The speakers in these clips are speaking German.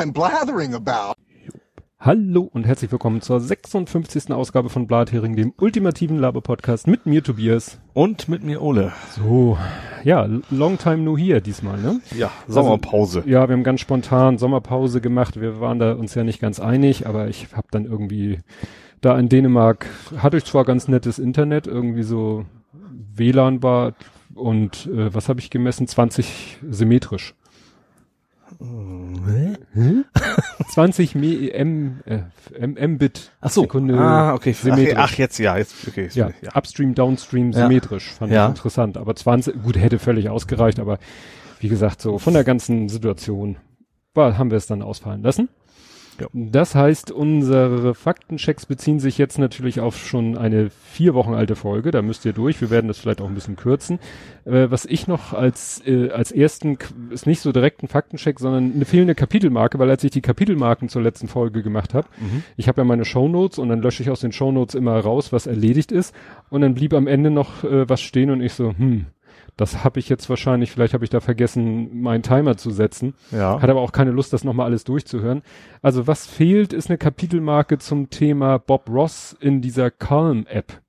I'm blathering about. Hallo und herzlich willkommen zur 56. Ausgabe von Blathering, dem ultimativen Laber-Podcast mit mir Tobias. Und mit mir Ole. So, ja, long time no here diesmal, ne? Ja, Sommerpause. Also, ja, wir haben ganz spontan Sommerpause gemacht. Wir waren da uns ja nicht ganz einig, aber ich habe dann irgendwie da in Dänemark hatte ich zwar ganz nettes Internet, irgendwie so WLAN war und äh, was habe ich gemessen? 20 symmetrisch. Hm? 20 M, äh, M, Mbit Ach so. Sekunde Ah, okay. symmetrisch. Ach, ach, jetzt ja, jetzt okay. ja, ja. Upstream, Downstream Ja. symmetrisch. Fand Ja. ich interessant. Aber 20, gut, hätte völlig ausgereicht, aber wie gesagt, so von der ganzen Situation war, haben wir es dann ausfallen lassen. Ja. Das heißt, unsere Faktenchecks beziehen sich jetzt natürlich auf schon eine vier Wochen alte Folge. Da müsst ihr durch. Wir werden das vielleicht auch ein bisschen kürzen. Äh, was ich noch als, äh, als ersten, ist nicht so direkt ein Faktencheck, sondern eine fehlende Kapitelmarke, weil als ich die Kapitelmarken zur letzten Folge gemacht habe, Mhm. ich habe ja meine Shownotes und dann lösche ich aus den Shownotes immer raus, was erledigt ist. Und dann blieb am Ende noch äh, was stehen und ich so, hm, das habe ich jetzt wahrscheinlich, vielleicht habe ich da vergessen, meinen Timer zu setzen. Ja. Hat aber auch keine Lust, das nochmal alles durchzuhören. Also was fehlt, ist eine Kapitelmarke zum Thema Bob Ross in dieser Calm-App.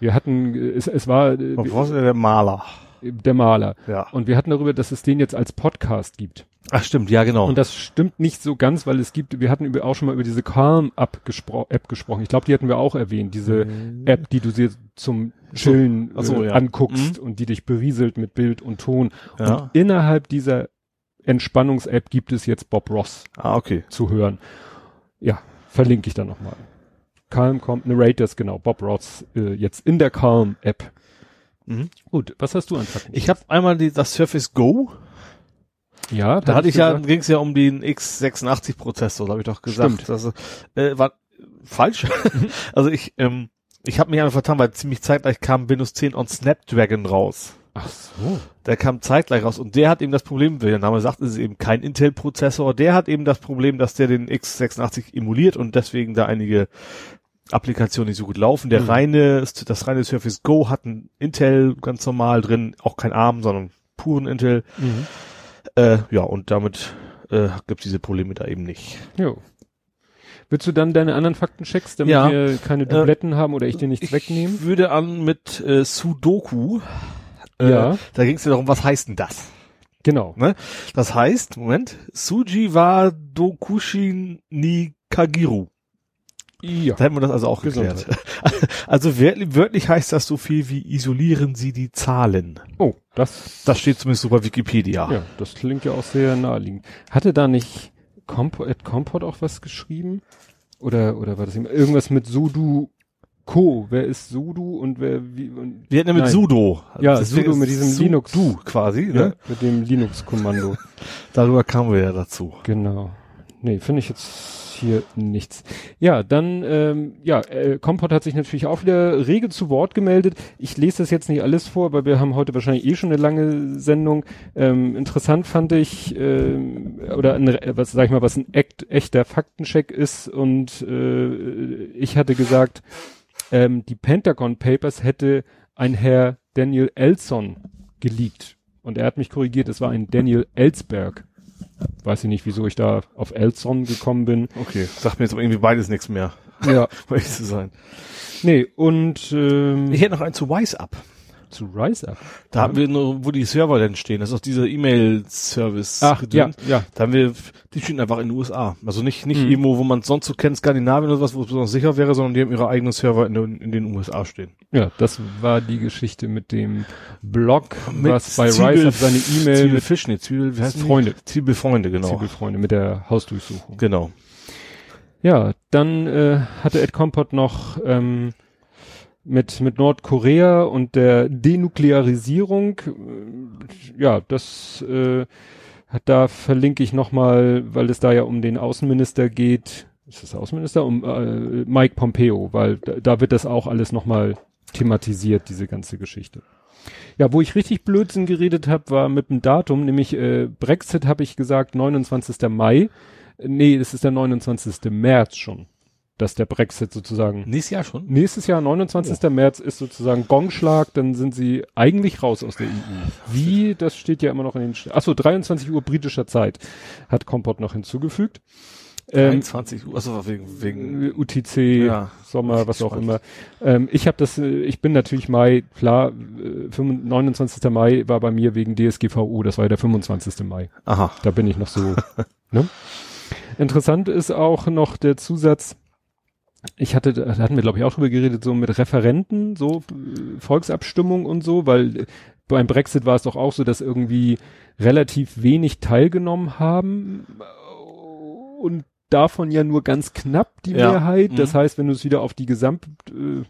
Wir hatten, äh, es, es war äh, Und was ist der Maler? der Maler. Ja. Und wir hatten darüber, dass es den jetzt als Podcast gibt. Ach, stimmt, ja, genau. Und das stimmt nicht so ganz, weil es gibt, wir hatten über, auch schon mal über diese Calm-App gespro App gesprochen. Ich glaube, die hatten wir auch erwähnt, diese App, die du dir zum Chillen Ach so, äh, ja. anguckst und die dich berieselt mit Bild und Ton. Ja. Und innerhalb dieser Entspannungs-App gibt es jetzt Bob Ross ah, okay. zu hören. Ja, verlinke ich dann nochmal. Calm kommt, Narrators, genau, Bob Ross äh, jetzt in der Calm-App. Mhm. Gut, was hast du an Fakten? Ich habe einmal die, das Surface Go. Ja, Da hatte ich ja, ging es ja um den x86 Prozessor, habe ich doch gesagt. Stimmt. Das äh, war falsch. also ich, ähm, ich habe mich einfach vertan, weil ziemlich zeitgleich kam Windows 10 on Snapdragon raus. Ach so. Der kam zeitgleich raus und der hat eben das Problem, wie der Name sagt, es ist eben kein Intel-Prozessor, der hat eben das Problem, dass der den x86 emuliert und deswegen da einige Applikationen nicht so gut laufen. Der Mhm. reine, das reine Surface Go hat ein Intel ganz normal drin, auch kein ARM, sondern puren Intel. Mhm. Äh, ja, und damit äh, gibt diese Probleme da eben nicht. Jo. Willst du dann deine anderen Fakten checkst, damit Ja. wir keine Dubletten haben oder ich dir nichts wegnehmen? Ich würde an mit äh, Sudoku. Äh, Ja. Da ging es ja darum, was heißt denn das? Genau. Ne? Das heißt, Moment, Suji wa Dokushi ni Kagiru. Ja. Da hätten wir das also auch geklärt. Also wörtlich heißt das so viel wie isolieren Sie die Zahlen. Oh, das, Das steht zumindest so bei Wikipedia. ja, das klingt ja auch sehr naheliegend. Hatte da nicht Compo, at Compot auch was geschrieben? Oder, oder war das irgendwas mit Sudo Co? Wer ist Sudo und wer, wie, und, Wir hatten ja mit Nein. Sudo. Ja, Deswegen Sudo mit diesem Linux. Du quasi, ja, ne? mit dem Linux-Kommando. Darüber kamen wir ja dazu. Genau. Nee, finde ich jetzt hier nichts. Ja, dann, ähm, ja, äh, Kompott hat sich natürlich auch wieder rege zu Wort gemeldet. Ich lese das jetzt nicht alles vor, weil wir haben heute wahrscheinlich eh schon eine lange Sendung. Ähm, interessant fand ich, ähm, oder ein, was sag ich mal, was ein echt, echter Faktencheck ist und äh, ich hatte gesagt, ähm, die Pentagon Papers hätte ein Herr Daniel Elson geleakt. Und er hat mich korrigiert, es war ein Daniel Ellsberg. Weiß ich nicht, wieso ich da auf Elson gekommen bin. Okay, sagt mir jetzt aber irgendwie beides nichts mehr, Ja. um ehrlich zu sein. Nee, und ähm, Ich hätte noch einen zu Wise Up. Zu Rise Up. Da haben wir nur, wo die Server denn stehen. Das ist auch dieser E-Mail-Service. Ach, ja, ja. Da haben wir, die stehen einfach in den USA. Also nicht, nicht Mhm. irgendwo, wo man es sonst so kennt, Skandinavien oder was, wo es besonders sicher wäre, sondern die haben ihre eigenen Server in, den- in den USA stehen. Ja, das war die Geschichte mit dem Blog, Mit was bei Zwiebel- Rise Up seine E-Mail Zwiebelfisch, nee, Zwiebel, wie heißt? Freunde, Zwiebelfreunde, genau. Zwiebelfreunde mit der Hausdurchsuchung. Genau. Ja, dann äh, hatte Ed Kompott noch ähm, mit, mit Nordkorea und der Denuklearisierung, äh, ja, das äh, da verlinke ich nochmal, weil es da ja um den Außenminister geht, ist das Außenminister? Um äh, Mike Pompeo, weil da, da wird das auch alles nochmal thematisiert, diese ganze Geschichte. Ja, wo ich richtig Blödsinn geredet habe, war mit dem Datum, nämlich äh, Brexit habe ich gesagt 29. Mai. Nee, es ist der 29. März schon. Dass der Brexit sozusagen Nächstes Jahr schon? nächstes Jahr, 29. März, ist sozusagen Gongschlag, dann sind sie eigentlich raus aus der EU. Wie, das steht ja immer noch in den, St- achso, 23 Uhr britischer Zeit hat Kompott noch hinzugefügt. Ähm, 21 Uhr, also wegen, wegen, UTC, Ja. Sommer, was auch immer. Ähm, ich habe das, äh, ich bin natürlich Mai, klar, äh, 25 29. Mai war bei mir wegen DSGVO, das war ja der 25. Mai. aha. Da bin ich noch so. ne? Interessant ist auch noch der Zusatz, ich hatte, da hatten wir glaube ich auch drüber geredet, so mit Referenten, so äh, Volksabstimmung und so, weil äh, beim Brexit war es doch auch so, dass irgendwie relativ wenig teilgenommen haben äh, und davon ja nur ganz knapp die Ja. Mehrheit. Das Mhm. heißt, wenn du es wieder auf die Gesamt, äh,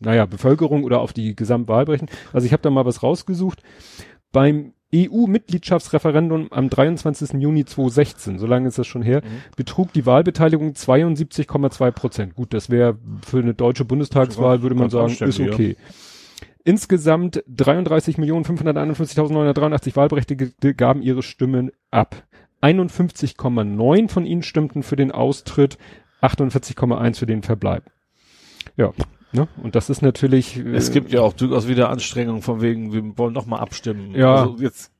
naja, Bevölkerung oder auf die Gesamtwahl brechen. Also ich habe da mal was rausgesucht. Beim EU-Mitgliedschaftsreferendum am 23. Juni 2016, so lange ist das schon her, Mhm. betrug die Wahlbeteiligung 72,2 Prozent. Gut, das wäre für eine deutsche Bundestagswahl, würde man sagen, ist okay. Insgesamt 33.551.983 Wahlberechtigte gaben ihre Stimmen ab. 51,9 von ihnen stimmten für den Austritt, 48,1 für den Verbleib. Ja, ne? Und das ist natürlich. Es äh, gibt ja auch durchaus wieder Anstrengungen von wegen, wir wollen noch mal abstimmen. Ja. Also jetzt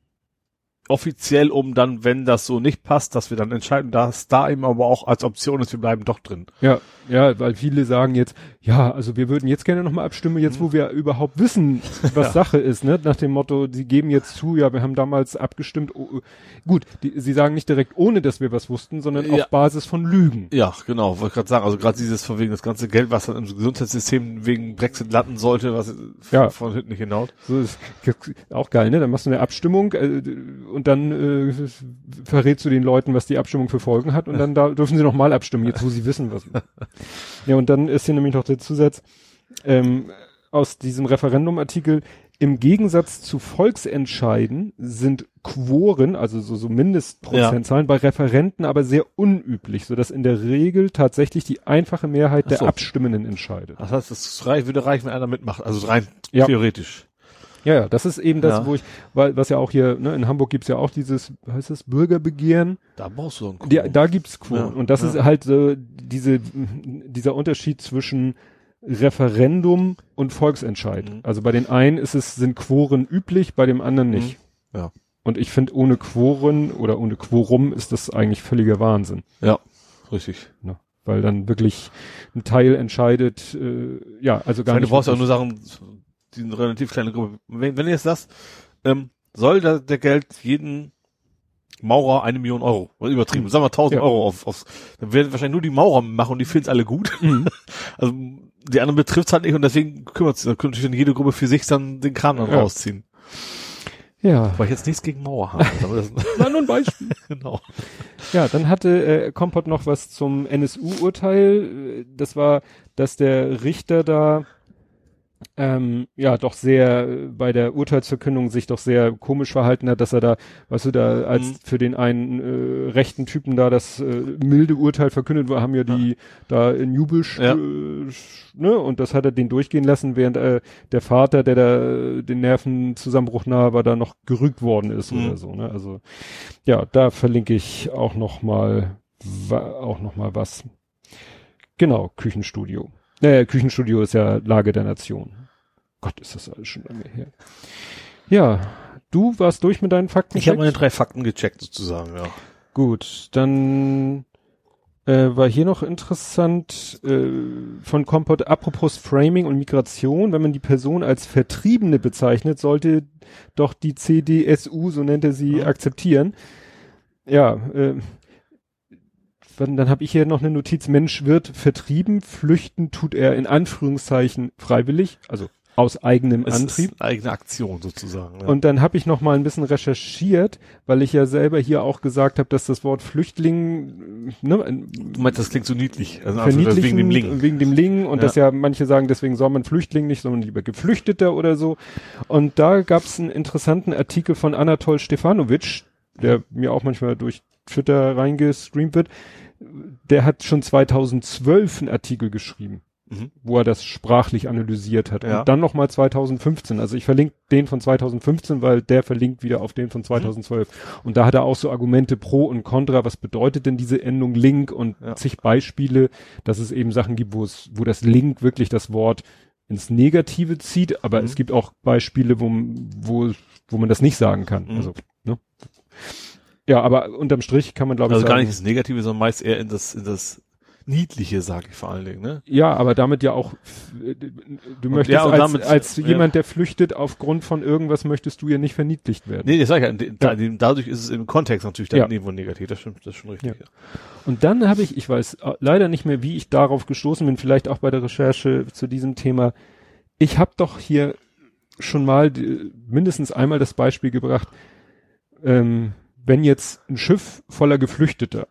offiziell, um dann, wenn das so nicht passt, dass wir dann entscheiden, dass da eben aber auch als Option ist, wir bleiben doch drin. Ja, ja, weil viele sagen jetzt, ja, also wir würden jetzt gerne nochmal abstimmen, jetzt wo wir überhaupt wissen, was Sache ist, ne? Nach dem Motto, sie geben jetzt zu, ja, wir haben damals abgestimmt. Oh, gut, die, sie sagen nicht direkt, ohne dass wir was wussten, sondern Ja. auf Basis von Lügen. Ja, genau, wollte gerade sagen, also gerade dieses von wegen das ganze Geld, was dann im Gesundheitssystem wegen Brexit landen sollte, was Ja. von hinten nicht hinaus. So ist auch geil, ne? Dann machst du eine Abstimmung äh, und dann äh, verrätst du den Leuten, was die Abstimmung für Folgen hat und dann da dürfen sie nochmal abstimmen, jetzt wo sie wissen, was. ja, und dann ist hier nämlich noch der Zusatz ähm, aus diesem Referendumartikel. Im Gegensatz zu Volksentscheiden sind Quoren, also so, so Mindestprozentzahlen, bei Referenten aber sehr unüblich, sodass in der Regel tatsächlich die einfache Mehrheit Ach der so. Abstimmenden entscheidet. Das heißt, es würde reichen, wenn einer mitmacht, also rein Ja. theoretisch. Ja, ja, das ist eben das, Ja. wo ich, weil, was ja auch hier, ne, in Hamburg gibt's ja auch dieses, heißt das, Bürgerbegehren. Da brauchst du so einen Die, Quorum. da gibt's Quoren. Ja, Und das ja. ist halt so diese, dieser Unterschied zwischen Referendum und Volksentscheid. Mhm. Also bei den einen ist es, sind Quoren üblich, bei dem anderen nicht. Mhm. Ja. Und ich finde, ohne Quoren oder ohne Quorum ist das eigentlich völliger Wahnsinn. Ja, richtig. Ne? Weil dann wirklich ein Teil entscheidet, äh, ja, also Ich gar meine, nicht. du brauchst ja nur Sachen, die eine relativ kleine Gruppe. Wenn, wenn du jetzt sagst, ähm, soll da, der Geld jeden Maurer eine Million Euro, übertrieben, sagen wir 1000 Ja. Euro auf, aufs, dann werden wahrscheinlich nur die Maurer machen und die finden es alle gut. Mhm. Also die anderen betrifft halt nicht und deswegen kümmert sich, da könnte sich dann jede Gruppe für sich dann den Kram dann Ja. rausziehen. Ja. Weil ich jetzt nichts gegen Mauer habe. das, War nur ein Beispiel. genau. Ja, dann hatte äh, Kompott noch was zum NSU-Urteil. Äh, Das war, dass der Richter da ähm, ja doch sehr bei der Urteilsverkündung sich doch sehr komisch verhalten hat, dass er da, weißt du, da als Mhm. für den einen äh, rechten Typen da das äh, milde Urteil verkündet war, haben ja die da in Jubel Ja. äh, ne und das hat er den durchgehen lassen, während äh, der Vater, der da den Nervenzusammenbruch nahe war, da noch gerügt worden ist Mhm. oder so, ne? Also ja, da verlinke ich auch noch mal auch noch mal was. Genau, Küchenstudio. Äh, Küchenstudio ist ja Lage der Nation. Gott, ist das alles schon lange her. Ja, du warst durch mit deinen Fakten. Ich habe meine drei Fakten gecheckt sozusagen, ja. Gut, dann äh, war hier noch interessant äh, von Kompott, apropos Framing und Migration, wenn man die Person als Vertriebene bezeichnet, sollte doch die CDSU, so nennt er sie, Mhm. akzeptieren. Ja, äh, dann, habe ich hier noch eine Notiz, Mensch wird vertrieben, flüchten tut er in Anführungszeichen freiwillig, also aus eigenem Es Antrieb. eigene Aktion sozusagen. Ja. Und dann habe ich noch mal ein bisschen recherchiert, weil ich ja selber hier auch gesagt habe, dass das Wort Flüchtling ne, du meinst, das klingt so niedlich. Also verniedlichen, wegen dem Link. wegen dem Ling und Ja. dass ja manche sagen, deswegen soll man Flüchtling nicht, sondern lieber Geflüchteter oder so. Und da gab es einen interessanten Artikel von Anatol Stefanovic, der mir auch manchmal durch Twitter reingestreamt wird. Der hat schon 2012 einen Artikel geschrieben. mhm. wo er das sprachlich analysiert hat. Ja. Und dann nochmal 2015. Also ich verlinke den von 2015, weil der verlinkt wieder auf den von 2012. Mhm. Und da hat er auch so Argumente pro und contra. Was bedeutet denn diese Endung Link und Ja. zig Beispiele, dass es eben Sachen gibt, wo es, wo das Link wirklich das Wort ins Negative zieht. Aber Mhm. es gibt auch Beispiele, wo, wo, wo man das nicht sagen kann. Mhm. Also, ne? Ja, aber unterm Strich kann man glaube ich Also sagen. gar nicht das Negative, sondern meist eher in das, in das Niedliche, sage ich vor allen Dingen, ne? Ja, aber damit ja auch, äh, du möchtest ja, als, damit- als ja. jemand, der flüchtet aufgrund von irgendwas, möchtest du ja nicht verniedlicht werden. Nee, das sag ich ja, da- Ja. da- dadurch ist es im Kontext natürlich dann Ja. irgendwo negativ, das stimmt, das ist schon richtig. Ja. Und dann habe ich, ich weiß äh, leider nicht mehr, wie ich darauf gestoßen bin, vielleicht auch bei der Recherche zu diesem Thema. Ich habe doch hier schon mal die, mindestens einmal das Beispiel gebracht, ähm, wenn jetzt ein Schiff voller Geflüchteter,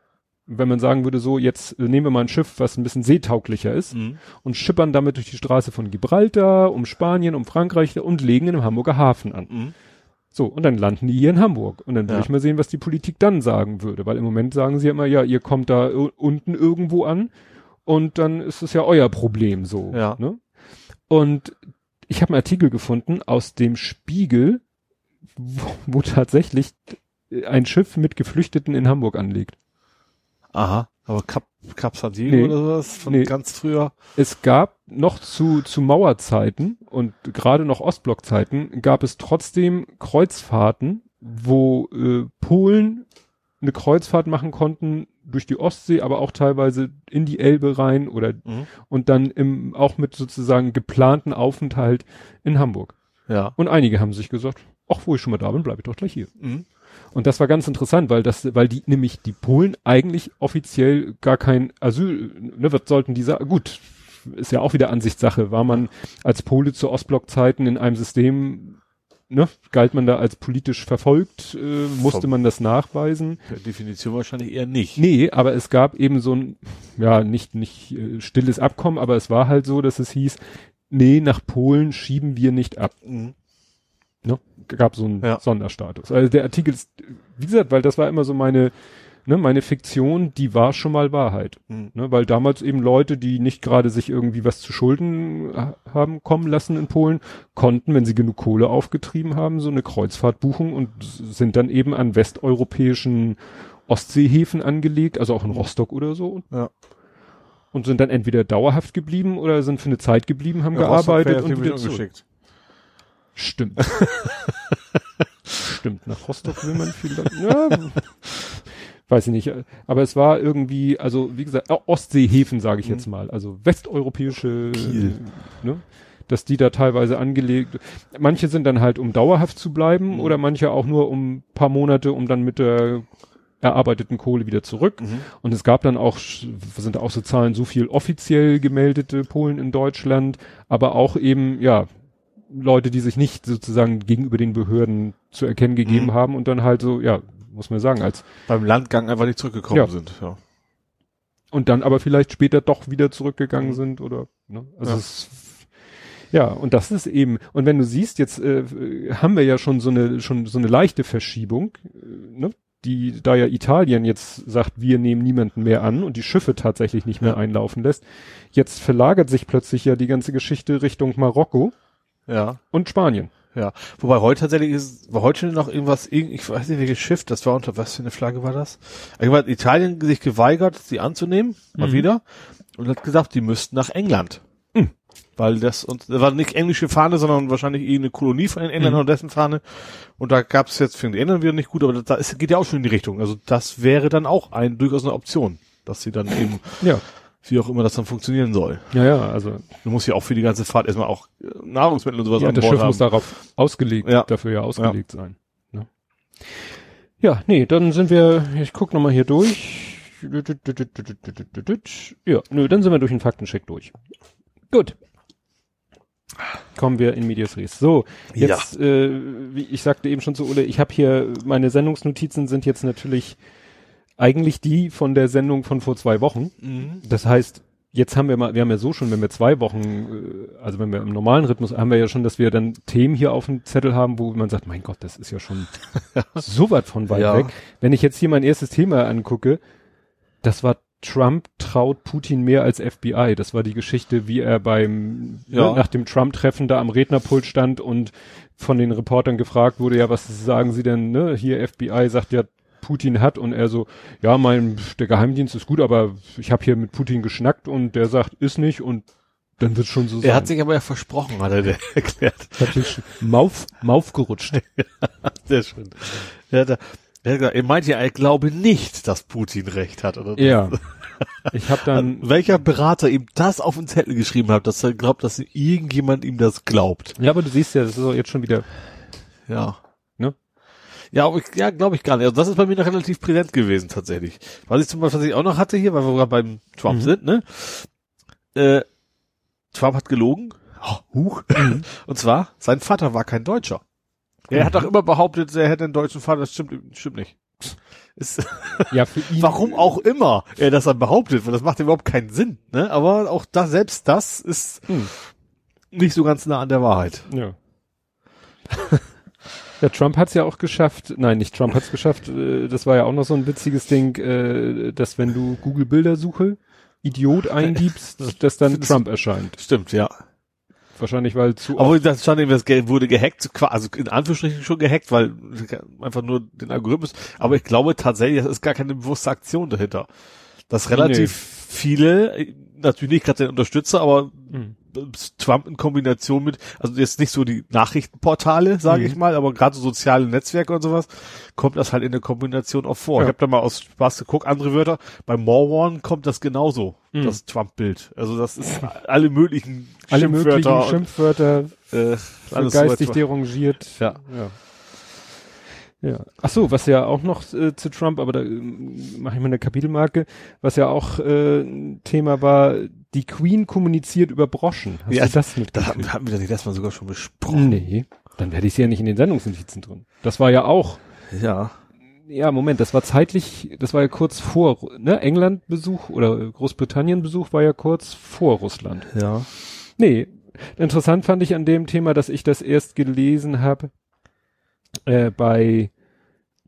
wenn man sagen würde, so jetzt nehmen wir mal ein Schiff, was ein bisschen seetauglicher ist, Mhm. und schippern damit durch die Straße von Gibraltar, um Spanien, um Frankreich und legen in einem Hamburger Hafen an. Mhm. So, und dann landen die hier in Hamburg. Und dann würde Ja. ich mal sehen, was die Politik dann sagen würde. Weil im Moment sagen sie ja immer, ja, ihr kommt da unten irgendwo an und dann ist es ja euer Problem so. Ja. Ne? Und ich habe einen Artikel gefunden aus dem Spiegel, wo, wo tatsächlich ein Schiff mit Geflüchteten in Hamburg anlegt. Aha, aber Cap, Cap San Diego Nee. oder sowas von Nee. ganz früher. Es gab noch zu, zu Mauerzeiten und gerade noch Ostblockzeiten gab es trotzdem Kreuzfahrten, wo äh, Polen eine Kreuzfahrt machen konnten durch die Ostsee, aber auch teilweise in die Elbe rein oder Mhm. und dann im, auch mit sozusagen geplanten Aufenthalt in Hamburg. Ja. Und einige haben sich gesagt, ach, wo ich schon mal da bin, bleibe ich doch gleich hier. Mhm. Und das war ganz interessant, weil das, weil die, nämlich die Polen eigentlich offiziell gar kein Asyl, ne, was sollten die sagen? Gut, ist ja auch wieder Ansichtssache. War man als Pole zu Ostblockzeiten in einem System, ne, galt man da als politisch verfolgt, äh, musste man das nachweisen? Per Definition wahrscheinlich eher nicht. Nee, aber es gab eben so ein, ja, nicht, nicht äh, stilles Abkommen, aber es war halt so, dass es hieß, nee, nach Polen schieben wir nicht ab Mhm. Ne, gab so einen Ja. Sonderstatus. Also der Artikel ist, wie gesagt, weil das war immer so meine, ne, meine Fiktion, die war schon mal Wahrheit. Mhm. Ne, weil damals eben Leute, die nicht gerade sich irgendwie was zu Schulden ha- haben kommen lassen in Polen, konnten, wenn sie genug Kohle aufgetrieben haben, so eine Kreuzfahrt buchen und sind dann eben an westeuropäischen Ostseehäfen angelegt, also auch in Rostock oder so. Ja. Und sind dann entweder dauerhaft geblieben oder sind für eine Zeit geblieben, haben Ja, gearbeitet und wieder zurück. Stimmt. Stimmt, nach Rostock will man vielleicht, ja, weiß ich nicht, aber es war irgendwie, also wie gesagt, Ostseehäfen sage ich Mhm. jetzt mal, also westeuropäische, Kiel. ne, dass die da teilweise angelegt, manche sind dann halt, um dauerhaft zu bleiben Mhm. oder manche auch nur um ein paar Monate, um dann mit der erarbeiteten Kohle wieder zurück. Mhm. Und es gab dann auch, sind da auch so Zahlen, so viel offiziell gemeldete Polen in Deutschland, aber auch eben, ja, Leute, die sich nicht sozusagen gegenüber den Behörden zu erkennen gegeben Mhm. haben und dann halt so, ja, muss man sagen, als, Beim Landgang einfach nicht zurückgekommen Ja. sind. Ja. und dann aber vielleicht später doch wieder zurückgegangen Mhm. sind oder, ne, also Ja. es, ja, und das ist eben, und wenn du siehst, jetzt äh, haben wir ja schon so eine, schon so eine leichte Verschiebung, äh, ne? Die, da ja Italien jetzt sagt, wir nehmen niemanden mehr an und die Schiffe tatsächlich nicht mehr Ja. einlaufen lässt, jetzt verlagert sich plötzlich ja die ganze Geschichte Richtung Marokko Ja. und Spanien. Ja. Wobei heute tatsächlich ist, war heute noch irgendwas, irgend- ich weiß nicht welches Schiff, das war unter was für eine Flagge war das? Irgendwann Italien sich geweigert, sie anzunehmen, mal Mhm. wieder, und hat gesagt, die müssten nach England. Mhm. Weil das, und das war nicht englische Fahne, sondern wahrscheinlich irgendeine Kolonie von den Engländern Mhm. und dessen Fahne. Und da gab es jetzt für die Engländer wieder nicht gut, aber da ist, geht ja auch schon in die Richtung. Also das wäre dann auch ein, durchaus eine Option, dass sie dann eben, Ja. Wie auch immer das dann funktionieren soll. Ja, ja, also Du musst ja auch für die ganze Fahrt erstmal auch äh, Nahrungsmittel und sowas ja, an das Bord Schiff haben. muss darauf ausgelegt, Ja. dafür ja ausgelegt sein. Ne? Ja, nee, dann sind wir, ich guck noch mal hier durch. Ja, nö, dann sind wir durch den Faktencheck durch. Gut. Kommen wir in Medias Res. So, jetzt, äh, wie ich sagte eben schon zu Ulle, ich habe hier, meine Sendungsnotizen sind jetzt natürlich eigentlich die von der Sendung von vor zwei Wochen. Mhm. Das heißt, jetzt haben wir mal, wir haben ja so schon, wenn wir zwei Wochen, äh, also wenn wir im normalen Rhythmus, haben wir ja schon, dass wir dann Themen hier auf dem Zettel haben, wo man sagt, mein Gott, das ist ja schon so weit von weit Ja. weg. Wenn ich jetzt hier mein erstes Thema angucke, das war Trump traut Putin mehr als FBI. Das war die Geschichte, wie er beim Ja. ne, nach dem Trump-Treffen da am Rednerpult stand und von den Reportern gefragt wurde, ja, was sagen Sie denn, ne? Hier FBI sagt ja, Putin hat und er so, ja, mein der Geheimdienst ist gut, aber ich habe hier mit Putin geschnackt und der sagt, ist nicht und dann wird schon so sein. Er hat sich aber ja versprochen, hat er der erklärt. natürlich Mauf, Mauf gerutscht. Sehr schön. Er hat, er hat gesagt, er meint ja, er glaube nicht, dass Putin recht hat. Oder Ja. Ich habe dann Welcher Berater ihm das auf den Zettel geschrieben hat, dass er glaubt, dass irgendjemand ihm das glaubt. Ja, aber du siehst ja, das ist auch jetzt schon wieder. Ja. Ja, aber ich, ja, glaube ich gar nicht. Also das ist bei mir noch relativ präsent gewesen tatsächlich. Was ich zum Beispiel, was ich auch noch hatte hier, weil wir gerade beim Trump Mhm. sind, ne? Äh, Trump hat gelogen. Oh, huch. Mhm. Und zwar, sein Vater war kein Deutscher. Er hat doch immer behauptet, er hätte einen deutschen Vater. Das stimmt, stimmt nicht. Ist, Ja, für ihn. warum auch immer er das dann behauptet, weil das macht überhaupt keinen Sinn. Ne? Aber auch da, selbst das ist Hm. nicht so ganz nah an der Wahrheit. Ja. ja, Trump hat's ja auch geschafft. Nein, nicht Trump hat's geschafft. äh, Das war ja auch noch so ein witziges Ding, äh, dass wenn du Google Bildersuche Idiot eingibst, dass dann Trump erscheint. Stimmt, ja. Wahrscheinlich, weil zu Aber das stand eben, das wurde gehackt, also in Anführungsstrichen schon gehackt, weil einfach nur den Algorithmus. Aber ich glaube tatsächlich, das ist gar keine bewusste Aktion dahinter. Dass relativ viele, äh, natürlich nicht gerade den Unterstützer, aber Hm. Trump in Kombination mit, also jetzt nicht so die Nachrichtenportale, sage Mhm. ich mal, aber gerade so soziale Netzwerke und sowas, kommt das halt in der Kombination auch vor. Ja. Ich habe da mal aus Spaß geguckt, andere Wörter. Bei Morwan kommt das genauso, Mhm. das Trump-Bild. Also das ist alle möglichen alle möglichen Schimpfwörter und, Schimpfwörter äh, alles so geistig etwa. derangiert. Ja. ja. Ja. Ach so, was ja auch noch äh, zu Trump, aber da äh, mache ich mal eine Kapitelmarke, was ja auch äh, ein Thema war, die Queen kommuniziert über Broschen. Hast Ja, du das Da mitgekriegt? hatten, hatten wir das Mal sogar schon besprochen. Nee, dann hätte ich sie ja nicht in den Sendungsnotizen drin. Das war ja auch, Ja. ja, Moment, das war zeitlich, das war ja kurz vor, ne, England-Besuch oder Großbritannien-Besuch war ja kurz vor Russland. Ja. Nee, interessant fand ich an dem Thema, dass ich das erst gelesen habe äh, bei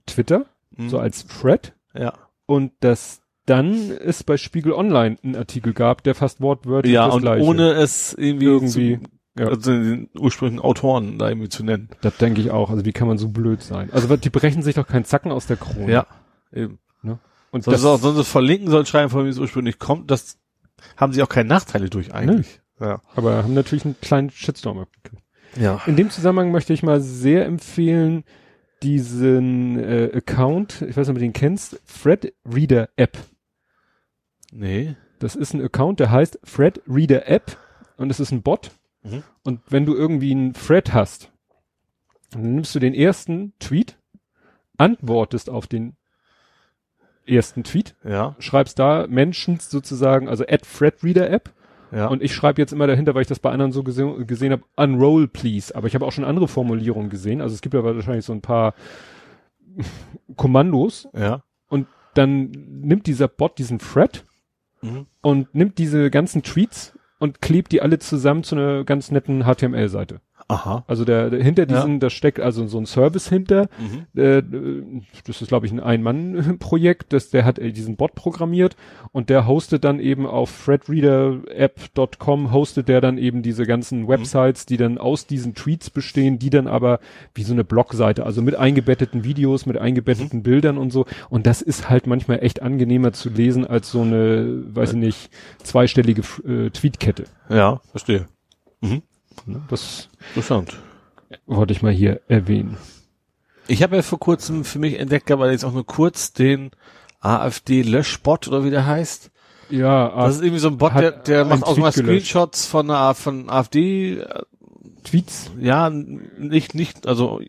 Twitter, Mhm. so als Thread, ja. und dass dann es bei Spiegel Online einen Artikel gab, der fast wortwörtlich Ja, das und gleiche. ohne es irgendwie, Irgendwie, zu, ja. also den ursprünglichen Autoren da irgendwie zu nennen. Das denke ich auch. Also wie kann man so blöd sein? Also die brechen sich doch keinen Zacken aus der Krone. Ja. Eben. Und Sonst, das, auch, sonst verlinken sollen, schreiben, von wem es ursprünglich kommt, das haben sie auch keine Nachteile durch eigentlich. Ja. aber haben natürlich einen kleinen Shitstorm abgekriegt. Ja. In dem Zusammenhang möchte ich mal sehr empfehlen, diesen äh, Account, ich weiß nicht, ob du den kennst, Fred Reader App. Nee. Das ist ein Account, der heißt Fred Reader App und es ist ein Bot. Mhm. Und wenn du irgendwie einen Thread hast, dann nimmst du den ersten Tweet, antwortest auf den ersten Tweet, Ja. schreibst da Menschen sozusagen, also at Fred Reader App Ja. und ich schreibe jetzt immer dahinter, weil ich das bei anderen so gese gesehen habe, unroll please. Aber ich habe auch schon andere Formulierungen gesehen. Also es gibt aber wahrscheinlich so ein paar Kommandos ja. und dann nimmt dieser Bot diesen Thread Mhm. und nimmt diese ganzen Tweets und klebt die alle zusammen zu einer ganz netten HTML-Seite. Aha. Also der, der hinter Ja. diesen, da steckt also so ein Service hinter. Mhm. Äh, das ist glaube ich ein Ein-Mann-Projekt, das der hat äh, diesen Bot programmiert und der hostet dann eben auf threadreaderapp.com hostet der dann eben diese ganzen Websites, die dann aus diesen Tweets bestehen, die dann aber wie so eine Blogseite, also mit eingebetteten Videos, mit eingebetteten Bildern und so. Und das ist halt manchmal echt angenehmer zu lesen als so eine, weiß ich nicht, zweistellige äh, Tweetkette. Ja, verstehe. Ne? Das Interessant. wollte ich mal hier erwähnen. Ich habe ja vor kurzem für mich entdeckt, aber jetzt auch nur kurz den AfD-Löschbot oder wie der heißt. Ja, Das ist irgendwie so ein Bot, der, der macht auch mal gelöscht. Screenshots von von AfD, äh, Tweets. ja, nicht, nicht, also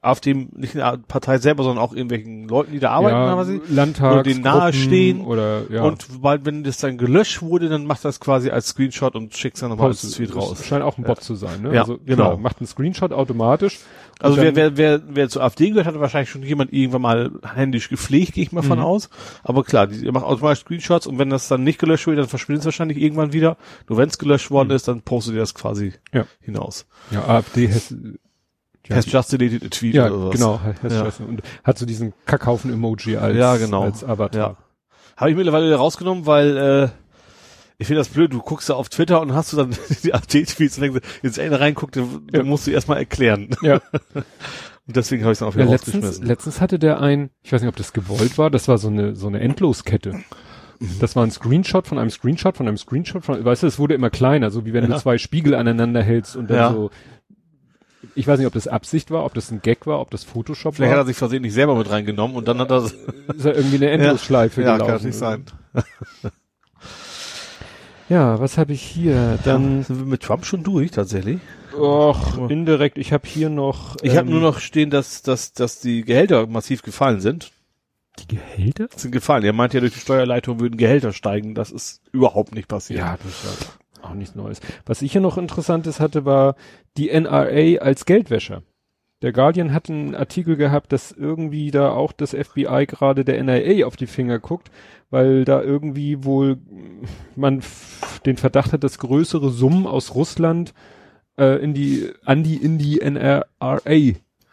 AfD, nicht eine Partei selber, sondern auch irgendwelchen Leuten, die da arbeiten, ja, quasi. Landtags, oder denen nahestehen. Oder, ja. Und sobald, wenn das dann gelöscht wurde, dann macht das quasi als Screenshot und schickt dann nochmal als Post- Tweet raus. Scheint auch ein Bot zu sein, ne? Ja, also, genau. Macht einen Screenshot automatisch. Also wer, wer, wer, wer zur AfD gehört, hat wahrscheinlich schon jemand irgendwann mal händisch gepflegt, gehe ich mal von Mhm. aus. Aber klar, die die macht automatisch Screenshots und wenn das dann nicht gelöscht wird, dann verschwindet es wahrscheinlich irgendwann wieder. Nur wenn es gelöscht worden ist, dann postet ihr das quasi Mhm. Ja. hinaus. Ja, AfD has, just deleted a tweet ja oder was. genau, Ja. und hat so diesen Kackhaufen-Emoji als, Ja, genau. als Avatar. Ja. Habe ich mittlerweile rausgenommen, weil äh, ich finde das blöd, du guckst da auf Twitter und hast du dann die AT-Tweets und denkst, jetzt einer reinguckt, dann ja. musst du erstmal erklären. Ja. und deswegen habe ich es auch wieder ja, letztens, letztens hatte der ein, ich weiß nicht, ob das gewollt war, das war so eine, so eine Endloskette. Mhm. Das war ein Screenshot von einem Screenshot von einem Screenshot von, weißt du, es wurde immer kleiner, so wie wenn ja. du zwei Spiegel aneinander hältst und dann ja. so ich weiß nicht, ob das Absicht war, ob das ein Gag war, ob das Photoshop Vielleicht war. hat er sich versehentlich selber mit reingenommen und dann hat er... Ist er irgendwie eine Endlosschleife ja, gelaufen. Ja, kann nicht sein. ja, was habe ich hier? Dann sind wir mit Trump schon durch, tatsächlich. Och, indirekt. Ich habe hier noch... Ich ähm, habe nur noch stehen, dass, dass, dass die Gehälter massiv gefallen sind. Die Gehälter? Sind gefallen. Er meint ja, durch die Steuerleitung würden Gehälter steigen. Das ist überhaupt nicht passiert. Ja, durchaus auch nichts Neues. Was ich hier noch Interessantes hatte, war die NRA als Geldwäscher. Der Guardian hat einen Artikel gehabt, dass irgendwie da auch das FBI gerade der NRA auf die Finger guckt, weil da irgendwie wohl man den Verdacht hat, dass größere Summen aus Russland äh, in die an die in die NRA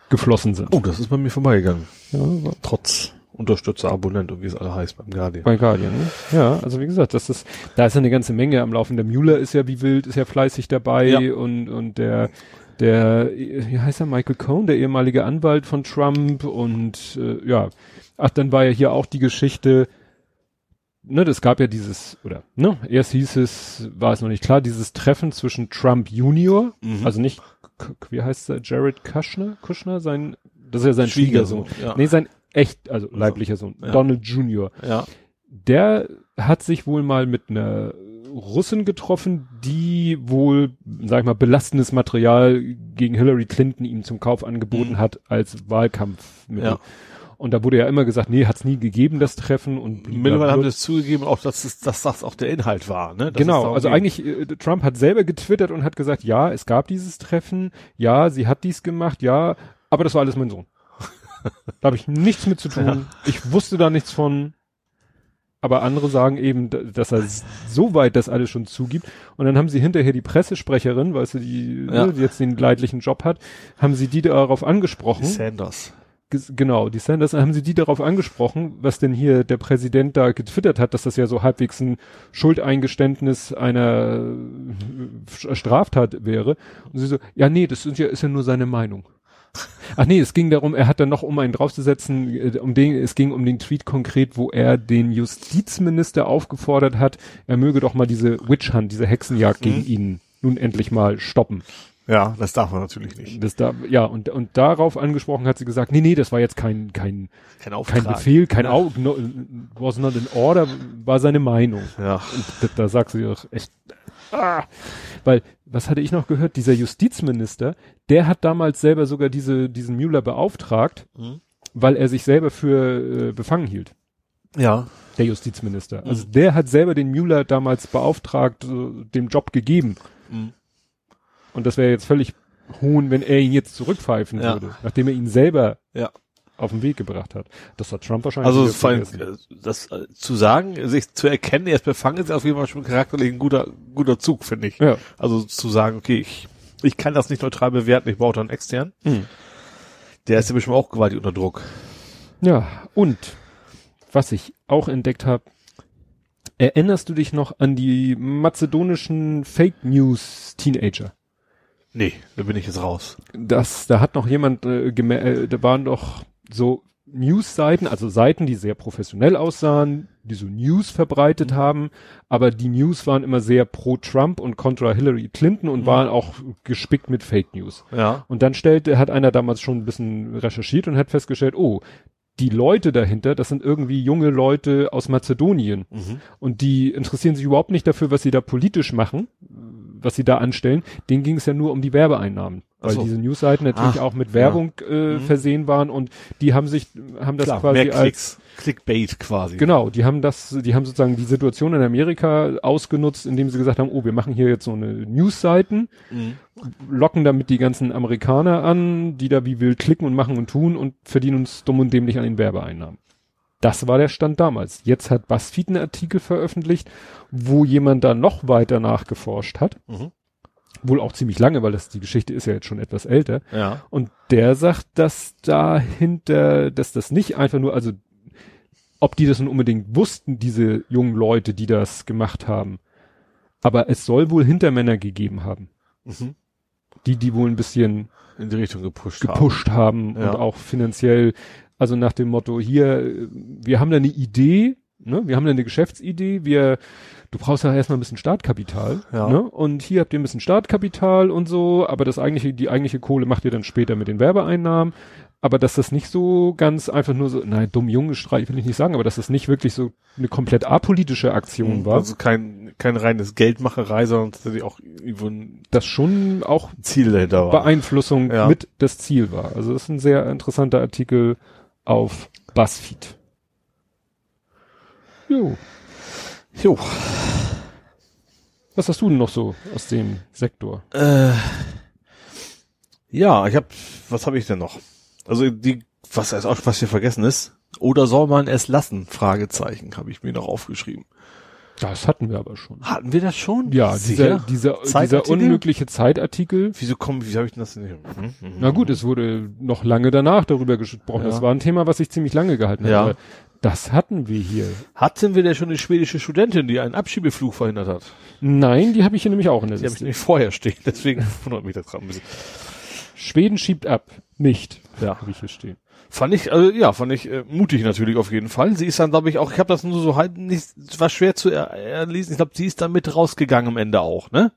geflossen sind. Oh, das ist bei mir vorbeigegangen. Ja, trotz Unterstützer, Abonnent und wie es alle heißt beim Guardian. Bei Guardian, ne? Ja, also wie gesagt, das ist, da ist ja eine ganze Menge am Laufen. Der Mueller ist ja wie wild, ist ja fleißig dabei ja. und, und der, der, wie heißt er, Michael Cohn, der ehemalige Anwalt von Trump und, äh, ja. Ach, dann war ja hier auch die Geschichte, ne, das gab ja dieses, oder, ne, erst hieß es, war es noch nicht klar, dieses Treffen zwischen Trump Junior, mhm. also nicht, wie heißt er, Jared Kushner, Kushner, sein, das ist ja sein Schwiegersohn. Schwiegersohn ja. Nee, sein echt, also leiblicher Sohn, ja. Donald Jr. Ja. Der hat sich wohl mal mit einer Russin getroffen, die wohl, sag ich mal, belastendes Material gegen Hillary Clinton ihm zum Kauf angeboten mhm. hat als Wahlkampfmittel. Ja. Und da wurde ja immer gesagt, nee, hat's nie gegeben, das Treffen. Und mittlerweile haben es zugegeben, auch dass, es, dass das auch der Inhalt war. Ne? Das genau, also eigentlich, äh, Trump hat selber getwittert und hat gesagt, ja, es gab dieses Treffen, ja, sie hat dies gemacht, ja, aber das war alles mein Sohn. Da habe ich nichts mit zu tun. Ja. Ich wusste da nichts von. Aber andere sagen eben, dass er so weit das alles schon zugibt. Und dann haben sie hinterher die Pressesprecherin, weißt du, die, ja. ne, die jetzt den leidlichen Job hat, haben sie die darauf angesprochen. Die Sanders. Genau, die Sanders, haben sie die darauf angesprochen, was denn hier der Präsident da getwittert hat, dass das ja so halbwegs ein Schuldeingeständnis einer Straftat wäre. Und sie so, ja nee, das ist ja, ist ja nur seine Meinung. Ach nee, es ging darum, er hat dann noch, um einen draufzusetzen, äh, um den, es ging um den Tweet konkret, wo er den Justizminister aufgefordert hat, er möge doch mal diese Witch Hunt, diese Hexenjagd mhm. gegen ihn nun endlich mal stoppen. Ja, das darf man natürlich nicht. Das da, ja, und, und darauf angesprochen hat sie gesagt, nee, nee, das war jetzt kein, kein, kein, Auftrag. kein Befehl, kein ja. Au, no, was not in order, war seine Meinung. Ja. Und da, da sagt sie doch echt, ah, weil, was hatte ich noch gehört? Dieser Justizminister, der hat damals selber sogar diese, diesen Müller beauftragt, mhm. weil er sich selber für äh, befangen hielt. Ja. Der Justizminister. Mhm. Also der hat selber den Müller damals beauftragt, äh, dem Job gegeben. Mhm. Und das wäre jetzt völlig hohn, wenn er ihn jetzt zurückpfeifen ja. würde, nachdem er ihn selber ja auf den Weg gebracht hat. Das hat Trump wahrscheinlich. Also vor allem, äh, das äh, zu sagen, sich zu erkennen, er ist befangen, ist auf jeden Fall schon charakterlich ein guter, guter Zug, finde ich. Ja. Also zu sagen, okay, ich, ich kann das nicht neutral bewerten, ich brauche dann extern. Hm. Der ist ja bestimmt auch gewaltig unter Druck. Ja, und was ich auch entdeckt habe, erinnerst du dich noch an die mazedonischen Fake News Teenager? Nee, da bin ich jetzt raus. Das, da hat noch jemand äh, äh, da waren doch so News-Seiten, also Seiten, die sehr professionell aussahen, die so News verbreitet mhm. haben, aber die News waren immer sehr pro Trump und kontra Hillary Clinton und mhm. waren auch gespickt mit Fake News. Ja. Und dann stellte, hat einer damals schon ein bisschen recherchiert und hat festgestellt, oh, die Leute dahinter, das sind irgendwie junge Leute aus Mazedonien. Mhm. Und die interessieren sich überhaupt nicht dafür, was sie da politisch machen, was sie da anstellen. Denen ging es ja nur um die Werbeeinnahmen weil so. diese Newsseiten natürlich ah, auch mit Werbung ja. äh, mhm. versehen waren und die haben sich haben das Klar, quasi mehr als Clickbait quasi. Genau, die haben das, die haben sozusagen die Situation in Amerika ausgenutzt, indem sie gesagt haben, oh, wir machen hier jetzt so eine Newsseiten, mhm. locken damit die ganzen Amerikaner an, die da wie wild klicken und machen und tun und verdienen uns dumm und dämlich an den Werbeeinnahmen. Das war der Stand damals. Jetzt hat BuzzFeed einen Artikel veröffentlicht, wo jemand da noch weiter nachgeforscht hat. Mhm wohl auch ziemlich lange, weil das die Geschichte ist ja jetzt schon etwas älter. Ja. Und der sagt, dass dahinter, dass das nicht einfach nur, also ob die das nun unbedingt wussten, diese jungen Leute, die das gemacht haben. Aber es soll wohl Hintermänner gegeben haben. Mhm. Die, die wohl ein bisschen In die Richtung gepusht, gepusht haben, Ja. und auch finanziell, also nach dem Motto, hier, wir haben da eine Idee, ne? wir haben da eine Geschäftsidee, wir, du brauchst ja erstmal ein bisschen Startkapital, Ja. ne? und hier habt ihr ein bisschen Startkapital und so, aber das eigentliche, die eigentliche Kohle macht ihr dann später mit den Werbeeinnahmen, aber dass das nicht so ganz einfach nur so, nein, dumm Junge Streich will ich nicht sagen, aber dass das nicht wirklich so eine komplett apolitische Aktion haben. war, Also kein, kein reines Geldmacherei, sondern tatsächlich auch irgendwo ein das schon auch Ziel dahinter war. Beeinflussung Ja. mit das Ziel war. Also das ist ein sehr interessanter Artikel auf BuzzFeed. Jo. Jo. Was hast du denn noch so aus dem Sektor? Äh, ja, ich habe, was habe ich denn noch? Also die, was ist auch was hier vergessen ist. Oder soll man es lassen? Fragezeichen habe ich mir noch aufgeschrieben. Das hatten wir aber schon. Hatten wir das schon? Ja, dieser, Sicher? dieser, dieser unmögliche Zeitartikel. Wieso kommen, wie habe ich denn das denn nicht? Hm, hm, Na gut, es wurde noch lange danach darüber gesprochen. Ja. Das war ein Thema, was sich ziemlich lange gehalten. Ja. Aber das hatten wir hier. Hatten wir denn schon eine schwedische Studentin, die einen Abschiebeflug verhindert hat? Nein, die habe ich hier nämlich auch in der Die habe ich Liste. nämlich vorher stehen, deswegen wundert mich das gerade ein bisschen. Schweden schiebt ab. Nicht. Ja. Habe ich hier stehen. Fand ich, also ja, fand ich äh, mutig natürlich auf jeden Fall. Sie ist dann, glaube ich, auch, ich habe das nur so halb nicht, war schwer zu er, erlesen. Ich glaube, sie ist dann mit rausgegangen am Ende auch, ne?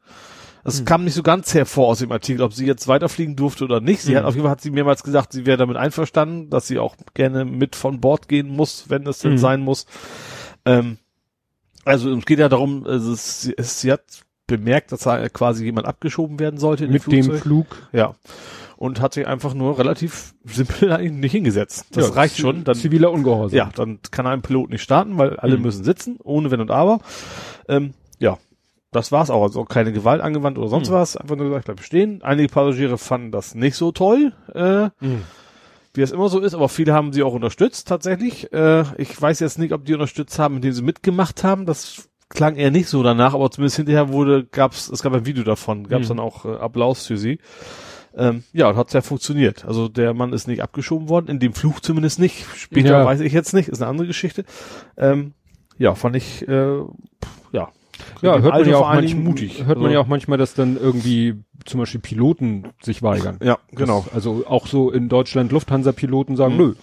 Das kam nicht so ganz hervor aus dem Artikel, ob sie jetzt weiterfliegen durfte oder nicht. Sie Mhm. hat auf jeden Fall hat sie mehrmals gesagt, sie wäre damit einverstanden, dass sie auch gerne mit von Bord gehen muss, wenn es denn Mhm. sein muss. Ähm, also es geht ja darum, also es, sie, es, sie hat bemerkt, dass da quasi jemand abgeschoben werden sollte in Mit dem. Flug. Ja. Und hat sich einfach nur relativ simpel nicht hingesetzt. Das Ja, reicht schon. Dann, Ziviler Ungehorsam. ja, dann kann ein Pilot nicht starten, weil alle Mhm. müssen sitzen, ohne Wenn und Aber. Ähm, ja, das war's auch. Also keine Gewalt angewandt oder sonst Mhm. was. Einfach nur gesagt, bleib stehen. Einige Passagiere fanden das nicht so toll, äh, Mhm. wie es immer so ist, aber viele haben sie auch unterstützt tatsächlich. Äh, ich weiß jetzt nicht, ob die unterstützt haben, indem sie mitgemacht haben. Das klang eher nicht so danach, aber zumindest hinterher wurde, gab's, es gab ein Video davon, gab's Mhm. dann auch äh, Applaus für sie. Ähm, ja, und hat's ja funktioniert. Also der Mann ist nicht abgeschoben worden, in dem Fluch zumindest nicht. Später Ja. weiß ich jetzt nicht, ist eine andere Geschichte. Ähm, ja, fand ich, äh, ja. Ja, hört man ja auch manchmal, mutig. hört man Also, ja auch manchmal, dass dann irgendwie zum Beispiel Piloten sich weigern. Ja, genau. Das, also auch so in Deutschland Lufthansa-Piloten sagen, Mhm. nö.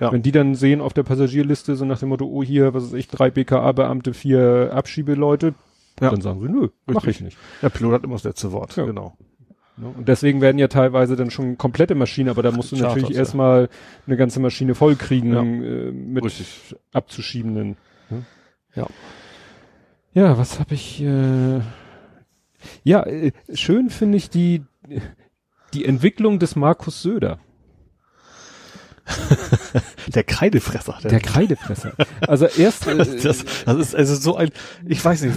Ja. Wenn die dann sehen auf der Passagierliste so nach dem Motto, oh hier, was weiß ich, drei BKA-Beamte, vier Abschiebeleute, Ja. dann sagen sie, nö, mach ich nicht. Der Pilot hat immer das letzte Wort, Ja. genau. Ne? Und deswegen werden ja teilweise dann schon komplette Maschinen, aber da musst du Charters, natürlich ja. erstmal eine ganze Maschine vollkriegen Ja. äh, mit Richtig. abzuschiebenden. Ne? Ja. Ja, was habe ich? Äh, ja, äh, schön finde ich die die Entwicklung des Markus Söder, Der Kreidefresser. der Kreidefresser. Also erst äh, das, das ist also so ein, ich weiß nicht,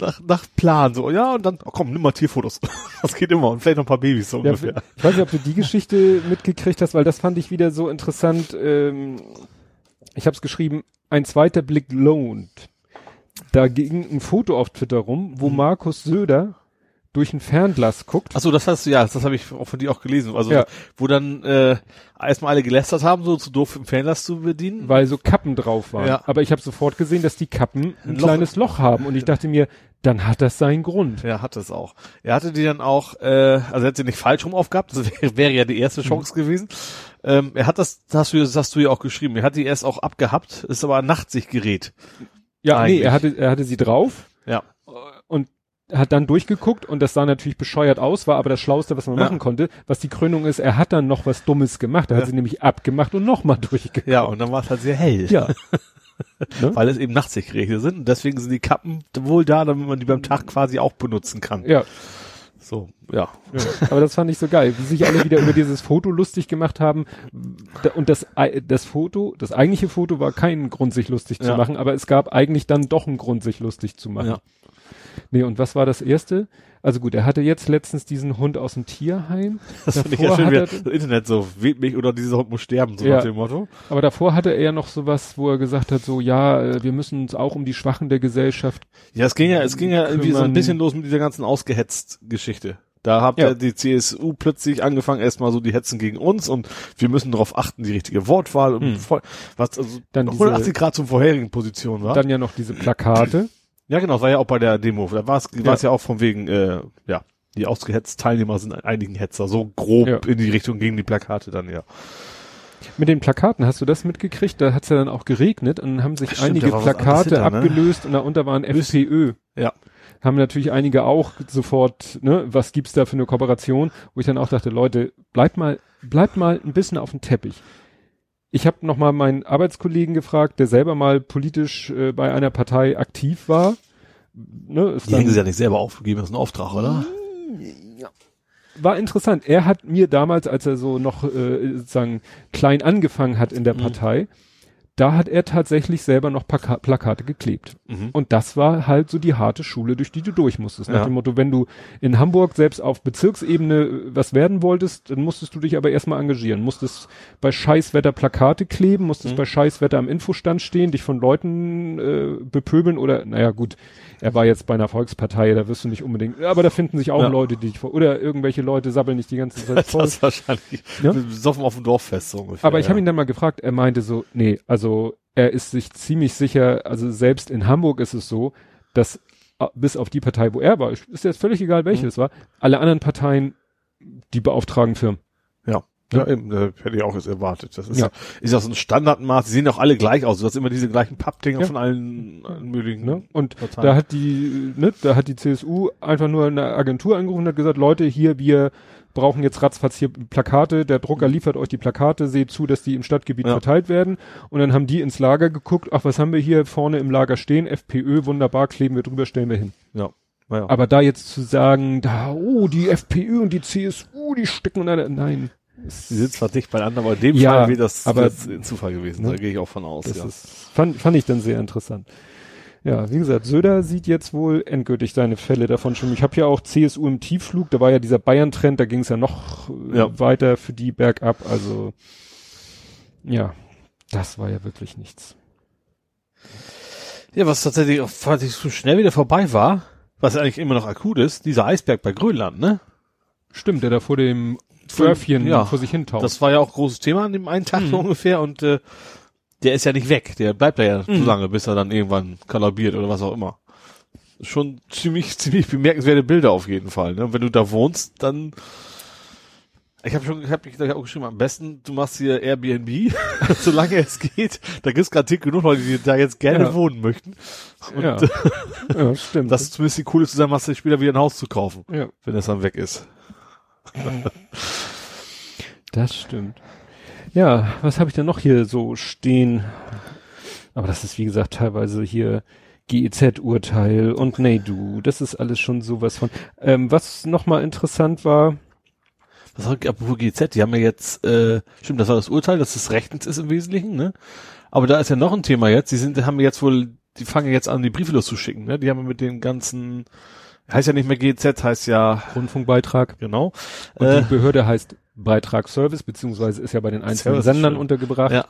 nach, nach Plan so, ja, und dann, oh, komm, nimm mal Tierfotos. Das geht immer und vielleicht noch ein paar Babys so Ja, ungefähr. ich weiß nicht, ob du die Geschichte mitgekriegt hast, weil das fand ich wieder so interessant. Ähm, ich habe es geschrieben, ein zweiter Blick lohnt. Da ging ein Foto auf Twitter rum, wo Mhm. Markus Söder durch ein Fernglas guckt. Ach so, das hast du, ja, das habe ich auch von dir auch gelesen. Also, Ja. wo dann äh, erstmal alle gelästert haben, so zu doof im Fernlass zu bedienen. weil so Kappen drauf waren. Ja. Aber ich habe sofort gesehen, dass die Kappen ein, Ein Loch. kleines Loch haben und ich dachte mir, dann hat das seinen Grund. Er hat es auch. Er hatte die dann auch, äh, also er hat sie nicht falsch rum aufgehabt, das wäre, wäre ja die erste Chance gewesen. Ähm, er hat das, das hast du, das hast du ja auch geschrieben, er hat die erst auch abgehabt, ist aber ein Nachtsichtgerät. Ja, nee, Eigentlich. er hatte, er hatte sie drauf Ja. und hat dann durchgeguckt und das sah natürlich bescheuert aus, war aber das Schlauste, was man Ja. machen konnte. Was die Krönung ist, er hat dann noch was Dummes gemacht. Er hat Ja. sie nämlich abgemacht und nochmal durchgeguckt. Ja, und dann war es halt sehr hell. Ja. Weil es eben Nachtsichtgeräte sind und deswegen sind die Kappen wohl da, damit man die beim Tag quasi auch benutzen kann. ja. So, ja. Ja, aber das fand ich so geil, wie sich alle wieder über dieses Foto lustig gemacht haben. Und das, das Foto, das eigentliche Foto war kein Grund, sich lustig zu Ja. machen, aber es gab eigentlich dann doch einen Grund, sich lustig zu machen. Ja. Nee, und was war das erste? Also gut, er hatte jetzt letztens diesen Hund aus dem Tierheim. Das finde ich ja schön, wie er- das Internet so, wählt mich oder dieser Hund muss sterben, so Ja. nach dem Motto. Aber davor hatte er ja noch sowas, wo er gesagt hat, so, ja, äh, wir müssen uns auch um die Schwachen der Gesellschaft. Ja, es ging ja, es ging ja irgendwie so ein bisschen los mit dieser ganzen ausgehetzt Geschichte. Da hat Ja. ja. die CSU plötzlich angefangen, erstmal so die Hetzen gegen uns und wir müssen darauf achten, die richtige Wortwahl und Hm. voll, was also Dann 180 diese- Grad zum vorherigen Position war. Dann ja noch diese Plakate. Ja, genau, war ja auch bei der Demo. Da war es Ja. ja. ja auch von wegen, äh, ja, die ausgehetzten Teilnehmer sind einigen Hetzer, so grob Ja. in die Richtung gegen die Plakate dann, ja. Mit den Plakaten, hast du das mitgekriegt? Da hat es ja dann auch geregnet und dann haben sich Stimmt, einige Plakate hinter, ne? abgelöst und darunter waren FPÖ. Ja. Haben natürlich einige auch sofort, ne, was gibt's da für eine Kooperation, wo ich dann auch dachte, Leute, bleibt mal, bleibt mal ein bisschen auf dem Teppich. Ich habe noch mal meinen Arbeitskollegen gefragt, der selber mal politisch äh, bei einer Partei aktiv war. Ne, ist Die dann- hängen sie ja nicht selber aufgegeben, das ist ein Auftrag, oder? war interessant. Er hat mir damals, als er so noch äh, sozusagen klein angefangen hat in der Mhm. Partei, da hat er tatsächlich selber noch Plaka Plakate geklebt. Mhm. Und das war halt so die harte Schule, durch die du durch musstest. Nach Ja. dem Motto, wenn du in Hamburg selbst auf Bezirksebene äh, was werden wolltest, dann musstest du dich aber erstmal engagieren. Musstest bei Scheißwetter Plakate kleben, musstest Mhm. bei Scheißwetter am Infostand stehen, dich von Leuten äh, bepöbeln oder, naja gut, er war jetzt bei einer Volkspartei, da wirst du nicht unbedingt, aber da finden sich auch Ja. Leute, die dich vor, oder irgendwelche Leute sabbeln nicht die ganze Zeit voll. Das ist wahrscheinlich Ja? besoffen auf dem Dorffest so ungefähr. Aber ich ja. habe ihn dann mal gefragt, er meinte so, nee, also er ist sich ziemlich sicher, also selbst in Hamburg ist es so, dass äh, bis auf die Partei, wo er war, ist jetzt völlig egal, welche Mhm. es war, alle anderen Parteien, die beauftragen Firmen. Ja. Ja, eben, äh, hätte ich auch jetzt erwartet. Das ist Ja. ja, ist auch so ein Standardmaß. Die sehen auch alle gleich aus. Du hast immer diese gleichen Pappdinger Ja. von allen, allen möglichen. Ne? Und Parteien. da hat die, ne, da hat die CSU einfach nur eine Agentur angerufen und hat gesagt, Leute, hier, wir brauchen jetzt ratzfatz hier Plakate, der Drucker liefert euch die Plakate, seht zu, dass die im Stadtgebiet Ja. verteilt werden. Und dann haben die ins Lager geguckt, ach, was haben wir hier vorne im Lager stehen? FPÖ, wunderbar, kleben wir drüber, stellen wir hin. Ja. Ja. Aber da jetzt zu sagen, da, oh, die FPÖ und die CSU, die stecken unter, nein. Sie sind zwar dicht beieinander, aber in dem Ja, Fall wird das, aber- Zufall gewesen. Ne? Da gehe ich auch von aus. Das ja. ist, fand, fand ich dann sehr interessant. Ja, wie gesagt, Söder sieht jetzt wohl endgültig seine Fälle davon schon. Ich habe ja auch CSU im Tiefflug, da war ja dieser Bayern-Trend, da ging es ja noch äh, Ja. weiter für die bergab. Also ja, das war ja wirklich nichts. ja, was tatsächlich auch fand ich, so schnell wieder vorbei war, was eigentlich immer noch akut ist, dieser Eisberg bei Grönland, ne? Stimmt, der da vor dem Dörfchen Ja. vor sich hin taucht. Das war ja auch großes Thema an dem einen Tag so ungefähr und äh, der ist ja nicht weg. Der bleibt da ja so lange, bis er dann irgendwann kollabiert oder was auch immer. Schon ziemlich, ziemlich bemerkenswerte Bilder auf jeden Fall. Ne? Und wenn du da wohnst, dann ich habe schon, ich habe da auch geschrieben, am besten du machst hier Airbnb, solange es geht. Da gibt's gerade genug Leute, die da jetzt gerne Ja. wohnen möchten. Und ja. ja, stimmt. das ist zumindest die coole Zusammenhang, später wieder ein Haus zu kaufen, ja, wenn es dann weg ist. das stimmt. Ja, was habe ich denn noch hier so stehen? Aber das ist wie gesagt teilweise hier GEZ-Urteil und nee du, das ist alles schon sowas von. Ähm, was nochmal interessant war, Was hat, apropos GZ, die haben ja jetzt, äh, stimmt, das war das Urteil, dass es rechtens ist im Wesentlichen, ne? Aber da ist ja noch ein Thema jetzt, die sind, haben jetzt wohl, die fangen jetzt an, die Briefe loszuschicken, ne? Die haben ja mit den ganzen, heißt ja nicht mehr GZ, heißt ja, Rundfunkbeitrag genau. und Äh, die Behörde heißt Beitragsservice, beziehungsweise ist ja bei den einzelnen Service, Sendern stimmt. untergebracht. Ja.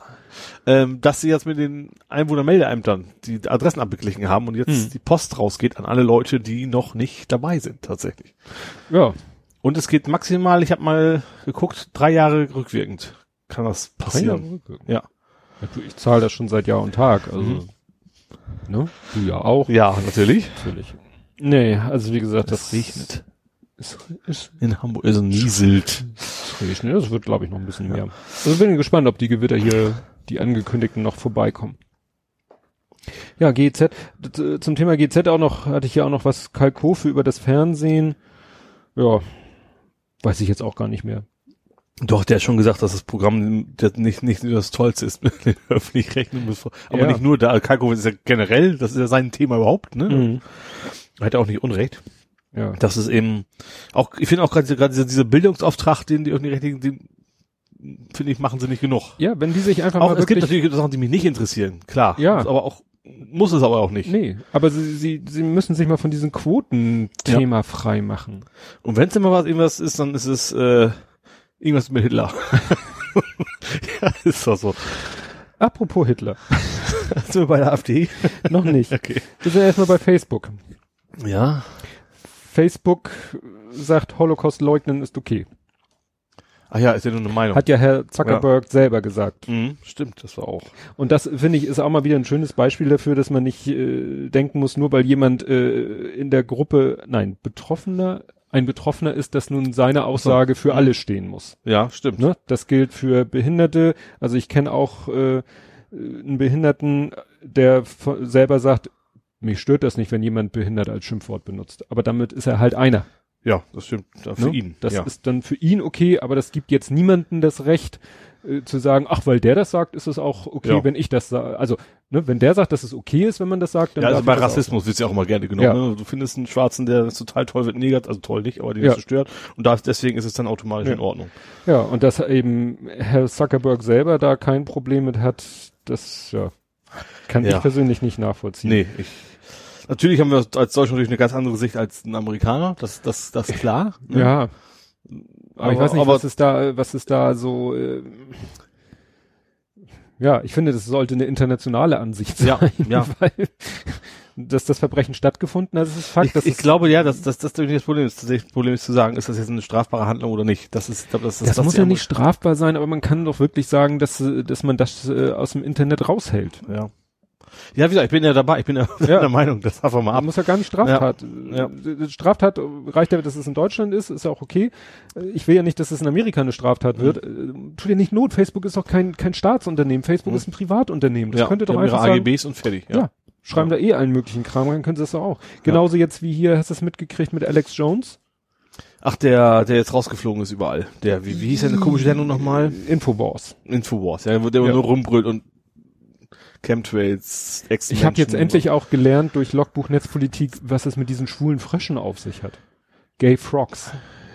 Ähm, dass sie jetzt mit den Einwohnermeldeämtern die Adressen abgeglichen haben und jetzt Hm. die Post rausgeht an alle Leute, die noch nicht dabei sind, tatsächlich. ja. Und es geht maximal, ich habe mal geguckt, drei Jahre rückwirkend kann das passieren. Ja. Ja, du, ich zahle das schon seit Jahr und Tag, also, Mhm. ne? Du ja auch. Ja, natürlich. Natürlich. Nee, also wie gesagt, das, Das regnet. Ist, ist, In Hamburg, also nieselt. regnet. Das wird, glaube ich, noch ein bisschen mehr. Also bin ich gespannt, ob die Gewitter hier, die angekündigten, noch vorbeikommen. Ja, GZ. Zum Thema GZ auch noch, hatte ich ja auch noch was Kalkofe über das Fernsehen. Ja, weiß ich jetzt auch gar nicht mehr. Doch, der hat schon gesagt, dass das Programm das nicht, nicht nur das Tollste ist mit den öffentlich Rechnungen. Aber Ja. nicht nur da, Kalkofe ist ja generell, das ist ja sein Thema überhaupt, ne? Mhm. Hat er auch nicht Unrecht. Ja. Das ist eben, auch, ich finde auch gerade gerade dieser, dieser Bildungsauftrag, den die öffentlich Rechtlichen, den, finde ich, machen sie nicht genug. Ja, wenn die sich einfach Auch, mal es gibt natürlich Sachen, die mich nicht interessieren, klar. Ja. Aber auch, muss es aber auch nicht. nee, aber sie, sie, sie müssen sich mal von diesem Quotenthema frei machen. Und wenn es immer was irgendwas ist, dann ist es äh, irgendwas mit Hitler. ja, ist doch so. Apropos Hitler. Sind wir bei der AfD? noch nicht. Okay. Wir sind erstmal bei Facebook. Ja. Facebook sagt, Holocaust leugnen ist okay. Ach ja, ist ja nur eine Meinung. Hat ja Herr Zuckerberg selber gesagt. mhm, stimmt, das war auch. Und das finde ich ist auch mal wieder ein schönes Beispiel dafür, dass man nicht äh, denken muss, nur weil jemand äh, in der Gruppe, nein, Betroffener, ein Betroffener ist, dass nun seine Aussage für alle stehen muss. Ja, stimmt. Ne? Das gilt für Behinderte. Also ich kenne auch äh, einen Behinderten, der selber sagt, mich stört das nicht, wenn jemand behindert als Schimpfwort benutzt. Aber damit ist er halt einer. Ja, das stimmt. Für ne? ihn. Das ja. ist dann für ihn okay, aber das gibt jetzt niemanden das Recht äh, zu sagen, ach, weil der das sagt, ist es auch okay, Ja. wenn ich das sage. Also, ne, wenn der sagt, dass es okay ist, wenn man das sagt, dann ja, also bei. Rassismus wird's ja auch immer gerne genommen. Ja. Ne? Du findest einen Schwarzen, der das total toll wird, negativ, also toll nicht, aber den Ja. ja. stört. Und da, deswegen ist es dann automatisch in Ordnung. Ja, und dass eben Herr Zuckerberg selber da kein Problem mit hat, das ja, kann ich persönlich nicht nachvollziehen. Nee, ich. Natürlich haben wir als Deutsche natürlich eine ganz andere Sicht als ein Amerikaner. Das, das, das ist klar. ne? Ja. Aber, ich Aber- weiß nicht, was ist da, was ist da so, äh, ja, ich finde, das sollte eine internationale Ansicht sein, Ja, ja. weil, dass das Verbrechen stattgefunden hat, das ist Fakt. Ich, das ich glaube ja, dass das, das das Problem ist, das Problem ist zu sagen, ist das jetzt eine strafbare Handlung oder nicht. Das ist, ich glaube, das, das, das muss die ja nicht strafbar sein, aber man kann doch wirklich sagen, dass, äh, dass man das äh, aus dem Internet raushält. Ja. Ja, wie gesagt, ich bin ja dabei, ich bin ja, Ja. der Meinung, das darf man mal Man ab. muss ja gar nicht Straftat. Ja. Äh, Straftat reicht ja, dass es in Deutschland ist, ist ja auch okay. Ich will ja nicht, dass es in Amerika eine Straftat Mhm. wird. Äh, Tut ja nicht Not. Facebook ist doch kein, kein Staatsunternehmen. Facebook Mhm. ist ein Privatunternehmen. Das ja, könnte doch haben ihre einfach sagen, AGBs und fertig. ja. Ja. schreiben da eh allen möglichen Kram, dann können sie das doch auch. Genauso jetzt wie hier, hast du das mitgekriegt mit Alex Jones? Ach, der, der jetzt rausgeflogen ist überall. Der, wie, wie hieß der komische Sendung nochmal? Infowars. Infowars, ja, wo der Ja. nur rumbrüllt und Chemtrails, ex Ich habe jetzt endlich auch gelernt durch Logbuch Netzpolitik, was es mit diesen schwulen Fröschen auf sich hat. Gay Frogs.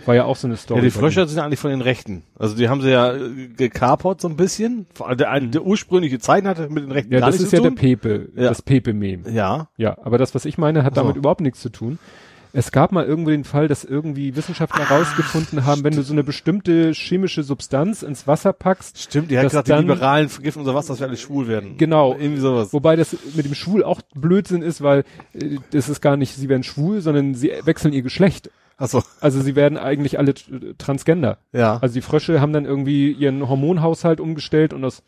War ja auch so eine Story. Ja, die Frösche sind eigentlich von den Rechten. Also die haben sie ja äh, gekapert so ein bisschen. Vor allem Der, ein- der ursprüngliche Zeichen hatte mit den Rechten Ja, gar das nichts ist zu ja tun. der Pepe, Ja. das Pepe-Meme. Ja, Ja, aber das, was ich meine, hat Ach so. damit überhaupt nichts zu tun. Es gab mal irgendwo den Fall, dass irgendwie Wissenschaftler herausgefunden haben, wenn du so eine bestimmte chemische Substanz ins Wasser packst, stimmt. Die hat gesagt, die dann- Liberalen vergiften unser Wasser, dass wir alle schwul werden. Genau. Irgendwie sowas. wobei das mit dem Schwul auch Blödsinn ist, weil äh, das ist gar nicht, sie werden schwul, sondern sie wechseln ihr Geschlecht. Achso, Also sie werden eigentlich alle äh, Transgender. ja. Also die Frösche haben dann irgendwie ihren Hormonhaushalt umgestellt und aus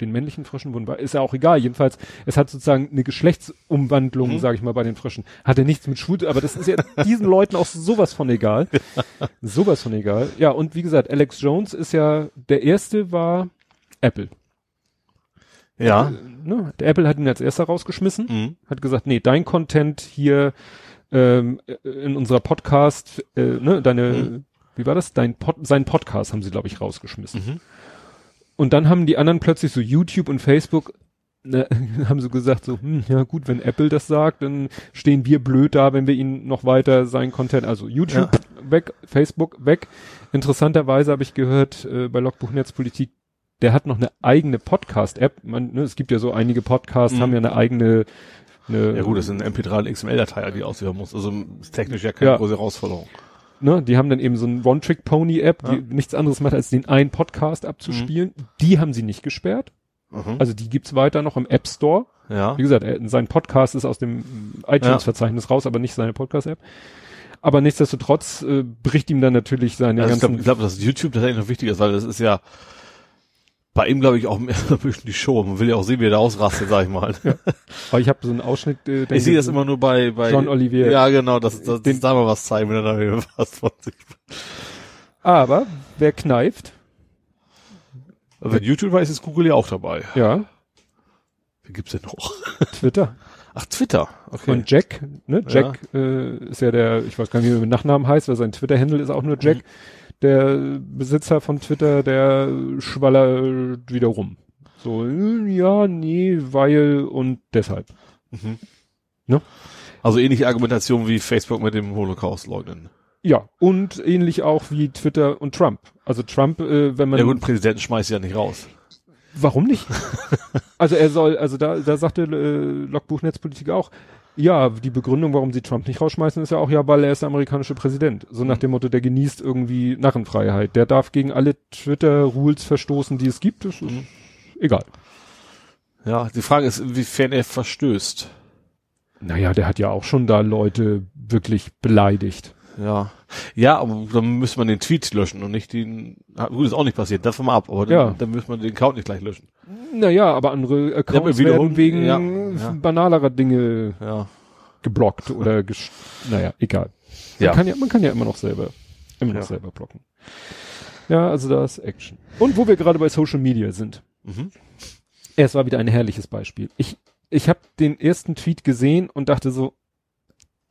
den männlichen Fröschen wurden, ist ja auch egal. Jedenfalls, es hat sozusagen eine Geschlechtsumwandlung, Mhm. sage ich mal, bei den Fröschen. Hat ja nichts mit Schwul, aber das ist ja diesen Leuten auch sowas von egal. sowas von egal. Ja, und wie gesagt, Alex Jones ist ja, der erste war Apple. ja. Ne? Der Apple hat ihn als erster rausgeschmissen, Mhm. hat gesagt, nee, dein Content hier ähm, in unserer Podcast, äh, ne, deine, Mhm. wie war das? Dein Pod, sein Podcast haben sie, glaube ich, rausgeschmissen. Und dann haben die anderen plötzlich so YouTube und Facebook, ne, haben so gesagt, so, hm, ja gut, wenn Apple das sagt, dann stehen wir blöd da, wenn wir ihnen noch weiter sein Content, also YouTube weg, Facebook weg. Interessanterweise habe ich gehört, äh, bei Logbuch Netzpolitik, der hat noch eine eigene Podcast-App. Man, ne, es gibt ja so einige Podcasts, Mhm. haben ja eine eigene, eine, Ja gut, das sind MP3 und XML-Datei, die ausführen muss. Also ist technisch ja keine Ja. große Herausforderung. Ne, die haben dann eben so ein One-Trick-Pony-App, die Ja. nichts anderes macht, als den einen Podcast abzuspielen. Die haben sie nicht gesperrt. Mhm. Also die gibt's weiter noch im App Store. ja. Wie gesagt, er, sein Podcast ist aus dem iTunes-Verzeichnis raus, aber nicht seine Podcast-App. Aber nichtsdestotrotz äh, bricht ihm dann natürlich seine Also ich ganzen... glaube, glaub, dass YouTube tatsächlich noch wichtiger ist, weil das ist ja bei ihm, glaube ich, auch mehr ein bisschen die Show. Man will ja auch sehen, wie er da ausrastet, sag ich mal. aber ich habe so einen Ausschnitt... Äh, Ich sehe das immer nur bei, bei John Olivier. Ja, genau, dass, dass, Den- dass da mal was zeigen, wenn er da was von sich. Aber wer kneift, Also wenn YouTube weiß, ist Google ja auch dabei. ja, Wie gibt's denn noch? Twitter. Ach, Twitter. Okay. Und Jack, ne? Jack äh, ist ja der, ich weiß gar nicht, wie er mit Nachnamen heißt, weil sein Twitter-Handle ist auch nur Jack. Mhm. Der Besitzer von Twitter, der schwallert wieder rum. So, äh, ja, nee, weil und deshalb. Mhm. Ne? Also ähnliche Argumentation wie Facebook mit dem Holocaust leugnen. Ja, und ähnlich auch wie Twitter und Trump. Also Trump, äh, wenn man. Ja gut, Präsidenten schmeißt ja nicht raus. Warum nicht? also er soll, also da, da sagte äh, Logbuch Netzpolitik auch, ja, die Begründung, warum sie Trump nicht rausschmeißen, ist ja auch ja, weil er ist der amerikanische Präsident. So nach dem Motto, der genießt irgendwie Narrenfreiheit. Der darf gegen alle Twitter-Rules verstoßen, die es gibt. Das ist egal. Ja, die Frage ist, inwiefern er verstößt. Naja, der hat ja auch schon da Leute wirklich beleidigt. Ja. Ja, aber dann müsste man den Tweet löschen und nicht den, ah, gut, ist auch nicht passiert, davon mal ab, aber dann, Ja. dann müsste man den Account nicht gleich löschen. Naja, aber andere Accounts Ja, werden wegen ja, ja. banalerer Dinge Ja. geblockt oder gesch naja, egal. Man Ja. kann ja, man kann ja immer noch selber, immer noch selber blocken. Ja, also da ist Action. Und wo wir gerade bei Social Media sind. Mhm. Es war wieder ein herrliches Beispiel. Ich, ich habe den ersten Tweet gesehen und dachte so,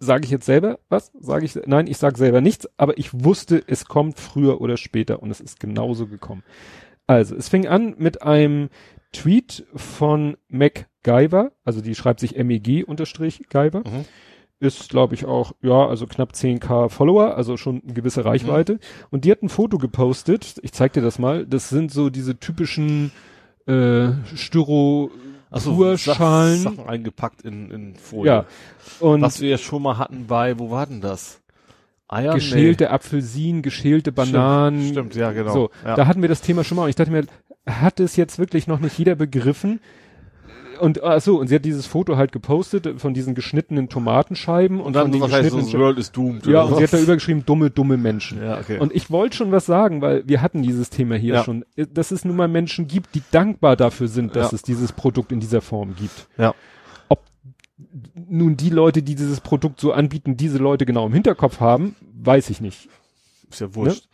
sage ich jetzt selber was? Sage ich, nein, ich sage selber nichts, aber ich wusste, es kommt früher oder später und es ist genauso gekommen. Also, es fing an mit einem Tweet von MacGyver, also die schreibt sich MEG unterstrich Guyver, Mhm. ist glaube ich auch, ja, also knapp 10k Follower, also schon eine gewisse Reichweite. Und die hat ein Foto gepostet, ich zeig dir das mal, das sind so diese typischen äh, Styro Achso, Purschalen. Sachen eingepackt in, in Folie. Ja. Und Was wir ja schon mal hatten bei, wo war denn das? Eier? geschälte Apfelsinen, geschälte Bananen. Stimmt, stimmt, ja, genau. So, Ja. da hatten wir das Thema schon mal und ich dachte mir, hat es jetzt wirklich noch nicht jeder begriffen? Und ach so, und sie hat dieses Foto halt gepostet von diesen geschnittenen Tomatenscheiben und, Und dann von den geschnittenen The World is Doomed. Ja, und sie hat da übergeschrieben, dumme, dumme Menschen. Ja, okay. Und ich wollte schon was sagen, weil wir hatten dieses Thema hier Ja. schon, dass es nun mal Menschen gibt, die dankbar dafür sind, dass Ja. es dieses Produkt in dieser Form gibt. ja. Ob nun die Leute, die dieses Produkt so anbieten, diese Leute genau im Hinterkopf haben, weiß ich nicht. Ist ja wurscht.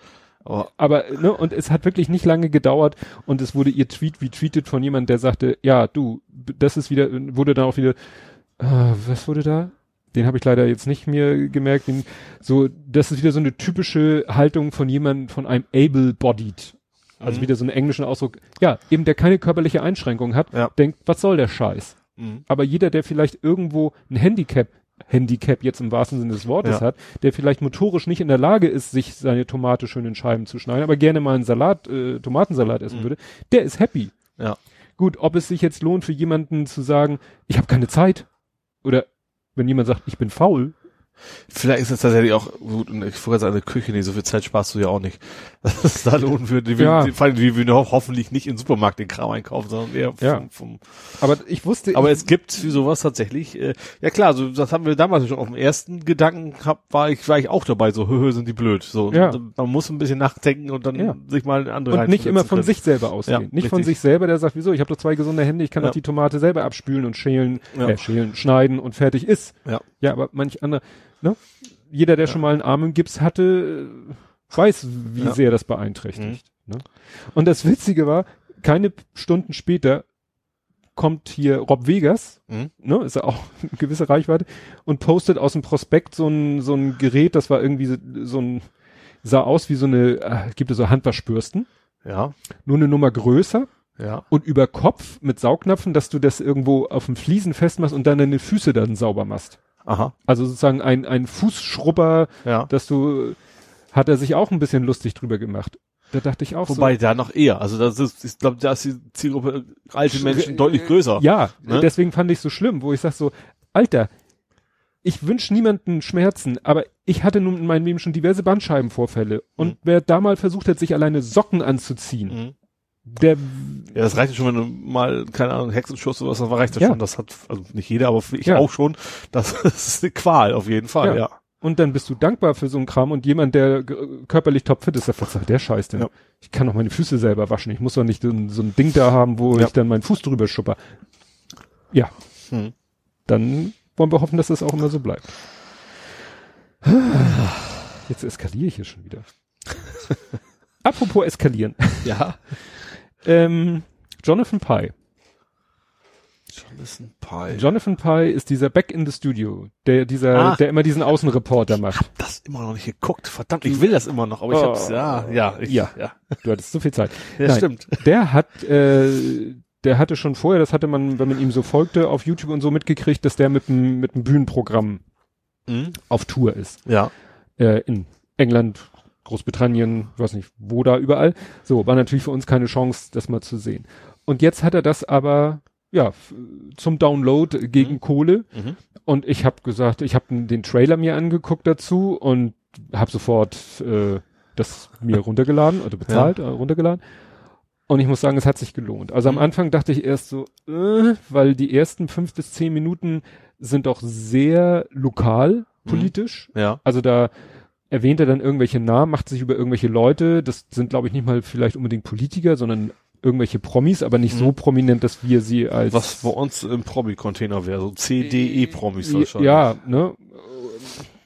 Aber Aber, ne, und es hat wirklich nicht lange gedauert und es wurde ihr Tweet retweetet von jemand, der sagte, ja, du, das ist wieder, wurde dann auch wieder, äh, was wurde da? Den habe ich leider jetzt nicht mehr gemerkt. Den, so, das ist wieder so eine typische Haltung von jemandem, von einem able-bodied. Also Mhm. wieder so einen englischen Ausdruck. Ja, eben der keine körperliche Einschränkung hat, Ja. denkt, was soll der Scheiß? mhm. Aber jeder, der vielleicht irgendwo ein Handicap, Handicap jetzt im wahrsten Sinne des Wortes Ja. hat, der vielleicht motorisch nicht in der Lage ist, sich seine Tomate schön in Scheiben zu schneiden, aber gerne mal einen Salat, äh, Tomatensalat essen Mhm. würde, der ist happy. Ja. Gut, ob es sich jetzt lohnt für jemanden zu sagen, ich habe keine Zeit oder wenn jemand sagt, ich bin faul, Vielleicht ist es tatsächlich auch gut, und ich vorher eine Küche, nee, so viel Zeit sparst du ja auch nicht. Dass es da lohnen würde. Die, Ja. die, die wir ho hoffentlich nicht im Supermarkt den Kram einkaufen, sondern eher vom, Ja. vom aber ich wusste, Aber ich, es gibt sowas tatsächlich, äh, ja klar, so das haben wir damals schon auf dem ersten Gedanken gehabt, war ich, war ich auch dabei, so höhö sind die blöd. So Ja. Und man muss ein bisschen nachdenken und dann Ja. sich mal eine andere und nicht immer von sich selber ausgehen. Nicht von richtig. sich selber, der sagt, wieso, ich habe doch zwei gesunde Hände, ich kann doch die Tomate selber abspülen und schälen, äh, schälen, schneiden und fertig ist. Ja. Ja, aber manch andere, ne? Jeder, der schon mal einen Arm im Gips hatte, äh, weiß, wie Ja. sehr das beeinträchtigt. Ne? Und das Witzige war, keine Stunden später kommt hier Rob Vegas, Mhm. ne, ist ja auch eine gewisse Reichweite, und postet aus dem Prospekt so ein, so ein Gerät, das war irgendwie so, so ein, sah aus wie so eine, äh, gibt es so Handwaschbürsten, Ja, nur eine Nummer größer ja. und über Kopf mit Saugnapfen, dass du das irgendwo auf dem Fliesen festmachst und dann deine Füße dann sauber machst. Aha. Also sozusagen ein, ein Fußschrubber, Ja. dass du, hat er sich auch ein bisschen lustig drüber gemacht. Da dachte ich auch Wobei da noch eher. Also das ist, ich glaube, da ist die Zielgruppe alte Menschen deutlich größer. so, ja, Ne? deswegen fand ich so schlimm, wo ich sag so, Alter, ich wünsche niemanden Schmerzen, aber ich hatte nun in meinem Leben schon diverse Bandscheibenvorfälle. Und Mhm. wer da mal versucht hat, sich alleine Socken anzuziehen, Mhm. der, Ja, das reicht ja schon, wenn du mal, keine Ahnung, Hexenschuss oder was, das reicht ja, Ja. schon. Das hat, also nicht jeder, aber ich Ja. auch schon. Das, das ist eine Qual, auf jeden Fall, Ja. ja. Und dann bist du dankbar für so einen Kram und jemand, der g- körperlich topfit ist, sagt, was soll der Scheiß denn? Ja. Ich kann doch meine Füße selber waschen. Ich muss doch nicht so ein, so ein Ding da haben, wo Ja. ich dann meinen Fuß drüber schupper. Ja. Hm. Dann wollen wir hoffen, dass das auch immer so bleibt. Jetzt eskaliere ich hier schon wieder. Apropos eskalieren. Ja. Ähm, Jonathan Pye. Jonathan Pye. Jonathan Pye ist dieser Back in the Studio, der dieser, Ah. der immer diesen Außenreporter macht. das immer noch nicht geguckt. Verdammt, ich will das immer noch, aber ich Oh. hab's, ja, ja, ich, Ja. ja. Du hattest so viel Zeit. Ja, Nein. stimmt. Der hat, äh, der hatte schon vorher, das hatte man, wenn man ihm so folgte, auf YouTube und so mitgekriegt, dass der mit einem mit einem Bühnenprogramm Mhm. auf Tour ist. Ja. Äh, in England, Großbritannien, ich weiß nicht, wo da überall. So, war natürlich für uns keine Chance, das mal zu sehen. Und jetzt hat er das aber, ja, zum Download gegen Mhm. Kohle. Mhm. Und ich habe gesagt, ich habe den Trailer mir angeguckt dazu und habe sofort äh, das mir runtergeladen oder bezahlt, äh, runtergeladen. Und ich muss sagen, es hat sich gelohnt. Also am Mhm. Anfang dachte ich erst so, äh, weil die ersten fünf bis zehn Minuten sind doch sehr lokal politisch. Ja. Also da erwähnt er dann irgendwelche Namen, macht sich über irgendwelche Leute, das sind glaube ich nicht mal vielleicht unbedingt Politiker, sondern irgendwelche Promis, aber nicht mhm. so prominent, dass wir sie als was bei uns im Promi-Container wäre, so CDE-Promis wahrscheinlich. Ja, ne?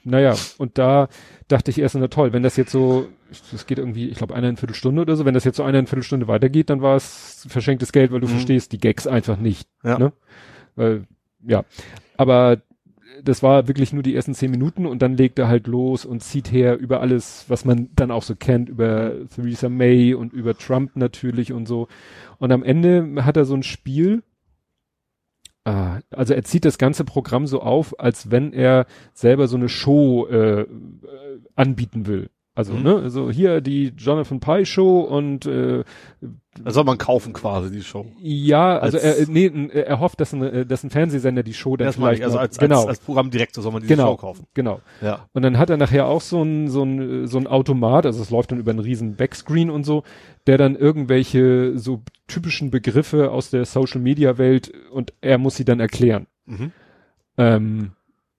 Naja, und da dachte ich erst, na toll, wenn das jetzt so, das geht irgendwie, ich glaube, eine Viertelstunde oder so, wenn das jetzt so eine Viertelstunde weitergeht, dann war es verschenktes Geld, weil du mhm. verstehst die Gags einfach nicht. Ja. Ne? Weil, ja. Aber das war wirklich nur die ersten zehn Minuten und dann legt er halt los und zieht her über alles, was man dann auch so kennt, über Theresa May und über Trump natürlich und so. Und am Ende hat er so ein Spiel, Ah, also er zieht das ganze Programm so auf, als wenn er selber so eine Show äh, anbieten will. Also, mhm. ne, also hier die Jonathan Pye Show und äh, das soll man kaufen quasi, die Show. Ja, also als, er, nee, er hofft, dass ein, äh, dass ein Fernsehsender die Show dann vielleicht ich, also als, genau. als, als Programmdirektor soll man diese genau, Show kaufen. Genau. Ja. Und dann hat er nachher auch so ein, so ein, so ein Automat, also es läuft dann über einen riesen Backscreen und so, der dann irgendwelche so typischen Begriffe aus der Social Media Welt und er muss sie dann erklären. Mhm. Ähm,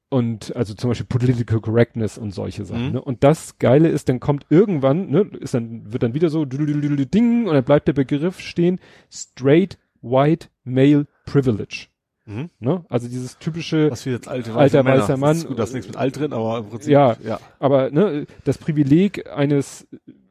und also zum Beispiel Political Correctness und solche Sachen. Mhm. Ne? Und das Geile ist, dann kommt irgendwann, ne, ist dann, wird dann wieder so ding und dann bleibt der Begriff stehen, straight white male privilege. Mhm. Ne? Also dieses typische Was wir jetzt alte weiße alter weißer Mann. Das ist gut, das ist nichts mit alt drin, aber im Prinzip. Ja, ja. aber ne, das Privileg eines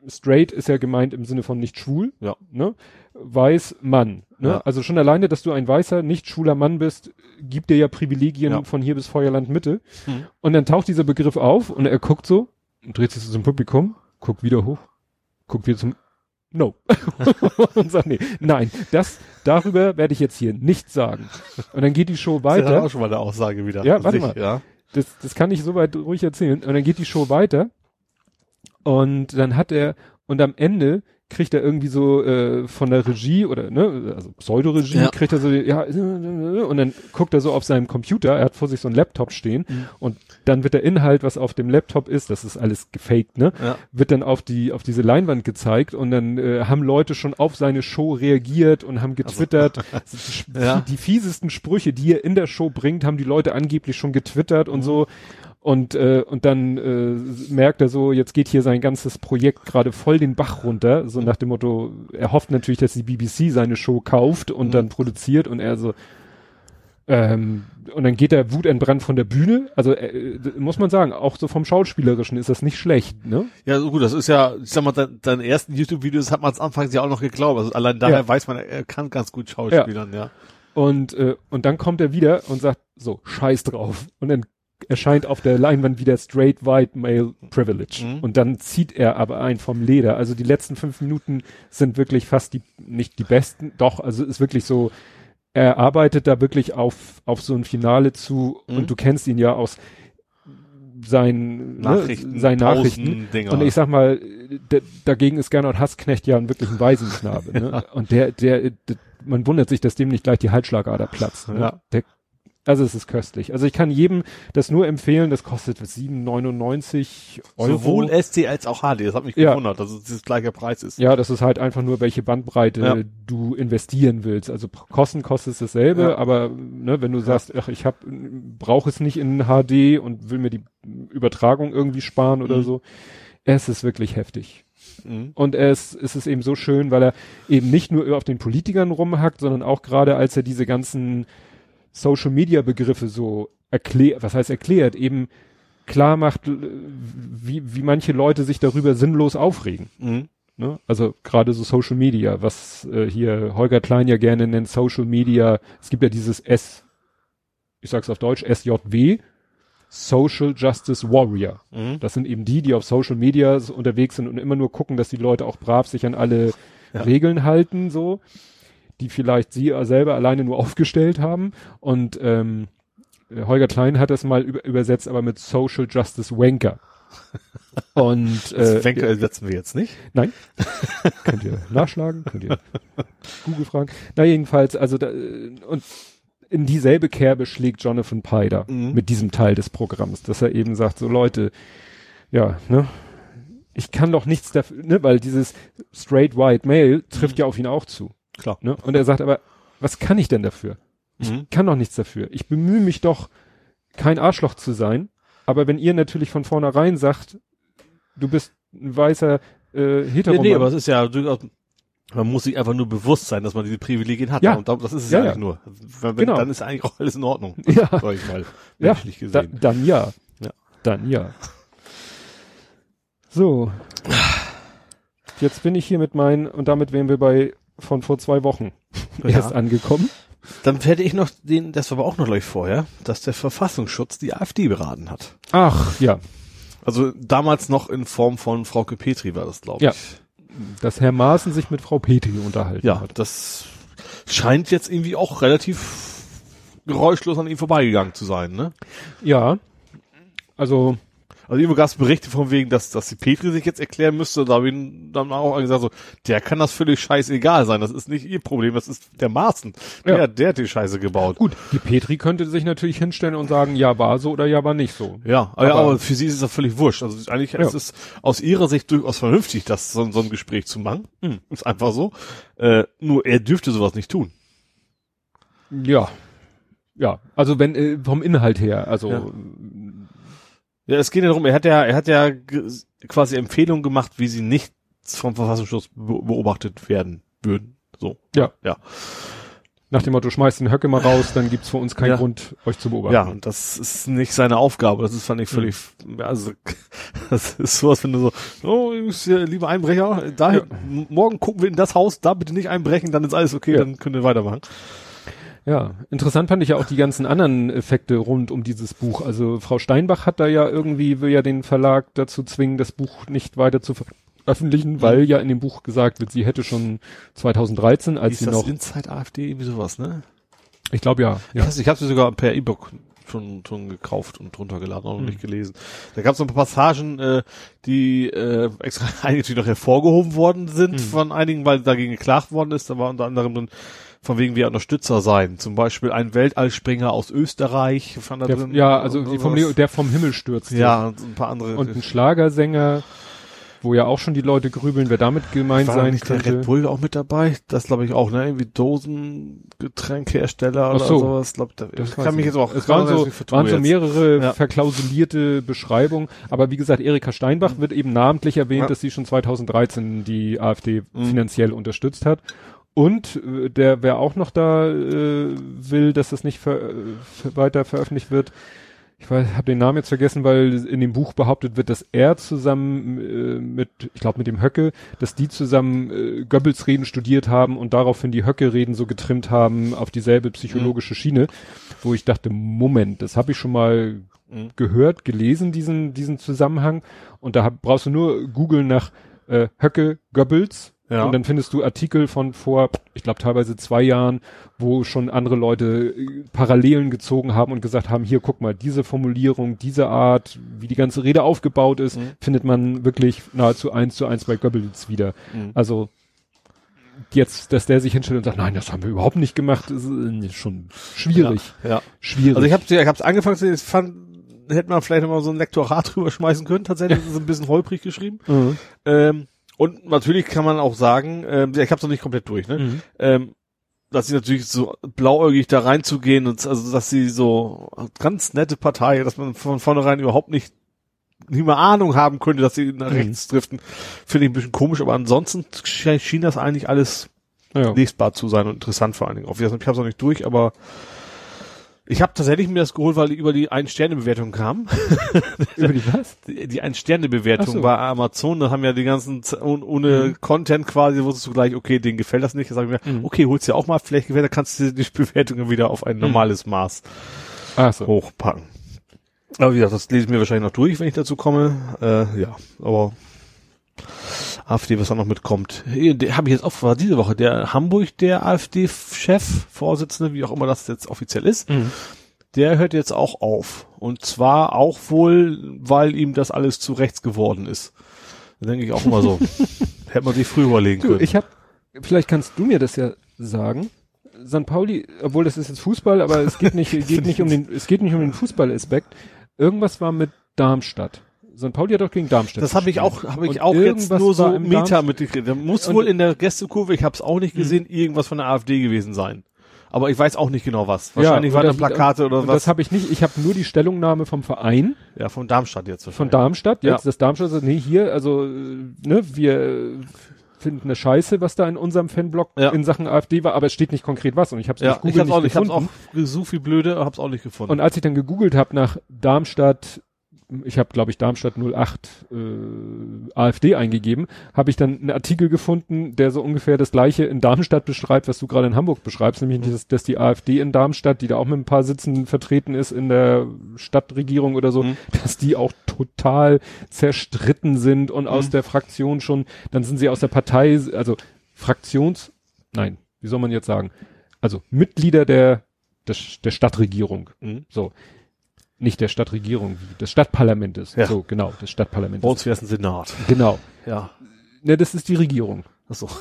straight ist ja gemeint im Sinne von nicht schwul. Ja. Ne? Weiß Mann. Ne? Ja. Also schon alleine, dass du ein weißer, nicht schwuler Mann bist, gibt dir ja Privilegien ja. von hier bis Feuerland Mitte. Mhm. Und dann taucht dieser Begriff auf und er guckt so und dreht sich so zum Publikum, guckt wieder hoch, guckt wieder zum No. und sagt, nee, nein, das, darüber werde ich jetzt hier nichts sagen. Und dann geht die Show weiter. Das ist auch schon mal eine Aussage wieder. Ja, warte mal. Ja. Das, das kann ich soweit ruhig erzählen. Und dann geht die Show weiter. Und dann hat er, und am Ende kriegt er irgendwie so äh, von der Regie oder ne, also Pseudoregie, ja. kriegt er so, ja, und dann guckt er so auf seinem Computer, er hat vor sich so einen Laptop stehen mhm. und dann wird der Inhalt, was auf dem Laptop ist, das ist alles gefaked, ne, ja. wird dann auf die, auf diese Leinwand gezeigt und dann äh, haben Leute schon auf seine Show reagiert und haben getwittert. Also, ja. Die fiesesten Sprüche, die er in der Show bringt, haben die Leute angeblich schon getwittert und mhm. so. Und, äh, und dann äh, merkt er so, jetzt geht hier sein ganzes Projekt gerade voll den Bach runter. So nach dem Motto, er hofft natürlich, dass die BBC seine Show kauft und mhm. dann produziert und er so, ähm, und dann geht der wutentbrannt von der Bühne. Also äh, muss man sagen, auch so vom Schauspielerischen ist das nicht schlecht, ne? Ja, so gut, das ist ja, ich sag mal, dein, deinen ersten YouTube-Videos hat man am Anfang ja auch noch geglaubt. Also allein daher ja. weiß man, er kann ganz gut Schauspielern, ja. ja. Und, äh, und dann kommt er wieder und sagt, so, scheiß drauf. Und dann erscheint auf der Leinwand wieder straight white male privilege. Mhm. Und dann zieht er aber ein vom Leder. Also die letzten fünf Minuten sind wirklich fast die, nicht die besten, doch, also ist wirklich so, er arbeitet da wirklich auf, auf so ein Finale zu mhm. und du kennst ihn ja aus seinen ne, Nachrichten, ne, seinen Nachrichten. Und ich sag mal, dagegen ist Gernot Hassknecht ja wirklich ein Waisenknabe. ne? Und der, der, der, man wundert sich, dass dem nicht gleich die Halsschlagader platzt. Ne? Ja. Der also es ist köstlich. Also ich kann jedem das nur empfehlen. Das kostet 7,99 Euro. Sowohl SC als auch HD. Das hat mich ja. gewundert, dass es das gleiche Preis ist. Ja, das ist halt einfach nur, welche Bandbreite ja. du investieren willst. Also Kosten kostet dasselbe, ja. aber ne, wenn du sagst, ach, ich hab, brauche es nicht in HD und will mir die Übertragung irgendwie sparen oder mhm. so, es ist wirklich heftig. Mhm. Und es, es ist eben so schön, weil er eben nicht nur auf den Politikern rumhackt, sondern auch gerade als er diese ganzen Social Media Begriffe so erklärt, was heißt erklärt, eben klar macht, äh, wie, wie manche Leute sich darüber sinnlos aufregen. Mhm. Ne? Also gerade so Social Media, was äh, hier Holger Klein ja gerne nennt, Social Media, es gibt ja dieses S, ich sag's auf Deutsch, SJW, Social Justice Warrior. Mhm. Das sind eben die, die auf Social Media unterwegs sind und immer nur gucken, dass die Leute auch brav sich an alle ja. Regeln halten, so die vielleicht sie selber alleine nur aufgestellt haben. Und ähm, Holger Klein hat das mal über, übersetzt, aber mit Social Justice Wanker. Und äh, Wanker ersetzen wir jetzt nicht. Nein. könnt ihr nachschlagen, könnt ihr Google fragen. Na jedenfalls, also da, und in dieselbe Kerbe schlägt Jonathan da mhm. mit diesem Teil des Programms, dass er eben sagt, so Leute, ja, ne, ich kann doch nichts dafür, ne, weil dieses straight white male trifft mhm. ja auf ihn auch zu. Klar. Ne? Und er sagt aber, was kann ich denn dafür? Ich mhm. kann doch nichts dafür. Ich bemühe mich doch, kein Arschloch zu sein. Aber wenn ihr natürlich von vornherein sagt, du bist ein weißer äh, hetero Nee, nee, aber es ist ja durchaus, man muss sich einfach nur bewusst sein, dass man diese Privilegien hat. Ja. Und das ist es Ja, ja, ja. eigentlich nur. Wenn, Genau. Dann ist eigentlich auch alles in Ordnung. Ja. Sag ich mal. ja, menschlich da, gesehen. dann ja. Ja. Dann ja. So. Jetzt bin ich hier mit meinen, und damit wären wir bei von vor zwei Wochen Ja. erst angekommen. Dann hätte ich noch den, das war aber auch noch gleich vorher, dass der Verfassungsschutz die AfD beraten hat. Ach, ja. Also damals noch in Form von Frauke Petri war das, glaube Ja. ich. Dass Herr Maaßen sich mit Frau Petri unterhalten Ja, hat. das scheint jetzt irgendwie auch relativ geräuschlos an ihm vorbeigegangen zu sein, ne? Ja. Also, Also irgendwo gab es Berichte von wegen, dass, dass die Petri sich jetzt erklären müsste. Da habe ich dann auch gesagt, so, der kann das völlig scheißegal sein. Das ist nicht ihr Problem, das ist der Maaßen. Ja. Der, der hat die Scheiße gebaut. gut, die Petri könnte sich natürlich hinstellen und sagen, ja, war so oder ja, war nicht so. Ja, aber, Aber- aber für sie ist es ja völlig wurscht. Also eigentlich Ja. ist es aus ihrer Sicht durchaus vernünftig, das so, so ein Gespräch zu machen. Hm. Ist einfach so. Äh, nur er dürfte sowas nicht tun. Ja. Ja, also wenn, äh, vom Inhalt her, also, Ja. Ja, es geht ja darum, er hat ja, er hat ja quasi Empfehlungen gemacht, wie sie nicht vom Verfassungsschutz be beobachtet werden würden. So. Ja. Ja. nach dem Motto, schmeißt den Höcke mal raus, dann gibt's für uns keinen Ja. Grund, euch zu beobachten. Ja, und das ist nicht seine Aufgabe. Das ist, fand ich völlig, also, das ist sowas, wenn du so, oh, lieber Einbrecher, da, Ja. morgen gucken wir in das Haus, da bitte nicht einbrechen, dann ist alles okay, Ja. dann können wir weitermachen. Ja, interessant fand ich ja auch die ganzen anderen Effekte rund um dieses Buch. Also Frau Steinbach hat da ja irgendwie, will ja den Verlag dazu zwingen, das Buch nicht weiter zu veröffentlichen, weil ja in dem Buch gesagt wird, sie hätte schon 2013, als Hieß sie das noch, Inside AfD, irgendwie sowas, ne? ich glaube ja, Ich, ja. weiß, ich habe sie sogar per E-Book schon, schon gekauft und runtergeladen, auch noch Mhm. nicht gelesen. Da gab es ein paar Passagen, äh, die äh, extra eigentlich noch hervorgehoben worden sind Mhm. von einigen, weil dagegen geklagt worden ist. Da war unter anderem drin, von wegen wir Unterstützer sein. Zum Beispiel ein Weltallspringer aus Österreich fand da Der, drin. ja, also die. Formulierung, der vom Himmel stürzt. Ja, und ein paar andere. Und ein Schlagersänger, wo ja auch schon die Leute grübeln, wer damit gemeint war sein nicht der könnte. Red Bull auch mit dabei? Das glaube ich auch, ne? Irgendwie Dosengetränkehersteller Ach oder so. sowas. Glaub, da, Das kann mich ich jetzt auch. Es waren so, waren so mehrere Ja. verklausulierte Beschreibungen. Aber wie gesagt, Erika Steinbach wird eben namentlich erwähnt, Ja. dass sie schon 2013 die AfD Mhm. finanziell unterstützt hat. Und äh, der, wer auch noch da äh, will, dass das nicht ver, äh, weiter veröffentlicht wird, ich habe den Namen jetzt vergessen, weil in dem Buch behauptet wird, dass er zusammen äh, mit, ich glaube mit dem Höcke, dass die zusammen äh, Goebbels Reden studiert haben und daraufhin die Höcke-Reden so getrimmt haben auf dieselbe psychologische Schiene, wo ich dachte, Moment, das habe ich schon mal Mhm. gehört, gelesen, diesen, diesen Zusammenhang. Und da hab, brauchst du nur googeln nach äh, Höcke Goebbels Ja. und dann findest du Artikel von vor, ich glaube teilweise zwei Jahren, wo schon andere Leute äh, Parallelen gezogen haben und gesagt haben, hier guck mal, diese Formulierung, diese Art, wie die ganze Rede aufgebaut ist, Mhm. findet man wirklich nahezu eins zu eins bei Goebbels wieder. Mhm. Also jetzt, dass der sich hinstellt und sagt, nein, das haben wir überhaupt nicht gemacht, ist äh, schon schwierig. Ja. ja. Schwierig. Also ich habe ich hab's angefangen zu fand, hätte man vielleicht mal so ein Lektorat drüber schmeißen können. Tatsächlich ist es ein bisschen holprig geschrieben. Mhm. Ähm, und natürlich kann man auch sagen, ähm, ich habe es noch nicht komplett durch, ne? Mhm. Ähm, dass sie natürlich so blauäugig da reinzugehen und also dass sie so ganz nette Partei, dass man von vornherein überhaupt nicht nicht mal Ahnung haben könnte, dass sie nach Mhm. rechts driften, finde ich ein bisschen komisch, aber ansonsten schien das eigentlich alles Ja. lesbar zu sein und interessant vor allen Dingen. Auf- Ich habe es noch nicht durch, aber ich habe tatsächlich mir das geholt, weil die über die Ein-Sterne-Bewertung kam. Über die was? Die, die Ein-Sterne-Bewertung so. bei Amazon, da haben ja die ganzen, ohne Mhm. Content quasi, wusstest du gleich, okay, denen gefällt das nicht. Da sag ich mir, Mhm. okay, hol's dir auch mal, vielleicht gefällt, dann kannst du die Bewertungen wieder auf ein normales Maß Ach so. hochpacken. Aber wie gesagt, das lese ich mir wahrscheinlich noch durch, wenn ich dazu komme. Äh, ja, aber AfD, was da noch mitkommt. Habe ich jetzt auch war diese Woche. Der Hamburg, der AfD-Chef, Vorsitzende, wie auch immer das jetzt offiziell ist, Mhm. der hört jetzt auch auf. Und zwar auch wohl, weil ihm das alles zu rechts geworden ist. Da denke ich auch immer so. Hätte man sich früher überlegen Du, können. ich habe, vielleicht kannst du mir das ja sagen. St. Pauli, obwohl das ist jetzt Fußball, aber es geht nicht, geht nicht um den, es geht nicht um den Fußballaspekt. Irgendwas war mit Darmstadt. St. Pauli hat doch gegen Darmstadt. Das habe ich auch, habe ich auch jetzt nur so Darmstadt- mitgekriegt. Da muss wohl in der Gästekurve, ich habe es auch nicht gesehen, irgendwas von der AfD gewesen sein. aber ich weiß auch nicht genau was. Wahrscheinlich ja, waren da Plakate oder was. Das habe ich nicht. Ich habe nur die Stellungnahme vom Verein. Ja, von Darmstadt jetzt. Von Darmstadt, jetzt Ja. das Darmstadt, sagt, nee, hier, also, ne, wir finden eine Scheiße, was da in unserem Fanblog Ja. in Sachen AfD war, aber es steht nicht konkret was und ich habe es Ja, durch ich hab's auch nicht, nicht ich hab's gefunden. auch gesucht wie blöde, hab's auch nicht gefunden. Und als ich dann gegoogelt habe nach Darmstadt, ich habe glaube ich Darmstadt 08 äh, AfD eingegeben, habe ich dann einen Artikel gefunden, der so ungefähr das gleiche in Darmstadt beschreibt, was du gerade in Hamburg beschreibst, nämlich dass, dass die AfD in Darmstadt, die da auch mit ein paar Sitzen vertreten ist in der Stadtregierung oder so, Mhm. dass die auch total zerstritten sind und aus Mhm. der Fraktion schon, dann sind sie aus der Partei, also Fraktions, nein, wie soll man jetzt sagen, also Mitglieder der des, der Stadtregierung. Mhm. So. Nicht der Stadtregierung, des Stadtparlamentes. Ja. So, genau, des Bei Stadtparlamentes. uns wär's ein Senat. Genau. Ja. Ne, das ist die Regierung. Achso.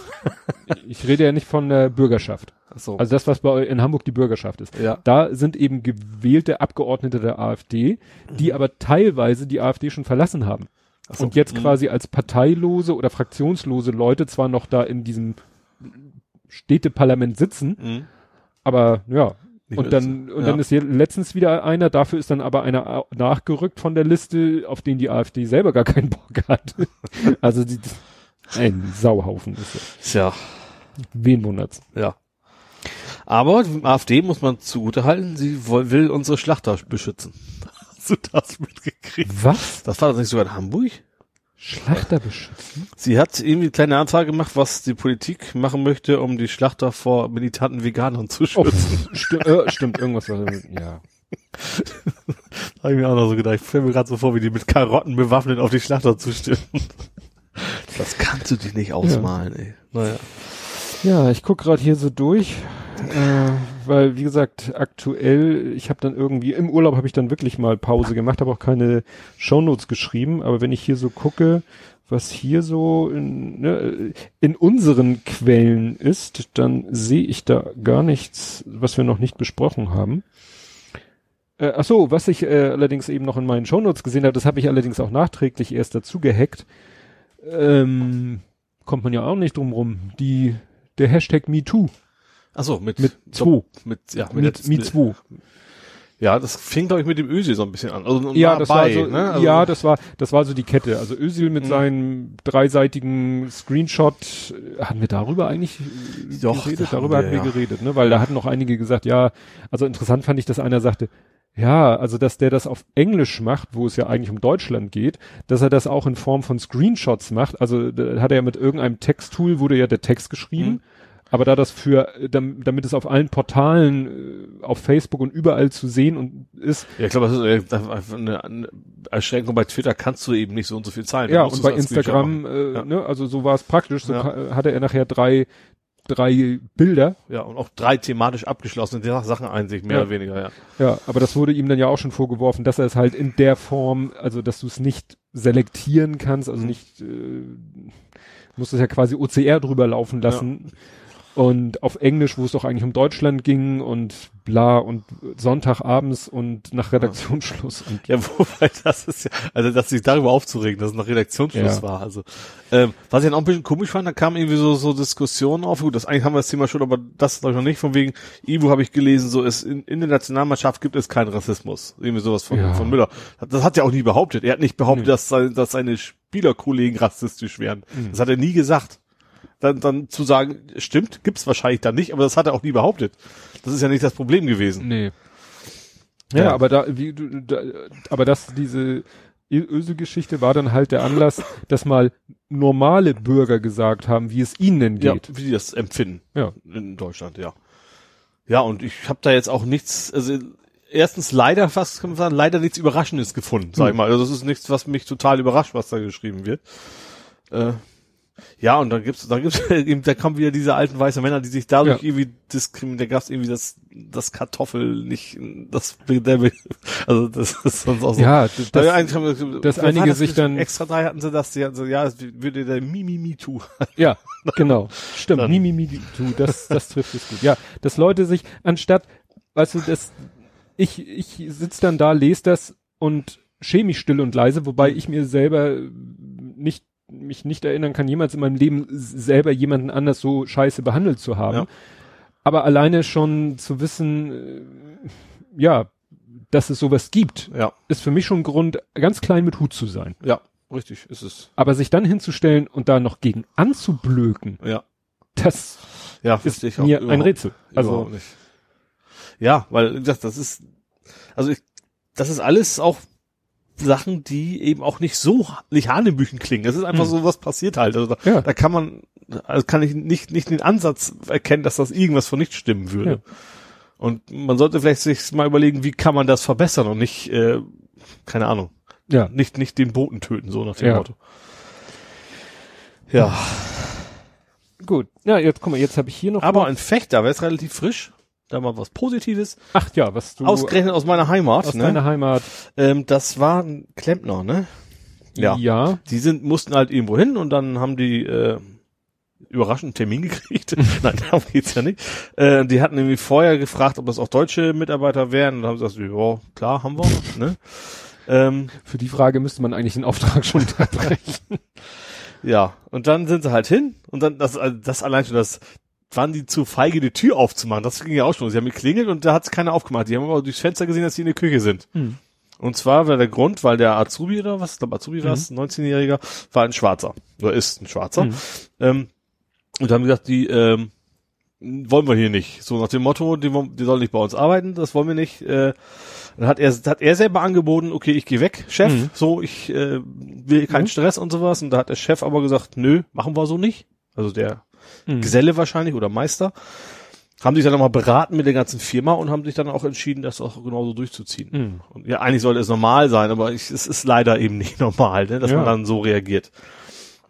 Ich rede ja nicht von der Bürgerschaft. Achso. Also das, was bei in Hamburg die Bürgerschaft ist. ja. Da sind eben gewählte Abgeordnete der AfD, die aber teilweise die AfD schon verlassen haben. Ach so. Und jetzt Mhm. quasi als parteilose oder fraktionslose Leute zwar noch da in diesem Städteparlament sitzen, Mhm. aber ja, Nicht und dann, und Ja. dann ist hier letztens wieder einer, dafür ist dann aber einer nachgerückt von der Liste, auf den die AfD selber gar keinen Bock hat. also die, ein Sauhaufen ist das. Tja. Wen wundert's? Ja. Aber AfD muss man zugutehalten, sie woll, will unsere Schlachter beschützen. Hast du das mitgekriegt? Was? Das war das nicht sogar in Hamburg? Schlachter beschützen? Sie hat irgendwie eine kleine Anzeige gemacht, was die Politik machen möchte, um die Schlachter vor militanten Veganern zu Oh, schützen. sti äh, stimmt, irgendwas war, ja. Habe ich mir auch noch so gedacht. Ich stelle mir gerade so vor, wie die mit Karotten bewaffnet auf die Schlachter zustimmen. Das kannst du dir nicht ausmalen, ey. Naja. Ja, ich guck gerade hier so durch, äh, weil wie gesagt, aktuell, ich habe dann irgendwie im Urlaub habe ich dann wirklich mal Pause gemacht, habe auch keine Shownotes geschrieben, aber wenn ich hier so gucke, was hier so in, ne, in unseren Quellen ist, dann sehe ich da gar nichts, was wir noch nicht besprochen haben. Äh, ach so, was ich äh, allerdings eben noch in meinen Shownotes gesehen habe, das habe ich allerdings auch nachträglich erst dazu gehackt. Ähm, kommt man ja auch nicht drum rum. Die der Hashtag MeToo Achso, mit, mit zwei. mit, ja, Mit der- Me2. Ja, das fing, glaube ich, mit dem Ösi so ein bisschen an. Also Ja, das bei, war so, ne? Also, ja, das war, das war so die Kette. Also Özil mit Mhm. seinem dreiseitigen Screenshot, äh, hatten wir darüber eigentlich Doch, geredet? Darüber wir, hatten wir ja. geredet, ne? Weil da hatten noch einige gesagt, ja, also interessant fand ich, dass einer sagte, ja, also dass der das auf Englisch macht, wo es ja eigentlich um Deutschland geht, dass er das auch in Form von Screenshots macht. Also da hat er ja mit irgendeinem Texttool wurde ja der Text geschrieben. Mhm. Aber da das für, dam- damit es auf allen Portalen, äh, auf Facebook und überall zu sehen und ist, Ja, ich glaube, das ist äh, einfach eine, Erschränkung bei Twitter kannst du eben nicht so und so viel zahlen. Ja, und bei Instagram, äh, Ja. ne, also so war es praktisch. So Ja. hatte er nachher drei, drei Bilder. Ja, und auch drei thematisch abgeschlossene Sachen einsicht, mehr Ja. oder weniger, ja. Ja, aber das wurde ihm dann ja auch schon vorgeworfen, dass er es halt in der Form, also dass du es nicht selektieren kannst, also Mhm. nicht, äh, musst es ja quasi OCR drüber laufen lassen. Und auf Englisch, wo es doch eigentlich um Deutschland ging und bla und Sonntagabends und nach Redaktionsschluss und Ja, wobei das ist ja, also dass sich darüber aufzuregen, dass es nach Redaktionsschluss Ja. war. Also ähm, was ich dann auch ein bisschen komisch fand, da kamen irgendwie so so Diskussionen auf. Gut, das eigentlich haben wir das Thema schon, aber das glaube ich noch nicht. Von wegen Ivo habe ich gelesen, so ist in, in der Nationalmannschaft gibt es keinen Rassismus. Irgendwie sowas von, Ja. von Müller. Das hat er auch nie behauptet. Er hat nicht behauptet, Nee. dass, dass seine Spielerkollegen rassistisch wären. Mhm. Das hat er nie gesagt. Dann, dann zu sagen, stimmt, gibt's wahrscheinlich dann nicht, aber das hat er auch nie behauptet. Das ist ja nicht das Problem gewesen. Nee. Ja, Ja. aber da, wie du, da, aber das, diese Öse-Geschichte war dann halt der Anlass, dass mal normale Bürger gesagt haben, wie es ihnen Ja, geht. wie die das empfinden. Ja. In Deutschland, ja. Ja, und ich habe da jetzt auch nichts, also erstens leider fast, kann man sagen, leider nichts Überraschendes gefunden, sag ich Hm. mal. Also das ist nichts, was mich total überrascht, was da geschrieben wird. Äh, ja, und dann gibt's, dann gibt's eben, da kommen wieder diese alten weißen Männer, die sich dadurch Ja. irgendwie diskriminieren. Da gab's irgendwie das, das Kartoffel nicht, das, der, also das ist sonst auch so. Ja, das, Da das, haben war einige das? sich dann- extra drei hatten sie das, die hatten so, ja, es würde der Mimi Me Too. ja, genau. Stimmt. Dann- Mimi, Mimi, du, das, das trifft es gut. Ja, dass Leute sich, anstatt, weißt du, das, ich, ich sitz dann da, lese das und schäme mich still und leise, wobei ich mir selber nicht mich nicht erinnern kann, jemals in meinem Leben selber jemanden anders so scheiße behandelt zu haben. Ja. Aber alleine schon zu wissen, äh, ja, dass es sowas gibt, Ja, ist für mich schon ein Grund, ganz klein mit Hut zu sein. ja, richtig, ist es. Aber sich dann hinzustellen und da noch gegen anzublöken, Ja, das ja, ist ich mir ein Rätsel. Also, nicht. Ja, weil, gesagt, das ist, also ich, das ist alles auch Sachen, die eben auch nicht so, nicht Hanebüchen klingen. Das ist einfach Hm. so, was passiert halt. Also da, Ja. da kann man, also kann ich nicht, nicht den Ansatz erkennen, dass das irgendwas von nicht stimmen würde. Ja. Und man sollte vielleicht sich mal überlegen, wie kann man das verbessern und nicht, äh, keine Ahnung, ja. nicht, nicht den Boten töten, so nach dem Ja. Motto. Ja, Gut. Ja, jetzt guck mal, jetzt habe ich hier noch. aber ein Fechter, wäre es relativ frisch. Da mal was Positives. ach ja, was du Ausgerechnet aus meiner Heimat. aus ne? deiner Heimat. Ähm, das war ein Klempner, ne? Ja. Ja. Die sind, mussten halt irgendwo hin und dann haben die äh, überraschend einen Termin gekriegt. Nein, darum geht's ja nicht. Äh, die hatten irgendwie vorher gefragt, ob das auch deutsche Mitarbeiter wären. Und dann haben sie gesagt, ja, klar, haben wir. Ne? Ähm, Für die Frage müsste man eigentlich den Auftrag schon unterbrechen. ja, und dann sind sie halt hin und dann, das, also das allein schon, das waren die zu feige, die Tür aufzumachen. Das ging ja auch schon. Sie haben geklingelt und da hat's keiner aufgemacht. Die haben aber durchs Fenster gesehen, dass sie in der Küche sind. Hm. Und zwar war der Grund, weil der Azubi oder was, ich glaube Azubi war es, 19-Jähriger, war ein Schwarzer. Oder ist ein Schwarzer. Mhm. Ähm, und haben gesagt, die ähm, wollen wir hier nicht. So nach dem Motto, die, die sollen nicht bei uns arbeiten, das wollen wir nicht. Äh, dann hat er, hat er selber angeboten, okay, ich gehe weg, Chef, Mhm. so, ich äh, will keinen Mhm. Stress und sowas. Und da hat der Chef aber gesagt, nö, machen wir so nicht. Also der Hm. Geselle wahrscheinlich oder Meister. Haben sich dann nochmal beraten mit der ganzen Firma und haben sich dann auch entschieden, das auch genauso durchzuziehen. Hm. Und ja, eigentlich sollte es normal sein, aber ich, es ist leider eben nicht normal, ne, dass Ja. man dann so reagiert.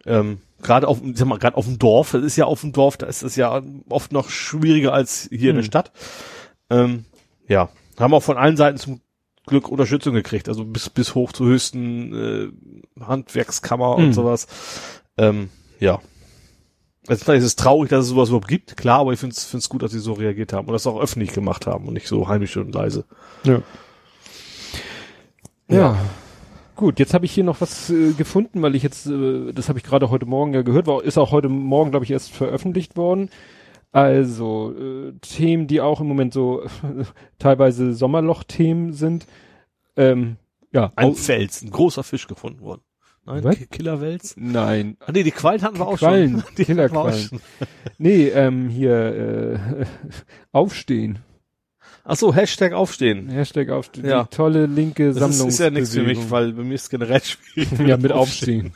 Ähm, gerade auf, ich sag mal, gerade auf dem Dorf, das ist ja auf dem Dorf, da ist es ja oft noch schwieriger als hier in der Hm. Stadt. Ähm, ja, haben auch von allen Seiten zum Glück Unterstützung gekriegt, also bis bis hoch zur höchsten äh, Handwerkskammer und Hm. sowas. Ähm, ja. Also vielleicht ist es traurig, dass es sowas überhaupt gibt, klar, aber ich finde es gut, dass sie so reagiert haben und das auch öffentlich gemacht haben und nicht so heimisch und leise. Ja. Ja. Ja. Gut, jetzt habe ich hier noch was äh, gefunden, weil ich jetzt, äh, das habe ich gerade heute Morgen ja gehört, war, ist auch heute Morgen, glaube ich, erst veröffentlicht worden. Also äh, Themen, die auch im Moment so teilweise Sommerloch-Themen sind. Ähm, ja, Ein Fels, ein großer Fisch gefunden worden. Nein, Was? Ki- Killerwels? Nein, Ah nee, die Quallen hatten wir auch Quallen, schon. Die Killerquallen. schon. nee, ähm, hier äh, aufstehen. Ach so, Hashtag aufstehen. Hashtag aufstehen. Ja. Die tolle linke Das ist, Sammlung. ist ja nichts für mich, weil bei mir ist generell schwierig. ja mit aufstehen.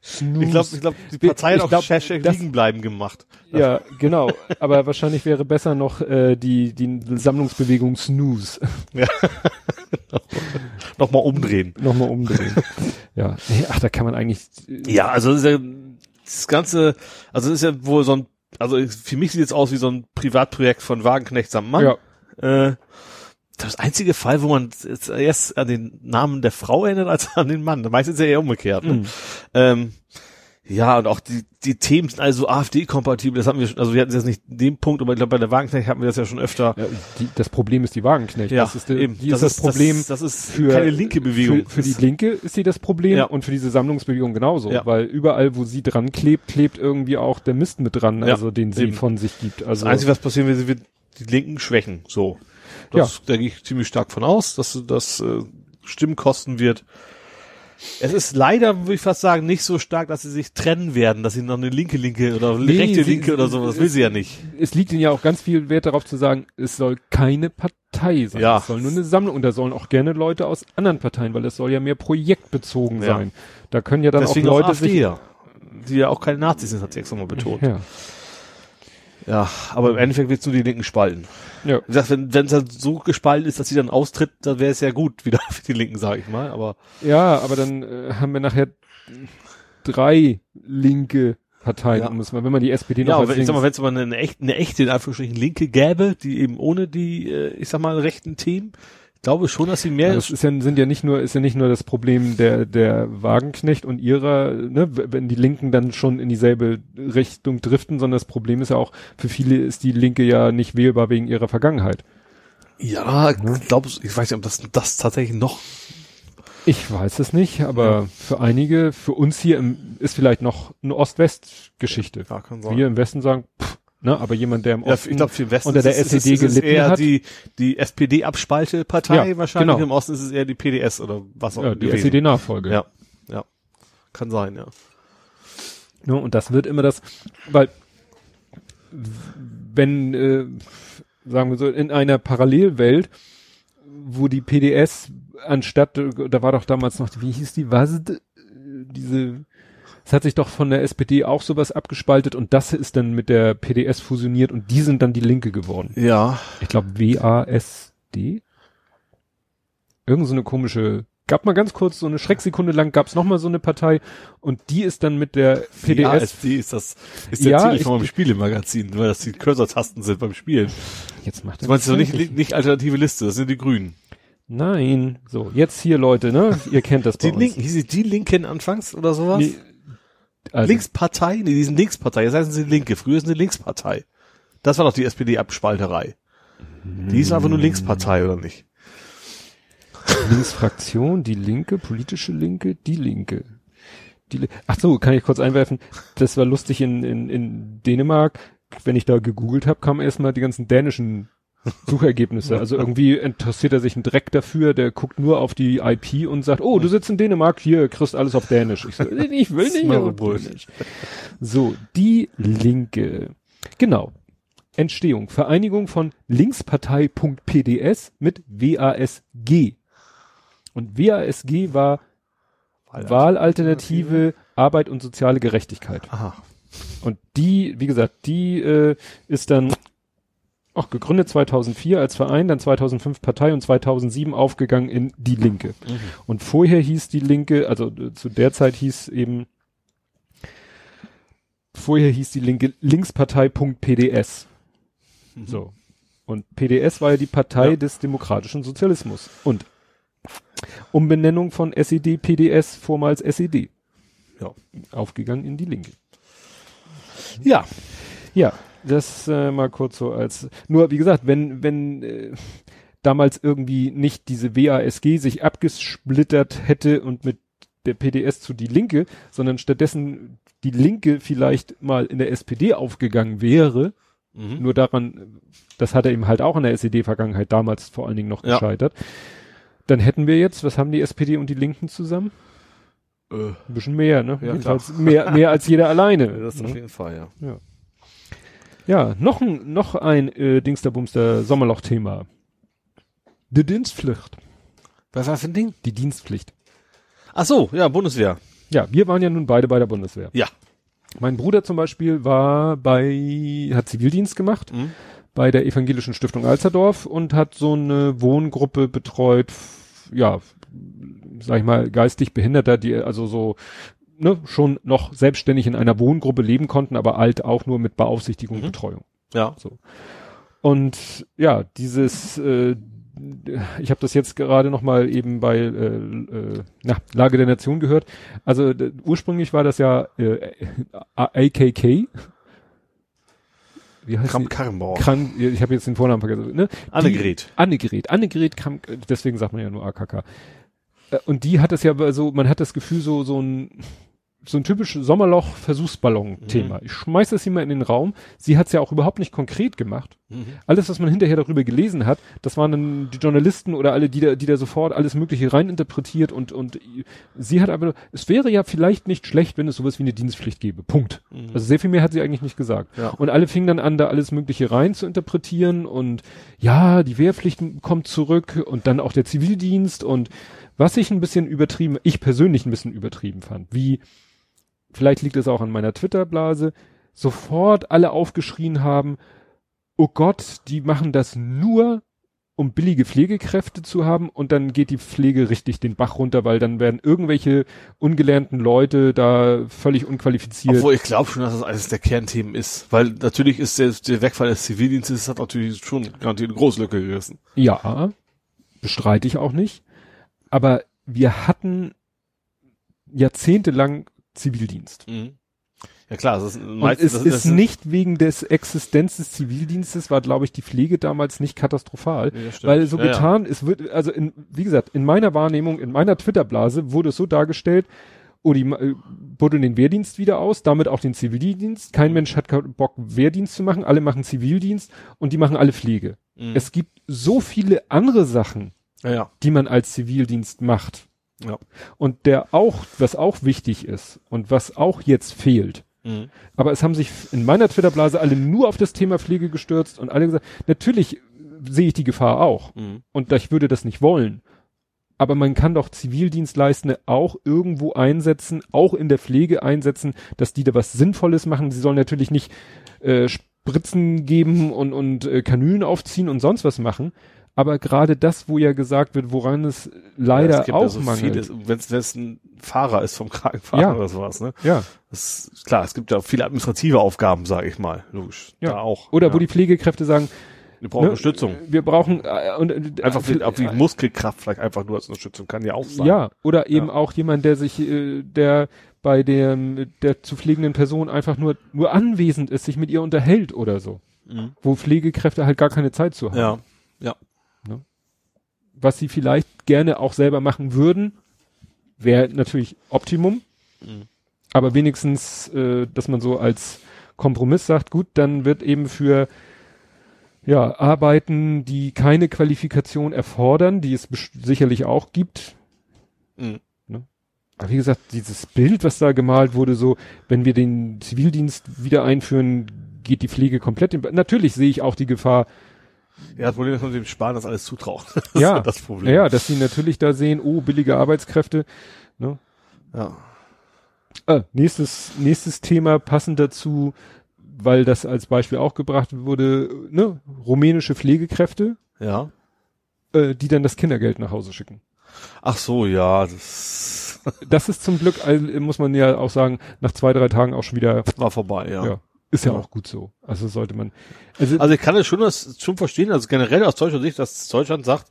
Ich glaube, ich glaub, die Partei hat auch glaub, das- liegen bleiben gemacht. Ja, genau. Aber wahrscheinlich wäre besser noch äh, die, die Sammlungsbewegung Snooze Nochmal umdrehen. nochmal umdrehen. ja. Nee, ach, da kann man eigentlich. äh, Ja, also das, ja, das Ganze, also das ist ja wohl so ein, also für mich sieht es aus wie so ein Privatprojekt von Wagenknecht samt Mann. Ja. Äh, das einzige Fall, wo man jetzt erst an den Namen der Frau erinnert als an den Mann. Meistens ist ja eher umgekehrt. Ne? Mhm. Ähm, ja, und auch die, die Themen sind also AfD-kompatibel. Das hatten wir schon, also wir hatten jetzt nicht den Punkt, aber ich glaube, bei der Wagenknecht hatten wir das ja schon öfter. Ja, die, das Problem ist die Wagenknecht. Ja, das ist, die, eben. Die ist das, Problem. Das, das ist für- keine linke Bewegung. Für, für die Linke ist sie das Problem Ja. und für diese Sammlungsbewegung genauso, Ja. weil überall, wo sie dran klebt, klebt irgendwie auch der Mist mit dran, also den sie eben. von sich gibt. Das Also Einzige, was passieren wird, wird die Linken schwächen. So. Das, da gehe ich ziemlich stark von aus, dass das äh, Stimmen kosten wird. Es ist leider, würde ich fast sagen, nicht so stark, dass sie sich trennen werden, dass sie noch eine linke Linke oder Nee, rechte sie- Linke oder so, das will sie ja nicht. es liegt ihnen ja auch ganz viel Wert darauf zu sagen, es soll keine Partei sein. Ja. Es soll nur eine Sammlung und da sollen auch gerne Leute aus anderen Parteien, weil es soll ja mehr projektbezogen Ja. sein. Da können ja dann Deswegen auch auch Leute AfD, sich ja. die ja auch keine Nazis sind, hat sie extra mal betont. ja. Ja, aber im Endeffekt es nur die Linken spalten. Ja. Wie gesagt, wenn wenn es dann so gespalten ist, dass sie dann austritt, dann wäre es ja gut wieder für die Linken, sage ich mal. Aber ja, aber dann äh, haben wir nachher drei linke Parteien, Ja. es mal, wenn man die SPD noch ja, als aber ich sag mal, wenn es mal eine, echte, eine echte, in Anführungsstrichen, Linke gäbe, die eben ohne die, äh, ich sag mal, rechten Themen, ich glaube schon, dass sie mehr Ja, das ist ja, sind ja nicht nur, ist ja nicht nur das Problem der, der Wagenknecht und ihrer, ne, wenn die Linken dann schon in dieselbe Richtung driften, sondern das Problem ist ja auch, für viele ist die Linke ja nicht wählbar wegen ihrer Vergangenheit. Ja, ich glaube, ich weiß nicht, ob das, das tatsächlich noch. Ich weiß es nicht, aber für einige, für uns hier im, ist vielleicht noch eine Ost-West-Geschichte. Ja, kann Wir im Westen sagen, pff, ne, aber jemand, der im Ja, Osten ich glaube, für Westen unter der ist SED ist es gelitten eher hat. die, die SPD-Abspalte-Partei Ja, wahrscheinlich. genau. Im Osten ist es eher die PDS oder was auch ja, die. SED-Nachfolge. Ja, ja. Kann sein, ja. Ne, und das wird immer das, weil wenn, äh, sagen wir so, in einer Parallelwelt, wo die PDS anstatt, da war doch damals noch, wie hieß die, was, diese, es hat sich doch von der SPD auch sowas abgespaltet und das ist dann mit der PDS fusioniert und die sind dann die Linke geworden. Ja. Ich glaube WASD? Irgend so eine komische, gab mal ganz kurz so eine Schrecksekunde lang gab's noch mal so eine Partei und die ist dann mit der PDS ASD ist das, ist der Ja, Titel ich- von meinem Spielemagazin, weil das die Cursor-Tasten sind beim Spielen. Jetzt macht Du er meinst doch nicht, nicht alternative Liste, das sind die Grünen. Nein. So, jetzt hier Leute, ne? Ihr kennt das bei Die. Linken, hieß die Linken anfangs oder sowas? Nee, also, Linkspartei? Nee, die sind Linkspartei. Jetzt heißen sie Linke. Früher sind sie Linkspartei. Das war doch die SPD-Abspalterei. Die ist einfach nur Linkspartei, oder nicht? Linksfraktion, die Linke, politische Linke, die Linke. Die, Li- Ach so, kann ich kurz einwerfen. Das war lustig in, in, in Dänemark. Wenn ich da gegoogelt habe, kamen erstmal die ganzen dänischen Suchergebnisse. Also irgendwie interessiert er sich ein Dreck dafür, der guckt nur auf die IP und sagt, oh, du sitzt in Dänemark, hier, kriegst alles auf Dänisch. Ich so, ich will nicht Smart auf. Dänisch. So, die Linke. Genau. Entstehung. Vereinigung von linkspartei.pds mit WASG. Und WASG war Wahlalternative Arbeit und soziale Gerechtigkeit. Aha. Und die, wie gesagt, die äh, ist dann auch gegründet 2004 als Verein, dann 2005 Partei und 2007 aufgegangen in die Linke. Mhm. Und vorher hieß die Linke, also äh, zu der Zeit hieß eben, vorher hieß die Linke Linkspartei.pds. So. Und PDS war ja die Partei Ja. des demokratischen Sozialismus. Und Umbenennung von SED, PDS, vormals SED. Ja. Aufgegangen in die Linke. Ja. Ja, das äh, mal kurz so als. Nur wie gesagt, wenn wenn äh, damals irgendwie nicht diese WASG sich abgesplittert hätte und mit der PDS zu die Linke, sondern stattdessen die Linke vielleicht mal in der SPD aufgegangen wäre, Mhm. nur daran, das hat er eben halt auch in der SED-Vergangenheit damals vor allen Dingen noch Ja. gescheitert. Dann hätten wir jetzt, was haben die SPD und die Linken zusammen? Äh, Ein bisschen mehr, ne? Ja, mehr, mehr als jeder alleine. das ne? auf jeden Fall, ja. Ja, noch ein, noch ein äh, Dingsterbumster Sommerloch-Thema. Die Dienstpflicht. Was war für ein Ding? Die Dienstpflicht. Ach so, ja, Bundeswehr. Ja, wir waren ja nun beide bei der Bundeswehr. Ja. Mein Bruder zum Beispiel war bei, hat Zivildienst gemacht Mhm. bei der Evangelischen Stiftung Alsterdorf und hat so eine Wohngruppe betreut, ja, sag ich mal, geistig Behinderter, die also so ne, schon noch selbstständig in einer Wohngruppe leben konnten, aber alt auch nur mit Beaufsichtigung und Mhm. Betreuung. Ja. Und ja, dieses, äh, ich habe das jetzt gerade noch mal eben bei äh, äh, na, Lage der Nation gehört. Also ursprünglich war das ja äh, AKK. Wie heißt Kram die? Karrenbauer. Krank, ich habe jetzt den Vornamen vergessen. Ne? Annegret. Die, Annegret. Annegret Krank, deswegen sagt man ja nur AKK. Äh, Und die hat das ja so, man hat das Gefühl, so, so ein, so ein typisches Sommerloch-Versuchsballon-Thema. Ich schmeiß das hier mal in den Raum. Sie hat es ja auch überhaupt nicht konkret gemacht. Mhm. Alles, was man hinterher darüber gelesen hat, das waren dann die Journalisten oder alle, die da, die da sofort alles Mögliche reininterpretiert und, und sie hat aber, es wäre ja vielleicht nicht schlecht, wenn es sowas wie eine Dienstpflicht gäbe. Punkt. Mhm. Also sehr viel mehr hat sie eigentlich nicht gesagt. Ja. Und alle fingen dann an, da alles Mögliche rein zu interpretieren und ja, die Wehrpflicht kommt zurück und dann auch der Zivildienst und was ich ein bisschen übertrieben, ich persönlich ein bisschen übertrieben fand, wie, vielleicht liegt es auch an meiner Twitter-Blase, sofort alle aufgeschrien haben, oh Gott, die machen das nur, um billige Pflegekräfte zu haben und dann geht die Pflege richtig den Bach runter, weil dann werden irgendwelche ungelernten Leute da völlig unqualifiziert. Obwohl ich glaube schon, dass das eines der Kernthemen ist. Weil natürlich ist der, der Wegfall des Zivildienstes hat natürlich schon garantiert eine große Lücke gerissen. Ja, bestreite ich auch nicht. Aber wir hatten jahrzehntelang Zivildienst. Ja klar, das ist Und meistens, es das, ist das nicht wegen des Existenz des Zivildienstes, war, glaube ich, die Pflege damals nicht katastrophal. Ja. Weil so Ja, ja. getan, es wird, also in, wie gesagt, in meiner Wahrnehmung, in meiner Twitter-Blase wurde es so dargestellt, oder die äh, buddeln den Wehrdienst wieder aus, damit auch den Zivildienst. Kein Mensch hat Bock, Wehrdienst zu machen. Alle machen Zivildienst und die machen alle Pflege. Mhm. Es gibt so viele andere Sachen, ja, die man als Zivildienst macht. Ja. Und der auch, was auch wichtig ist und was auch jetzt fehlt. Mhm. Aber es haben sich in meiner Twitter-Blase alle nur auf das Thema Pflege gestürzt und alle gesagt, natürlich sehe ich die Gefahr auch. Mhm. Und ich würde das nicht wollen. Aber man kann doch Zivildienstleistende auch irgendwo einsetzen, auch in der Pflege einsetzen, dass die da was Sinnvolles machen. Sie sollen natürlich nicht äh, Spritzen geben und, und äh, Kanülen aufziehen und sonst was machen. Aber gerade das, wo ja gesagt wird, woran es leider Ja, es gibt auch ja so mangelt. Wenn es ein Fahrer ist vom Krankenwagen Ja. oder sowas, ne? Ja. Das ist klar, es gibt ja viele administrative Aufgaben, sage ich mal, logisch. Ja. Da auch. Oder ja. wo die Pflegekräfte sagen, wir brauchen ne, Unterstützung. Wir brauchen äh, und äh, Einfach wie, äh, auch wie Muskelkraft vielleicht einfach nur als Unterstützung kann ja auch sein. Ja, oder eben auch jemand, der sich, äh, der bei dem, der zu pflegenden Person einfach nur, nur anwesend ist, sich mit ihr unterhält oder so. Mhm. Wo Pflegekräfte halt gar keine Zeit zu haben. Ja. Ja. Was sie vielleicht gerne auch selber machen würden, wäre natürlich Optimum. Mhm. Aber wenigstens, äh, dass man so als Kompromiss sagt, gut, dann wird eben für ja, Arbeiten, die keine Qualifikation erfordern, die es sicherlich auch gibt, Mhm. Aber wie gesagt, dieses Bild, was da gemalt wurde, so, wenn wir den Zivildienst wieder einführen, geht die Pflege komplett in, natürlich sehe ich auch die Gefahr, Ja, das Problem ist, dass man dem Sparen das alles zutraut. Das Ja. das Problem. ja, dass sie natürlich da sehen, oh, billige Arbeitskräfte, ne? Ja. Ah, nächstes, nächstes Thema passend dazu, weil das als Beispiel auch gebracht wurde, ne, rumänische Pflegekräfte, Ja. äh, die dann das Kindergeld nach Hause schicken. Ach so, ja, das Das ist zum Glück, also, muss man ja auch sagen, nach zwei, drei Tagen auch schon wieder, war vorbei, ja. ja, ist ja, Ja. auch gut so. Also sollte man, also, Also ich kann es schon, das schon verstehen, also generell aus deutscher Sicht, dass Deutschland sagt,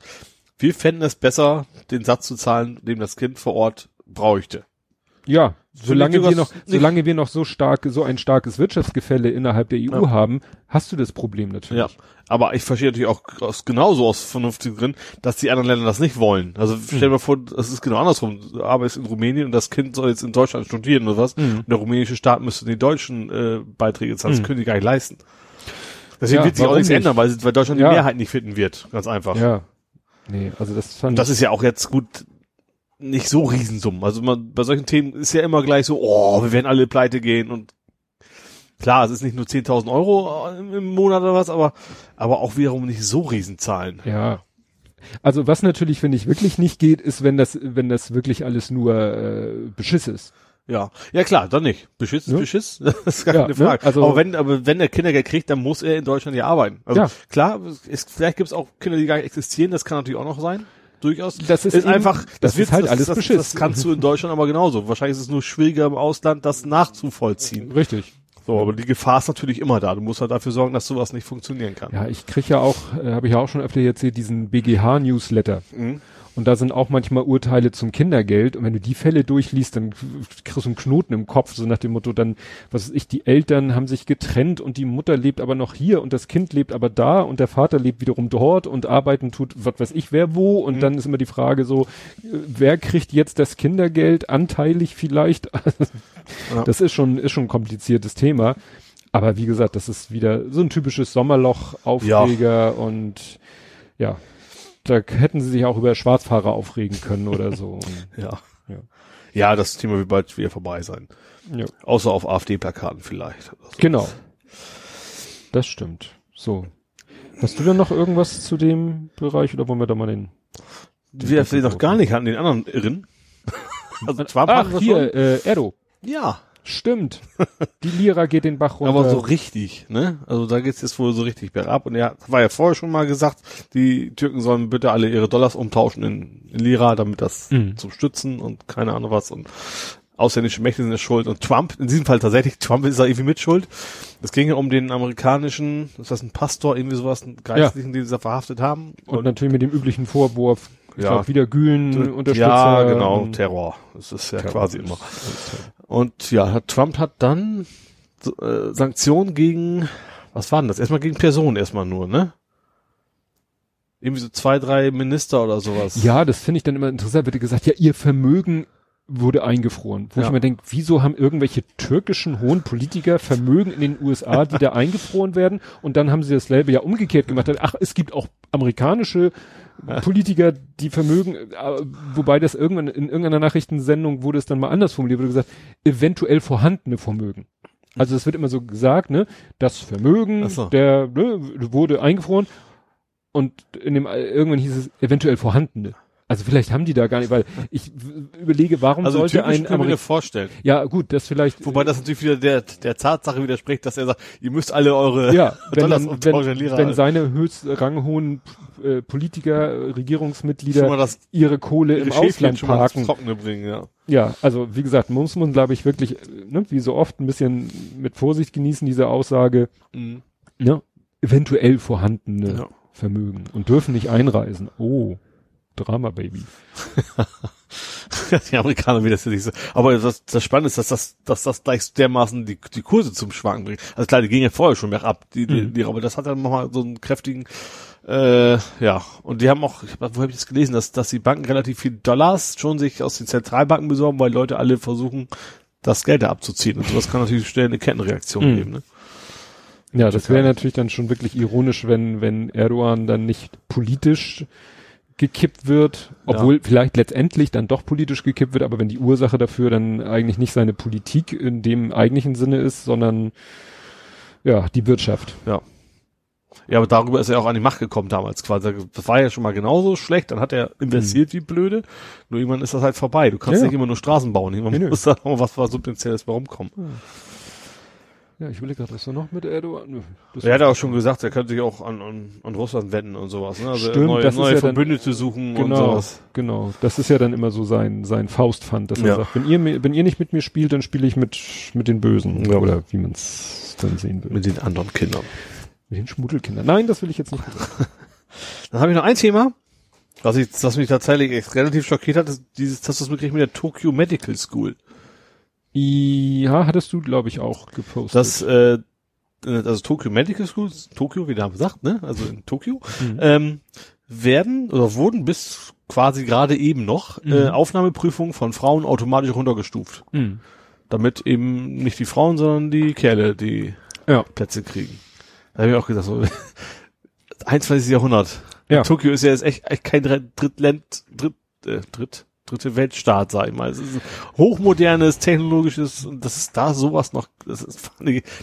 wir fänden es besser, den Satz zu zahlen, den das Kind vor Ort bräuchte. Ja, solange wir noch, nicht- solange wir noch so stark, so ein starkes Wirtschaftsgefälle innerhalb der EU Ja. haben, hast du das Problem natürlich. Ja. Aber ich verstehe natürlich auch aus, genauso aus vernünftigen Gründen, dass die anderen Länder das nicht wollen. Also stell dir mal vor, es ist genau andersrum. Du arbeitest in Rumänien und das Kind soll jetzt in Deutschland studieren oder was. Mhm. Und der rumänische Staat müsste die deutschen äh, Beiträge zahlen. Das Mhm. können die gar nicht leisten. Deswegen Ja, wird sich auch nichts nicht? ändern, weil, weil Deutschland Ja. die Mehrheit nicht finden wird. Ganz einfach. Ja. Nee, also das fand Und das ist ja auch jetzt gut nicht so Riesensummen. Also man, bei solchen Themen ist ja immer gleich so, oh, wir werden alle pleite gehen und klar, es ist nicht nur 10.000 Euro im, Monat oder was, aber, aber auch wiederum nicht so Riesenzahlen. Ja. Also was natürlich, finde ich, wirklich nicht geht, ist, wenn das, wenn das wirklich alles nur äh, Beschiss ist. Ja, ja klar, dann nicht. Beschiss ist Ja. Beschiss, das ist gar Ja, keine ne? Frage. Also- aber wenn, aber wenn er Kindergeld kriegt, dann muss er in Deutschland ja arbeiten. Also Ja. klar, ist, vielleicht gibt es auch Kinder, die gar nicht existieren, das kann natürlich auch noch sein. Durchaus. Das ist ist eben- einfach, das ist halt alles das, Beschiss. Das kannst du in Deutschland aber genauso. Wahrscheinlich ist es nur schwieriger im Ausland, das nachzuvollziehen. Richtig. So, aber die Gefahr ist natürlich immer da. Du musst halt dafür sorgen, dass sowas nicht funktionieren kann. Ja, ich krieg ja auch, äh, habe ich ja auch schon öfter erzählt, diesen BGH-Newsletter. Mhm. Und da sind auch manchmal Urteile zum Kindergeld. Und wenn du die Fälle durchliest, dann kriegst du einen Knoten im Kopf, so nach dem Motto, dann, was weiß ich, die Eltern haben sich getrennt und die Mutter lebt aber noch hier und das Kind lebt aber da und der Vater lebt wiederum dort und arbeiten tut, was weiß ich, wer wo. Und dann ist immer die Frage so, äh, wer kriegt jetzt das Kindergeld? Anteilig vielleicht? Ja. Das ist schon, ist schon ein kompliziertes Thema. Aber wie gesagt, das ist wieder so ein typisches Sommerloch-Aufreger und ja, da hätten sie sich auch über Schwarzfahrer aufregen können oder so. Ja. Ja. Ja, das Thema wird bald wieder vorbei sein. ja. Außer auf AfD-Plakaten vielleicht. oder so. Genau. Das stimmt. So. Hast du denn noch irgendwas zu dem Bereich oder wollen wir da mal den? Wir sehen noch gar nicht an den anderen Irren. Also Trump Ach, hatten hier, äh, Erdo. Ja, Stimmt. Die Lira geht den Bach runter. aber so richtig, ne? Also da geht's jetzt wohl so richtig bergab. Und er war ja vorher schon mal gesagt, die Türken sollen bitte alle ihre Dollars umtauschen in, in Lira, damit das Mhm. zum Stützen und keine Ahnung was. Und ausländische Mächte sind ja schuld. Und Trump, in diesem Fall tatsächlich, Trump ist da irgendwie mit schuld. Es ging ja um den amerikanischen, ist das ein Pastor, irgendwie sowas, einen Geistlichen, den sie da verhaftet haben. und natürlich mit dem üblichen Vorwurf, ich Ja. glaub, wieder Gülen Unterstützer. Ja, genau, und- Terror. Das ist ja Terror. quasi immer. Und ja, Trump hat dann äh, Sanktionen gegen, was waren das? Erstmal gegen Personen erstmal nur, ne? Irgendwie so zwei, drei Minister oder sowas. Ja, das finde ich dann immer interessant. Wird gesagt, ja, ihr Vermögen wurde eingefroren. Wo Ja. ich mir denke, wieso haben irgendwelche türkischen hohen Politiker Vermögen in den USA, die da eingefroren werden? Und dann haben sie dasselbe ja umgekehrt gemacht. Ach, es gibt auch amerikanische Politiker, die Vermögen, äh, wobei das irgendwann in irgendeiner Nachrichtensendung wurde es dann mal anders formuliert, wurde gesagt, eventuell vorhandene Vermögen. Also es wird immer so gesagt, ne, das Vermögen so. der ne, wurde eingefroren und in dem irgendwann hieß es eventuell vorhandene. Also vielleicht haben die da gar nicht, weil ich überlege, warum Also sollte ein man mir Amerikaner vorstellen. ja, gut, das vielleicht. Wobei das natürlich wieder der, der Tatsache widerspricht, dass er sagt, ihr müsst alle eure ja, wenn, Dollars wenn, wenn seine höchst ranghohen äh, Politiker, Regierungsmitglieder das ihre Kohle im ihre Schäfchen Ausland parken. Trockene bringen, ja. Ja, also wie gesagt, muss man, glaube ich, wirklich, ne, wie so oft, ein bisschen mit Vorsicht genießen, diese Aussage, Mhm. ne, eventuell vorhandene Ja. Vermögen und dürfen nicht einreisen. Oh, Drama Baby. die Amerikaner, wie das nicht so. Aber das, das Spannende ist, dass das, dass das gleich dermaßen die, die Kurse zum Schwanken bringt. Also klar, die gingen ja vorher schon mehr ab, die, die, Mhm. die, aber das hat dann nochmal so einen kräftigen, äh, ja. Und die haben auch, wo habe ich das gelesen, dass, dass die Banken relativ viel Dollars schon sich aus den Zentralbanken besorgen, weil Leute alle versuchen, das Geld da abzuziehen. Und sowas kann natürlich schnell eine Kettenreaktion Mhm. geben, ne? Ja, das wäre natürlich dann schon wirklich ironisch, wenn, wenn Erdogan dann nicht politisch gekippt wird, obwohl vielleicht letztendlich dann doch politisch gekippt wird, aber wenn die Ursache dafür dann eigentlich nicht seine Politik in dem eigentlichen Sinne ist, sondern ja, die Wirtschaft. Ja, aber darüber ist er auch an die Macht gekommen damals quasi. Das war ja schon mal genauso schlecht, dann hat er investiert wie blöde. Nur irgendwann ist das halt vorbei. Du kannst Ja, ja. nicht immer nur Straßen bauen. Irgendwann nee. muss da auch was was Substanzielles bei rumkommen. Ja, ich überlege gerade, was da noch mit Erdogan? Das Er hat auch schon gesagt, er könnte sich auch an, an, an Russland wenden und sowas. Ne? Also Stimmt, neue, das ist neue ja dann- Verbündete suchen und Genau, sowas. genau. Das ist ja dann immer so sein, sein Faustpfand, dass er Ja. sagt, wenn ihr, wenn ihr nicht mit mir spielt, dann spiele ich mit, mit den Bösen. Ja. Oder wie man es dann sehen will. Mit den anderen Kindern. Mit den Schmuddelkindern. Nein, das will ich jetzt nicht. Dann habe ich noch ein Thema, was, ich, was mich tatsächlich relativ schockiert hat, ist dieses, hast du das mitgekriegt mit der Tokyo Medical School. Ja, hattest du, glaube ich, auch gepostet. Das, äh, also Tokyo Medical School, Tokio, wie der Name sagt, ne? Also in Tokio, Mhm. ähm, werden oder wurden bis quasi gerade eben noch äh, Mhm. Aufnahmeprüfungen von Frauen automatisch runtergestuft. Mhm. Damit eben nicht die Frauen, sondern die Kerle die Ja. Plätze kriegen. Da habe ich auch gesagt, so 21. Jahrhundert. Ja. Tokio ist ja jetzt echt, echt kein Dr- Drittland, Dritt, äh, Dritt, dritte Weltstaat, sag ich mal. Es ist ein hochmodernes, technologisches, und das ist da sowas noch, das ist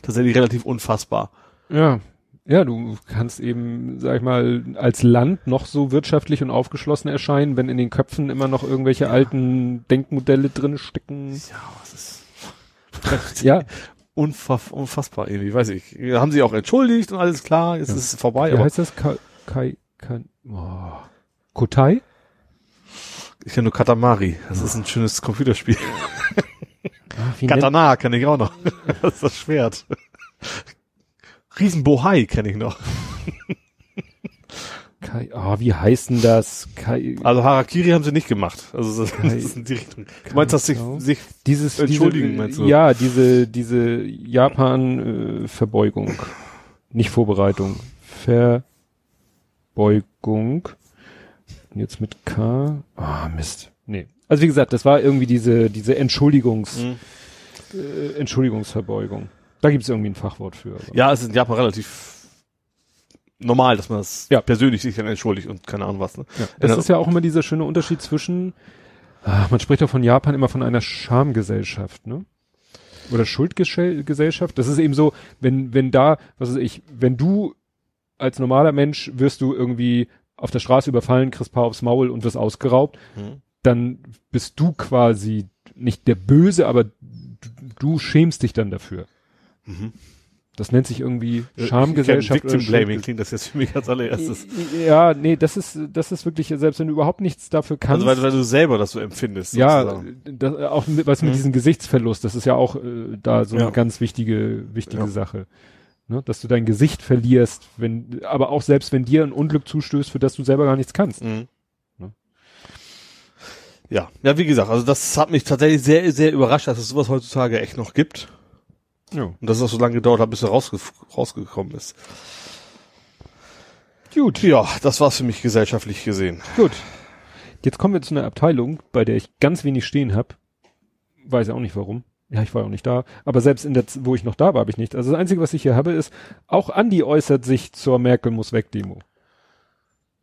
tatsächlich relativ unfassbar. Ja. Ja, du kannst eben, sag ich mal, als Land noch so wirtschaftlich und aufgeschlossen erscheinen, wenn in den Köpfen immer noch irgendwelche alten Denkmodelle drin stecken. Ja, was ist Ja, unfass, unfassbar irgendwie, weiß ich. Haben sie auch entschuldigt und alles klar, jetzt Ja. ist es vorbei, wie heißt das? Kai, Kai, Kai oh. Kotai? Ich kenne nur Katamari. Das ist ein schönes Computerspiel. Nennt- Katana kenne ich auch noch. Das ist das Schwert. Riesenbohai kenne ich noch. Kai, ah, wie heißt denn das? Kai, Also Harakiri haben sie nicht gemacht. Also das, Kai- ist in die Richtung. Du meinst, dass sich, sich dieses, Entschuldigen, diese, meinst du? Ja, diese, diese Japan-Verbeugung. Nicht Vorbereitung. Verbeugung. Jetzt mit K. Ah, Mist. Nee. Also wie gesagt, das war irgendwie diese, diese Entschuldigungs, Mhm. äh, Entschuldigungsverbeugung. Da gibt es irgendwie ein Fachwort für. aber- ja, es ist in Japan relativ normal, dass man das Ja. persönlich sich dann entschuldigt und keine Ahnung was. Ne? Ja, es ist ja auch immer dieser schöne Unterschied zwischen, ah, man spricht doch von Japan immer von einer Schamgesellschaft, ne? Oder Schuldgesellschaft. Das ist eben so, wenn, wenn da, was weiß ich, wenn du als normaler Mensch wirst du irgendwie auf der Straße überfallen, kriegst paar aufs Maul und wirst ausgeraubt, Mhm. dann bist du quasi nicht der Böse, aber du, du schämst dich dann dafür. Mhm. Das nennt sich irgendwie Äh, Schamgesellschaft. Victim Blaming klingt das jetzt für mich als allererstes. Ja, nee, das ist, das ist wirklich, selbst wenn du überhaupt nichts dafür kannst. Also weil, weil du selber das so empfindest. ja, das, auch mit, was mit Mhm. diesem Gesichtsverlust, das ist ja auch äh, da so Ja. eine ganz wichtige, wichtige Ja. Sache. Ne? Dass du dein Gesicht verlierst, wenn, aber auch selbst wenn dir ein Unglück zustößt, für das du selber gar nichts kannst. Mhm. Ne? Ja, ja, wie gesagt, also das hat mich tatsächlich sehr, sehr überrascht, dass es sowas heutzutage echt noch gibt. Ja. Und dass es auch so lange gedauert hat, bis er rausge rausgekommen ist. Gut, Ja, das war's für mich gesellschaftlich gesehen. gut. Jetzt kommen wir zu einer Abteilung, bei der ich ganz wenig stehen habe. Weiß ja auch nicht warum. Ja, ich war auch nicht da. Aber selbst in der, wo ich noch da war, habe ich nicht. Also das Einzige, was ich hier habe, ist, auch Andi äußert sich zur Merkel muss weg Demo.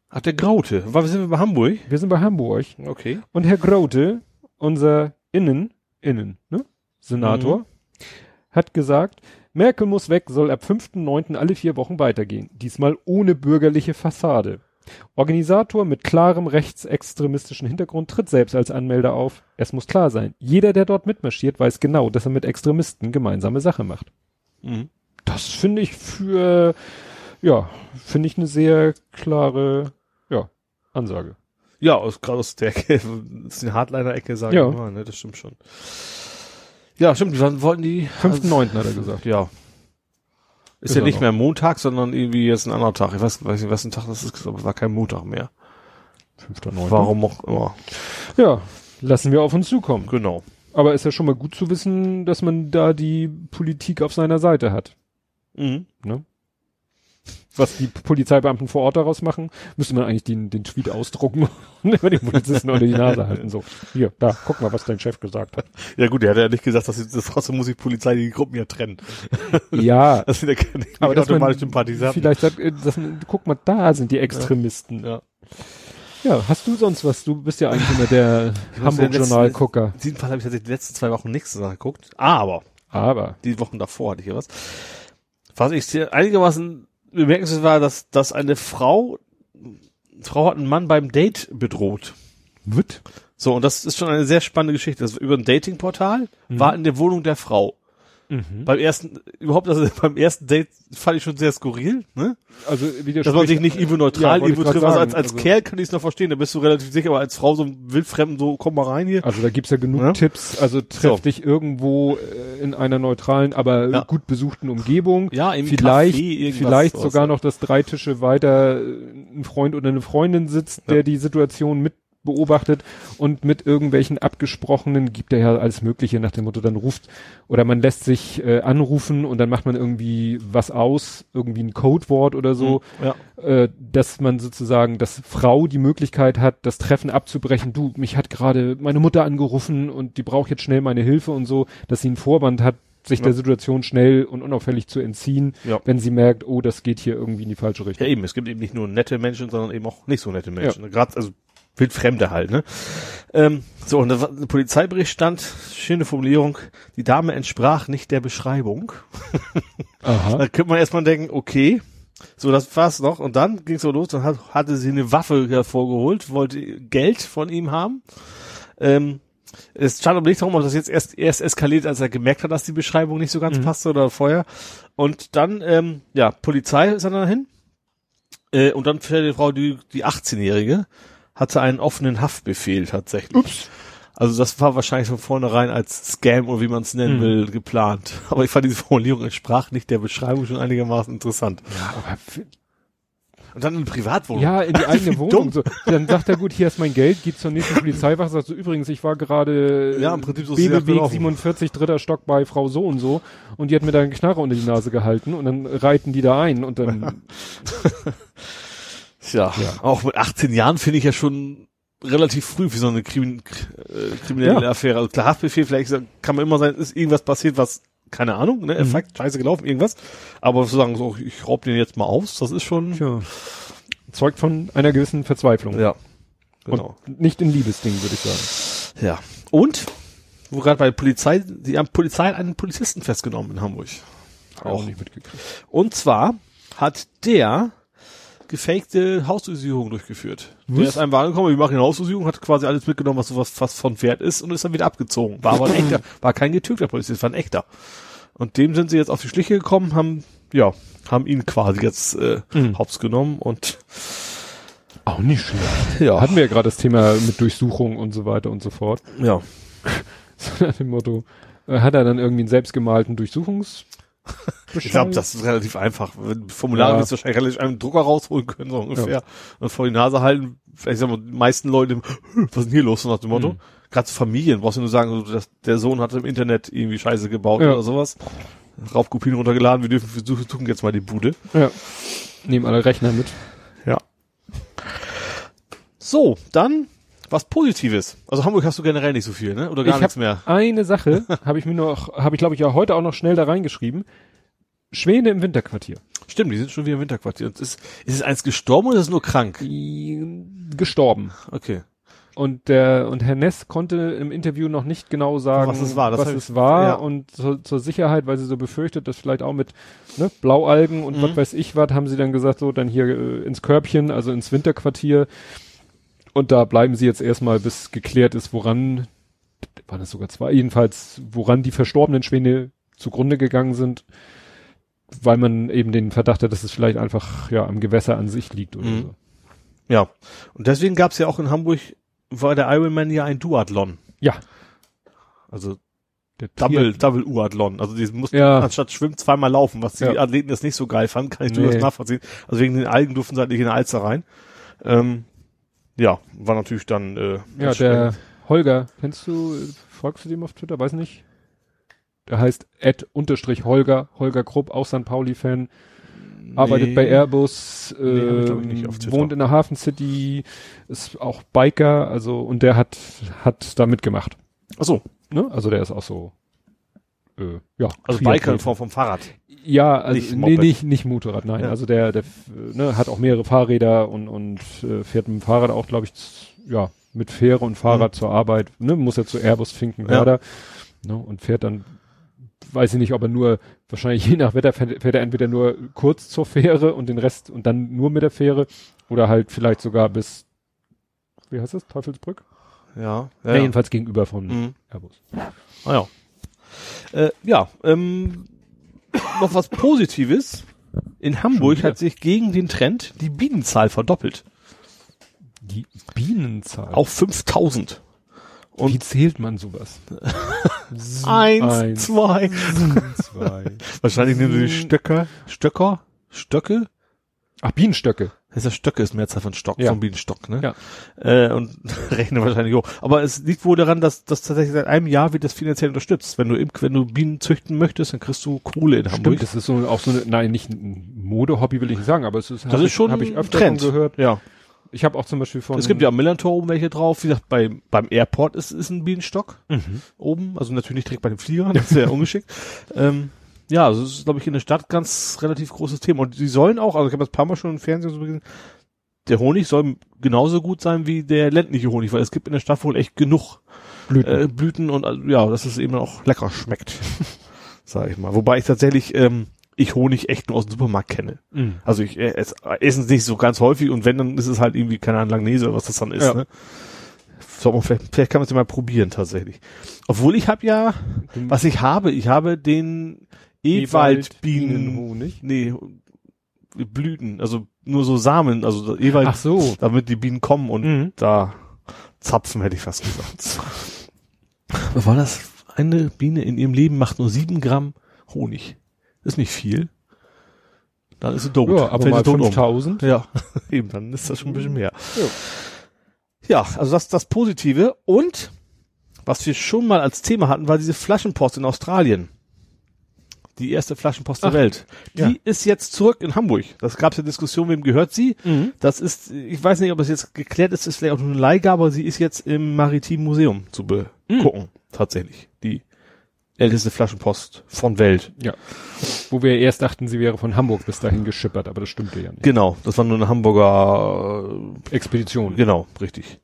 Ach, der Graute. War, sind wir bei Hamburg? Wir sind bei Hamburg. Okay. Und Herr Grote, unser Innen, Innen, ne? Senator, hat gesagt, Merkel muss weg, soll ab 5.9. alle vier Wochen weitergehen. Diesmal ohne bürgerliche Fassade. Organisator mit klarem rechtsextremistischen Hintergrund tritt selbst als Anmelder auf. Es muss klar sein, jeder, der dort mitmarschiert, weiß genau, dass er mit Extremisten gemeinsame Sache macht. Mhm. Das finde ich für, ja, finde ich eine sehr klare, ja, Ansage. Ja, aus, gerade aus der Ecke, ist eine Hardliner-Ecke, sage Ja. ich mal, ne, das stimmt schon. Ja, stimmt, wann wollten die? 5.9. hat er gesagt. Ja. Ist Ist ja nicht noch. mehr Montag, sondern irgendwie jetzt ein anderer Tag. Ich weiß, weiß nicht, was ein Tag das ist, aber es war kein Montag mehr. 5.9. Warum auch immer. Ja, lassen wir auf uns zukommen. Genau. Aber ist ja schon mal gut zu wissen, dass man da die Politik auf seiner Seite hat. Mhm. Was die Polizeibeamten vor Ort daraus machen, müsste man eigentlich den, den Tweet ausdrucken und über den Polizisten unter die Nase halten. So, hier, da, guck mal, was dein Chef gesagt hat. Ja gut, der hat ja nicht gesagt, dass das trotzdem muss die Polizei die Gruppen ja trennen. Ja, Das sind ja keine aber dass man automatisch Sympathisanten. vielleicht sagt, äh, dass man, guck mal, da sind die Extremisten. Ja. Ja, hast du sonst was? Du bist ja eigentlich immer der Hamburg-Journal-Gucker. In diesem Fall habe ich tatsächlich die letzten zwei Wochen nichts nachgeguckt. Aber Aber, die Wochen davor hatte ich hier was. Was ich sehr einigermaßen bemerkenswert war, dass, dass eine Frau, Frau hat einen Mann beim Date bedroht. wird? So, und das ist schon eine sehr spannende Geschichte. Das war über ein Datingportal, Mhm. war in der Wohnung der Frau. Beim ersten, überhaupt, also beim ersten Date fand ich schon sehr skurril, ne? Also, wie Dass man sich nicht irgendwo neutral Ja, grad trifft. Also als, als Also- Kerl kann ich es noch verstehen, da bist du relativ sicher, aber als Frau so wildfremden, so komm mal rein hier. Also da gibt's ja genug Ja. Tipps. Also treff So. dich irgendwo äh, in einer neutralen, aber Ja. gut besuchten Umgebung. Ja, im vielleicht, Café, vielleicht sowas, sogar ja. noch, dass drei Tische weiter äh, ein Freund oder eine Freundin sitzt, Ja. der die Situation mit beobachtet und mit irgendwelchen abgesprochenen gibt er ja alles Mögliche nach dem Motto, dann ruft oder man lässt sich äh, anrufen und dann macht man irgendwie was aus, irgendwie ein Codewort oder so Ja. äh, dass man sozusagen, dass Frau die Möglichkeit hat, das Treffen abzubrechen. Du, mich hat gerade meine Mutter angerufen und die braucht jetzt schnell meine Hilfe und so, dass sie einen Vorwand hat, sich Ja. der Situation schnell und unauffällig zu entziehen, Ja. wenn sie merkt, oh, das geht hier irgendwie in die falsche Richtung. Ja, eben, es gibt eben nicht nur nette Menschen, sondern eben auch nicht so nette Menschen. Gerade, also wildfremde halt, ne? Ähm, so, und ein Polizeibericht stand, schöne Formulierung, die Dame entsprach nicht der Beschreibung. Aha. Da könnte man erstmal denken, okay, so, das war's noch. Und dann ging's so los, dann hat, hatte sie eine Waffe hervorgeholt, wollte Geld von ihm haben. Ähm, es stand aber nicht darum, ob das jetzt erst, erst eskaliert, als er gemerkt hat, dass die Beschreibung nicht so ganz Mhm. passte oder vorher. Und dann, ähm, ja, Polizei ist dann dahin. Äh, und dann fährt die Frau, die, die 18-Jährige, hatte einen offenen Haftbefehl tatsächlich. Ups. Also das war wahrscheinlich von vornherein als Scam oder wie man es nennen Mhm. will, geplant. Aber ich fand diese Formulierung entsprach nicht der Beschreibung schon einigermaßen interessant. Ja, aber Und dann eine Privatwohnung. ja, in die eigene Wohnung. So. Dann sagt er, gut, hier ist mein Geld, geht zur nächsten Polizeiwache, sagt so, übrigens, ich war gerade Ja, im Prinzip so Bebeweg abgelaufen. 47, dritter Stock bei Frau so und so und die hat mir da einen Knarre unter die Nase gehalten und dann reiten die da ein und dann Tja, Ja. auch mit 18 Jahren finde ich ja schon relativ früh für so eine Krimin äh, kriminelle Ja. Affäre. Also klar, Haftbefehl, vielleicht kann man immer sein, ist irgendwas passiert, was, keine Ahnung, ne, Mhm. Effekt, scheiße gelaufen, irgendwas. Aber zu sagen, so, ich raub den jetzt mal aus, das ist schon, Tja. Zeugt von einer gewissen Verzweiflung. ja. Genau. Und nicht in Liebesding, würde ich sagen. Ja. Und, wo gerade bei Polizei, die haben Polizei einen Polizisten festgenommen in Hamburg. Auch nicht mitgekriegt. Und zwar hat der gefakte Hausdurchsuchung durchgeführt. Der Was? ist einfach angekommen, wir machen eine Hausdurchsuchung, hat quasi alles mitgenommen, was sowas fast von Wert ist und ist dann wieder abgezogen. War aber ein echter, war kein getürkter Polizist, war ein echter. Und dem sind sie jetzt auf die Schliche gekommen, haben, ja, haben ihn quasi jetzt äh, Mhm. hops genommen und Auch nicht schlecht. ja, Hatten wir ja gerade das Thema mit Durchsuchung und so weiter und so fort. ja. So nach dem Motto, äh, hat er dann irgendwie einen selbstgemalten Durchsuchungs... Ich glaube, das ist relativ einfach. Formulare Ja. wirst du wahrscheinlich relativ einen Drucker rausholen können, so ungefähr. Und vor die Nase halten. Vielleicht sagen wir, die meisten Leute, was ist denn hier los, so nach dem Motto. Mhm. Gerade zu Familien, brauchst du nur sagen, dass der Sohn hat im Internet irgendwie Scheiße gebaut Ja. oder sowas. Raubkopien runtergeladen, wir dürfen wir suchen jetzt mal die Bude. Ja. Nehmen alle Rechner mit. Ja. So, dann Was Positives. Also Hamburg hast du generell nicht so viel, ne? Oder gar ich nichts mehr. Eine Sache habe ich mir noch, habe ich glaube ich ja heute auch noch schnell da reingeschrieben. Schwäne im Winterquartier. Stimmt, die sind schon wieder im Winterquartier. Und Ist, ist es eins gestorben oder ist es nur krank? Die gestorben. Okay. Und der und Herr Ness konnte im Interview noch nicht genau sagen, Was es war. Was es war. ja. Und zur, zur Sicherheit, weil sie so befürchtet, dass vielleicht auch mit ne, Blaualgen und Mhm. was weiß ich was, haben sie dann gesagt, so dann hier äh, ins Körbchen, also ins Winterquartier. Und da bleiben sie jetzt erstmal, bis geklärt ist, woran, waren es sogar zwei, jedenfalls, woran die verstorbenen Schwäne zugrunde gegangen sind, weil man eben den Verdacht hat, dass es vielleicht einfach ja am Gewässer an sich liegt oder Mhm. so. Ja. Und deswegen gab es ja auch in Hamburg, war der Ironman ja ein Duathlon. Ja. Also Der Double, Triathlon. Double Uathlon. Also die mussten Ja. anstatt schwimmen zweimal laufen, was die Ja. Athleten jetzt nicht so geil fanden, kann ich Nee. durchaus nachvollziehen. Also wegen den Algen durften sie halt nicht in den Alster rein. Ähm, ja, war natürlich dann äh, Ja, der Holger, kennst du, äh, folgst du dem auf Twitter? Weiß nicht. Der heißt Ed unterstrich Holger, Holger Krupp, auch St. Pauli-Fan, arbeitet Nee. bei Airbus, Nee, glaub ich, ähm, wohnt in der Hafen City, ist auch Biker, also, und der hat, hat da mitgemacht. Ach so, Ne? Also der ist auch so, äh, ja. also. Biker in Form vom Fahrrad. Ja, also Nicht nee, nicht, nicht Motorrad, nein. Ja. Also der, der ne, hat auch mehrere Fahrräder und, und äh, fährt mit dem Fahrrad auch, glaube ich, ja, mit Fähre und Fahrrad zur Arbeit, ne, muss er zu Airbus Finkenwerder, ne, und fährt dann, weiß ich nicht, ob er nur, wahrscheinlich je nach Wetter fährt, fährt er entweder nur kurz zur Fähre und den Rest und dann nur mit der Fähre oder halt vielleicht sogar bis, wie heißt das, Teufelsbrück? Ja, Ja, ja. ja. jedenfalls gegenüber von Mhm. Airbus. Ah, ja. Äh, ja, ähm, noch was Positives. In Hamburg hat sich gegen den Trend die Bienenzahl verdoppelt. Die Bienenzahl. Auf 5000. und- Wie zählt man sowas? Eins, Eins, zwei. zwei. Wahrscheinlich nehmen sie die Stöcker. Stöcker? Stöcke? Ach, Bienenstöcke. Das ist ja Stöcke, ist Mehrzahl von Stock, Ja. vom Bienenstock, ne? Ja. Äh, und rechne wahrscheinlich hoch. Aber es liegt wohl daran, dass, dass tatsächlich seit einem Jahr wird das finanziell unterstützt. Wenn du, Imk- wenn du Bienen züchten möchtest, dann kriegst du Kohle in Hamburg. Stimmt, das ist so auch so eine, nein, nicht ein Modehobby will ich nicht sagen, aber es ist, Das ist schon habe ich öfter Trend. schon gehört. Ja. Ich habe auch zum Beispiel von. Es gibt ja am Millantor oben welche drauf. Wie gesagt, bei, beim Airport ist, ist ein Bienenstock Mhm. oben. Also natürlich nicht direkt bei den Fliegern, das ist sehr ungeschickt. Ähm, ja, also es ist, glaube ich, in der Stadt ganz relativ großes Thema. Und die sollen auch, also ich habe das ein paar Mal schon im Fernsehen so gesehen, der Honig soll genauso gut sein wie der ländliche Honig, weil es gibt in der Stadt wohl echt genug Blüten. äh, Blüten und ja, dass es eben auch lecker schmeckt, sag ich mal. Wobei ich tatsächlich ähm, ich Honig echt nur aus dem Supermarkt kenne. Mhm. Also ich äh, es, essen es nicht so ganz häufig und wenn, dann ist es halt irgendwie, keine Ahnung, Langnese oder was das dann ist. Ja. Ne? Man vielleicht, vielleicht kann man es ja mal probieren tatsächlich. Obwohl ich habe ja, was ich habe, ich habe den Ewaldbienen, Bienenhonig. nee, Blüten, also nur so Samen, also Ewald, Ach so. damit die Bienen kommen und Mhm. da zapfen, hätte ich fast gesagt. Was war das? Eine Biene in ihrem Leben macht nur sieben Gramm Honig. Ist nicht viel. Dann ist sie tot. Ja, aber Fällt mal sie tot um. 5000. Ja, eben, dann ist das schon ein bisschen mehr. Ja. Ja, also das ist das Positive. Und was wir schon mal als Thema hatten, war diese Flaschenpost in Australien. Die erste Flaschenpost der Ach, Welt. Die ja. ist jetzt zurück in Hamburg. Das gab es ja Diskussion, wem gehört sie? Mhm. Das ist, ich weiß nicht, ob es jetzt geklärt ist, ist vielleicht auch nur eine Leihgabe, aber sie ist jetzt im Maritimen Museum zu begucken. Tatsächlich. Die älteste Flaschenpost von Welt. Ja. Wo wir erst dachten, sie wäre von Hamburg bis dahin geschippert, aber das stimmte ja nicht. Genau, das war nur eine Hamburger Expedition. Genau, richtig.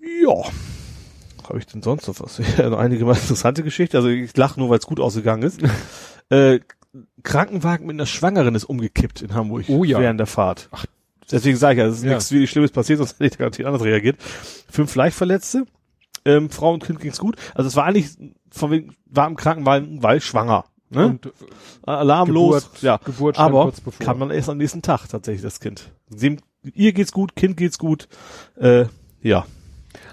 Ja. Habe ich denn sonst noch was? Ja, noch einige mal interessante Geschichte. Also ich lache nur, weil es gut ausgegangen ist. äh, Krankenwagen mit einer Schwangeren ist umgekippt in Hamburg Oh ja. während der Fahrt. Deswegen sage ich ja, es ist Ja. nichts wirklich Schlimmes passiert, sonst hätte ich da garantiert anders reagiert. Fünf Leichtverletzte, ähm, Frau und Kind ging's gut. Also es war eigentlich von wegen, war im Krankenwagen, weil schwanger. Ne? Und äh, Alarmlos, Geburt, ja. Geburt Aber kurz bevor. kann man erst am nächsten Tag tatsächlich das Kind. Dem, ihr geht's gut, Kind geht's gut. Äh, ja.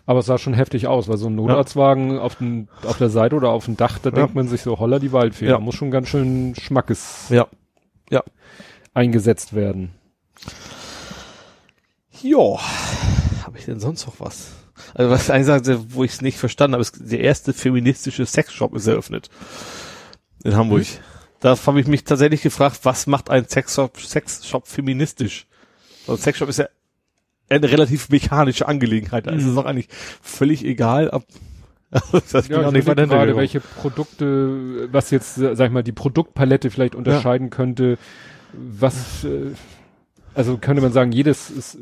Aber es sah schon heftig aus, weil so ein Notarztwagen auf, den, auf der Seite oder auf dem Dach, da Ja. denkt man sich so, holla die Waldfee, Ja. da muss schon ganz schön Schmackes Ja. eingesetzt werden. Ja. Habe ich denn sonst noch was? Also was eine Sache, wo ich es nicht verstanden habe, ist der erste feministische Sexshop ist eröffnet. In Hamburg. Da habe ich mich tatsächlich gefragt, was macht ein Sexshop, Sexshop feministisch? Also Sexshop ist ja eine relativ mechanische Angelegenheit. Also Mhm. ist auch eigentlich völlig egal, ob das Ja, ich nicht gerade, welche Produkte, was jetzt, sag ich mal, die Produktpalette vielleicht unterscheiden könnte, was, äh, also könnte man sagen, jedes ist,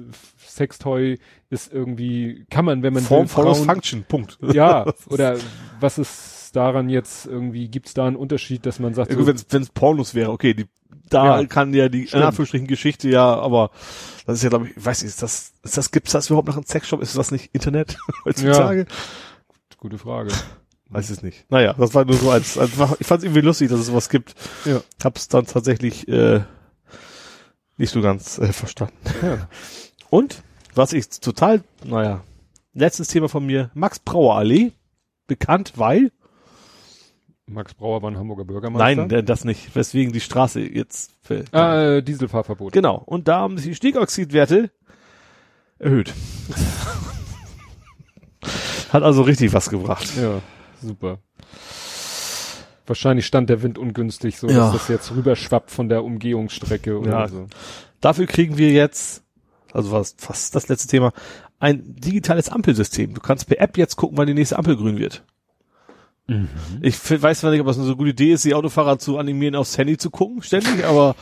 Sextoy ist irgendwie, kann man, wenn man Form will, follows Frauen- Function, Punkt. Ja, oder was ist daran jetzt irgendwie, gibt's da einen Unterschied, dass man sagt, Ja, so, wenn es Pornos wäre, okay, die, da Ja. kann ja die in Stimmt. Anführungsstrichen Geschichte ja, aber das ist ja, glaube ich, ich weiß nicht, ist das, ist das, gibt's das überhaupt noch im Sexshop? Ist das nicht Internet heutzutage? gute Frage. Weiß es nicht. Naja, das war nur so als, als ich fand es irgendwie lustig, dass es sowas gibt. Ja. Hab's dann tatsächlich äh, nicht so ganz äh, verstanden. Ja. Und was ich total, naja, letztes Thema von mir, Max Brauer Allee, bekannt, weil Max Brauer war ein Hamburger Bürgermeister. Nein, das nicht. Weswegen die Straße jetzt. Für, Ah, äh, Dieselfahrverbot. Genau. Und da haben sich die Stickoxidwerte erhöht. Hat also richtig was gebracht. Ja, super. Wahrscheinlich stand der Wind ungünstig, so Ja. dass das jetzt rüberschwappt von der Umgehungsstrecke oder Ja. so. Dafür kriegen wir jetzt, also was fast das letzte Thema, ein digitales Ampelsystem. Du kannst per App jetzt gucken, wann die nächste Ampel grün wird. Ich f- weiß zwar nicht, ob das eine so gute Idee ist, die Autofahrer zu animieren, aufs Handy zu gucken, ständig, aber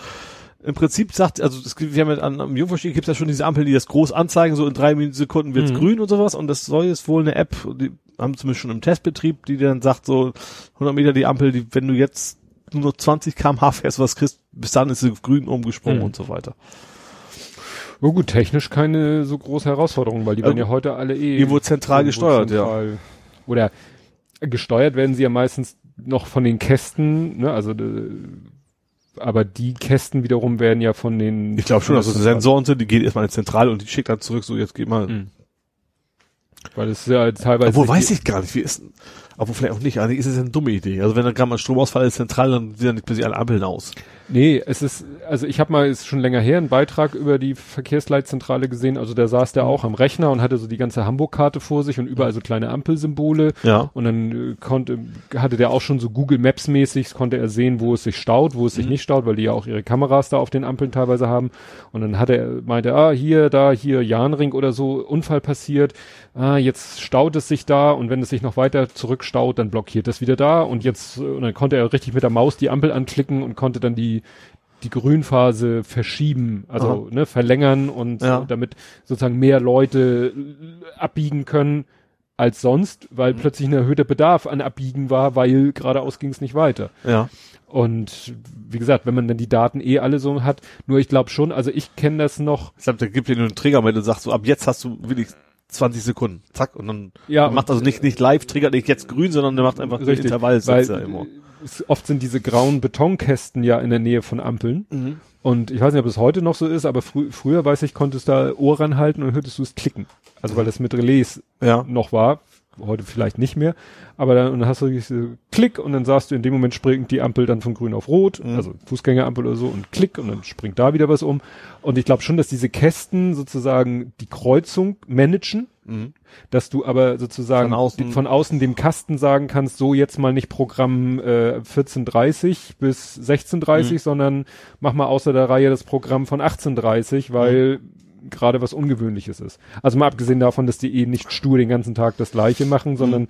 im Prinzip sagt, also es gibt, wir haben ja an, am Jungverstieg gibt es ja schon diese Ampeln, die das groß anzeigen, so in drei Sekunden wird's Mhm. grün und sowas und das soll jetzt wohl eine App, die haben zumindest schon im Testbetrieb, die dann sagt so 100 Meter die Ampel, die, wenn du jetzt nur noch 20 km/h fährst, was kriegst, bis dann ist sie grün umgesprungen Mhm. und so weiter. Oh gut, technisch keine so große Herausforderung, weil die werden Also, ja heute alle eh irgendwo zentral gesteuert, ja. zentral- Oder gesteuert werden sie ja meistens noch von den Kästen, ne, also äh, aber die Kästen wiederum werden ja von den Ich glaube schon, dass das Sensoren sind, die gehen erstmal in die Zentrale und die schickt dann zurück, so jetzt geht mal. Mhm. Weil es ja teilweise Obwohl weiß ich gar nicht, wie ist, obwohl vielleicht auch nicht, eigentlich ist es ja eine dumme Idee. Also wenn dann gerade mal Stromausfall ist zentral, dann sehen dann nicht plötzlich alle Ampeln aus. Nee, es ist, also ich habe mal, ist schon länger her, einen Beitrag über die Verkehrsleitzentrale gesehen. Also da saß der auch am Rechner und hatte so die ganze Hamburg-Karte vor sich und überall so kleine Ampelsymbole. Ja. Und dann äh, konnte, hatte der auch schon so Google Maps mäßig, konnte er sehen, wo es sich staut, wo es sich nicht staut, weil die ja auch ihre Kameras da auf den Ampeln teilweise haben. Und dann hat er, meinte, ah, hier, da, hier, Jahnring oder so, Unfall passiert. Ah, jetzt staut es sich da und wenn es sich noch weiter zurückstaut, dann blockiert das wieder da. Und jetzt, äh, und dann konnte er richtig mit der Maus die Ampel anklicken und konnte dann die, die Grünphase verschieben, also ne, verlängern und Ja. damit sozusagen mehr Leute abbiegen können als sonst, weil Mhm. plötzlich ein erhöhter Bedarf an Abbiegen war, weil geradeaus ging es nicht weiter. Ja. Und wie gesagt, wenn man dann die Daten eh alle so hat, nur ich glaube schon, also ich kenne das noch, Ich glaube, da gibt dir nur einen Trigger mit und sagt so, ab jetzt hast du wirklich 20 Sekunden. Zack. Und dann Ja, macht also nicht, nicht live, triggert nicht jetzt grün, sondern der macht einfach richtig, Intervall. weil setzt er immer. oft sind diese grauen Betonkästen ja in der Nähe von Ampeln. Und ich weiß nicht, ob es heute noch so ist, aber frü früher, weiß ich, konntest da Ohr ranhalten und hörtest du es klicken. Also weil das mit Relais Ja. noch war, heute vielleicht nicht mehr, aber dann, und dann hast du diese Klick und dann sahst du, in dem Moment springt die Ampel dann von grün auf rot, Mhm. also Fußgängerampel oder so und Klick und dann springt da wieder was um. Und ich glaube schon, dass diese Kästen sozusagen die Kreuzung managen, Mhm. dass du aber sozusagen Von außen- von außen dem Kasten sagen kannst, so jetzt mal nicht Programm äh, 14.30 bis 16.30, Mhm. sondern mach mal außer der Reihe das Programm von 18.30, weil gerade was Ungewöhnliches ist. Also mal abgesehen davon, dass die eh nicht stur den ganzen Tag das gleiche machen, sondern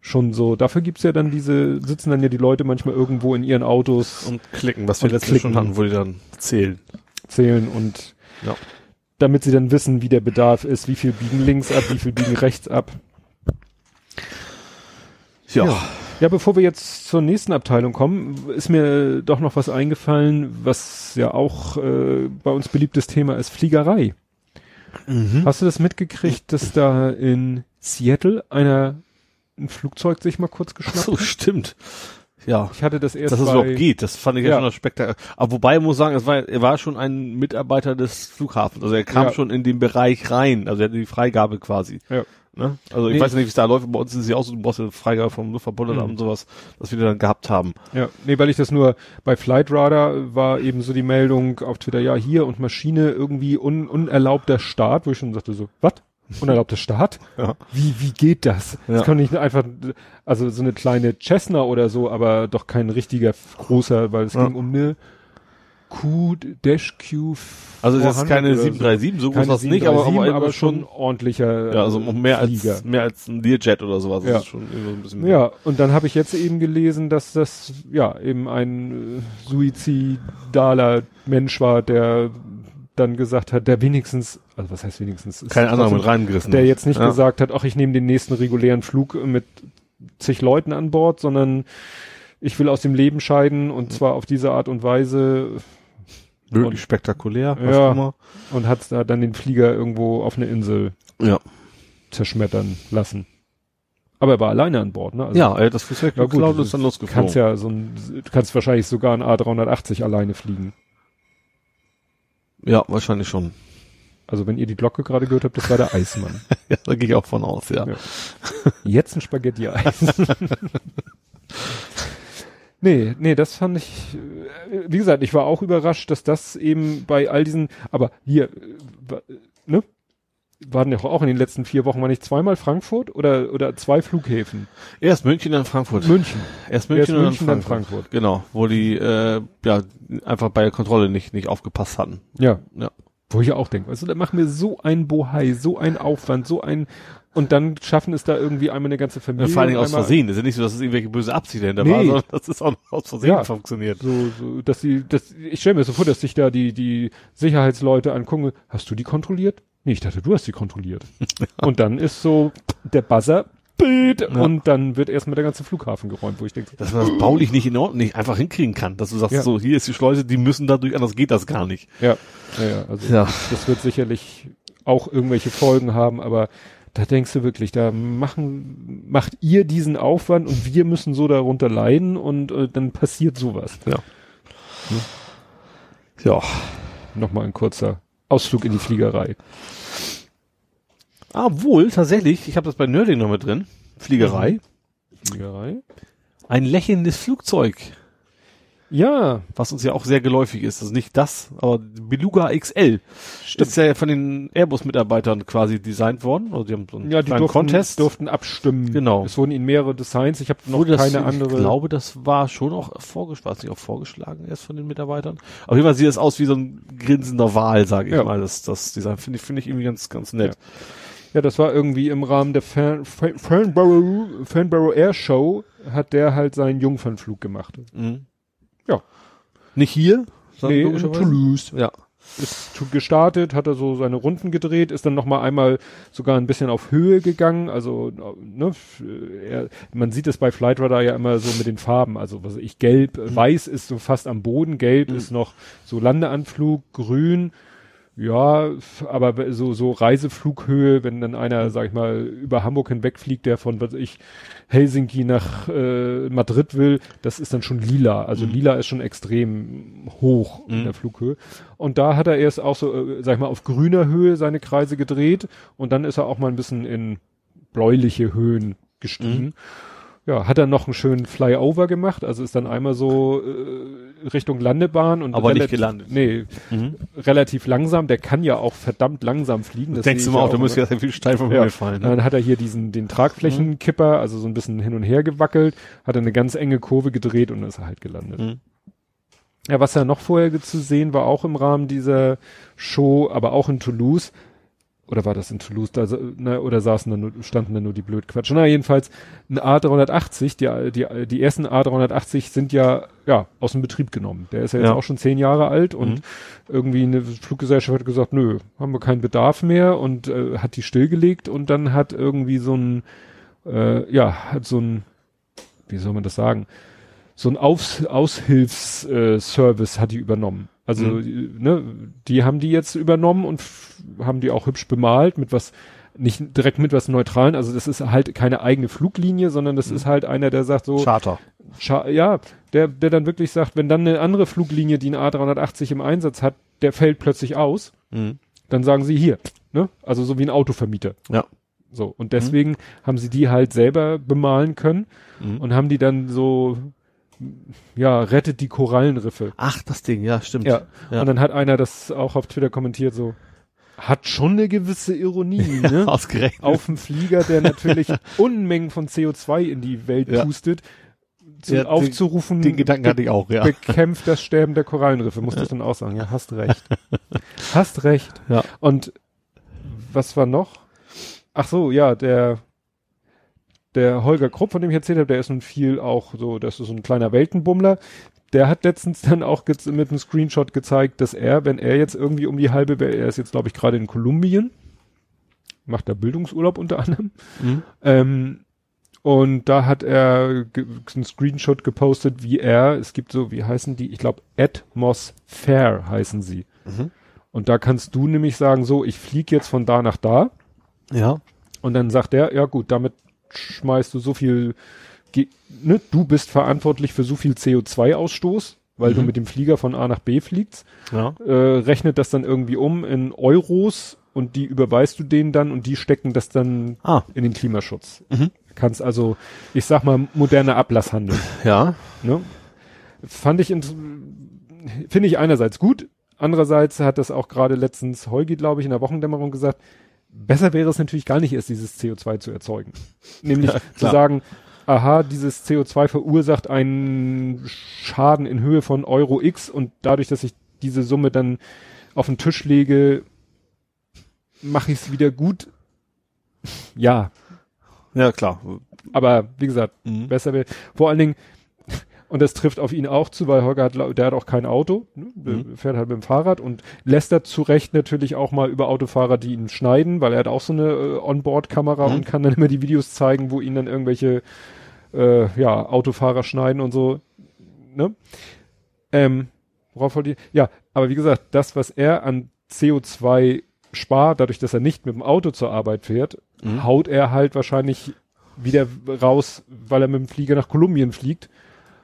schon so, dafür gibt's ja dann diese, sitzen dann ja die Leute manchmal irgendwo in ihren Autos Und klicken, was wir letztes schon hatten, wo die dann zählen. zählen und Ja. damit sie dann wissen, wie der Bedarf ist, wie viel biegen links ab, wie viel biegen rechts ab. Ja. Ja. Ja, bevor wir jetzt zur nächsten Abteilung kommen, ist mir doch noch was eingefallen, was ja auch äh, bei uns beliebtes Thema ist, Fliegerei. Mhm. Hast du das mitgekriegt, dass da in Seattle einer ein Flugzeug sich mal kurz geschnappt so, hat? stimmt. Ja. Ich hatte das erst Dass es überhaupt geht, das fand ich ja, Ja. schon spektakulär. Aber wobei, ich muss sagen, es war, er war schon ein Mitarbeiter des Flughafens. Also er kam Ja. schon in den Bereich rein. Also er hatte die Freigabe quasi. Ja. Ne? Also ich Nee. weiß nicht, wie es da läuft. Bei uns ist es ja auch so, du brauchst eine Freigabe vom Luftverbundesamt Mhm. und sowas, das wir dann gehabt haben. Ja, nee, weil ich das nur bei Flightradar war eben so die Meldung auf Twitter, ja, hier und Maschine irgendwie un, unerlaubter Start, wo ich schon sagte so, was? Unerlaubter Start? Ja. Wie, wie geht das? Ja. Das kann nicht einfach, also so eine kleine Cessna oder so, aber doch kein richtiger großer, weil es Ja. ging um eine Q, Dash Q. Also das ist keine 737, so groß was nicht, aber, aber, aber schon ordentlicher. Ja, also mehr Flieger. als mehr als ein Learjet oder sowas. Ja. mehr. ja, und dann habe ich jetzt eben gelesen, dass das ja eben ein äh, suizidaler Mensch war, der dann gesagt hat, der wenigstens, also was heißt wenigstens, keine Ahnung mit reingerissen, der jetzt nicht ja. gesagt hat, ach ich nehme den nächsten regulären Flug mit zig Leuten an Bord, sondern ich will aus dem Leben scheiden und zwar auf diese Art und Weise. Wirklich spektakulär, was ja, immer. Und hat da dann den Flieger irgendwo auf eine Insel ja. zerschmettern lassen. Aber er war alleine an Bord, ne? Also, ja, das Flugzeug ja, gut, und ist dann losgeflogen. Kannst ja so ein, du kannst wahrscheinlich sogar ein A380 alleine fliegen. Ja, wahrscheinlich schon. Also wenn ihr die Glocke gerade gehört habt, das war der Eismann. ja, da gehe ich auch von aus, ja. ja. Jetzt ein Spaghetti-Eis. nee, nee, das fand ich, äh, wie gesagt, ich war auch überrascht, dass das eben bei all diesen, aber hier, äh, ne? Waren ja auch in den letzten vier Wochen, war nicht zweimal Frankfurt oder, oder zwei Flughäfen? Erst München, dann Frankfurt. München. Erst München, Erst München dann, Frankfurt. dann Frankfurt. Genau, wo die äh, ja einfach bei der Kontrolle nicht nicht aufgepasst hatten. Ja. Ja. Wo ich auch denke, also da machen wir so ein Bohai, so ein Aufwand, so ein und dann schaffen es da irgendwie einmal eine ganze Familie. Ja, vor allen Dingen aus Versehen. Das ist ja nicht so, dass es irgendwelche böse Absicht dahinter nee. war, sondern dass es auch aus Versehen ja, funktioniert. So, so, dass die, das, ich stelle mir so vor, dass sich da die, die Sicherheitsleute angucken, hast du die kontrolliert? Nee, ich dachte, du hast die kontrolliert. und dann ist so der Buzzer, Bild, ja. und dann wird erstmal der ganze Flughafen geräumt, wo ich denke, dass man das baulich nicht in Ordnung, nicht einfach hinkriegen kann, dass du sagst, ja. so, hier ist die Schleuse, die müssen dadurch, anders geht das gar nicht. Ja, ja, ja also ja. das wird sicherlich auch irgendwelche Folgen haben, aber da denkst du wirklich, da machen, macht ihr diesen Aufwand und wir müssen so darunter leiden und äh, dann passiert sowas. Ja. Hm? Ja. Nochmal ein kurzer Ausflug in die Fliegerei. Ah, wohl, tatsächlich, ich habe das bei Nerding noch mit drin. Fliegerei. Fliegerei. Ein lächelndes Flugzeug. Ja. Was uns ja auch sehr geläufig ist. Also nicht das, aber Beluga XL. Stimmt. Ist ja von den Airbus-Mitarbeitern quasi designt worden. Also die haben so einen ja, die durften, Contest. durften abstimmen. Genau. Es wurden ihnen mehrere Designs. Ich habe noch Wurde keine das, andere. Ich glaube, das war schon auch vorgeschlagen, nicht auch vorgeschlagen erst von den Mitarbeitern. Auf jeden Fall sieht es aus wie so ein grinsender Wal, sage ich ja. mal. Das, das Design finde ich, finde ich irgendwie ganz, ganz nett. Ja. Ja, das war irgendwie im Rahmen der Fan, Fan, Fanborough, Fanborough Air Show hat der halt seinen Jungfernflug gemacht. Mhm. Ja. Nicht hier? Nee, in Toulouse. Ja. Ist gestartet, hat er so seine Runden gedreht, ist dann nochmal einmal sogar ein bisschen auf Höhe gegangen. Also, ne, er, man sieht es bei Flightradar ja immer so mit den Farben. Also, was ich, gelb, mhm. weiß ist so fast am Boden, gelb mhm. ist noch so Landeanflug, grün, ja, aber so, so Reiseflughöhe, wenn dann einer, mhm. sag ich mal, über Hamburg hinwegfliegt, der von, was ich, Helsinki nach äh, Madrid will, das ist dann schon lila. Also mhm. lila ist schon extrem hoch mhm. in der Flughöhe. Und da hat er erst auch so, äh, sag ich mal, auf grüner Höhe seine Kreise gedreht und dann ist er auch mal ein bisschen in bläuliche Höhen gestiegen. Mhm ja, hat er noch einen schönen Flyover gemacht, also ist dann einmal so äh, Richtung Landebahn und aber nicht gelandet. Nee, mhm. relativ langsam, der kann ja auch verdammt langsam fliegen. Das denkst du mal auch, da muss ja sehr viel steil vom ja. Himmel fallen. Ne? Dann hat er hier diesen den Tragflächenkipper, mhm. also so ein bisschen hin und her gewackelt, hat er eine ganz enge Kurve gedreht und ist er halt gelandet. Mhm. Ja, was ja noch vorher zu sehen war, auch im Rahmen dieser Show, aber auch in Toulouse, oder war das in Toulouse, da, ne, oder saßen da nur, standen da nur die Blödquatsch. Na, jedenfalls, ein A380, die, die, die ersten A380 sind ja, ja, aus dem Betrieb genommen. Der ist ja jetzt ja. auch schon zehn Jahre alt und mhm. irgendwie eine Fluggesellschaft hat gesagt, nö, haben wir keinen Bedarf mehr und äh, hat die stillgelegt und dann hat irgendwie so ein, äh, ja, hat so ein, wie soll man das sagen, so ein Aus Aushilfsservice äh, hat die übernommen. Also, mhm. ne, die haben die jetzt übernommen und haben die auch hübsch bemalt mit was, nicht direkt mit was Neutralen. Also, das ist halt keine eigene Fluglinie, sondern das mhm. ist halt einer, der sagt so. Charter. Char ja, der, der dann wirklich sagt, wenn dann eine andere Fluglinie, die ein A380 im Einsatz hat, der fällt plötzlich aus, mhm. dann sagen sie hier, ne? Also, so wie ein Autovermieter. Ja. So. Und deswegen mhm. haben sie die halt selber bemalen können mhm. und haben die dann so ja, rettet die Korallenriffe. Ach, das Ding, ja, stimmt. Ja. ja. Und dann hat einer das auch auf Twitter kommentiert, so, hat schon eine gewisse Ironie, ne? Ausgerechnet. Auf dem Flieger, der natürlich Unmengen von CO2 in die Welt ja. pustet, zu, Ja, den- aufzurufen, Den Gedanken hatte ich auch, ja. bekämpft das Sterben der Korallenriffe, muss das dann auch sagen. Ja, hast recht. hast recht. Ja. Und was war noch? Ach so, ja, der der Holger Krupp, von dem ich erzählt habe, der ist nun viel auch so, das ist so ein kleiner Weltenbummler. Der hat letztens dann auch mit einem Screenshot gezeigt, dass er, wenn er jetzt irgendwie um die halbe, Welt- er ist jetzt glaube ich gerade in Kolumbien, macht da Bildungsurlaub unter anderem, Mhm. ähm, und da hat er einen Screenshot gepostet, wie er, es gibt so, wie heißen die, ich glaube Atmosphere heißen sie. Mhm. Und da kannst du nämlich sagen, so, ich fliege jetzt von da nach da. Ja. Und dann sagt er, ja gut, damit schmeißt du so viel, ne, du bist verantwortlich für so viel CO2-Ausstoß, weil du Mhm. mit dem Flieger von A nach B fliegst, Ja. äh, rechnet das dann irgendwie um in Euros und die überweist du denen dann und die stecken das dann Ah. in den Klimaschutz. Mhm. Kannst also, ich sag mal, moderner Ablasshandel. Ja. Ne? Fand ich, finde ich einerseits gut, andererseits hat das auch gerade letztens Heugi, glaube ich, in der Wochendämmerung gesagt, besser wäre es natürlich gar nicht erst, dieses CO2 zu erzeugen. Nämlich Ja, zu sagen, aha, dieses CO2 verursacht einen Schaden in Höhe von Euro X und dadurch, dass ich diese Summe dann auf den Tisch lege, mache ich es wieder gut. Ja, Ja, klar. aber wie gesagt, Mhm. besser wäre. Vor allen Dingen, und das trifft auf ihn auch zu, weil Holger hat, der hat auch kein Auto, ne? Mhm. fährt halt mit dem Fahrrad und lästert zu Recht natürlich auch mal über Autofahrer, die ihn schneiden, weil er hat auch so eine äh, Onboard-Kamera Mhm. und kann dann immer die Videos zeigen, wo ihn dann irgendwelche äh, ja, Autofahrer schneiden und so. Ne? Ähm, worauf wollte ich? Ja, aber wie gesagt, das, was er an CO2 spart, dadurch, dass er nicht mit dem Auto zur Arbeit fährt, Mhm. haut er halt wahrscheinlich wieder raus, weil er mit dem Flieger nach Kolumbien fliegt,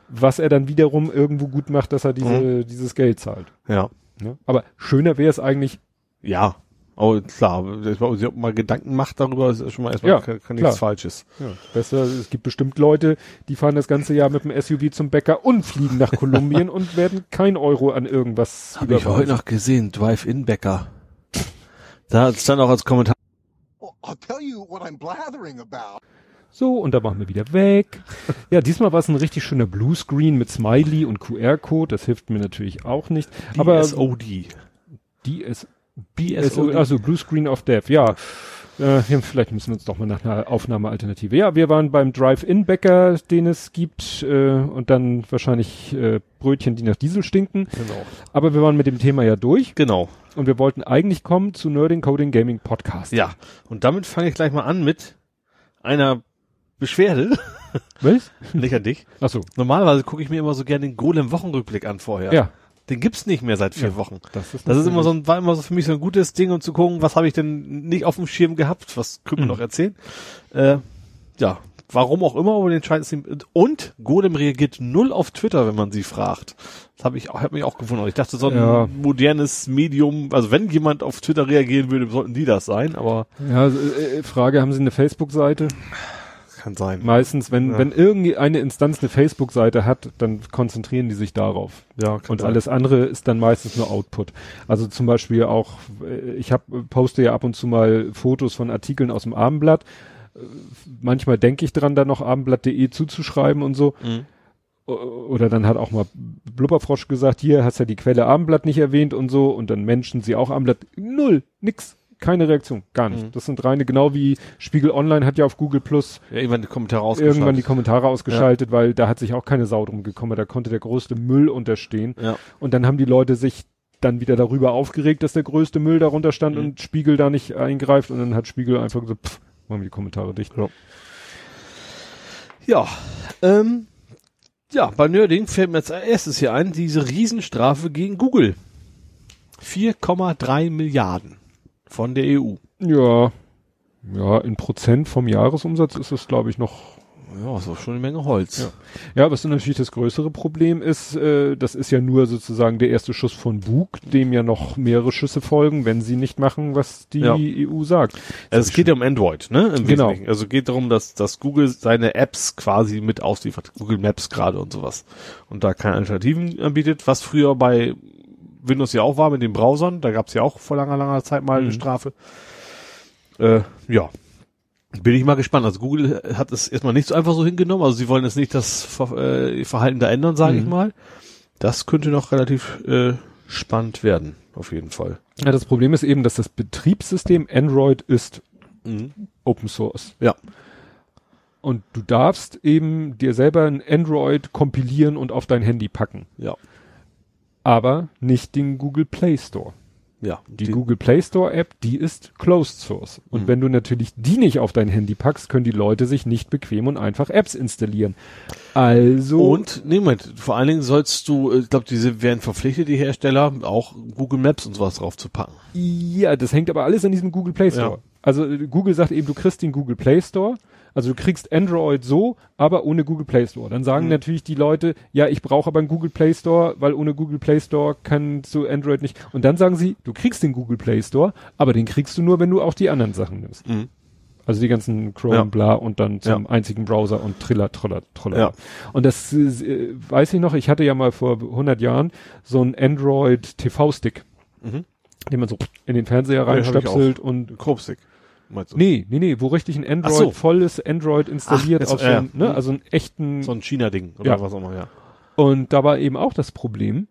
was er dann wiederum irgendwo gut macht, dass er diese, dieses Geld zahlt. Ja. Ne? Aber schöner wäre es eigentlich, Ja. Oh, klar. Man sich auch mal Gedanken macht darüber, ist schon mal erstmal Ja, kein klar. nichts Falsches. ja, besser, es gibt bestimmt Leute, die fahren das ganze Jahr mit dem SUV zum Bäcker und fliegen nach Kolumbien und werden kein Euro an irgendwas Habe ich heute noch gesehen, Drive-In-Bäcker. Da stand auch als Kommentar. Well, I'll tell you what I'm blathering about. So, und da waren wir wieder weg. Ja, diesmal war es ein richtig schöner Bluescreen mit Smiley und QR-Code. Das hilft mir natürlich auch nicht. Aber BSOD. die ist BSOD. also Bluescreen of Death, ja. Äh, vielleicht müssen wir uns doch mal nach einer Aufnahmealternative. Ja, wir waren beim Drive-In-Bäcker, den es gibt, äh, und dann wahrscheinlich äh, Brötchen, die nach Diesel stinken. Genau. Aber wir waren mit dem Thema ja durch Genau. und wir wollten eigentlich kommen zu Nerding Coding Gaming Podcast. Ja. Und damit fange ich gleich mal an mit einer Beschwerde. Was? Nicht an dich. Ach so. Normalerweise gucke ich mir immer so gerne den Golem-Wochenrückblick an vorher. Ja. Den gibt's nicht mehr seit vier Ja. Wochen. Das ist, Das ist immer so ein, war immer so für mich so ein gutes Ding, um zu gucken, was habe ich denn nicht auf dem Schirm gehabt, was können wir Mhm. noch erzählen. Äh, ja, warum auch immer, aber den scheint es. Und Golem reagiert null auf Twitter, wenn man sie fragt. Das habe ich auch, hab mich auch gewundert. Ich dachte, so ein Ja. modernes Medium, also wenn jemand auf Twitter reagieren würde, sollten die das sein, aber Ja, also, äh, Frage, haben Sie eine Facebook-Seite? Kann sein. Meistens, wenn, Ja. wenn irgendeine Instanz eine Facebook-Seite hat, dann konzentrieren die sich darauf. Ja, kann Und sein. alles andere ist dann meistens nur Output. Also zum Beispiel auch, äh, ich hab, poste ja ab und zu mal Fotos von Artikeln aus dem Abendblatt. Äh, Manchmal denke ich dran, da noch abendblatt.de zuzuschreiben und so. Mhm. Oder dann hat auch mal Blubberfrosch gesagt, hier hast ja die Quelle Abendblatt nicht erwähnt und so. Und dann Menschen sie auch Abendblatt. Null, nix, keine Reaktion, gar nicht. Mhm. Das sind reine, genau wie Spiegel Online hat ja auf Google Plus Ja, irgendwann die Kommentare ausgeschaltet. irgendwann die Kommentare ausgeschaltet, weil da hat sich auch keine Sau drum gekommen. Da konnte der größte Müll unterstehen. Ja. Und dann haben die Leute sich dann wieder darüber aufgeregt, dass der größte Müll darunter stand Mhm. und Spiegel da nicht eingreift. Und dann hat Spiegel einfach gesagt, pff, machen wir die Kommentare dicht. Ja. Ja, ähm, ja, bei Nerding fällt mir als erstes hier ein, diese Riesenstrafe gegen Google. 4,3 Milliarden von der EU. Ja, ja, in Prozent vom Jahresumsatz ist es, glaube ich, noch. Ja, ist auch schon eine Menge Holz. Ja. Ja, was dann natürlich das größere Problem ist, äh, das ist ja nur sozusagen der erste Schuss von Bug, dem ja noch mehrere Schüsse folgen, wenn sie nicht machen, was die Ja. EU sagt. Also es geht ja um Android, ne? Im Genau. Wesentlichen. Also geht darum, dass, dass Google seine Apps quasi mit ausliefert. Google Maps gerade und sowas. Und da keine Alternativen anbietet, was früher bei Windows ja auch war mit den Browsern. Da gab es ja auch vor langer, langer Zeit mal eine Mhm. Strafe. Äh, ja. Bin ich mal gespannt. Also Google hat es erstmal nicht so einfach so hingenommen. Also sie wollen jetzt nicht das Ver äh, Verhalten da ändern, sage Mhm. ich mal. Das könnte noch relativ äh, spannend werden, auf jeden Fall. Ja, das Problem ist eben, dass das Betriebssystem Android ist Mhm. Open Source. Ja. Und du darfst eben dir selber ein Android kompilieren und auf dein Handy packen. Ja. Aber nicht den Google Play Store. Ja. Die, Google Play Store App, die ist Closed Source. Und Mhm. wenn du natürlich die nicht auf dein Handy packst, können die Leute sich nicht bequem und einfach Apps installieren. Also. Und, nee, Moment, vor allen Dingen sollst du, äh, ich glaube, diese werden verpflichtet, die Hersteller, auch Google Maps und sowas drauf zu packen. Ja, das hängt aber alles an diesem Google Play Store. Ja. Also äh, Google sagt eben, du kriegst den Google Play Store. Also du kriegst Android so, aber ohne Google Play Store. Dann sagen Mhm. natürlich die Leute, ja, ich brauche aber einen Google Play Store, weil ohne Google Play Store kannst du Android nicht. Und dann sagen sie, du kriegst den Google Play Store, aber den kriegst du nur, wenn du auch die anderen Sachen nimmst. Mhm. Also die ganzen Chrome, Ja. bla und dann zum Ja. einzigen Browser und Triller, Troller, Troller. Ja. Und das äh, weiß ich noch, ich hatte ja mal vor 100 Jahren so einen Android TV-Stick, Mhm. den man so in den Fernseher ich reinstöpselt und Chromestick. Meinst du? nee, nee, nee, wo richtig ein Android, so. volles Android installiert Ach, auf so, ja. einem, ne, Mhm. also einen echten So ein China-Ding oder Ja. was auch immer, ja. und da war eben auch das Problem,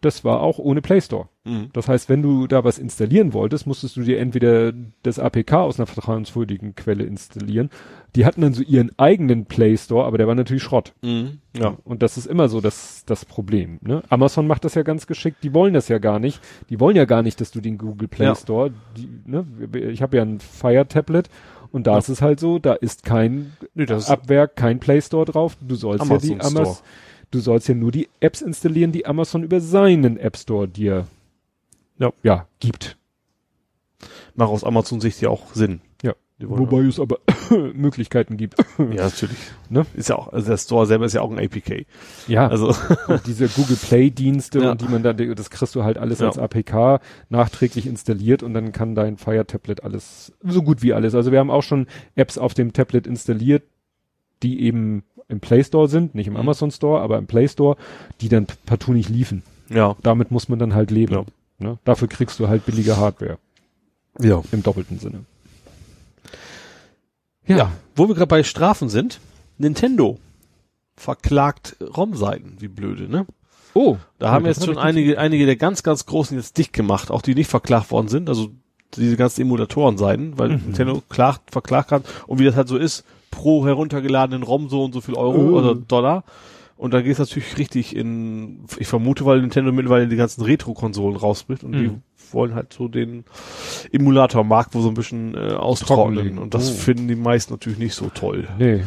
das war auch ohne Play Store. Mhm. Das heißt, wenn du da was installieren wolltest, musstest du dir entweder das APK aus einer vertrauenswürdigen Quelle installieren. Die hatten dann so ihren eigenen Play Store, aber der war natürlich Schrott. Mhm. Ja. Und das ist immer so das, das Problem. Ne? Amazon macht das ja ganz geschickt. Die wollen das ja gar nicht. Die wollen ja gar nicht, dass du den Google Play Ja. Store, die, ne? ich habe ja ein Fire Tablet und da Ja. ist es halt so, da ist kein Nee, Abwerk, kein Play Store drauf. Du sollst ja Amazon die Amazon, Store. Du sollst ja nur die Apps installieren, die Amazon über seinen App Store dir Ja. ja gibt. macht aus Amazon-Sicht ja auch Sinn. Ja. Wobei es aber Möglichkeiten gibt. Ja, natürlich. Ne? Ist ja auch, also der Store selber ist ja auch ein APK. Ja, Also, und diese Google Play Dienste Ja. und die man da, das kriegst du halt alles Ja. als APK nachträglich installiert und dann kann dein Fire Tablet alles, so gut wie alles. Also wir haben auch schon Apps auf dem Tablet installiert, die eben im Play Store sind, nicht im Mhm. Amazon Store, aber im Play Store, die dann partout nicht liefen. ja. Damit muss man dann halt leben. Ja. Ne? Dafür kriegst du halt billige Hardware Ja. im doppelten Sinne. Ja. Wo wir gerade bei Strafen sind, Nintendo verklagt ROM-Seiten, wie blöde, ne? Oh, Da haben jetzt schon ich nicht- einige, einige der ganz, ganz großen jetzt dicht gemacht, auch die nicht verklagt worden sind, also diese ganzen Emulatoren-Seiten, weil Mhm. Nintendo klagt, verklagt hat und wie das halt so ist, pro heruntergeladenen ROM so und so viel Euro Oh. oder Dollar. Und da geht es natürlich richtig in, ich vermute, weil Nintendo mittlerweile die ganzen Retro-Konsolen rausbricht und die Mhm. wollen halt so den Emulator-Markt wo so ein bisschen äh, austrocknen. Und das Oh. finden die meisten natürlich nicht so toll. Nee.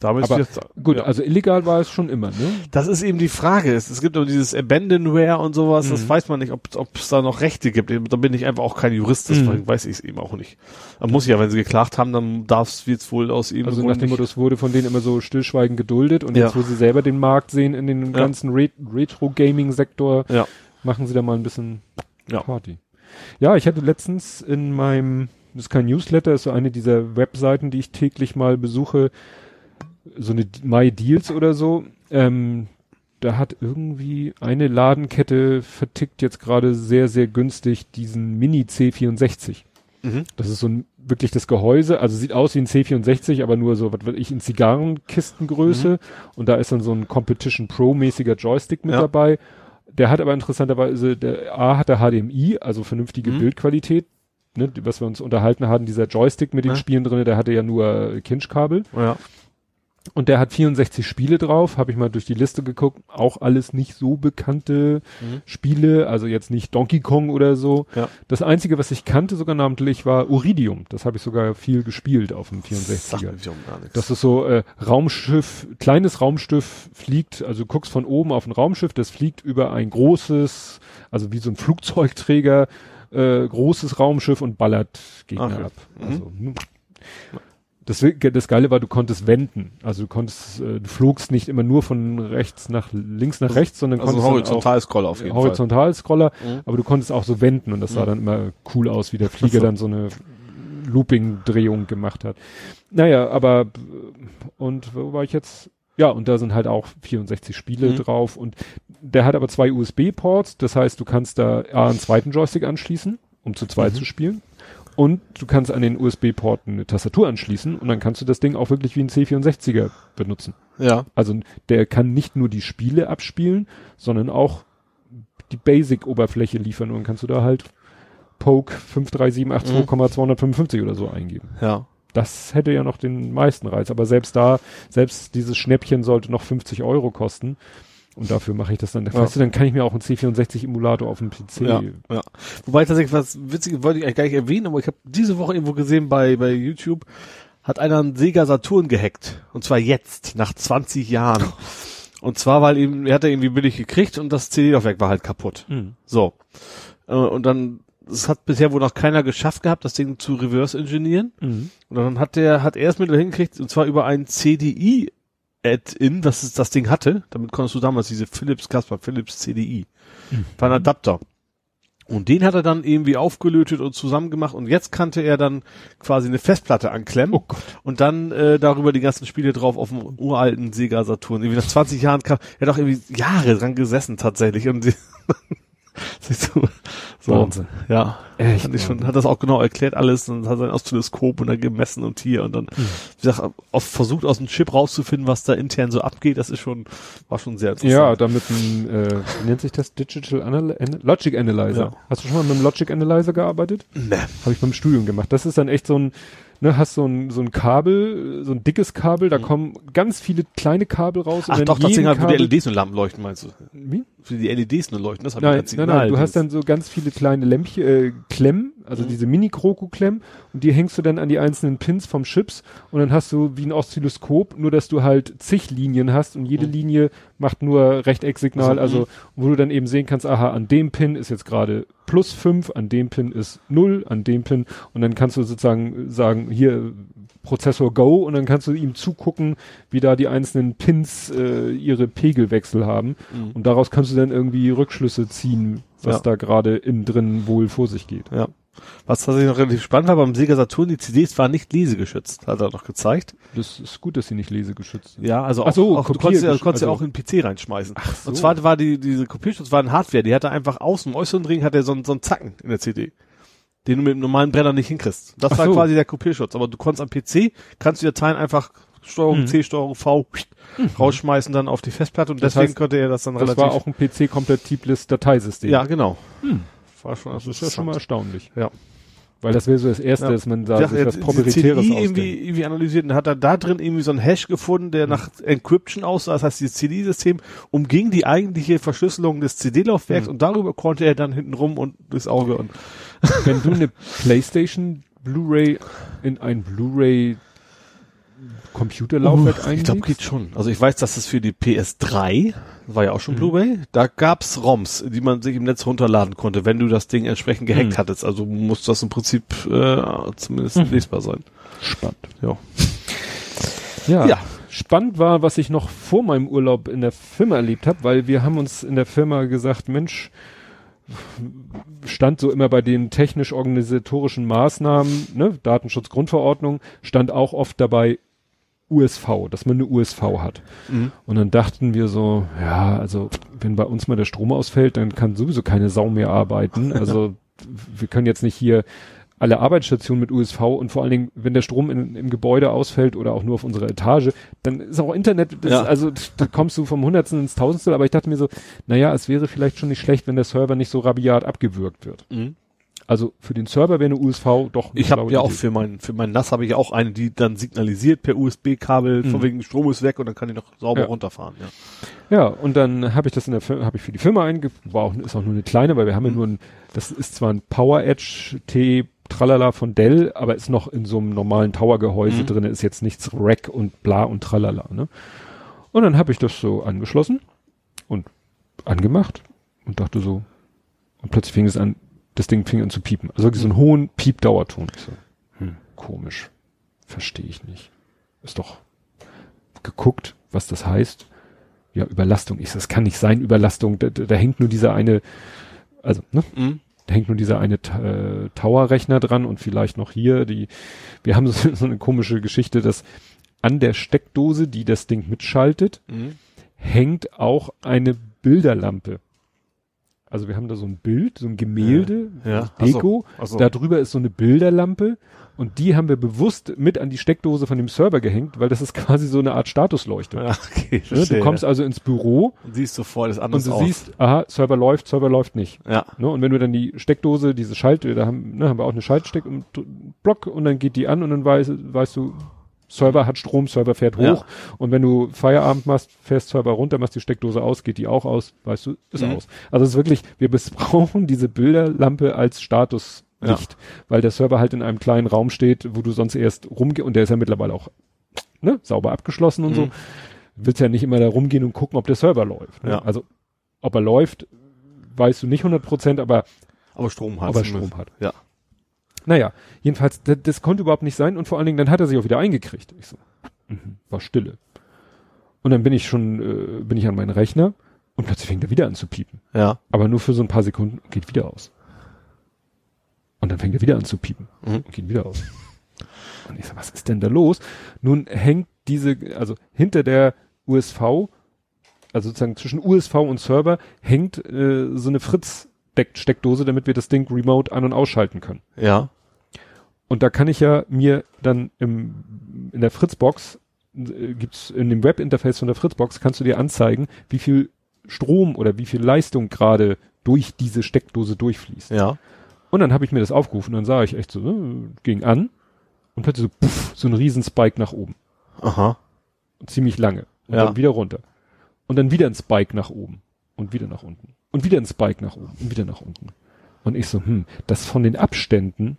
Damit Aber ist jetzt, Gut, ja. also illegal war es schon immer, ne? Das ist eben die Frage. Es, es gibt aber dieses Abandonware und sowas, das Mhm. weiß man nicht, ob ob es da noch Rechte gibt. Da bin ich einfach auch kein Jurist, Mhm. deswegen weiß ich es eben auch nicht. Man muss ja, wenn sie geklagt haben, dann darf es jetzt wohl aus ihnen Also nach dem Motto, es wurde von denen immer so stillschweigend geduldet und Ja. jetzt, wo sie selber den Markt sehen in den ganzen Re Retro-Gaming-Sektor, Ja. machen sie da mal ein bisschen Ja. Party. Ja, ich hatte letztens in meinem, das ist kein Newsletter, ist so eine dieser Webseiten, die ich täglich mal besuche, so eine My Deals oder so, ähm, da hat irgendwie eine Ladenkette vertickt jetzt gerade sehr, sehr günstig diesen Mini C64. Mhm. Das ist so ein, wirklich das Gehäuse, also sieht aus wie ein C64, aber nur so, was weiß ich, in Zigarrenkistengröße. Und da ist dann so ein Competition Pro-mäßiger Joystick mit Ja. dabei. Der hat aber interessanterweise, der A hat der HDMI, also vernünftige Mhm. Bildqualität, ne, was wir uns unterhalten haben, dieser Joystick mit den Ja. Spielen drin, der hatte ja nur Kinchkabel. Ja. Und der hat 64 Spiele drauf, habe ich mal durch die Liste geguckt, auch alles nicht so bekannte Mhm. Spiele, also jetzt nicht Donkey Kong oder so. Ja. Das einzige, was ich kannte sogar namentlich, war Uridium. Das habe ich sogar viel gespielt auf dem Sagt 64er. mir wiederum gar nichts. Das ist so äh, Raumschiff, kleines Raumschiff fliegt, also du guckst von oben auf ein Raumschiff, das fliegt über ein großes, also wie so ein Flugzeugträger, äh, großes Raumschiff und ballert Gegner Okay. ab. Mhm. Also. Das, das Geile war, du konntest wenden. Also du konntest, äh, du flogst nicht immer nur von rechts nach links nach rechts, sondern also konntest dann auch Horizontalscroller auf jeden Fall. Horizontalscroller, Mhm. aber du konntest auch so wenden und das sah Mhm. dann immer cool aus, wie der Flieger dann so eine Looping-Drehung gemacht hat. Naja, aber und wo war ich jetzt? Ja, und da sind halt auch 64 Spiele Mhm. drauf und der hat aber zwei USB-Ports, das heißt, du kannst da A, einen zweiten Joystick anschließen, um zu zweit Mhm. zu spielen. Und du kannst an den USB-Port eine Tastatur anschließen und dann kannst du das Ding auch wirklich wie ein C64er benutzen. Ja. Also der kann nicht nur die Spiele abspielen, sondern auch die Basic-Oberfläche liefern und dann kannst du da halt Poke 53782,255 oder so eingeben. Ja. Das hätte ja noch den meisten Reiz, aber selbst da, selbst dieses Schnäppchen sollte noch 50 Euro kosten. Und dafür mache ich das dann. Ja. Weißt du, dann kann ich mir auch einen C64-Emulator auf dem PC. Ja, ja. Wobei tatsächlich was Witziges wollte ich eigentlich gar nicht erwähnen, aber ich habe diese Woche irgendwo gesehen bei, bei YouTube, hat einer einen Sega Saturn gehackt. Und zwar jetzt, nach 20 Jahren. Und zwar, weil ihm, er hat er irgendwie billig gekriegt und das CD-Laufwerk war halt kaputt. Mhm. So. Äh, Und dann, es hat bisher wohl noch keiner geschafft gehabt, das Ding zu reverse engineeren. Mhm. Und dann hat der, hat er es mit hingekriegt, und zwar über ein CDI Add-in, das es das Ding hatte. Damit konntest du damals diese Philips, Kasper, Philips CDI. War ein Adapter. Und den hat er dann irgendwie aufgelötet und zusammengemacht und jetzt kannte er dann quasi eine Festplatte anklemmen Oh und dann äh, darüber die ganzen Spiele drauf auf dem uralten Sega Saturn. Irgendwie nach 20 Jahren kam, er hat auch irgendwie Jahre dran gesessen tatsächlich und siehst du, so, Wahnsinn. ja, Echt hat, schon, hat das auch genau erklärt alles und hat sein Oszilloskop und dann gemessen und hier und dann, Hm. wie gesagt, oft versucht aus dem Chip rauszufinden, was da intern so abgeht. Das ist schon, war schon sehr Ja, interessant. damit ein, äh, nennt sich das? Digital Anal An Logic Analyzer. Ja. Hast du schon mal mit einem Logic Analyzer gearbeitet? Nee. Habe ich beim Studium gemacht. Das ist dann echt so ein, ne, hast so ein, so ein Kabel, so ein dickes Kabel, da kommen ganz viele kleine Kabel raus. Mhm. Ach in doch, das Ding hat, wo die LEDs nur Lampen leuchten, meinst du? Wie? Für die LEDs nur leuchten, das hat Nein, nein, nein, du hast dann so ganz viele kleine Lämpchen, äh, Klemmen, also Mhm. diese Mini-Kroko-Klemmen und die hängst du dann an die einzelnen Pins vom Chips und dann hast du wie ein Oszilloskop, nur dass du halt zig Linien hast und jede Linie macht nur Rechtecksignal, Mhm. Also, also wo du dann eben sehen kannst, aha, an dem Pin ist jetzt gerade plus fünf, an dem Pin ist null, an dem Pin und dann kannst du sozusagen sagen, hier Prozessor Go und dann kannst du ihm zugucken, wie da die einzelnen Pins äh, ihre Pegelwechsel haben Mhm. und daraus kannst du dann irgendwie Rückschlüsse ziehen, was Ja. da gerade innen drin wohl vor sich geht. Ja. Was tatsächlich noch relativ spannend war, beim Sega Saturn, die CDs waren nicht lesegeschützt, hat er noch gezeigt. Das ist gut, dass sie nicht lesegeschützt sind. Ja, also Ach so, auch, auch du konntest, ja, du konntest ja also- auch in den PC reinschmeißen. Ach so. Und zwar war die, diese Kopierschutz war ein Hardware, die hatte einfach außen, im äußeren Ring hat er so, einen- so einen Zacken in der CD. Den du mit dem normalen Brenner nicht hinkriegst. Das Ach war so. quasi der Kopierschutz. Aber du konntest am PC, kannst du die Dateien einfach Steuerung Mhm. C, Steuerung V rausschmeißen dann auf die Festplatte und Das deswegen heißt, konnte er das dann Das relativ. war auch ein PC-kompatibles Dateisystem. ja, genau. Hm. War schon, Das ist ja schon mal erstaunlich. Ja. Weil das wäre so das Erste, Ja. dass man da Ja, sich was Proprietäres CDI irgendwie, irgendwie analysiert und hat er da drin irgendwie so einen Hash gefunden, der nach Encryption aussah. Das heißt, dieses CD-System umging die eigentliche Verschlüsselung des CD-Laufwerks Mhm. und darüber konnte er dann hinten rum und durchs Auge und Wenn du eine Playstation Blu-ray in ein Blu-ray Computerlaufwerk Uh, ich glaube, geht schon. Also ich weiß, dass es für die PS3, das war ja auch schon Mhm. Blu-ray, da gab's ROMs, die man sich im Netz runterladen konnte, wenn du das Ding entsprechend gehackt Mhm. hattest. Also muss das im Prinzip äh, zumindest lesbar sein. spannend. Ja. Ja. Ja. Spannend war, was ich noch vor meinem Urlaub in der Firma erlebt habe, weil wir haben uns in der Firma gesagt, Mensch, stand so immer bei den technisch-organisatorischen Maßnahmen, ne, Datenschutzgrundverordnung, stand auch oft dabei USV, dass man eine USV hat. Mhm. Und dann dachten wir so, ja, also wenn bei uns mal der Strom ausfällt, dann kann sowieso keine Sau mehr arbeiten. Also wir können jetzt nicht hier alle Arbeitsstationen mit USV und vor allen Dingen, wenn der Strom in, im Gebäude ausfällt oder auch nur auf unserer Etage, dann ist auch Internet, Ja. ist, also da kommst du vom Hundertstel ins Tausendstel, aber ich dachte mir so, naja, es wäre vielleicht schon nicht schlecht, wenn der Server nicht so rabiat abgewürgt wird. Mhm. Also für den Server wäre eine USV doch eine Ich habe ja auch für mein für mein NAS habe ich ja auch eine, die dann signalisiert per USB-Kabel, Mhm. von wegen Strom ist weg und dann kann ich noch sauber Ja. runterfahren. Ja. Ja, und dann habe ich das in der habe ich für die Firma einge, war auch, ist auch nur eine kleine, weil wir haben ja Mhm. nur ein, das ist zwar ein Power Edge T Tralala von Dell, aber ist noch in so einem normalen Tower-Gehäuse Mhm. drin, ist jetzt nichts Rack und bla und Tralala, ne? Und dann habe ich das so angeschlossen und angemacht und dachte so, und plötzlich fing es an, das Ding fing an zu piepen. Also wirklich so einen hohen Piepdauerton. Ich so, hm, komisch. Verstehe ich nicht. Ist doch geguckt, was das heißt. Ja, Überlastung. Ich das kann nicht sein, Überlastung. Da, da, da hängt nur dieser eine, also, ne? Mhm. Da hängt nur dieser eine äh, Tower-Rechner dran und vielleicht noch hier die, wir haben so, so eine komische Geschichte, dass an der Steckdose, die das Ding mitschaltet, Mhm. hängt auch eine Bilderlampe. Also wir haben da so ein Bild, so ein Gemälde, Ja. Ach so. Deko. Ach so. Da drüber ist so eine Bilderlampe und die haben wir bewusst mit an die Steckdose von dem Server gehängt, weil das ist quasi so eine Art Statusleuchte. Ja, okay, Ne? Du kommst also ins Büro und siehst sofort das und anders du aus. siehst, aha, Server läuft, Server läuft nicht. ja. Ne? Und wenn du dann die Steckdose, diese Schalt, da haben, ne, haben wir auch eine Schaltsteck im Block und dann geht die an und dann weißt, weißt du, Server hat Strom, Server fährt hoch. Ja. Und wenn du Feierabend machst, fährst Server runter, machst die Steckdose aus, geht die auch aus, weißt du, ist Mhm. aus. Also es ist wirklich, wir missbrauchen diese Bilderlampe als Statuslicht, weil der Server halt in einem kleinen Raum steht, wo du sonst erst rumgehst, und der ist ja mittlerweile auch ne, sauber abgeschlossen und so. Mhm. Willst ja nicht immer da rumgehen und gucken, ob der Server läuft. Ne? Ja. Also ob er läuft, weißt du nicht 100 Prozent, aber Aber Strom hat. ob er Strom hat. Ja. Naja, jedenfalls, das, das konnte überhaupt nicht sein und vor allen Dingen, dann hat er sich auch wieder eingekriegt. Ich so, mhm, war Stille. Und dann bin ich schon, äh, bin ich an meinen Rechner und plötzlich fängt er wieder an zu piepen. Ja. Aber nur für so ein paar Sekunden und geht wieder aus. Und dann fängt er wieder an zu piepen Mhm. und geht wieder aus. Und ich so, was ist denn da los? Nun hängt diese, also hinter der USV, also sozusagen zwischen USV und Server, hängt äh, so eine Fritz-Steckdose, damit wir das Ding remote an- und ausschalten können. Ja. Und da kann ich ja mir dann im, in der Fritzbox, äh, gibt's in dem Webinterface von der Fritzbox, kannst du dir anzeigen, wie viel Strom oder wie viel Leistung gerade durch diese Steckdose durchfließt. Ja. Und dann habe ich mir das aufgerufen, dann sah ich echt so, ne, ging an und plötzlich so, puff, so ein Riesenspike nach oben. Aha. Ziemlich lange. Und Ja. dann wieder runter. Und dann wieder ein Spike nach oben. Und wieder nach unten. Und wieder ein Spike nach oben. Und wieder nach unten. Und ich so, hm, das von den Abständen äh,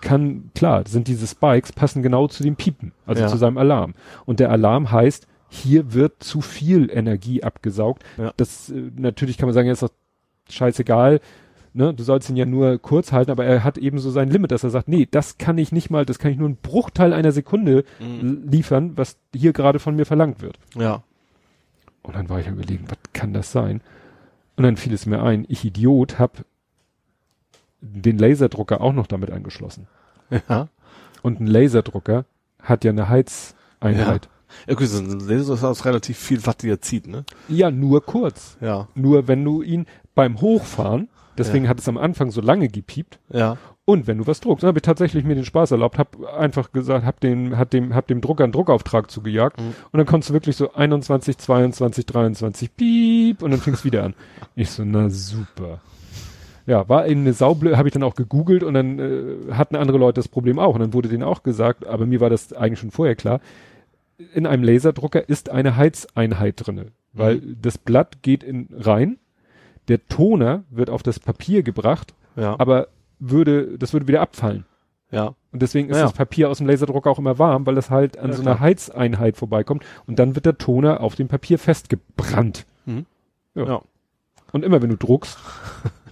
kann, klar, sind diese Spikes, passen genau zu dem Piepen, also Ja. zu seinem Alarm. Und der Alarm heißt, hier wird zu viel Energie abgesaugt. Ja. Das, äh, natürlich kann man sagen, jetzt ist das scheißegal, ne, du sollst ihn ja nur kurz halten, aber er hat eben so sein Limit, dass er sagt, nee, das kann ich nicht mal, das kann ich nur einen Bruchteil einer Sekunde Mhm. liefern, was hier gerade von mir verlangt wird. Ja. Und dann war ich am überlegen, was kann das sein? Und dann fiel es mir ein, ich Idiot hab den Laserdrucker auch noch damit angeschlossen. Ja. Und ein Laserdrucker hat ja eine Heizeinheit. Ja, gut, so ein Laser ist relativ viel Watt, die er zieht, ne? Ja. nur kurz. Ja. Nur wenn du ihn beim Hochfahren, deswegen hat es am Anfang so lange gepiept, Ja. und wenn du was druckst, dann habe ich tatsächlich mir den Spaß erlaubt, hab einfach gesagt, hab dem, hat dem, hab dem Drucker einen Druckauftrag zugejagt Mhm. und dann konntest du wirklich so 21, 22, 23, piep und dann fing es wieder an. Ich so, na super. Ja, war eben eine saublöd, habe ich dann auch gegoogelt und dann äh, hatten andere Leute das Problem auch und dann wurde denen auch gesagt, aber mir war das eigentlich schon vorher klar, in einem Laserdrucker ist eine Heizeinheit drinne, weil das Blatt geht in rein, der Toner wird auf das Papier gebracht, Ja. aber würde, das würde wieder abfallen. ja. Und deswegen ist Ja. das Papier aus dem Laserdrucker auch immer warm, weil das halt an Ja, so klar. einer Heizeinheit vorbeikommt und dann wird der Toner auf dem Papier festgebrannt. Mhm. Ja. Ja. Und immer wenn du druckst,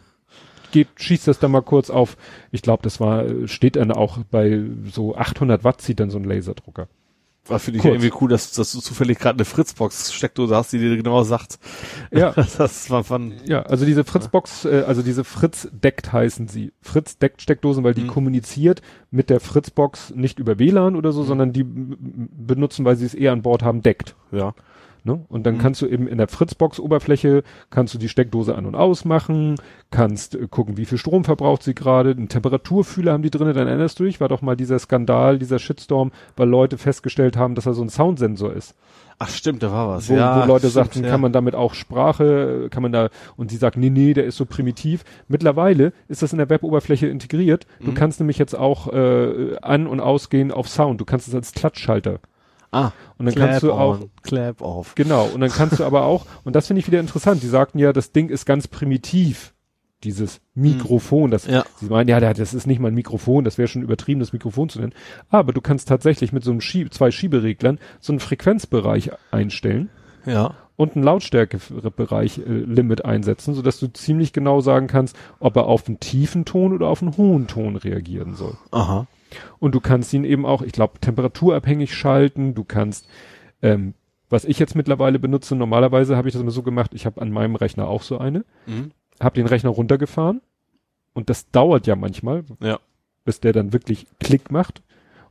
geht, schießt das dann mal kurz auf. Ich glaube, das war, steht dann auch bei so 800 Watt zieht dann so ein Laserdrucker. War finde ich Kurz. irgendwie cool, dass, dass du zufällig gerade eine Fritzbox-Steckdose hast, die dir genau sagt. Ja. das war von, Ja, also diese Fritzbox, äh, also diese Fritz deckt heißen sie. Fritz deckt Steckdosen, weil die Mhm. kommuniziert mit der Fritzbox nicht über WLAN oder so, sondern die benutzen, weil sie es eher an Bord haben, deckt. ja. Ne? Und dann Mhm. kannst du eben in der Fritzbox-Oberfläche, kannst du die Steckdose an- und ausmachen, kannst äh, gucken, wie viel Strom verbraucht sie gerade, einen Temperaturfühler haben die drinne, dann erinnerst du dich, war doch mal dieser Skandal, dieser Shitstorm, weil Leute festgestellt haben, dass er so ein Soundsensor ist. Ach stimmt, da war was. Wo, ja, wo Leute stimmt, sagten, ja. kann man damit auch Sprache, kann man da, und sie sagt, nee, nee, der ist so primitiv. Mittlerweile ist das in der Weboberfläche integriert. Du Mhm. kannst nämlich jetzt auch äh, an- und ausgehen auf Sound. Du kannst es als Klatschschalter. Ah, Und dann Clap kannst du auch, on, Clap off. Genau, und dann kannst du aber auch, und das finde ich wieder interessant, die sagten ja, das Ding ist ganz primitiv, dieses Mikrofon. Das, Ja. Sie meinen, ja, das ist nicht mal ein Mikrofon, das wäre schon übertrieben, das Mikrofon zu nennen. Aber du kannst tatsächlich mit so einem Schieb, zwei Schiebereglern so einen Frequenzbereich einstellen Ja. und einen Lautstärkebereich äh, Limit einsetzen, sodass du ziemlich genau sagen kannst, ob er auf einen tiefen Ton oder auf einen hohen Ton reagieren soll. Aha. Und du kannst ihn eben auch, ich glaube, temperaturabhängig schalten. Du kannst, ähm, was ich jetzt mittlerweile benutze, normalerweise habe ich das immer so gemacht, ich habe an meinem Rechner auch so eine, Mhm. habe den Rechner runtergefahren und das dauert ja manchmal, Ja. bis der dann wirklich Klick macht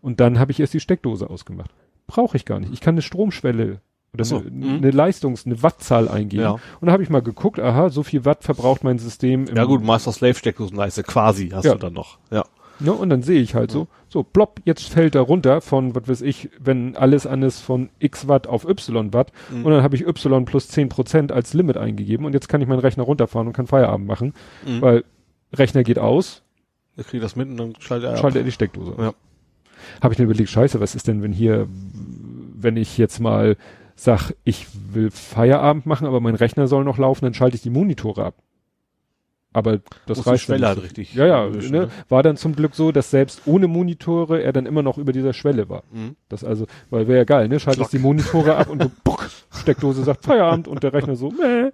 und dann habe ich erst die Steckdose ausgemacht. Brauche ich gar nicht. Ich kann eine Stromschwelle oder so, eine, mhm. eine Leistungs-, eine Wattzahl eingeben. Ja. Und da habe ich mal geguckt, aha, so viel Watt verbraucht mein System. Im, Ja gut, Master Slave Steckdosenleiste quasi hast Ja. du dann noch. Ja. Ne, und dann sehe ich halt so, so, plopp, jetzt fällt er runter von, was weiß ich, wenn alles an ist von x Watt auf y Watt. Mhm. Und dann habe ich y plus 10 Prozent als Limit eingegeben und jetzt kann ich meinen Rechner runterfahren und kann Feierabend machen, Mhm. weil Rechner geht aus, Ich krieg das mit und dann schaltet er schaltet er die Steckdose. Ja. Habe ich mir überlegt, scheiße, was ist denn, wenn hier, wenn ich jetzt mal sag, ich will Feierabend machen, aber mein Rechner soll noch laufen, dann schalte ich die Monitore ab. Aber das Muss reicht Schwelle halt nicht. richtig Ja, ja, erwischen, ne? War dann zum Glück so, dass selbst ohne Monitore er dann immer noch über dieser Schwelle war. Mhm. Das also, weil wäre ja geil, ne? Schaltest die Monitore ab und so, puck, Steckdose sagt Feierabend und der Rechner so, meh.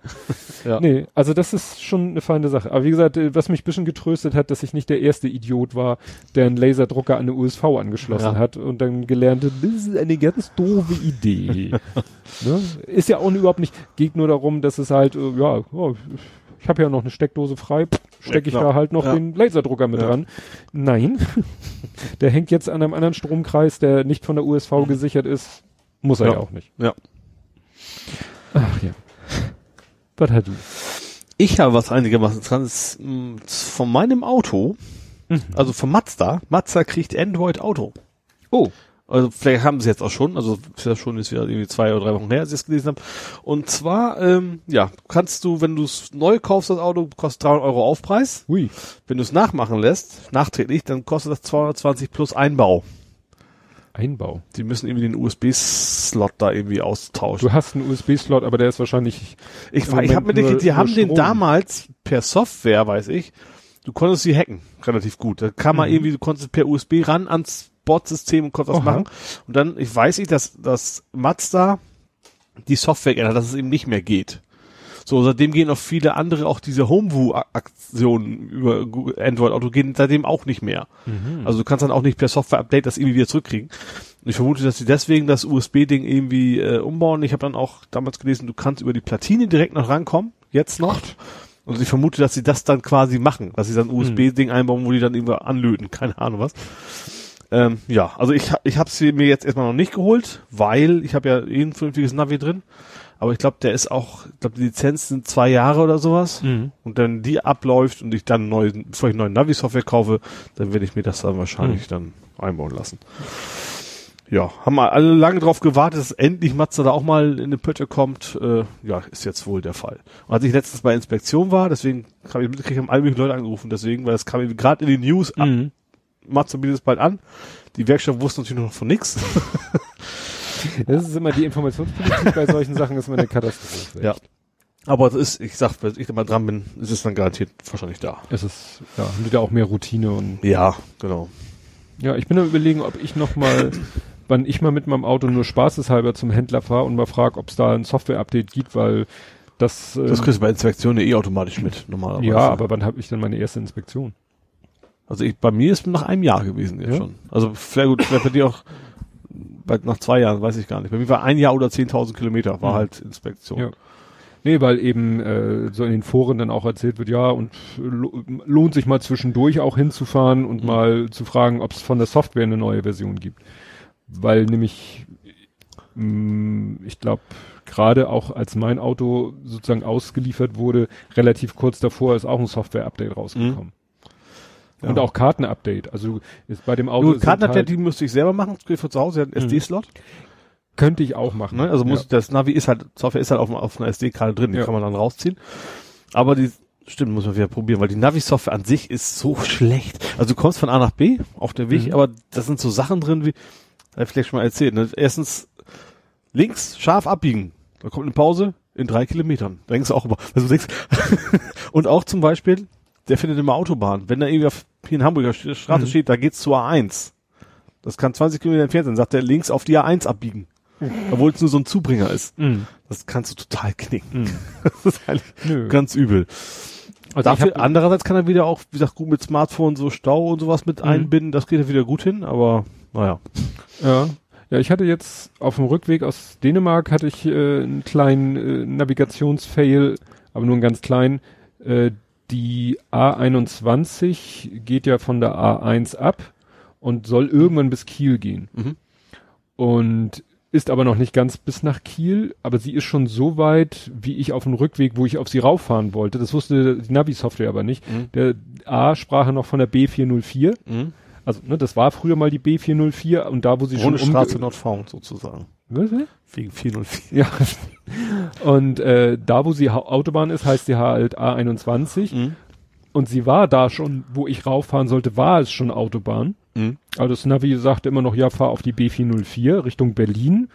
Ja. Nee, also das ist schon eine feine Sache. Aber wie gesagt, äh, was mich ein bisschen getröstet hat, dass ich nicht der erste Idiot war, der einen Laserdrucker an eine USV angeschlossen Ja. hat und dann gelernt hat, das ist eine ganz doofe Idee. ne? Ist ja auch überhaupt nicht, geht nur darum, dass es halt, äh, ja, oh, ich habe ja noch eine Steckdose frei, stecke ich Ja, da halt noch ja. den Laserdrucker mit Ja. dran. Nein, der hängt jetzt an einem anderen Stromkreis, der nicht von der USV gesichert ist. Muss er ja, auch nicht. Ja. Ach ja. Was hat du? Ich habe was einigermaßen interessantes mh, von meinem Auto, Mhm. also von Mazda. Mazda kriegt Android Auto. Oh. Also vielleicht haben sie jetzt auch schon, also ist ja schon ist wieder irgendwie zwei oder drei Wochen her, als ich es gelesen habe. Und zwar, ähm, ja, kannst du, wenn du es neu kaufst, das Auto kostet 300 Euro Aufpreis. Hui. Wenn du es nachmachen lässt, nachträglich, dann kostet das 220 plus Einbau. Einbau. Die müssen irgendwie den USB-Slot da irgendwie austauschen. Du hast einen USB-Slot, aber der ist wahrscheinlich. Ich, war- ich habe mir nur- die haben nur den Strom. damals per Software, weiß ich, du konntest sie hacken, relativ gut. Da kam man Mhm. irgendwie, du konntest per USB ran ans Bot-System und konntest was Aha. machen. Und dann, ich weiß ich, dass, dass Mazda die Software geändert hat, dass es eben nicht mehr geht. So, seitdem gehen auch viele andere, auch diese Homeview-Aktionen über Android Auto gehen seitdem auch nicht mehr. Mhm. Also du kannst dann auch nicht per Software-Update das irgendwie wieder zurückkriegen. Und ich vermute, dass sie deswegen das USB-Ding irgendwie äh, umbauen. Ich habe dann auch damals gelesen, du kannst über die Platine direkt noch rankommen, jetzt noch. Und ich vermute, dass sie das dann quasi machen, dass sie dann ein USB-Ding einbauen, wo die dann irgendwie anlöten, keine Ahnung was. Ähm, ja, also ich, ich habe sie mir jetzt erstmal noch nicht geholt, weil ich habe ja eh ein vernünftiges Navi drin. Aber ich glaube, der ist auch, ich glaube, die Lizenz sind zwei Jahre oder sowas. Mhm. Und dann die abläuft und ich dann neu, bevor ich neue Navi-Software kaufe, dann werde ich mir das dann wahrscheinlich dann einbauen lassen. Ja, haben wir alle lange drauf gewartet, dass endlich Mazda da auch mal in eine Pötte kommt. Äh, ja, ist jetzt wohl der Fall. Und als ich letztens bei Inspektion war, deswegen habe ich mitgekriegt, haben alle möglichen Leute angerufen, deswegen, weil das kam gerade in den News, ah, Mhm. Mazda bietet es bald an. Die Werkstatt wusste natürlich noch von nichts. Das ist immer die Informationspolitik bei solchen Sachen, ist immer eine Katastrophe. Ja. Aber es ist, ich sag, wenn ich da mal dran bin, ist es dann garantiert wahrscheinlich da. Es ist, ja, da auch mehr Routine und, Ja, genau. ja, ich bin am überlegen, ob ich noch mal, wann ich mal mit meinem Auto nur spaßeshalber zum Händler fahre und mal frage, ob es da ein Software-Update gibt, weil das, äh, Das kriegst du bei Inspektionen eh automatisch mit, normalerweise. ja, aber wann habe ich denn meine erste Inspektion? Also ich, bei mir ist nach einem Jahr gewesen jetzt Ja? schon. Also vielleicht gut, vielleicht bei dir auch bei, nach zwei Jahren, weiß ich gar nicht. Bei mir war ein Jahr oder 10.000 Kilometer, war Mhm. halt Inspektion. Ja. Nee, weil eben äh, so in den Foren dann auch erzählt wird, ja, und lo lohnt sich mal zwischendurch auch hinzufahren und Mhm. mal zu fragen, ob es von der Software eine neue Version gibt. Weil nämlich, mh, ich glaube, gerade auch als mein Auto sozusagen ausgeliefert wurde, relativ kurz davor ist auch ein Software-Update rausgekommen. Ja. Und auch Karten-Update. Also ist bei dem Auto Kartenupdate, halt, die müsste ich selber machen, für zu Hause, hat einen Mhm. SD-Slot. könnte ich auch machen. Ne? Also muss, ja. das Navi ist halt, Software ist halt auf, auf einer SD-Karte drin, die Ja. kann man dann rausziehen. Aber die, stimmt, muss man wieder probieren, weil die Navi-Software an sich ist so schlecht. Also du kommst von A nach B auf der Weg, Mhm. aber da sind so Sachen drin wie, hab ich vielleicht schon mal erzählt, ne? Erstens, links scharf abbiegen. Da kommt eine Pause in drei Kilometern. Da denkst du auch über, also denkst, und auch zum Beispiel, der findet immer Autobahn. Wenn da irgendwie auf, hier in Hamburger St- Straße Mhm. steht, da geht's zur A1. Das kann 20 Kilometer entfernt sein, sagt er links auf die A1 abbiegen. Obwohl es nur so ein Zubringer ist. Mhm. Das kannst du total knicken. Mhm. Das ist eigentlich Nö. ganz übel. Also Dafür, hab- andererseits kann er wieder auch, wie gesagt, gut mit Smartphone so Stau und sowas mit Mhm. einbinden. Das geht ja wieder gut hin, aber naja. Ja. Ja, ich hatte jetzt auf dem Rückweg aus Dänemark hatte ich äh, einen kleinen äh, Navigationsfail, aber nur einen ganz kleinen. Äh, die A21 geht ja von der A1 ab und soll irgendwann bis Kiel gehen. Mhm. Und ist aber noch nicht ganz bis nach Kiel, aber sie ist schon so weit, wie ich auf dem Rückweg, wo ich auf sie rauffahren wollte. Das wusste die Navi-Software aber nicht. Mhm. Der A sprach er noch von der B404. Mhm. Also, ne, das war früher mal die B404 und da, wo sie schon Bundesstraße umge- Nordfound sozusagen. Was? Wegen 404. Ja. Und äh, da, wo sie Ha- Autobahn ist, heißt sie halt A21. Mhm. Und sie war da schon, wo ich rauffahren sollte, war es schon Autobahn. Mhm. Also das Navi sagte immer noch, ja, fahr auf die B404 Richtung Berlin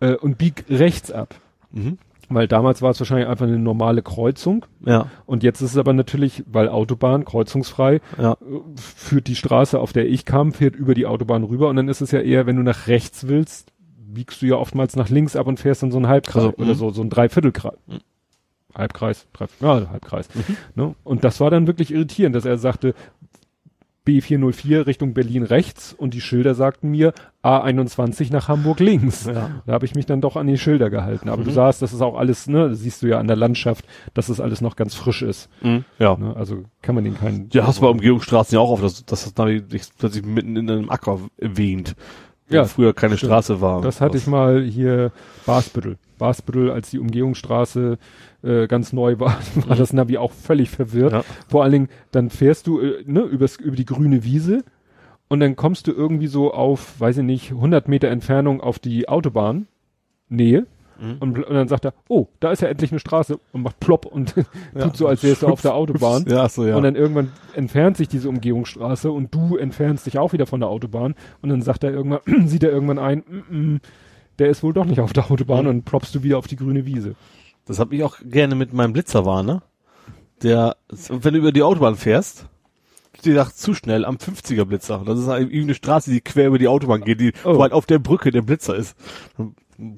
äh, und bieg rechts ab. Mhm. Weil damals war es wahrscheinlich einfach eine normale Kreuzung. Ja, Und jetzt ist es aber natürlich, weil Autobahn, kreuzungsfrei, ja. äh, führt die Straße, auf der ich kam, fährt über die Autobahn rüber. Und dann ist es ja eher, wenn du nach rechts willst, biegst du ja oftmals nach links ab und fährst in so einen Halbkreis Also, oder mhm. so, so ein Dreiviertelkreis. Mhm. Halbkreis, drei, ja, Halbkreis. Ne? Und das war dann wirklich irritierend, dass er sagte, B404 Richtung Berlin rechts und die Schilder sagten mir A21 nach Hamburg links. Ja. Da habe ich mich dann doch an die Schilder gehalten. Aber du Mhm. sahst, das ist auch alles, ne, das siehst du ja an der Landschaft, dass es alles noch ganz frisch ist. Mhm. Ja. Ne? Also kann man den keinen. Ja, hast du bei Umgehungsstraßen ja auch oft, dass, dass das Navi sich plötzlich mitten in einem Acker erwähnt. Wo Ja, früher keine stimmt. Straße war. Das hatte ich mal hier Basbüttel. Basbüttel, als die Umgehungsstraße äh, ganz neu war, war das Navi auch völlig verwirrt. Ja. Vor allen Dingen, dann fährst du äh, ne, übers, über die grüne Wiese und dann kommst du irgendwie so auf, weiß ich nicht, 100 Meter Entfernung auf die Autobahn, Nähe. Mhm. Und, und dann sagt er, oh, da ist ja endlich eine Straße und macht plopp und tut so, als wärst du auf der Autobahn. Ja, so, ja. Und dann irgendwann entfernt sich diese Umgehungsstraße und du entfernst dich auch wieder von der Autobahn und dann sagt er irgendwann, sieht er irgendwann ein, mm, mm, der ist wohl doch nicht auf der Autobahn Mhm. und ploppst du wieder auf die grüne Wiese. Das habe ich auch gerne mit meinem Blitzerwarner. Der, wenn du über die Autobahn fährst, steht sagt zu schnell am 50er Blitzer. Das ist eine Straße, die quer über die Autobahn geht, die, Oh. halt auf der Brücke der Blitzer ist.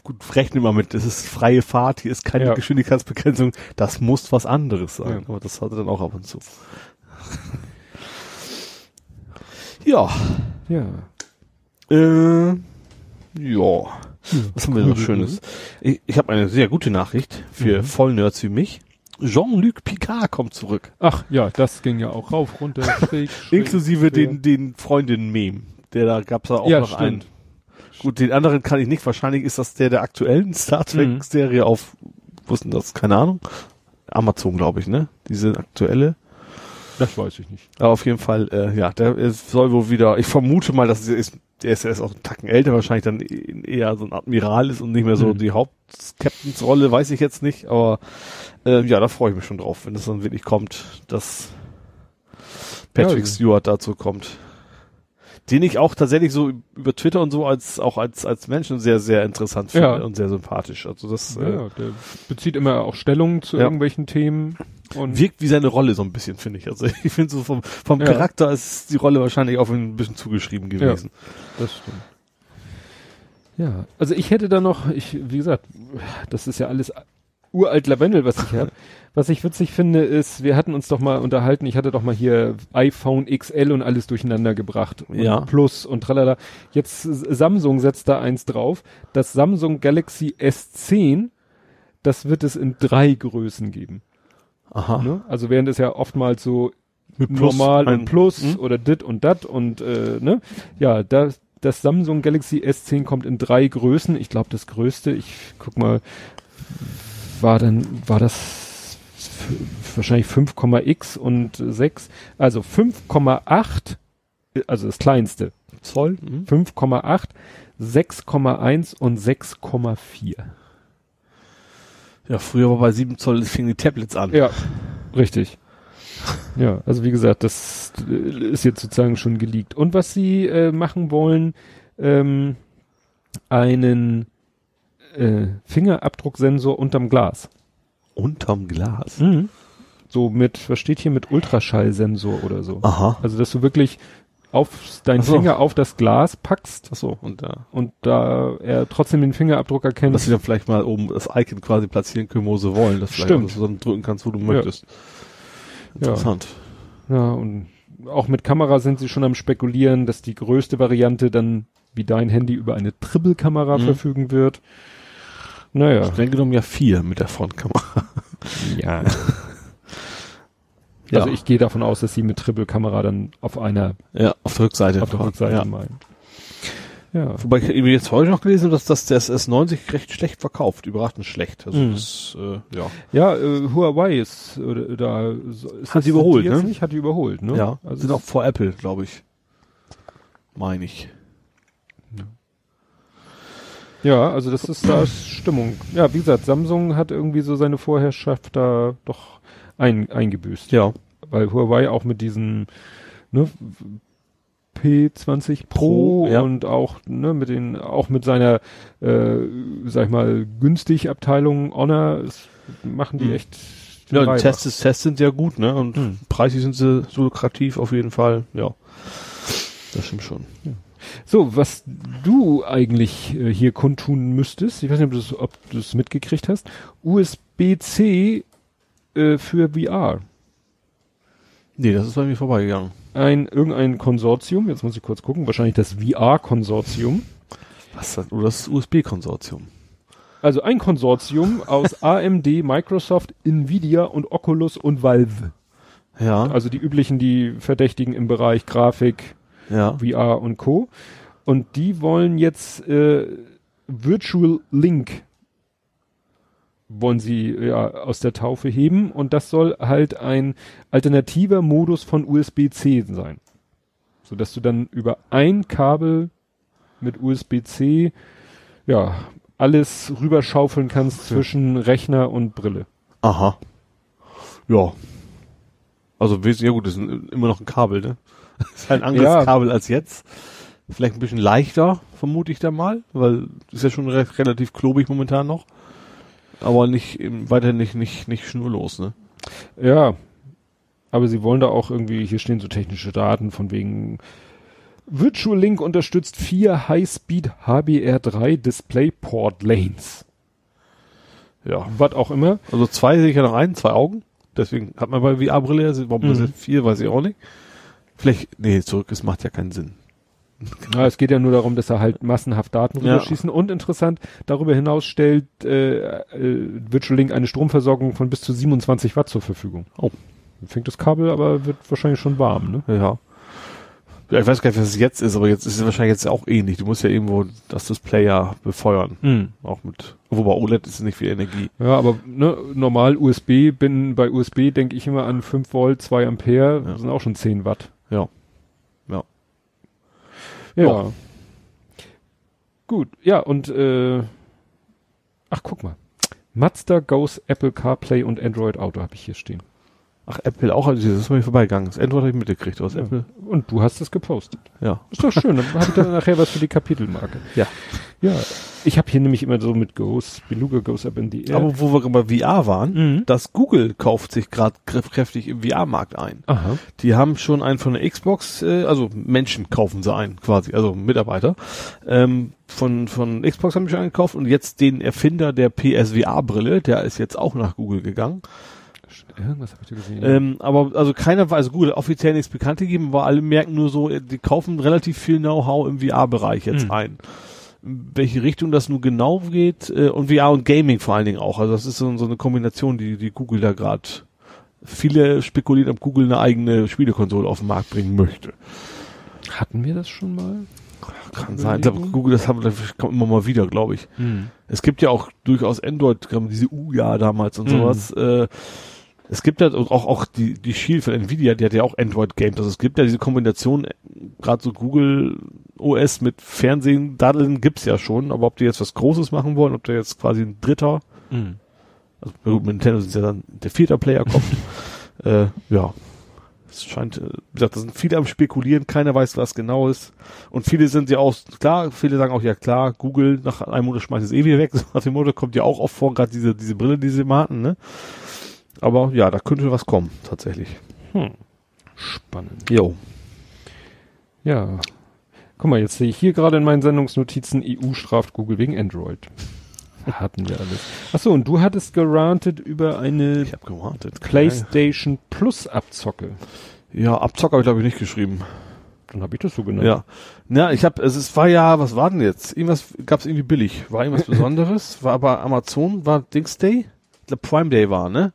Gut, rechne mal mit, das ist freie Fahrt, hier ist keine Ja. Geschwindigkeitsbegrenzung, das muss was anderes sein. Ja. Aber das hatte dann auch ab und zu. ja, Ja. äh, ja. Was haben wir noch Schönes? Ich, ich habe eine sehr gute Nachricht für Mhm. Vollnerds wie mich. Jean-Luc Picard kommt zurück. Ach ja, das ging ja auch rauf, runter, schräg, schräg, Inklusive quer. den, den Freundinnen-Meme. Der da gab's da auch Ja, noch stimmt. einen. Gut, den anderen kann ich nicht. Wahrscheinlich ist das der der aktuellen Star Mhm. Trek-Serie auf, wussten das? Keine Ahnung. Amazon, glaube ich, ne? Diese aktuelle. Das weiß ich nicht. Aber auf jeden Fall, äh, ja, der ist, soll wohl wieder, ich vermute mal, dass er ist, der ist, er ist auch ein Tacken älter, wahrscheinlich dann eher so ein Admiral ist und nicht mehr so Mhm. die Haupt-Captains-Rolle, weiß ich jetzt nicht, aber äh, ja, da freue ich mich schon drauf, wenn es dann wirklich kommt, dass Patrick Ja. Stewart dazu kommt. Den ich auch tatsächlich so über Twitter und so als auch als als Menschen sehr sehr interessant finde Ja. und sehr sympathisch. Also das Ja, äh, ja, der bezieht immer auch Stellung zu Ja. irgendwelchen Themen und wirkt wie seine Rolle so ein bisschen, finde ich. Also ich finde so vom, vom Ja. Charakter ist die Rolle wahrscheinlich auch ein bisschen zugeschrieben gewesen. Das stimmt. Ja, also ich hätte da noch, ich, wie gesagt, das ist ja alles uralt Lavendel, was ich habe. was ich witzig finde, ist, wir hatten uns doch mal unterhalten, ich hatte doch mal hier iPhone XL und alles durcheinander gebracht. Und Ja. Plus und tralala. Jetzt Samsung setzt da eins drauf. Das Samsung Galaxy S10, das wird es in drei Größen geben. Aha. Ne? Also während es ja oftmals so Mit Plus normal ein- und Plus Hm? oder dit und dat und äh, ne? Ja, das, das Samsung Galaxy S10 kommt in drei Größen. Ich glaube, das größte, ich guck mal, war dann, war das wahrscheinlich 5,x und 6, also 5,8, also das kleinste Zoll, Mhm. 5,8, 6,1 und 6,4. Ja, früher war bei 7 Zoll fingen die Tablets an. Ja, richtig. Ja, also wie gesagt, das äh, ist jetzt sozusagen schon geleakt. Und was sie äh, machen wollen, ähm, einen äh, Fingerabdrucksensor unterm Glas. Unterm Glas. So mit, was steht hier mit Ultraschallsensor oder so. Aha. Also dass du wirklich auf deinen so. Finger auf das Glas packst Ach so, und da. und da er trotzdem den Fingerabdruck erkennt. Dass sie dann vielleicht mal oben das Icon quasi platzieren können, wo sie wollen. Vielleicht Stimmt. dass du dann drücken kannst, wo du möchtest. Interessant. Ja, und auch mit Kamera sind sie schon am spekulieren, dass die größte Variante dann wie dein Handy über eine Triple-Kamera Mhm. verfügen wird. Naja. Streng genommen ja vier mit der Frontkamera. Ja. Ja. Also ich gehe davon aus, dass sie mit Triple-Kamera dann auf einer, Ja, auf der Rückseite. auf der Rückseite Ja. meinen. Ja. Wobei ich jetzt heute noch gelesen habe, dass das das S90 recht schlecht verkauft, überraschend schlecht. Also Mhm. das, äh, ja. Ja, äh, Huawei ist oder, da ist Hat die überholt, ne? Nicht, hat die überholt, ne? Ja, also sind auch vor Apple, glaube ich. Meine ich. Ja, also das ist da ist Stimmung. Ja, wie gesagt, Samsung hat irgendwie so seine Vorherrschaft da doch ein, eingebüßt. Ja. Weil Huawei auch mit diesen ne, P20 Pro, Pro, ja. und auch ne, mit den auch mit seiner äh, sag ich mal günstig Abteilung Honor ist, machen die Mhm. echt Ja. Tests, Tests sind ja gut, ne? Und Mhm. preislich sind sie so lukrativ auf jeden Fall. Ja. Das stimmt schon. So, was du eigentlich äh, hier kundtun müsstest, ich weiß nicht, ob du es mitgekriegt hast, USB-C äh, für VR. Nee, das ist bei mir vorbeigegangen. Ein, irgendein Konsortium, jetzt muss ich kurz gucken, wahrscheinlich das VR-Konsortium. Was das? Oder das USB-Konsortium. Also ein Konsortium aus AMD, Microsoft, Nvidia und Oculus und Valve. Ja. Also die üblichen, die Verdächtigen im Bereich Grafik, ja. VR und Co. Und die wollen jetzt äh, Virtual Link wollen sie ja aus der Taufe heben und das soll halt ein alternativer Modus von USB-C sein. So dass du dann über ein Kabel mit USB-C ja alles rüberschaufeln kannst zwischen Rechner und Brille. Aha. Ja. Also ja gut, das ist immer noch ein Kabel, ne? Das ist halt ein anderes Ja. Kabel als jetzt. Vielleicht ein bisschen leichter, vermute ich da mal, weil ist ja schon re relativ klobig momentan noch. Aber nicht, weiterhin nicht, nicht, nicht schnurlos, ne? Ja, aber sie wollen da auch irgendwie, hier stehen so technische Daten von wegen Virtual Link unterstützt vier High-Speed HBR3 DisplayPort Lanes. Ja. Was auch immer. Also zwei sehe ich ja noch ein, zwei Augen. Deswegen hat man bei VR-Brille, warum Mhm. vier, weiß ich auch nicht. Vielleicht, nee, zurück, es macht ja keinen Sinn. Ja, es geht ja nur darum, dass er halt massenhaft Daten Ja. rüberschießen. Und interessant, darüber hinaus stellt äh, äh, Virtual Link eine Stromversorgung von bis zu 27 Watt zur Verfügung. Oh. Fängt das Kabel, aber wird wahrscheinlich schon warm, ne? Ja. Ja, ich weiß gar nicht, was es jetzt ist, aber jetzt ist es wahrscheinlich jetzt auch ähnlich. Du musst ja irgendwo das Display ja befeuern. Auch mit, wobei OLED ist nicht viel Energie. Ja, aber ne, normal USB, bin bei USB denke ich immer an 5 Volt, 2 Ampere, Ja. das sind auch schon 10 Watt. Ja. Ja. Ja. Gut, ja, und äh, ach guck mal. Mazda Goes Apple CarPlay und Android Auto habe ich hier stehen. Ach, Apple auch, also das ist mir vorbeigegangen. Das Android habe ich mitgekriegt, aus Ja. Apple. Und du hast es gepostet. Ja. Ist doch schön, dann habe ich dann nachher was für die Kapitelmarke. Ja. Ja, ich habe hier nämlich immer so mit Goes, Beluga Goes Up in the Air. Aber wo wir bei VR waren, Mhm. das Google kauft sich gerade kräftig im VR-Markt ein. Aha. Die haben schon einen von der Xbox, äh, also Menschen kaufen sie ein, quasi, also Mitarbeiter. Ähm, von, von Xbox haben die schon eingekauft und jetzt den Erfinder der PSVR-Brille, der ist jetzt auch nach Google gegangen. Irgendwas habe ich da gesehen. Ähm, aber also keiner weiß, also Google hat offiziell nichts bekannt gegeben, aber alle merken nur so, äh, die kaufen relativ viel Know-how im VR-Bereich jetzt Mhm. ein. In welche Richtung das nun genau geht äh, und VR und Gaming vor allen Dingen auch. Also das ist so, so eine Kombination, die, die Google da gerade viele spekulieren, ob Google eine eigene Spielekonsole auf den Markt bringen möchte. Hatten wir das schon mal? Kann sein. Ich glaube, Google, das haben, das kommt immer mal wieder, glaube ich. Es gibt ja auch durchaus Android, diese Uja damals und Mhm. sowas. Äh, es gibt ja auch, auch die, die Shield von Nvidia, die hat ja auch Android-Games. Also es gibt ja diese Kombination, gerade so Google OS mit Fernsehen, Daddeln gibt's ja schon, aber ob die jetzt was Großes machen wollen, ob da jetzt quasi ein dritter, Mhm. also gut, mit Nintendo sind ja dann der vierte Player kommt, äh, ja. Es scheint, äh, wie gesagt, da sind viele am spekulieren, keiner weiß, was genau ist. Und viele sind ja auch, klar, viele sagen auch, ja klar, Google nach einem Monat schmeißt es eh wieder weg. So nach dem Motto kommt ja auch oft vor, gerade diese, diese Brille, die sie mal hatten, ne? Aber ja, da könnte was kommen, tatsächlich. Hm. Spannend. Jo. Ja. Guck mal, jetzt sehe ich hier gerade in meinen Sendungsnotizen, EU straft Google wegen Android. Hatten wir alles. Achso, und du hattest gerantet über eine Ich habe gewartet. PlayStation Plus Abzocke. Ja, Abzock habe ich glaube ich nicht geschrieben. Dann habe ich das so genannt. Ja. Ja, ich habe, es ist, war ja, was war denn jetzt? Irgendwas gab's irgendwie billig. War irgendwas Besonderes? War aber Amazon, war Dings Day? Ich glaube Prime Day war, ne?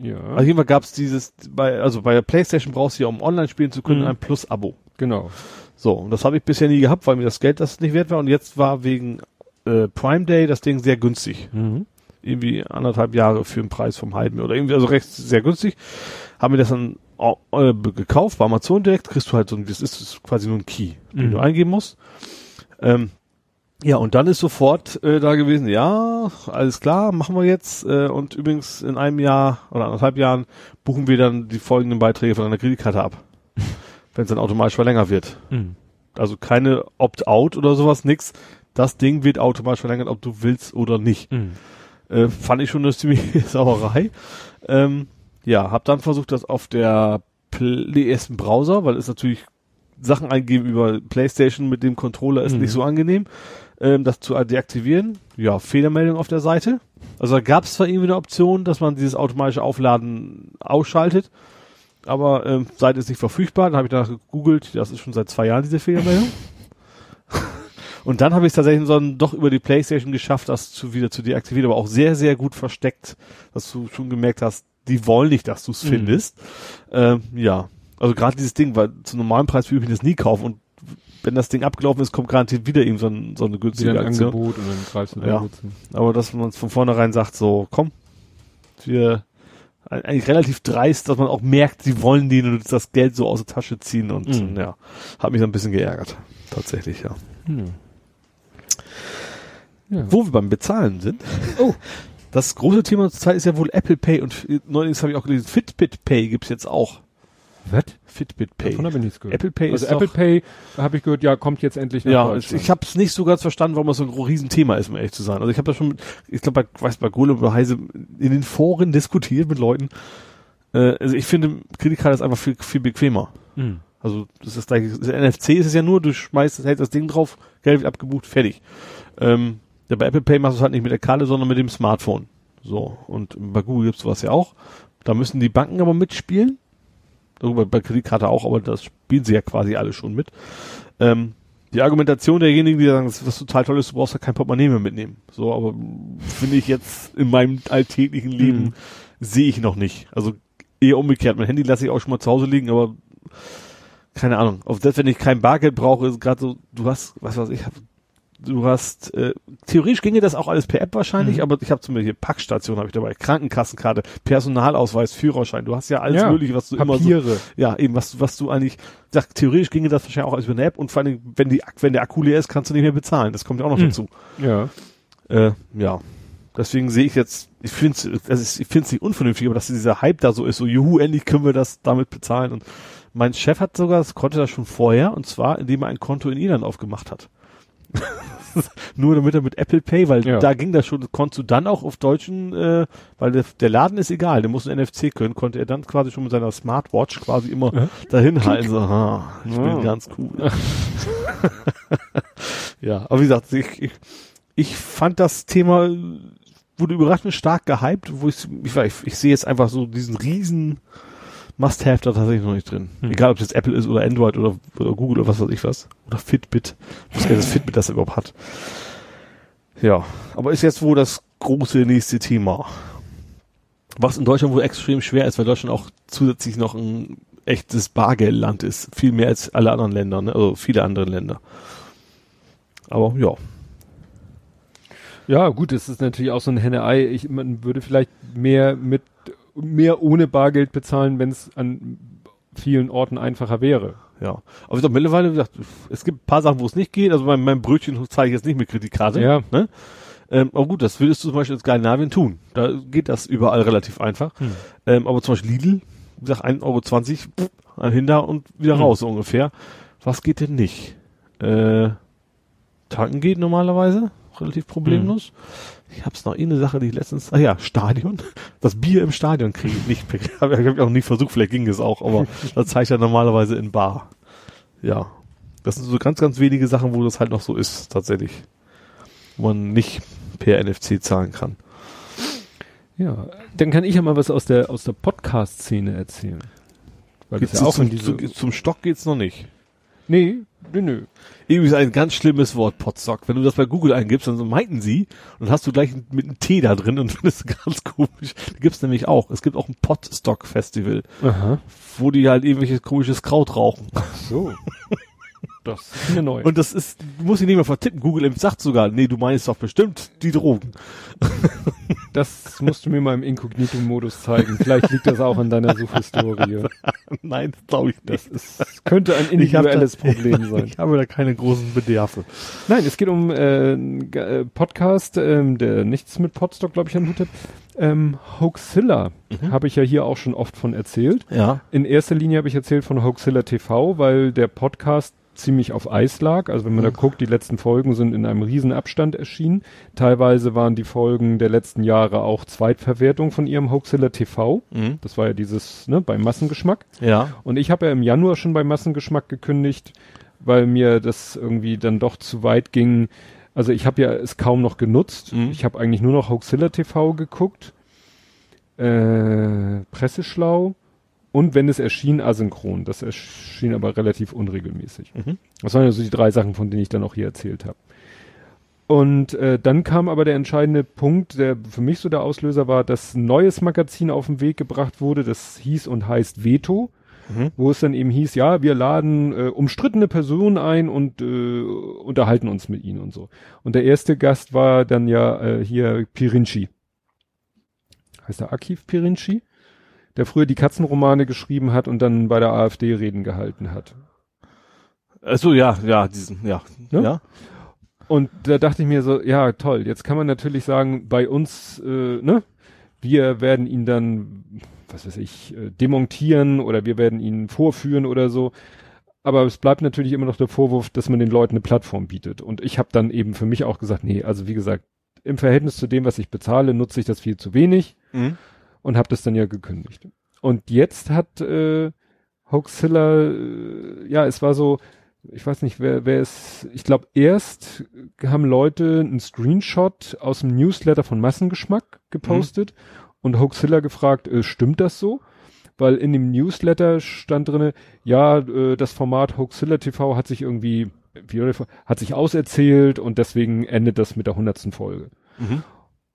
Ja. Also jedenfalls gab's dieses, bei, also bei der Playstation brauchst du ja, um online spielen zu können, Mhm. ein Plus-Abo. Genau. So, und das habe ich bisher nie gehabt, weil mir das Geld das nicht wert war. Und jetzt war wegen äh, Prime Day das Ding sehr günstig. Mhm. Irgendwie anderthalb Jahre für den Preis vom halben oder irgendwie, also recht sehr günstig. Haben wir das dann äh, gekauft, bei Amazon direkt, kriegst du halt so ein, das ist, das ist quasi nur ein Key, den Mhm. du eingeben musst. Ähm, ja, und dann ist sofort äh, da gewesen, ja, alles klar, machen wir jetzt. Äh, und übrigens in einem Jahr oder anderthalb Jahren buchen wir dann die folgenden Beiträge von deiner Kreditkarte ab. Wenn es dann automatisch verlängert wird. Mhm. Also keine Opt-out oder sowas, nix. Das Ding wird automatisch verlängert, ob du willst oder nicht. Mhm. Äh, fand ich schon eine ziemliche Sauerei. Ähm, ja, hab dann versucht, das auf der Play ersten Browser, weil es natürlich Sachen eingeben über PlayStation mit dem Controller ist Mhm. nicht so angenehm, ähm, das zu deaktivieren. Ja, Fehlermeldung auf der Seite. Also da gab es zwar irgendwie eine Option, dass man dieses automatische Aufladen ausschaltet, aber ähm, Seite ist nicht verfügbar. Dann habe ich danach gegoogelt, das ist schon seit zwei Jahren diese Fehlermeldung. Und dann habe ich es tatsächlich so doch über die Playstation geschafft, das zu, wieder zu deaktivieren, aber auch sehr, sehr gut versteckt, dass du schon gemerkt hast, die wollen nicht, dass du es Mhm. findest. Ähm, ja, also gerade dieses Ding, weil zu normalen Preis würde ich das nie kaufen und wenn das Ding abgelaufen ist, kommt garantiert wieder eben so, ein, so eine Wieder günstige ein Aktion. Angebot und dann greifst du Ja. Aber dass man von vornherein sagt, so, komm, wir eigentlich relativ dreist, dass man auch merkt, sie wollen die und das Geld so aus der Tasche ziehen und Mhm. ja, hat mich so ein bisschen geärgert. Tatsächlich, ja. Hm. Ja. Wo wir beim Bezahlen sind. Oh. Das große Thema zur Zeit ist ja wohl Apple Pay und neulich habe ich auch gelesen, Fitbit Pay gibt's jetzt auch. Was? Fitbit Pay. Davon habe ich nichts gehört. Apple Pay also ist Apple Pay, habe ich gehört, ja, kommt jetzt endlich nach ja, ich, habe es nicht so ganz verstanden, warum das so ein Riesenthema ist, um ehrlich zu sein. Also ich habe das schon, mit, ich glaube, bei, weiß bei Gole oder Heise in den Foren diskutiert mit Leuten. Äh, also ich finde, Kreditkarte ist einfach viel, viel bequemer. Hm. Also das ist gleich, das NFC ist es ja nur, du schmeißt, hältst das Ding drauf, Geld wird abgebucht, fertig. Ähm, ja, bei Apple Pay machst du es halt nicht mit der Karte, sondern mit dem Smartphone. So, und bei Google gibt's sowas ja auch. Da müssen die Banken aber mitspielen. Darüber bei Kreditkarte auch, aber das spielen sie ja quasi alle schon mit. Ähm, die Argumentation derjenigen, die sagen, das was total toll ist, du brauchst ja kein Portemonnaie mehr mitnehmen. So, aber finde ich jetzt in meinem alltäglichen Leben Mhm. sehe ich noch nicht. Also eher umgekehrt. Mein Handy lasse ich auch schon mal zu Hause liegen, aber keine Ahnung. Auch selbst wenn ich kein Bargeld brauche, ist gerade so, du hast, was weiß ich, du hast, äh, theoretisch ginge das auch alles per App wahrscheinlich, Mhm. aber ich habe zum Beispiel Packstation habe ich dabei, Krankenkassenkarte, Personalausweis, Führerschein, du hast ja alles Ja, mögliche, was du immer so, Papiere. ja, eben, was, was du eigentlich, sag, theoretisch ginge das wahrscheinlich auch alles über eine App und vor allem, wenn die, wenn der Akku leer ist, kannst du nicht mehr bezahlen. Das kommt ja auch noch Mhm. dazu. Ja. Äh, ja. Deswegen sehe ich jetzt, ich finde es, also ich finde es nicht unvernünftig, aber dass dieser Hype da so ist, so juhu, endlich können wir das damit bezahlen. Und mein Chef hat sogar, das konnte das schon vorher, und zwar, indem er ein Konto in Irland aufgemacht hat. Nur damit er mit Apple Pay, weil Ja. da ging das schon, konntest du dann auch auf deutschen, äh, weil der, der Laden ist egal, der muss ein NFC können, konnte er dann quasi schon mit seiner Smartwatch quasi immer Ja. dahin halten, so, ha, ich bin Ja. ganz cool. ja, aber wie gesagt, ich, ich, ich fand das Thema wurde überraschend stark gehypt, wo ich, ich, ich, ich sehe jetzt einfach so diesen riesen Must-Have da tatsächlich noch nicht drin. Hm. Egal, ob es jetzt Apple ist oder Android oder, oder Google oder was weiß ich was. Oder Fitbit. Ich weiß gar nicht, dass Fitbit das überhaupt hat. Ja, aber ist jetzt wohl das große nächste Thema. Was in Deutschland wohl extrem schwer ist, weil Deutschland auch zusätzlich noch ein echtes Bargeldland ist. Viel mehr als alle anderen Länder, ne? also viele andere Länder. Aber ja, Ja, gut, das ist natürlich auch so ein Henne-Ei. Ich, man würde vielleicht mehr mit, mehr ohne Bargeld bezahlen, wenn es an vielen Orten einfacher wäre. Ja, aber ich glaube mittlerweile, gesagt, es gibt ein paar Sachen, wo es nicht geht. Also mein, mein Brötchen zahle ich jetzt nicht mit Kreditkarte. Ja. Ne? Ähm, aber gut, das würdest du zum Beispiel in Skandinavien tun. Da geht das überall relativ einfach. Hm. Ähm, aber zum Beispiel Lidl, wie gesagt, 1,20 Euro, pff, hinter und wieder Hm. raus so ungefähr. Was geht denn nicht? Äh, tanken geht normalerweise, relativ problemlos. Ich hab's noch eine Sache, die ich letztens, ah ja, Stadion. Das Bier im Stadion kriege ich nicht. Habe ich auch nie versucht, vielleicht ging es auch, aber das zeige ich ja normalerweise in Bar. Ja. Das sind so ganz, ganz wenige Sachen, wo das halt noch so ist, tatsächlich. Wo man nicht per NFC zahlen kann. Ja, dann kann ich ja mal was aus der, aus der Podcast-Szene erzählen. Weil das Gibt's ja auch zum, in diese, zu, zum Stock geht's noch nicht. nee, Nö, nö. Irgendwie ist ein ganz schlimmes Wort, Potstock. Wenn du das bei Google eingibst, dann so meinten sie, und hast du gleich mit einem T da drin und findest du ganz komisch. Da gibt's nämlich auch. Es gibt auch ein Potstock-Festival, wo die halt irgendwelches komisches Kraut rauchen. So. das ist eine neue. Und das ist, du musst ihn nicht mehr vertippen. Google sagt sogar, nee, du meinst doch bestimmt die Drogen. das musst du mir mal im Inkognito-Modus zeigen. Vielleicht liegt das auch an deiner Suchhistorie. Nein, das glaube ich Das ist, könnte ein individuelles da- Problem sein. Ich habe da keine großen Bedarfe. Nein, es geht um äh, äh, Podcast, ähm, der nichts mit Podstock, glaube ich, an Hut hat. Ähm, Hoaxilla habe ich ja hier auch schon oft von erzählt. Ja. In erster Linie habe ich erzählt von Hoaxilla TV, weil der Podcast ziemlich auf Eis lag. Also wenn man da guckt, die letzten Folgen sind in einem riesen Abstand erschienen. Teilweise waren die Folgen der letzten Jahre auch Zweitverwertung von ihrem Hoaxilla TV. Mhm. Das war ja dieses, ne, beim Massengeschmack. Ja. Und ich habe ja im Januar schon bei Massengeschmack gekündigt, weil mir das irgendwie dann doch zu weit ging. Also ich habe ja es kaum noch genutzt. Mhm. Ich habe eigentlich nur noch Hoaxilla TV geguckt, äh, Presseschlau und wenn es erschien, asynchron. Das erschien aber relativ unregelmäßig. Mhm. Das waren ja so die drei Sachen, von denen ich dann auch hier erzählt habe. Und äh, dann kam aber der entscheidende Punkt, der für mich so der Auslöser war, dass ein neues Magazin auf den Weg gebracht wurde, das hieß und heißt Veto, Mhm. wo es dann eben hieß, ja, wir laden äh, umstrittene Personen ein und äh, unterhalten uns mit ihnen und so. Und der erste Gast war dann ja äh, hier Pirinci. Heißt er Akif Pirinci? Der früher die Katzenromane geschrieben hat und dann bei der AfD Reden gehalten hat. Also ja, ja, diesen, ja. Ne? Ja. Und da dachte ich mir so, ja, toll, jetzt kann man natürlich sagen, bei uns, äh, ne, wir werden ihn dann, was weiß ich, äh, demontieren oder wir werden ihn vorführen oder so. Aber es bleibt natürlich immer noch der Vorwurf, dass man den Leuten eine Plattform bietet. Und ich habe dann eben für mich auch gesagt, nee, also wie gesagt, im Verhältnis zu dem, was ich bezahle, nutze ich das viel zu wenig Mhm. Und habe das dann ja gekündigt. Und jetzt hat äh, Hoaxilla, äh, ja, es war so, ich weiß nicht, wer, wer es, ich glaube, erst haben Leute einen Screenshot aus dem Newsletter von Massengeschmack gepostet und Hoaxilla gefragt, äh, stimmt das so? Weil in dem Newsletter stand drinne, ja, äh, das Format Hoaxilla TV hat sich irgendwie, wie, hat sich auserzählt und deswegen endet das mit der hundertsten Folge. Mhm.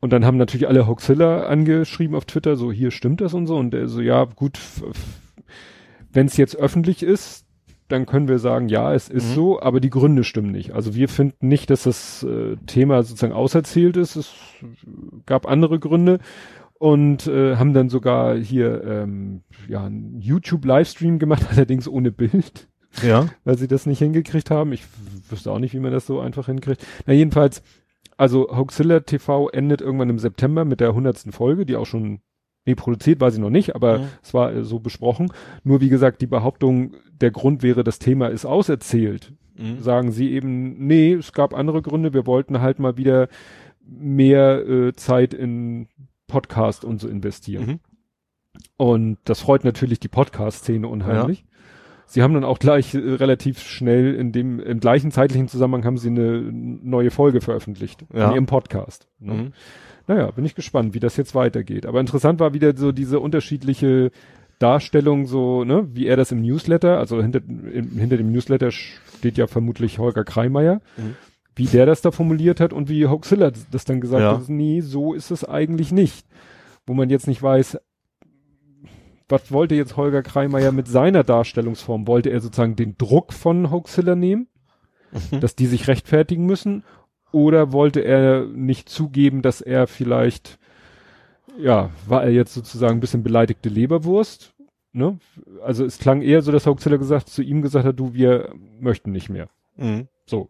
Und dann haben natürlich alle Hoaxilla angeschrieben auf Twitter, so hier stimmt das und so. Und er so, ja, gut, wenn es jetzt öffentlich ist, dann können wir sagen, ja, es ist Mhm. so, aber die Gründe stimmen nicht. Also wir finden nicht, dass das äh, Thema sozusagen auserzählt ist. Es gab andere Gründe und äh, haben dann sogar hier ähm, ja einen YouTube-Livestream gemacht, allerdings ohne Bild Ja. weil sie das nicht hingekriegt haben. Ich wüsste auch nicht, wie man das so einfach hinkriegt. Na jedenfalls, also Hoaxilla TV endet irgendwann im September mit der hundertsten Folge, die auch schon, nee, produziert war sie noch nicht, aber Mhm. es war äh, so besprochen. Nur wie gesagt, die Behauptung, der Grund wäre, das Thema ist auserzählt, Mhm. sagen sie eben, nee, es gab andere Gründe, wir wollten halt mal wieder mehr äh, Zeit in Podcast und so investieren. Mhm. Und das freut natürlich die Podcast-Szene unheimlich. Sie haben dann auch gleich äh, relativ schnell in dem, im gleichen zeitlichen Zusammenhang haben sie eine neue Folge veröffentlicht. Ja. In ihrem Podcast. Ne? Mhm. Naja, bin ich gespannt, wie das jetzt weitergeht. Aber interessant war wieder so diese unterschiedliche Darstellung, so, ne, wie er das im Newsletter, also hinter, im, hinter dem Newsletter steht ja vermutlich Holger Kreimeier, Mhm. wie der das da formuliert hat und wie Hoaxilla das dann gesagt Ja. hat, nee, so ist es eigentlich nicht. Wo man jetzt nicht weiß, was wollte jetzt Holger Kreimeier mit seiner Darstellungsform? Wollte er sozusagen den Druck von Hoaxilla nehmen, Mhm. dass die sich rechtfertigen müssen? Oder wollte er nicht zugeben, dass er vielleicht, ja, war er jetzt sozusagen ein bisschen beleidigte Leberwurst? Ne? Also es klang eher so, dass Hoaxilla gesagt, zu ihm gesagt hat, du, wir möchten nicht mehr. Mhm. So.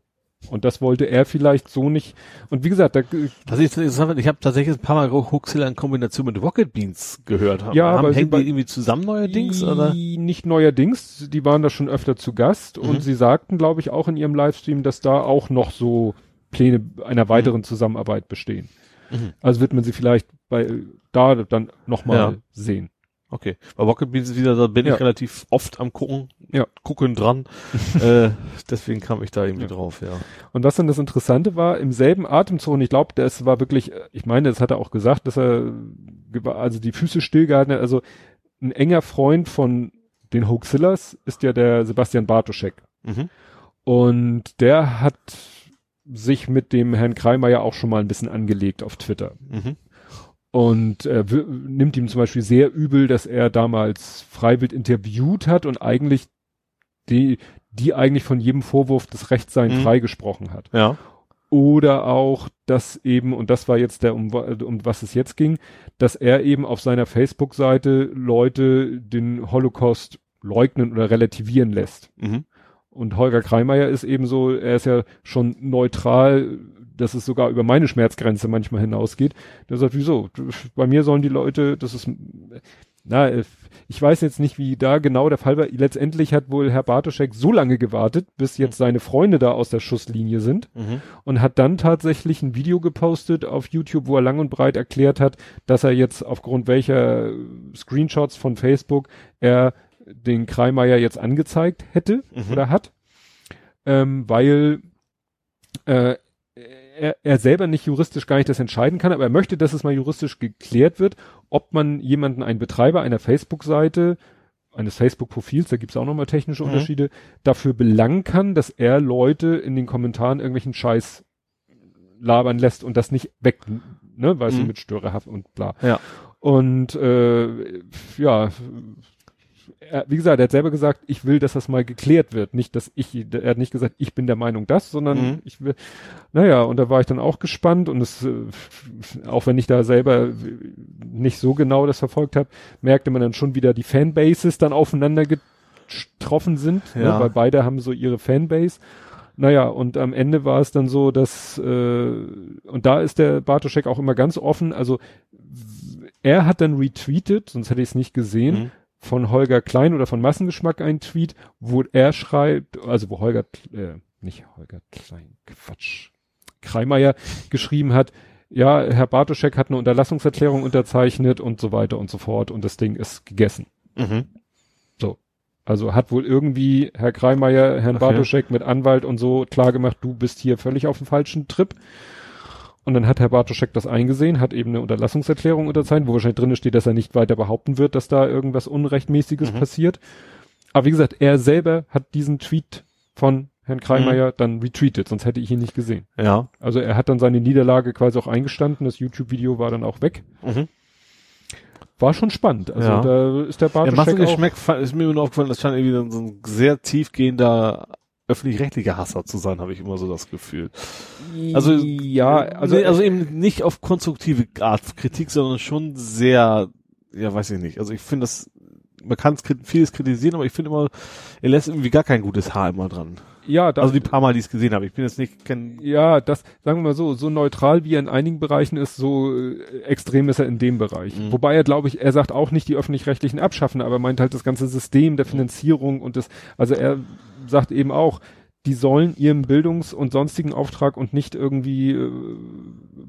Und das wollte er vielleicht so nicht. Und wie gesagt, da, Was ich interessant ich habe tatsächlich ein paar Mal Hoaxilla in Kombination mit Rocket Beans gehört. Haben, Ja, haben, aber hängen die irgendwie zusammen neuerdings, oder? Die Nicht neuerdings, die waren da schon öfter zu Gast Mhm. und sie sagten, glaube ich, auch in ihrem Livestream, dass da auch noch so Pläne einer weiteren Mhm. Zusammenarbeit bestehen. Mhm. Also wird man sie vielleicht bei da dann nochmal Ja. sehen. Okay. Bei Rocket Beans wieder, da bin Ja. ich relativ oft am gucken, Ja. gucken dran. äh, deswegen kam ich da irgendwie Ja. drauf, ja. Und was dann das Interessante war, im selben Atemzug, und ich glaube, das war wirklich, äh, ich meine, das hat er auch gesagt, dass er also die Füße stillgehalten hat. Also ein enger Freund von den Hoaxillas ist ja der Sebastian Bartoschek. Mhm. Und der hat sich mit dem Herrn Kreimeier auch schon mal ein bisschen angelegt auf Twitter. Mhm. Und äh, nimmt ihm zum Beispiel sehr übel, dass er damals Freiwild interviewt hat und eigentlich die, die eigentlich von jedem Vorwurf des Rechtssein Mhm. freigesprochen hat. Ja. Oder auch, dass eben, und das war jetzt der, um, um was es jetzt ging, dass er eben auf seiner Facebook-Seite Leute den Holocaust leugnen oder relativieren lässt. Mhm. Und Holger Kreimeier ist eben so, er ist ja schon neutral, dass es sogar über meine Schmerzgrenze manchmal hinausgeht. Der sagt, wieso? Bei mir sollen die Leute, das ist, na, ich weiß jetzt nicht, wie da genau der Fall war. Letztendlich hat wohl Herr Bartoschek so lange gewartet, bis jetzt seine Freunde da aus der Schusslinie sind Mhm. und hat dann tatsächlich ein Video gepostet auf YouTube, wo er lang und breit erklärt hat, dass er jetzt aufgrund welcher Screenshots von Facebook er den Kreimeier jetzt angezeigt hätte Mhm. oder hat, ähm, weil äh, er, er selber nicht juristisch gar nicht das entscheiden kann, aber er möchte, dass es mal juristisch geklärt wird, ob man jemanden, einen Betreiber einer Facebook-Seite, eines Facebook-Profils, da gibt's auch nochmal technische Mhm. Unterschiede, dafür belangen kann, dass er Leute in den Kommentaren irgendwelchen Scheiß labern lässt und das nicht weg, ne, weißt du, Mhm. mit Störerhaft und bla. Ja. Und äh, ja, er, wie gesagt, er hat selber gesagt, ich will, dass das mal geklärt wird. Nicht, dass ich, er hat nicht gesagt, ich bin der Meinung das, sondern Mhm. ich will, naja, und da war ich dann auch gespannt und es, äh, auch wenn ich da selber nicht so genau das verfolgt habe, merkte man dann schon wieder die Fanbases dann aufeinander getroffen sind, Ja. ne, weil beide haben so ihre Fanbase. Naja, und am Ende war es dann so, dass, äh, und da ist der Bartoschek auch immer ganz offen, also er hat dann retweetet, sonst hätte ich es nicht gesehen, Mhm. Von Holger Klein oder von Massengeschmack ein Tweet, wo er schreibt, also wo Holger, äh, nicht Holger Klein, Quatsch, Kreimeier geschrieben hat, ja, Herr Bartoschek hat eine Unterlassungserklärung unterzeichnet und so weiter und so fort und das Ding ist gegessen. Mhm. Also hat wohl irgendwie Herr Kreimeier, Herrn Okay. Bartoschek mit Anwalt und so klar gemacht, du bist hier völlig auf dem falschen Trip. Und dann hat Herr Bartoschek das eingesehen, hat eben eine Unterlassungserklärung unterzeichnet, wo wahrscheinlich drin steht, dass er nicht weiter behaupten wird, dass da irgendwas Unrechtmäßiges Mhm. passiert. Aber wie gesagt, er selber hat diesen Tweet von Herrn Kreimeier Mhm. dann retweetet, sonst hätte ich ihn nicht gesehen. Ja. Also er hat dann seine Niederlage quasi auch eingestanden, das YouTube-Video war dann auch weg. Mhm. War schon spannend. Also Ja. da ist der Der Bartoschek auch, Massengeschmack fand- ist mir nur aufgefallen, das scheint irgendwie so ein sehr tiefgehender öffentlich-rechtlicher Hasser zu sein, habe ich immer so das Gefühl. Also ja, also, also eben nicht auf konstruktive Art Kritik, sondern schon sehr, ja, weiß ich nicht. Also ich finde das, man kann vieles kritisieren, aber ich finde immer, er lässt irgendwie gar kein gutes Haar immer dran. ja, da, Also die paar Mal, die ich es gesehen habe. Ich bin jetzt nicht, kein, Ja, das, sagen wir mal so, so neutral wie er in einigen Bereichen ist, so äh, extrem ist er in dem Bereich. Mhm. Wobei er, glaube ich, er sagt auch nicht die öffentlich-rechtlichen abschaffen, aber er meint halt das ganze System der Finanzierung und das, also er sagt eben auch, die sollen ihrem Bildungs- und sonstigen Auftrag und nicht irgendwie äh,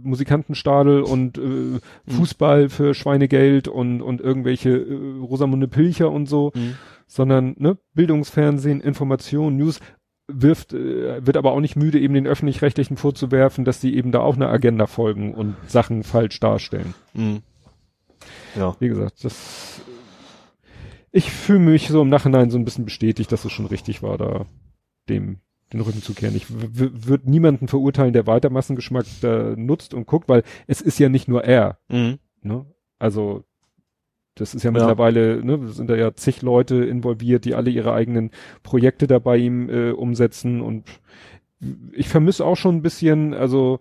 Musikantenstadel und äh, Fußball für Schweinegeld und, und irgendwelche äh, Rosamunde Pilcher und so, Mhm. sondern ne, Bildungsfernsehen, Information, News wirft, äh, wird aber auch nicht müde, eben den öffentlich-rechtlichen vorzuwerfen, dass sie eben da auch eine Agenda folgen und Sachen falsch darstellen. Mhm. Ja. Wie gesagt, das ich fühle mich so im Nachhinein so ein bisschen bestätigt, dass es schon richtig war, da dem den Rücken zu kehren. Ich würde niemanden verurteilen, der weiter Massengeschmack da nutzt und guckt, weil es ist ja nicht nur er. Mhm. Ne? Also das ist ja, Ja. mittlerweile, ne, sind da ja zig Leute involviert, die alle ihre eigenen Projekte da bei ihm äh, umsetzen und ich vermisse auch schon ein bisschen, also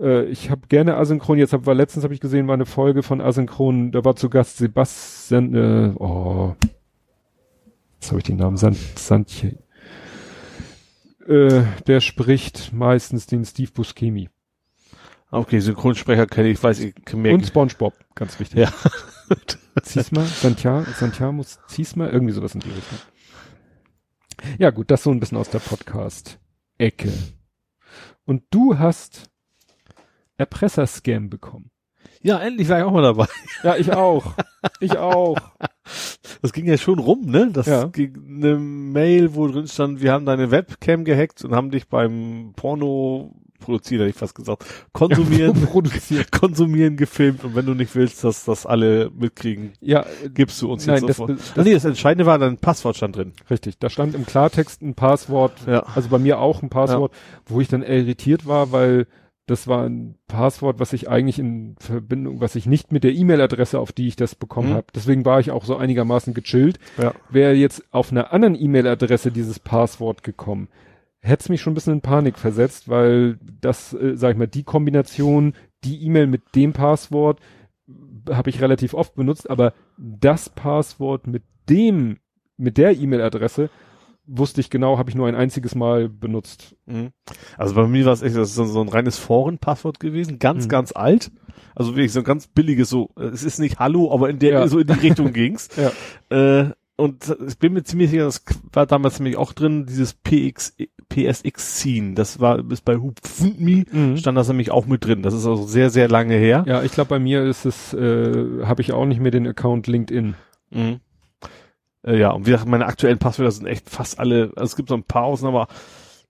äh, ich habe gerne Asynchron, jetzt hab, war letztens habe ich gesehen, war eine Folge von Asynchron, da war zu Gast Sebastian, äh, oh, jetzt habe ich den Namen, Sant, Santje. Äh, der spricht meistens den Steve Buscemi. Okay, Synchronsprecher kenne ich, weiß ich, mehr. Und Spongebob, ganz wichtig. Ja. Ziesma, Santiago, Santiago, Ziesma, irgendwie sowas in die Richtung. Ja gut, das so ein bisschen aus der Podcast-Ecke. Und du hast Erpresser-Scam bekommen. ja, endlich war ich auch mal dabei. Ja, ich auch. Ich auch. Das ging ja schon rum, ne? Das Ja. ging eine Mail, wo drin stand, wir haben deine Webcam gehackt und haben dich beim Porno produzieren, hätte ich fast gesagt. Konsumieren, produziert. konsumieren, gefilmt und wenn du nicht willst, dass das alle mitkriegen, Ja, gibst du uns Nein, jetzt das- sofort. das- Ah, nee, das Entscheidende war, dein Passwort stand drin. richtig. Da stand im Klartext ein Passwort, Ja. also bei mir auch ein Passwort, wo ich dann irritiert war, weil das war ein Passwort, was ich eigentlich in Verbindung, was ich nicht mit der E-Mail-Adresse, auf die ich das bekommen Mhm. habe. Deswegen war ich auch so einigermaßen gechillt. Ja. Wäre jetzt auf einer anderen E-Mail-Adresse dieses Passwort gekommen, hätte es mich schon ein bisschen in Panik versetzt, weil das, äh, sag ich mal, die Kombination, die E-Mail mit dem Passwort äh, habe ich relativ oft benutzt, aber das Passwort mit dem, mit der E-Mail-Adresse wusste ich genau, habe ich nur ein einziges Mal benutzt. Mhm. Also bei mir war es echt, das ist so, ein reines Forenpasswort gewesen, ganz, Mhm. ganz alt. Also wirklich so ein ganz billiges, so, es ist nicht Hallo, aber in der, Ja. so in die Richtung ging's. Ja. Äh, und ich bin mir ziemlich sicher, das war damals nämlich auch drin, dieses PX, PSX-Scene. Das war bis bei HoopFundMe Mhm. stand das nämlich auch mit drin. Das ist also sehr, sehr lange her. Ja, ich glaube, bei mir ist es, äh, habe ich auch nicht mehr den Account LinkedIn. Mhm. Äh, ja, und wie gesagt, meine aktuellen Passwörter sind echt fast alle, also es gibt so ein paar Ausnahmen, aber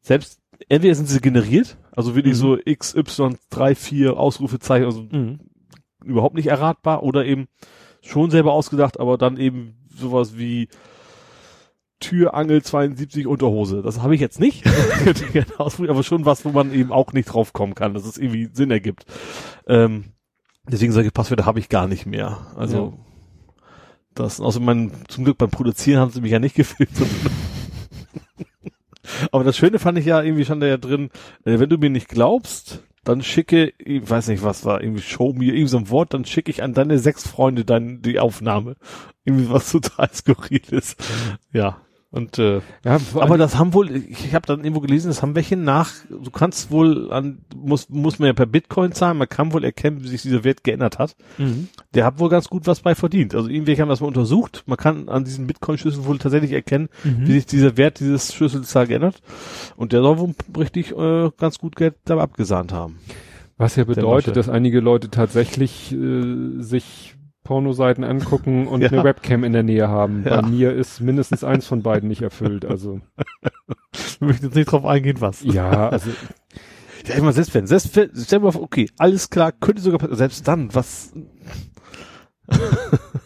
selbst, entweder sind sie generiert, also wirklich Mhm. so XY 3, 4 Ausrufezeichen, also überhaupt nicht erratbar oder eben schon selber ausgedacht, aber dann eben sowas wie Türangel 72 Unterhose. Das habe ich jetzt nicht, ausprobieren, aber schon was, wo man eben auch nicht drauf kommen kann, dass es irgendwie Sinn ergibt. Ähm, deswegen solche Passwörter habe ich gar nicht mehr. Also das, außer mein, zum Glück beim Produzieren haben sie mich ja nicht gefilmt. aber das Schöne fand ich ja, irgendwie stand da ja drin, äh, wenn du mir nicht glaubst, dann schicke, ich weiß nicht, was war, irgendwie show mir, irgendwie so ein Wort, dann schicke ich an deine sechs Freunde dann die Aufnahme. Irgendwie was total skurril ist. Ja. Und äh, Ja, aber das haben wohl, ich habe dann irgendwo gelesen, das haben welche nach, du kannst wohl an, muss, muss man ja per Bitcoin zahlen, man kann wohl erkennen, wie sich dieser Wert geändert hat. Mhm. Der hat wohl ganz gut was bei verdient. Also irgendwie haben das mal untersucht, man kann an diesen Bitcoin-Schlüsseln wohl tatsächlich erkennen, Mhm. wie sich dieser Wert dieses Schlüsselzahl geändert. Und der soll wohl richtig äh, ganz gut Geld dabei abgesahnt haben. Was ja bedeutet, dass einige Leute tatsächlich äh, sich Pornoseiten angucken und Ja. eine Webcam in der Nähe haben. Ja. Bei mir ist mindestens eins von beiden nicht erfüllt. Also Ich möchte jetzt nicht drauf eingehen, was. ja, also Ja, ich meine, selbst wenn, selbst wenn, stell mal vor, okay, alles klar, könnte sogar, passieren. selbst dann, was,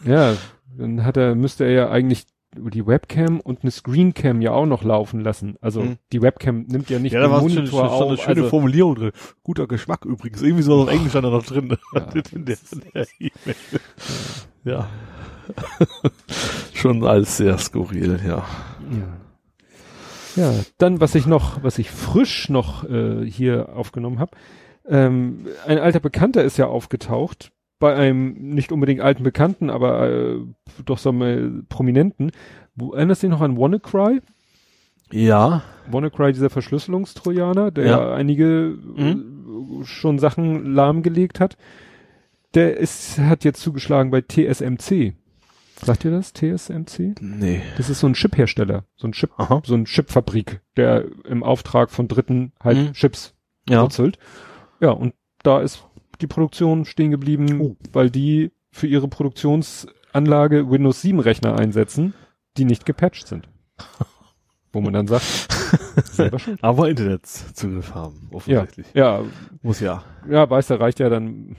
ja, dann hat er, müsste er ja eigentlich die Webcam und eine Screencam ja auch noch laufen lassen. Also Mhm. die Webcam nimmt ja nicht ja, da war schon, schon, Monitor schon eine auf. schöne Also, Formulierung drin. Guter Geschmack übrigens. Irgendwie so auf Englisch da noch drin. Ja. in der, in der E-Mail. ja. schon alles sehr skurril, ja. ja. Ja, dann was ich noch, was ich frisch noch äh, hier aufgenommen habe. Ähm, ein alter Bekannter ist ja aufgetaucht bei einem nicht unbedingt alten Bekannten, aber äh, doch sagen wir Prominenten. Wo, erinnerst du dich noch an WannaCry? Ja. WannaCry, dieser Verschlüsselungstrojaner, der Ja. einige äh, schon Sachen lahmgelegt hat. Der ist, hat jetzt zugeschlagen bei TSMC. Sagt ihr das? TSMC? Nee. Das ist so ein Chiphersteller, so ein Chip, Aha. so ein Chipfabrik, der im Auftrag von Dritten halt Mhm. Chips Ja. wurzelt. Ja, und da ist die Produktion stehen geblieben, Oh. weil die für ihre Produktionsanlage Windows 7 Rechner einsetzen, die nicht gepatcht sind. Wo man dann sagt. Aber Internetzugriff haben, Ja, offensichtlich. ja, Muss ja. ja, weiß der reicht ja dann.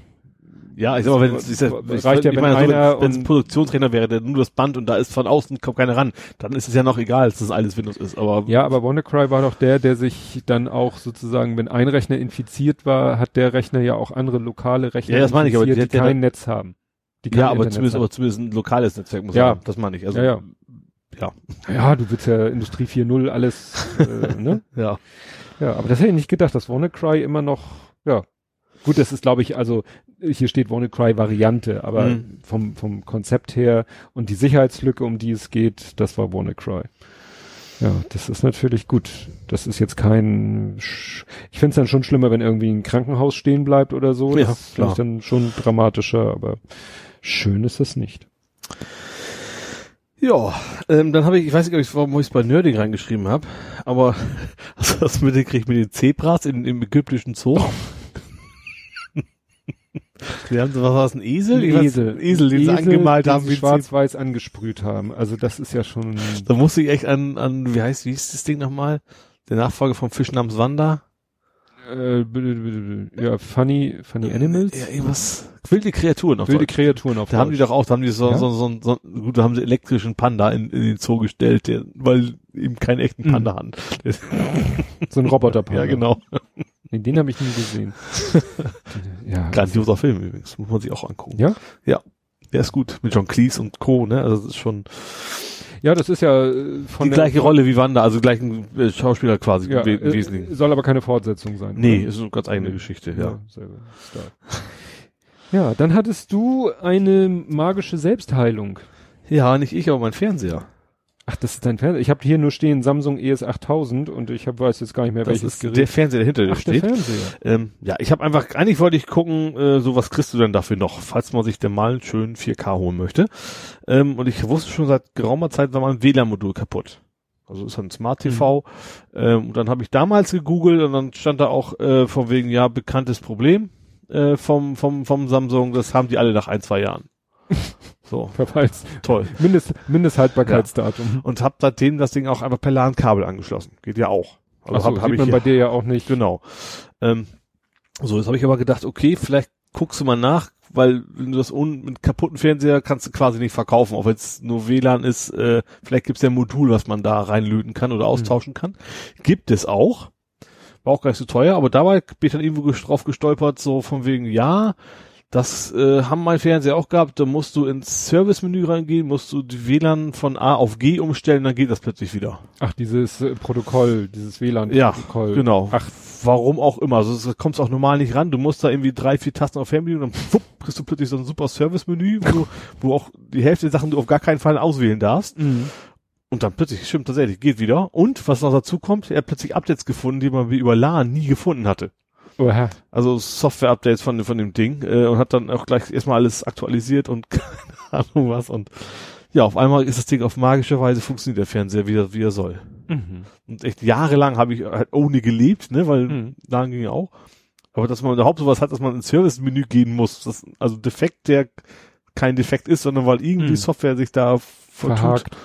Ja, ich sag mal, wenn es, ja, reicht ich, ja, wenn meine, so, einer wenn es ein und- Produktionsrechner wäre, der nur das Band und da ist von außen kommt keiner ran, dann ist es ja noch egal, dass das alles Windows ist. Aber Ja, aber WannaCry war doch der, der sich dann auch sozusagen, wenn ein Rechner infiziert war, hat der Rechner ja auch andere lokale Rechner Ja, das meine ich, aber die die, kein Netz haben. Ja, aber Internet zumindest, haben. aber zumindest ein lokales Netzwerk muss Ja. haben. Das meine ich. Also, ja, ja. ja. Ja, du willst ja Industrie 4.0 alles, äh, ne? ja. Ja, aber das hätte ich nicht gedacht, dass WannaCry immer noch, ja. Gut, das ist, glaube ich, also hier steht WannaCry Variante, aber Mhm. vom, vom Konzept her und die Sicherheitslücke, um die es geht, das war WannaCry. Ja, das ist natürlich gut. Das ist jetzt kein, Sch ich finde es dann schon schlimmer, wenn irgendwie ein Krankenhaus stehen bleibt oder so. Ja, das ich klar. dann schon dramatischer, aber schön ist es nicht. Ja, ähm, dann habe ich, ich weiß nicht, ob ich warum ich es bei Nerding reingeschrieben habe, aber hast du das mitgekriegt mit den Zebras in, im ägyptischen Zoo? Die haben was war das, ein Esel? Ich weiß- Esel. Esel, den sie angemalt den haben ein schwarz-weiß angesprüht haben. Also das ist ja schon, Da musste ich echt an, an, wie heißt, wie hieß das Ding nochmal? Der Nachfolger vom Fisch namens Wanda? Äh, ja, Funny, Funny Animals? Ja, irgendwas. Wilde Kreaturen auf Wilde Deutsch. Kreaturen auf Da haben die Deutsch. doch auch, da haben die so, Ja? so, so, so, gut, da haben sie elektrischen Panda in, in den Zoo gestellt, der, weil eben keinen echten Mhm. Panda hatten. So ein Roboterpanda. Ja, genau. Nee, den habe ich nie gesehen. ja. Grandioser Film übrigens, muss man sich auch angucken. Ja? Ja. Der ist gut, mit John Cleese und Co., ne, also das ist schon Ja, das ist ja äh, von die gleiche Rolle wie Wanda, also gleichen äh, Schauspieler quasi Ja, im, im äh, Wesentlichen. soll aber keine Fortsetzung sein. Nee, oder? ist eine ganz eigene Geschichte, ja. sehr. Stark. Ja, dann hattest du eine magische Selbstheilung. Ja, nicht ich, aber mein Fernseher. Ach, das ist dein Fernseher. Ich habe hier nur stehen Samsung ES 8000 und ich hab, weiß jetzt gar nicht mehr, Das welches ist Gerät. der Fernseher, der hinter dir Ach, der steht. Fernseher. Ähm, ja, ich habe einfach, eigentlich wollte ich gucken, äh, so was kriegst du denn dafür noch, falls man sich denn mal einen schönen 4K holen möchte. Ähm, und ich wusste schon seit geraumer Zeit war mein WLAN-Modul kaputt. Also ist ein Smart TV. Ähm, und dann habe ich damals gegoogelt und dann stand da auch äh, von wegen, ja, bekanntes Problem äh, vom, vom, vom Samsung, das haben die alle nach ein, zwei Jahren. So, Verfalls. toll. Mindest, Mindesthaltbarkeitsdatum. Und habe seitdem das Ding auch einfach per LAN-Kabel angeschlossen. Geht ja auch. Also Ach so, hab, hab sieht ich man bei dir ja auch nicht. Genau. Ähm, so, jetzt habe ich aber gedacht, okay, vielleicht guckst du mal nach, weil wenn du das un mit kaputten Fernseher kannst du quasi nicht verkaufen, auch wenn es nur WLAN ist, äh, vielleicht gibt's ja ein Modul, was man da reinlöten kann oder austauschen kann. Gibt es auch. War auch gar nicht so teuer, aber dabei bin ich dann irgendwo drauf gestolpert, so von wegen, ja, das äh, haben mein Fernseher auch gehabt, da musst du ins Service-Menü reingehen, musst du die WLAN von A auf G umstellen, dann geht das plötzlich wieder. Ach, dieses äh, Protokoll, dieses Ja, WLAN-Protokoll. genau. Ach, Warum auch immer. Also du kommst auch normal nicht ran. Du musst da irgendwie drei, vier Tasten auf Handy und dann wupp, kriegst du plötzlich so ein super Service-Menü, wo, wo auch die Hälfte der Sachen du auf gar keinen Fall auswählen darfst. mhm. Und dann plötzlich, stimmt tatsächlich, geht wieder. Und was noch dazu kommt, er hat plötzlich Updates gefunden, die man wie über LAN nie gefunden hatte. Oha. Also Software-Updates von, von dem Ding äh, und hat dann auch gleich erstmal alles aktualisiert und keine Ahnung was. Und ja, auf einmal ist das Ding auf magische Weise funktioniert der Fernseher wieder, wie er soll. Mhm. Und echt jahrelang habe ich halt ohne gelebt, ne, weil Mhm. LAN ging auch. Aber dass man überhaupt sowas hat, dass man ins Service-Menü gehen muss, das, also Defekt, der kein Defekt ist, sondern weil irgendwie Mhm. Software sich da vertut. Verhakt.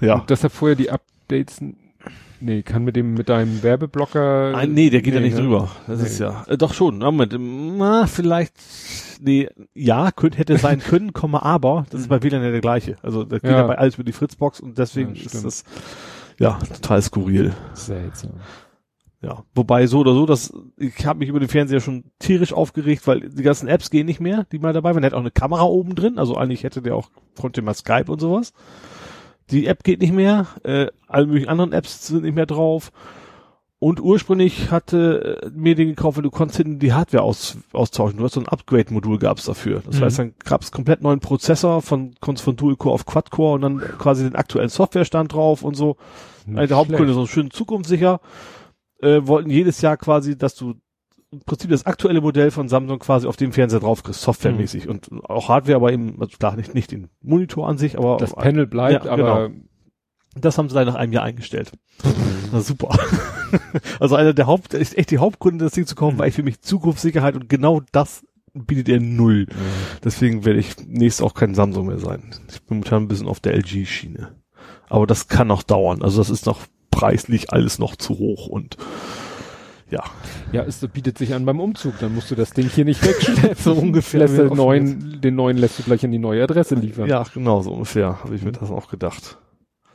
Ja. Und dass er vorher die Updates, nee, kann mit dem, mit deinem Werbeblocker. Ein, nee, der geht ja nicht ne? drüber. Das Nee. ist ja, äh, doch schon. Moment, na, vielleicht, nee, ja, könnte, hätte sein können, Komma, aber, das ist bei WLAN ja der gleiche. Also, da geht Ja. ja bei alles über die Fritzbox und deswegen Ja, ist das, ja, total skurril. Seltsam. Ja, wobei so oder so, das, ich habe mich über den Fernseher schon tierisch aufgeregt, weil die ganzen Apps gehen nicht mehr, die mal dabei waren. Der hat auch eine Kamera oben drin, also eigentlich hätte der auch, konnte mal Skype und sowas. Die App geht nicht mehr, äh, alle möglichen anderen Apps sind nicht mehr drauf. Und ursprünglich hatte äh, mir den gekauft, weil du konntest hinten die Hardware aus, austauschen. Du hast so ein Upgrade-Modul gab's dafür. Das Mhm. heißt, dann gab's komplett neuen Prozessor von, konntest von Dual-Core auf Quad-Core und dann quasi den aktuellen Softwarestand drauf und so. Nicht Eine der Hauptgründe, schlecht. so schön zukunftssicher, äh, wollten jedes Jahr quasi, dass du im Prinzip das aktuelle Modell von Samsung quasi auf dem Fernseher drauf kriegst, softwaremäßig und auch Hardware, aber eben, also klar, nicht, nicht den Monitor an sich, aber Das Panel bleibt, Ja, aber das haben sie dann nach einem Jahr eingestellt. Na super. also einer der Haupt, ist echt die Hauptgründe, das Ding zu kaufen, war ich für mich Zukunftssicherheit und genau das bietet er null. Deswegen werde ich nächstes auch kein Samsung mehr sein. Ich bin momentan ein bisschen auf der LG-Schiene. Aber das kann noch dauern. Also das ist noch preislich alles noch zu hoch und ja, ja, es bietet sich an beim Umzug. Dann musst du das Ding hier nicht wegschleppen. So ungefähr Lässt den neuen, den neuen lässt du gleich an die neue Adresse liefern. ja, genau so ungefähr habe ich mir das auch gedacht.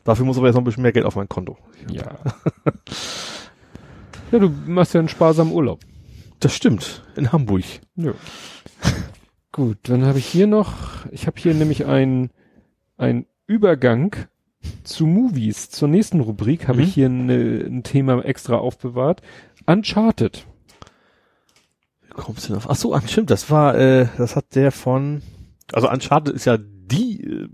Dafür muss aber jetzt noch ein bisschen mehr Geld auf mein Konto. Ja. ja, du machst ja einen sparsamen Urlaub. Das stimmt. In Hamburg. Ja. Gut, dann habe ich hier noch, ich habe hier nämlich ein ein Übergang zu Movies. Zur nächsten Rubrik habe Mhm. ich hier eine, ein Thema extra aufbewahrt. Uncharted. Wie kommst du denn auf? Ach so, stimmt, das war, äh, das hat der von, also Uncharted ist ja die äh,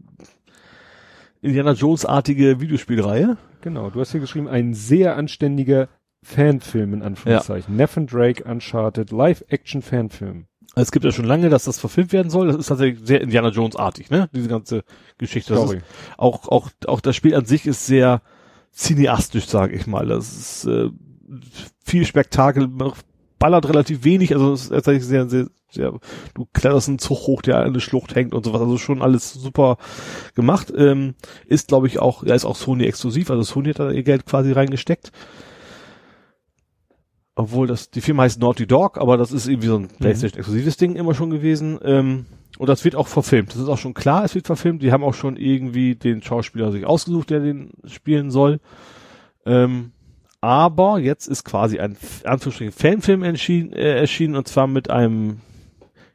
Indiana Jones-artige Videospielreihe. Genau, du hast hier geschrieben, ein sehr anständiger Fanfilm in Anführungszeichen. Nathan Drake Uncharted Live-Action-Fanfilm. Es gibt ja schon lange, dass das verfilmt werden soll. Das ist tatsächlich sehr Indiana Jones-artig, ne? Diese ganze Geschichte. Ist auch, auch, auch das Spiel an sich ist sehr cineastisch, sage ich mal. Das ist äh, viel Spektakel, ballert relativ wenig, also es ist tatsächlich sehr, sehr, sehr, du kletterst einen Zug hoch, der an eine Schlucht hängt und sowas, also schon alles super gemacht. Ähm, ist, glaube ich, auch, ja, ist auch Sony exklusiv, also Sony hat da ihr Geld quasi reingesteckt. obwohl das, die Firma heißt Naughty Dog, aber das ist irgendwie so ein PlayStation-exklusives Ding immer schon gewesen. Ähm, und das wird auch verfilmt. Das ist auch schon klar, es wird verfilmt. Die haben auch schon irgendwie den Schauspieler sich ausgesucht, der den spielen soll. Ähm, aber jetzt ist quasi ein Anführungsstrichen Fanfilm erschienen, äh, erschienen und zwar mit einem,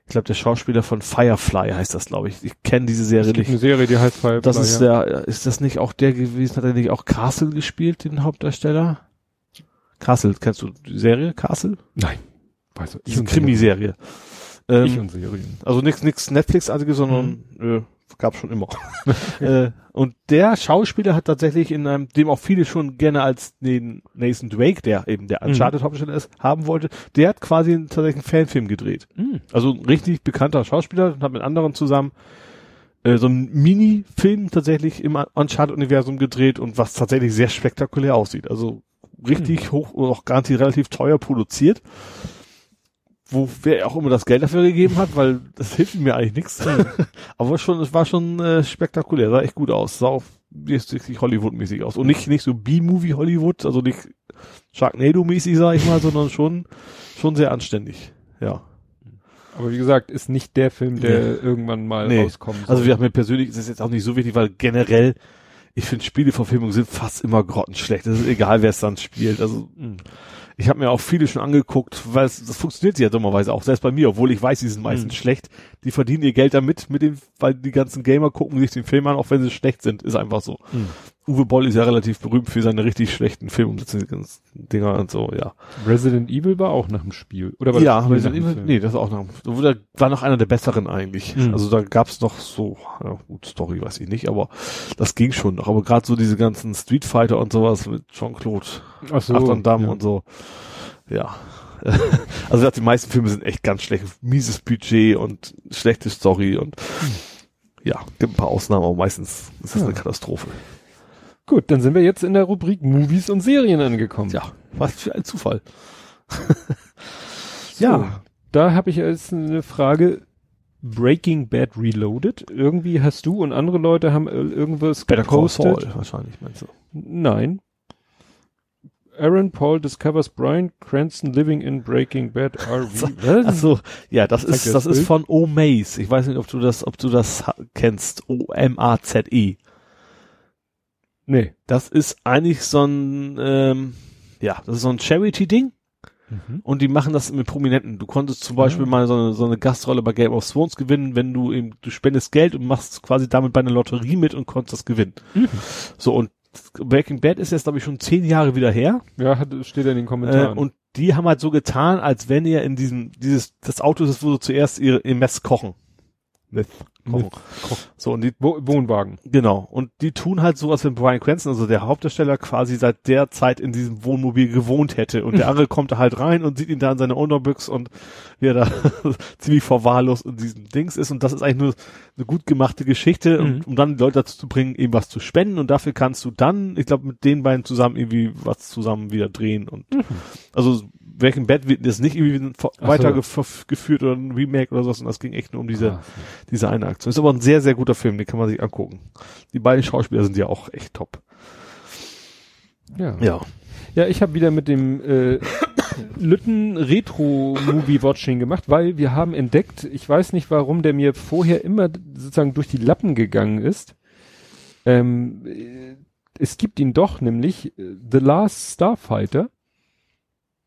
ich glaube der Schauspieler von Firefly heißt das, glaube ich. Ich kenne diese Serie gibt eine nicht. Serie, die heißt Firefly. Das ist ja. der, ist das nicht auch der gewesen? Hat er nicht auch Castle gespielt, den Hauptdarsteller? Castle, kennst du die Serie Castle? Nein. Weiß ich. Diese und Krimiserie. Ähm, Ich und Serien. also nichts nix Netflix-artiges, sondern äh, gab schon immer. äh, und der Schauspieler hat tatsächlich in einem, dem auch viele schon gerne als den Nathan Drake, der eben der Uncharted Hauptdarsteller ist, haben wollte, der hat quasi einen, tatsächlich einen Fanfilm gedreht. Mhm. Also ein richtig bekannter Schauspieler und hat mit anderen zusammen äh, so einen Mini-Film tatsächlich im Uncharted-Universum gedreht und was tatsächlich sehr spektakulär aussieht. Also richtig hoch und auch garantiert relativ teuer produziert. Wo wer auch immer das Geld dafür gegeben hat, weil das hilft mir eigentlich nichts. Aber schon, es war schon äh, spektakulär, sah echt gut aus. Sah auch richtig Hollywood-mäßig aus. Und nicht, nicht so B-Movie Hollywood, also nicht Sharknado-mäßig, sag ich mal, sondern schon, schon sehr anständig. Ja. Aber wie gesagt, ist nicht der Film, der Nee. irgendwann mal Nee. rauskommen soll. Also wir haben mir persönlich ist es jetzt auch nicht so wichtig, weil generell, ich finde Spieleverfilmungen sind fast immer grottenschlecht. Es ist egal, wer es dann spielt. Also mh. Ich habe mir auch viele schon angeguckt, weil es, das funktioniert ja dummerweise auch, selbst bei mir, obwohl ich weiß, die sind meistens Mhm. schlecht. Die verdienen ihr Geld damit, mit dem, weil die ganzen Gamer gucken sich den Film an, auch wenn sie schlecht sind. Ist einfach so. Mhm. Uwe Boll ist ja relativ berühmt für seine richtig schlechten Filmumsetzungen, Dinger und so, ja. Resident Evil war auch nach dem Spiel. Oder war Ja, Resident nach dem Evil, Film? nee, das auch noch, da war noch einer der besseren eigentlich. Mhm. Also da gab's noch so, ja, gut, Story weiß ich nicht, aber das ging schon noch. Aber gerade so diese ganzen Street Fighter und sowas mit Jean-Claude so, Van Damme ja. und so, ja. also die meisten Filme sind echt ganz schlecht. Mieses Budget und schlechte Story und ja, gibt ein paar Ausnahmen, aber meistens ist das Ja. eine Katastrophe. Gut, dann sind wir jetzt in der Rubrik Movies und Serien angekommen. Ja, was für ein Zufall. So, ja. Da habe ich jetzt eine Frage. Breaking Bad Reloaded. Irgendwie hast du und andere Leute haben irgendwas Better Call gepostet. Saul wahrscheinlich, meinst du? Nein. Aaron Paul discovers Brian Cranston living in Breaking Bad RV. Ach Was? so, ja, das ist, das das ist von Omaze. Ich weiß nicht, ob du das, ob du das kennst. O-M-A-Z-E. Nee. Das ist eigentlich so ein, ähm, ja, das ist so ein Charity-Ding. Mhm. Und die machen das mit Prominenten. Du konntest zum Beispiel Ah. mal so eine, so eine Gastrolle bei Game of Thrones gewinnen, wenn du eben, du spendest Geld und machst quasi damit bei einer Lotterie mit und konntest das gewinnen. Mhm. So, und Breaking Bad ist jetzt, glaube ich, schon zehn Jahre wieder her. Ja, hat, steht in den Äh, Kommentaren. und die haben halt so getan, als wenn ihr in diesem, dieses, das Auto ist, wo sie zuerst ihre, ihr Mess kochen. Meth So, und die, Wo Wohnwagen. genau. Und die tun halt so, als wenn Brian Cranston, also der Hauptdarsteller, quasi seit der Zeit in diesem Wohnmobil gewohnt hätte. Und der andere kommt da halt rein und sieht ihn da in seiner Unterbüchs und wie er da ziemlich verwahrlost in diesem Dings ist. Und das ist eigentlich nur eine gut gemachte Geschichte, Mhm. um, um dann die Leute dazu zu bringen, eben was zu spenden. Und dafür kannst du dann, ich glaube, mit den beiden zusammen irgendwie was zusammen wieder drehen. Und also Breaking Bad wird jetzt nicht irgendwie Ach so. weitergeführt oder ein Remake oder sowas. Und das ging echt nur um diese, Ah, diese eine Aktion. Ist aber ein sehr, sehr guter Film, den kann man sich angucken. Die beiden Schauspieler sind ja auch echt top. ja. Ja. Ja, ich habe wieder mit dem äh, Lütten Retro Movie Watching gemacht, weil wir haben entdeckt, ich weiß nicht, warum der mir vorher immer sozusagen durch die Lappen gegangen ist. Ähm, äh, es gibt ihn doch, nämlich äh, The Last Starfighter.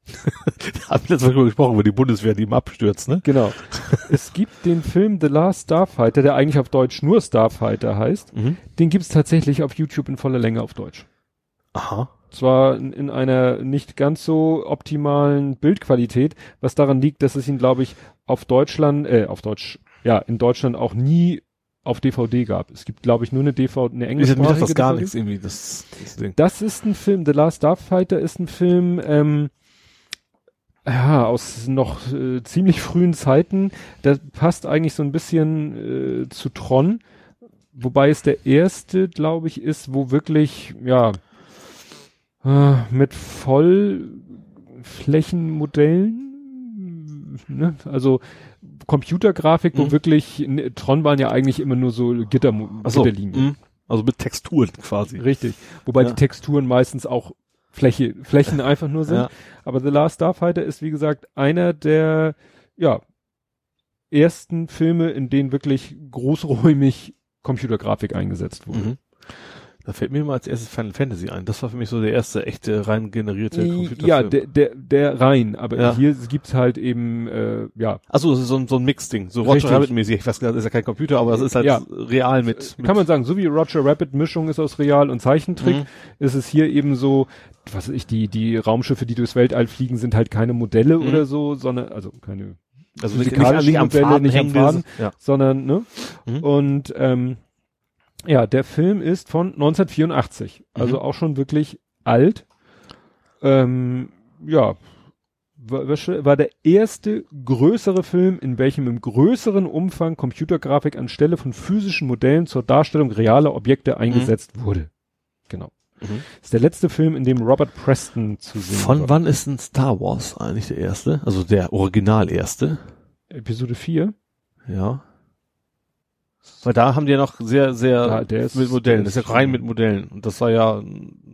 Haben wir letztes Mal drüber gesprochen, über die Bundeswehr, die im abstürzt, ne? Genau. es gibt den Film The Last Starfighter, der eigentlich auf Deutsch nur Starfighter heißt. Mhm. Den gibt's tatsächlich auf YouTube in voller Länge auf Deutsch. Aha. Zwar in, in einer nicht ganz so optimalen Bildqualität, was daran liegt, dass es ihn, glaube ich, auf Deutschland, äh, auf Deutsch, ja, in Deutschland auch nie auf DVD gab. Es gibt, glaube ich, nur eine DVD, eine Ich mir das gar nichts irgendwie, das, das Ding. Das ist ein Film, The Last Starfighter ist ein Film, ähm, ja, aus noch äh, ziemlich frühen Zeiten. Der passt eigentlich so ein bisschen äh, zu Tron, wobei es der erste, glaube ich, ist, wo wirklich, ja, äh, mit Vollflächenmodellen, ne? also Computergrafik, wo Mhm. wirklich, ne, Tron waren ja eigentlich immer nur so Gitter, so, Gitterlinien. mhm. Also mit Texturen quasi. Richtig. Wobei Ja. die Texturen meistens auch Fläche, Flächen einfach nur sind. Ja. Aber The Last Starfighter ist, wie gesagt, einer der, ja, ersten Filme, in denen wirklich großräumig Computergrafik eingesetzt wurde. Mhm. Da fällt mir mal als erstes Final Fantasy ein. Das war für mich so der erste echte rein generierte Computerfilm. Ja, der, der, der rein, aber Ja. hier gibt's halt eben, äh, ja, Achso, das ist so ein, so ein Mix-Ding. So. Roger Rabbit-mäßig. Ich weiß gar nicht, das ist ja kein Computer, aber das ist halt Ja. real mit, mit kann man sagen, so wie Roger Rabbit Mischung ist aus Real und Zeichentrick, Mhm. ist es hier eben so, was weiß ich, die, die Raumschiffe, die durchs Weltall fliegen, sind halt keine Modelle Mhm. oder so, sondern, also keine, also nicht, nicht, nicht am Faden nicht am Faden. Ja. sondern, ne? Mhm. Und, ähm, ja, der Film ist von 1984, also Mhm. auch schon wirklich alt. Ähm, ja, war, war der erste größere Film, in welchem im größeren Umfang Computergrafik anstelle von physischen Modellen zur Darstellung realer Objekte eingesetzt wurde. Genau. Mhm. Ist der letzte Film, in dem Robert Preston zu sehen Von war. wann ist denn Star Wars eigentlich der erste? Also der Original erste? Episode 4? Ja. Weil da haben die ja noch sehr, sehr Ja, mit Modellen. Das ist ja rein mit Modellen. Und das sah ja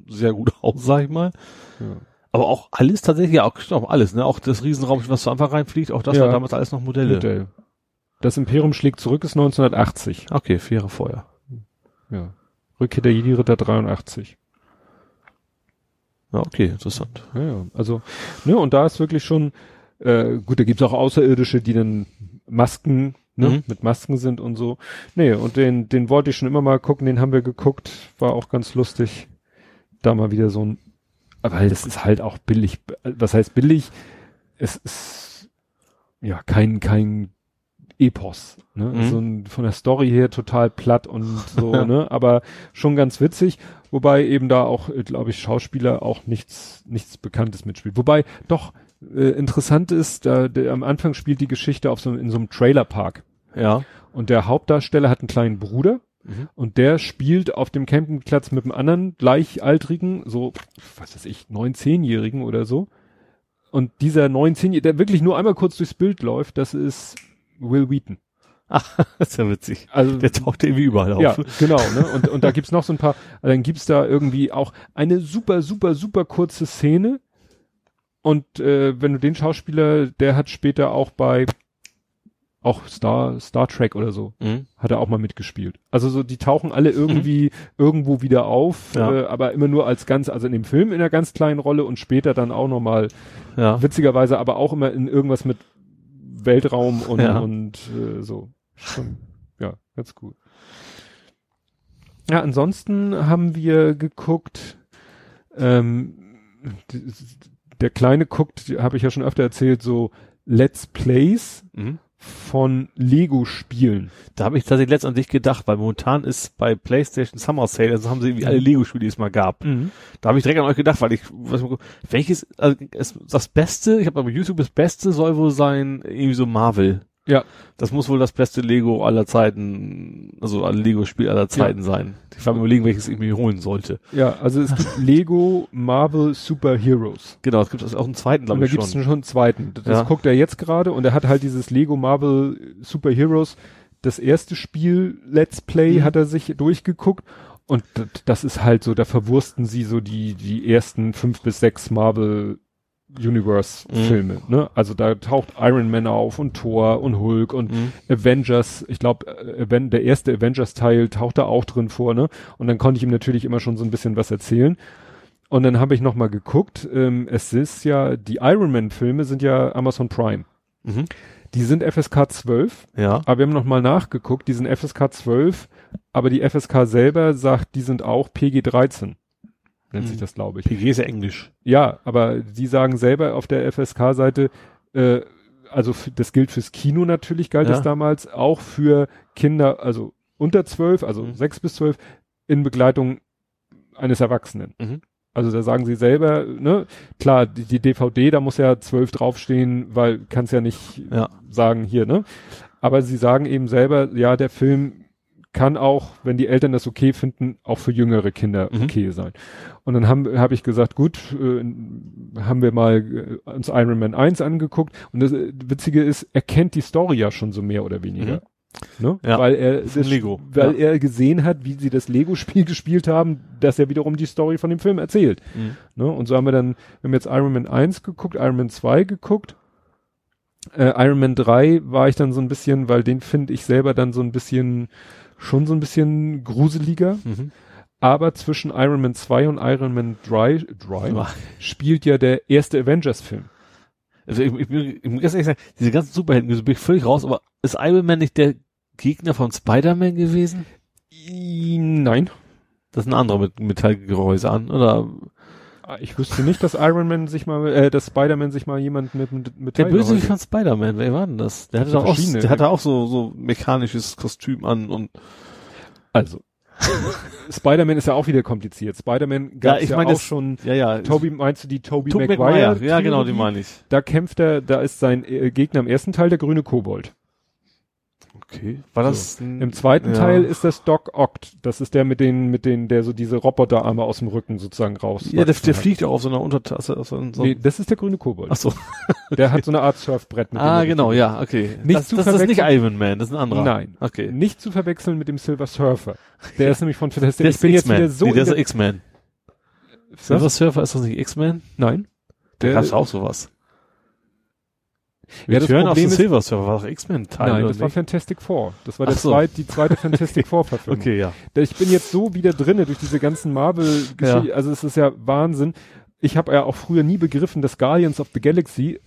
sehr gut aus, sag ich mal. Ja. Aber auch alles tatsächlich, ja, auch, auch alles, ne? Auch das Riesenraumschiff, was so einfach reinfliegt, auch das Ja. war damals alles noch Modelle. Modell. Das Imperium schlägt zurück ist 1980. Okay, vier Jahre vorher. Ja. Rückkehr der Jedi-Ritter 83. Ja, okay, interessant. Ja, ja. Also, ne, und da ist wirklich schon, äh, gut, da gibt's auch Außerirdische, die dann Masken, ne, Mhm. mit Masken sind und so. Nee, und den, den wollte ich schon immer mal gucken, den haben wir geguckt, war auch ganz lustig. Da mal wieder so ein, weil das ist halt auch billig, was heißt billig? Es ist, ja, kein, kein Epos, ne, Mhm. so ein, von der Story her total platt und so, ne, aber schon ganz witzig, wobei eben da auch, glaube ich, Schauspieler auch nichts, nichts Bekanntes mitspielt. Wobei doch äh, interessant ist, da, der, am Anfang spielt die Geschichte auf so, in so einem Trailerpark Ja. und der Hauptdarsteller hat einen kleinen Bruder Mhm. und der spielt auf dem Campingplatz mit einem anderen gleichaltrigen, so, was weiß ich, 19-Jährigen oder so. Und dieser 19-Jährige, der wirklich nur einmal kurz durchs Bild läuft, das ist Will Wheaton. Ach, das ist ja witzig. Also Der taucht irgendwie überall auf. ja, genau, ne? Und, und da gibt's noch so ein paar, dann gibt's da irgendwie auch eine super, super, super kurze Szene. Und äh, wenn du den Schauspieler, der hat später auch bei auch Star, Star Trek oder so, Mhm. hat er auch mal mitgespielt. Also so, die tauchen alle irgendwie irgendwo wieder auf, Ja. äh, aber immer nur als ganz, also in dem Film in einer ganz kleinen Rolle und später dann auch nochmal, Ja. witzigerweise aber auch immer in irgendwas mit Weltraum und, Ja. und äh, so. Schon, ja, ganz gut. Ja, ansonsten haben wir geguckt, ähm, der Kleine guckt, habe ich ja schon öfter erzählt, so Let's Plays Mhm. Von Lego-Spielen. Da habe ich tatsächlich letztens an dich gedacht, weil momentan ist bei PlayStation Summer Sale, also haben sie irgendwie alle Lego-Spiele, die es mal gab. Da habe ich direkt an euch gedacht, weil ich, was, welches, also ist das Beste, ich habe bei YouTube das Beste soll wohl sein, irgendwie so Marvel. Ja. Das muss wohl das beste Lego aller Zeiten, also ein Lego-Spiel aller Zeiten sein. Ich war mir überlegen, welches ich mir holen sollte. Ja, also es gibt Lego Marvel Super Heroes. Genau, es gibt auch einen zweiten, glaube da ich gibt es schon. einen zweiten. Das Ja. guckt er jetzt gerade und er hat halt dieses Lego Marvel Super Heroes. Das erste Spiel Let's Play Mhm. hat er sich durchgeguckt und das ist halt so, da verwursten sie so die, die ersten fünf bis sechs Marvel Universe Mhm. Ne? Also da taucht Iron Man auf und Thor und Hulk und Mhm. Avengers, ich glaube, der erste Avengers-Teil taucht da auch drin vor, ne? Und dann konnte ich ihm natürlich immer schon so ein bisschen was erzählen. Und dann habe ich noch mal geguckt, ähm, es ist ja, die Iron Man-Filme sind ja Amazon Prime. Mhm. Die sind FSK 12, Ja. aber wir haben noch mal nachgeguckt, die sind FSK 12, aber die FSK selber sagt, die sind auch PG 13. Nennt sich Mhm. das, glaube ich. PG ist ja Englisch. Ja, aber die sagen selber auf der FSK-Seite, äh, also das gilt fürs Kino natürlich, galt Ja. es damals, auch für Kinder, also unter zwölf, also Mhm. sechs bis zwölf, in Begleitung eines Erwachsenen. Mhm. Also da sagen sie selber, ne, klar, die, die DVD, da muss ja zwölf draufstehen, weil kannst ja nicht Ja. sagen hier, ne? Aber sie sagen eben selber, ja, der Film kann auch, wenn die Eltern das okay finden, auch für jüngere Kinder Mhm. okay sein. Und dann haben habe ich gesagt, gut, äh, haben wir mal äh, uns Iron Man 1 angeguckt und das äh, Witzige ist, er kennt die Story ja schon so mehr oder weniger. Mhm. Ne? Ja, weil er das, Lego, weil ja. er gesehen hat, wie sie das Lego-Spiel gespielt haben, dass er wiederum die Story von dem Film erzählt. Mhm. Ne? Und so haben wir dann, wir haben jetzt Iron Man 1 geguckt, Iron Man 2 geguckt. Äh, Iron Man 3 war ich dann so ein bisschen, weil den finde ich selber dann so ein bisschen, schon so ein bisschen gruseliger. Mhm. Aber zwischen Iron Man 2 und Iron Man 3, 3 Ja. spielt ja der erste Avengers-Film. Also ich, ich, ich muss ganz ehrlich sagen, diese ganzen Superhelden, so bin ich völlig raus, aber ist Iron Man nicht der Gegner von Spider-Man gewesen? Nein. Das ist ein anderer mit Metallgehäuse an, oder? Ah, Ich wüsste nicht, dass Iron Man sich mal, äh, dass Spider-Man sich mal jemand mit, mit, Der Bösewicht von Spider-Man, wer war denn das? Der hatte doch auch, verschiedene. der hatte auch so, so mechanisches Kostüm an und, Also. Spider-Man ist ja auch wieder kompliziert. Spider-Man gab Ja, es ich ja, meine, auch das- schon. ja, ja. Toby, meinst du die Toby Tobey Maguire? Maguire. Ja, genau, die meine ich. Da kämpft er, da ist sein äh, Gegner im ersten Teil der grüne Kobold. Okay. War das ein, Im zweiten ja. Teil ist das Doc Oct. Das ist der mit den, mit den, der so diese Roboterarme aus dem Rücken sozusagen raus. Ja, der, der fliegt ja auf so einer Untertasse, auf so, so Nee, das ist der grüne Kobold. Ach so. Der hat so eine Art Surfbrett. Mit dem Ah, genau, ja, okay. Nicht das, zu das ist nicht verwechseln- Iron Man, das ist ein anderer. Nein. Okay. Nicht zu verwechseln mit dem Silver Surfer. Der ist nämlich von Fantastic. Der ich bin jetzt wieder so nee, der ist der-. Was? Silver Surfer ist das nicht X-Men? Nein. Da Der- gab's auch sowas. Ja, das Return of the Silver Surfer war doch X-Men-Teil, Nein, das war nicht? Fantastic Four. Das war der so. zweit, die zweite Fantastic Four Verfilmung. Okay, ja. Ich bin jetzt so wieder drinne durch diese ganzen Marvel-Geschichten. Ja. Also es ist ja Wahnsinn. Ich habe ja auch früher nie begriffen, dass Guardians of the Galaxy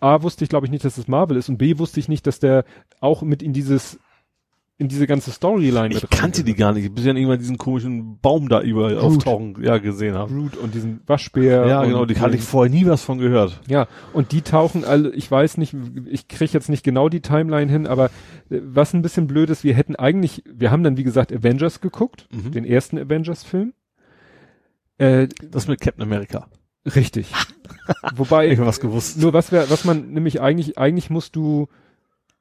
A wusste ich glaube ich nicht, dass es Marvel ist und B wusste ich nicht, dass der auch mit in dieses in diese ganze Storyline Ich mit kannte die gar nicht, bis ich dann irgendwann diesen komischen Baum da überall Groot. auftauchen, ja, gesehen habe. Groot und diesen Waschbär. Ja, genau, die hatte ich vorher nie was von gehört. Ja, und die tauchen alle, ich weiß nicht, ich kriege jetzt nicht genau die Timeline hin, aber äh, was ein bisschen blöd ist, wir hätten eigentlich, wir haben dann wie gesagt Avengers geguckt, Mhm. den ersten Avengers-Film. Äh, Das mit Captain America. richtig. Wobei, Ich hab was gewusst. nur was wir, was man nämlich eigentlich, eigentlich musst du,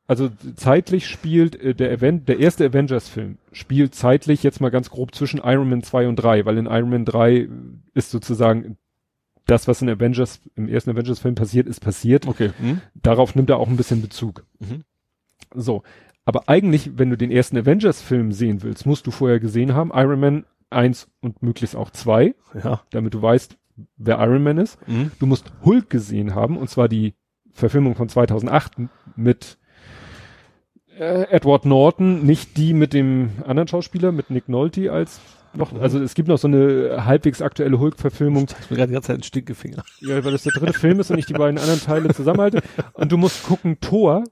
also zeitlich spielt äh, der Event, der erste Avengers-Film spielt zeitlich jetzt mal ganz grob zwischen Iron Man 2 und 3, weil in Iron Man 3 ist sozusagen das, was in Avengers, im ersten Avengers-Film passiert, ist passiert Okay. Hm? darauf nimmt er auch ein bisschen Bezug. Mhm. So. Aber eigentlich, wenn du den ersten Avengers-Film sehen willst, musst du vorher gesehen haben, Iron Man 1 und möglichst auch 2, Ja. damit du weißt, wer Iron Man ist. Mhm. Du musst Hulk gesehen haben, und zwar die Verfilmung von 2008 mit äh, Edward Norton, nicht die mit dem anderen Schauspieler, mit Nick Nolte als noch, Mhm. also es gibt noch so eine halbwegs aktuelle Hulk-Verfilmung, Ich mir gerade die ganze Zeit ein Stinkefinger. ja, weil das der dritte Film ist und ich die beiden anderen Teile zusammenhalte. Und du musst gucken, Thor,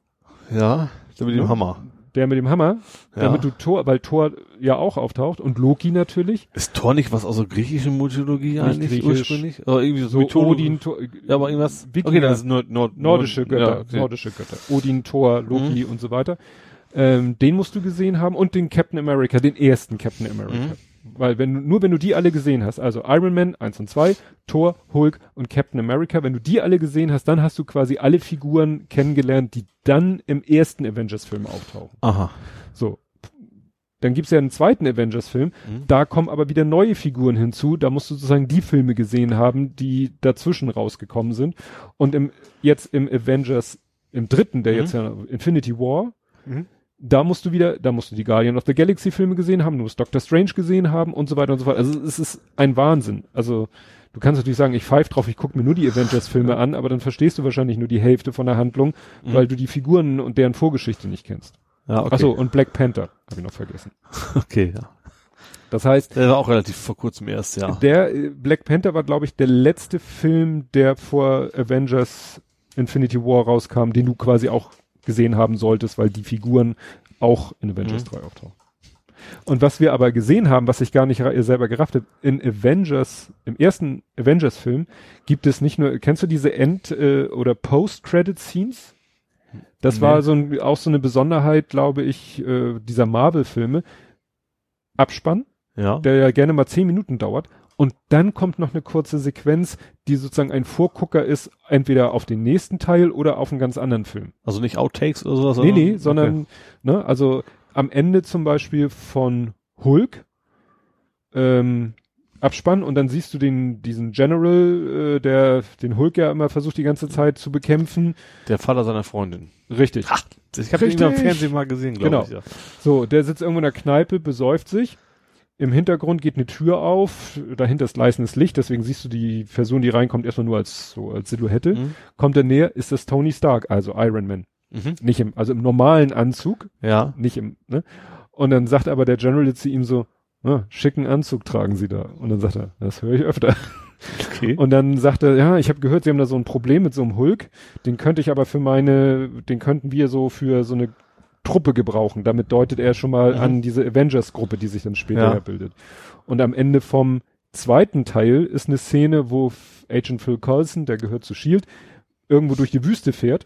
Ja. Mit dem Ja. Hammer. Der mit dem Hammer, Ja. damit du Thor, weil Thor ja auch auftaucht und Loki natürlich. Ist Thor nicht was aus der griechischen Mythologie eigentlich griechisch. ursprünglich? Oder irgendwie so, So Odin, Thor, Ja, aber irgendwas. Wikinger. Okay, das ist Nord, Nord, nordische Nord- Götter, Ja, okay. nordische Götter. Odin, Thor, Loki und so weiter. Ähm, den musst du gesehen haben und den Captain America, den ersten Captain America. Mhm. Weil wenn du, nur wenn du die alle gesehen hast, also Iron Man 1 und 2, Thor, Hulk und Captain America, wenn du die alle gesehen hast, dann hast du quasi alle Figuren kennengelernt, die dann im ersten Avengers-Film auftauchen. Aha. So. Dann gibt's ja einen zweiten Avengers-Film, Mhm. da kommen aber wieder neue Figuren hinzu, da musst du sozusagen die Filme gesehen haben, die dazwischen rausgekommen sind. Und im, jetzt im Avengers, im dritten, der Mhm. jetzt ja Infinity War, Mhm. Da musst du wieder, da musst du die Guardian of the Galaxy Filme gesehen haben, du musst Doctor Strange gesehen haben und so weiter und so fort. Also es ist ein Wahnsinn. Also du kannst natürlich sagen, ich pfeife drauf, ich gucke mir nur die Avengers Filme an, aber dann verstehst du wahrscheinlich nur die Hälfte von der Handlung, Mhm. weil du die Figuren und deren Vorgeschichte nicht kennst. Ja, okay. Ach so, und Black Panther habe ich noch vergessen. Okay, ja. Das heißt, Der war auch relativ vor kurzem erst, ja. der äh, Black Panther war, glaube ich, der letzte Film, der vor Avengers Infinity War rauskam, den du quasi auch gesehen haben solltest, weil die Figuren auch in Avengers Mhm. 3 auftauchen. Und was wir aber gesehen haben, was ich gar nicht selber gerafft habe, in Avengers, im ersten Avengers-Film gibt es nicht nur, kennst du diese End- äh, oder Post-Credit-Scenes? Das Nee. war so ein, auch so eine Besonderheit, glaube ich, äh, dieser Marvel-Filme. Abspann, Ja. der ja gerne mal zehn Minuten dauert. Und dann kommt noch eine kurze Sequenz, die sozusagen ein Vorgucker ist, entweder auf den nächsten Teil oder auf einen ganz anderen Film. Also nicht Outtakes oder sowas? Nee, nee, okay. sondern, ne, also am Ende zum Beispiel von Hulk, ähm, Abspann und dann siehst du den, diesen General, äh, der den Hulk ja immer versucht die ganze Zeit zu bekämpfen. Der Vater seiner Freundin. Richtig. Ach, ich habe ihn im Fernsehen mal gesehen, glaube Genau. ich. Ja. So, der sitzt irgendwo in der Kneipe, besäuft sich. Im Hintergrund geht eine Tür auf, dahinter ist gleißendes Licht, deswegen siehst du die Person, die reinkommt, erstmal nur als so als Silhouette. Mhm. Kommt er näher, ist das Tony Stark, also Iron Man. Mhm. Nicht im, also im normalen Anzug, Ja. nicht im, ne? Und dann sagt aber der General jetzt zu ihm so, ah, schicken Anzug tragen Sie da. Und dann sagt er, das höre ich öfter. Okay. Und dann sagt er, ja, ich habe gehört, Sie haben da so ein Problem mit so einem Hulk. Den könnte ich aber für meine, den könnten wir so für so eine Truppe gebrauchen. Damit deutet er schon mal Mhm. an diese Avengers-Gruppe, die sich dann später Ja. bildet. Und am Ende vom zweiten Teil ist eine Szene, wo Agent Phil Coulson, der gehört zu Shield, irgendwo durch die Wüste fährt,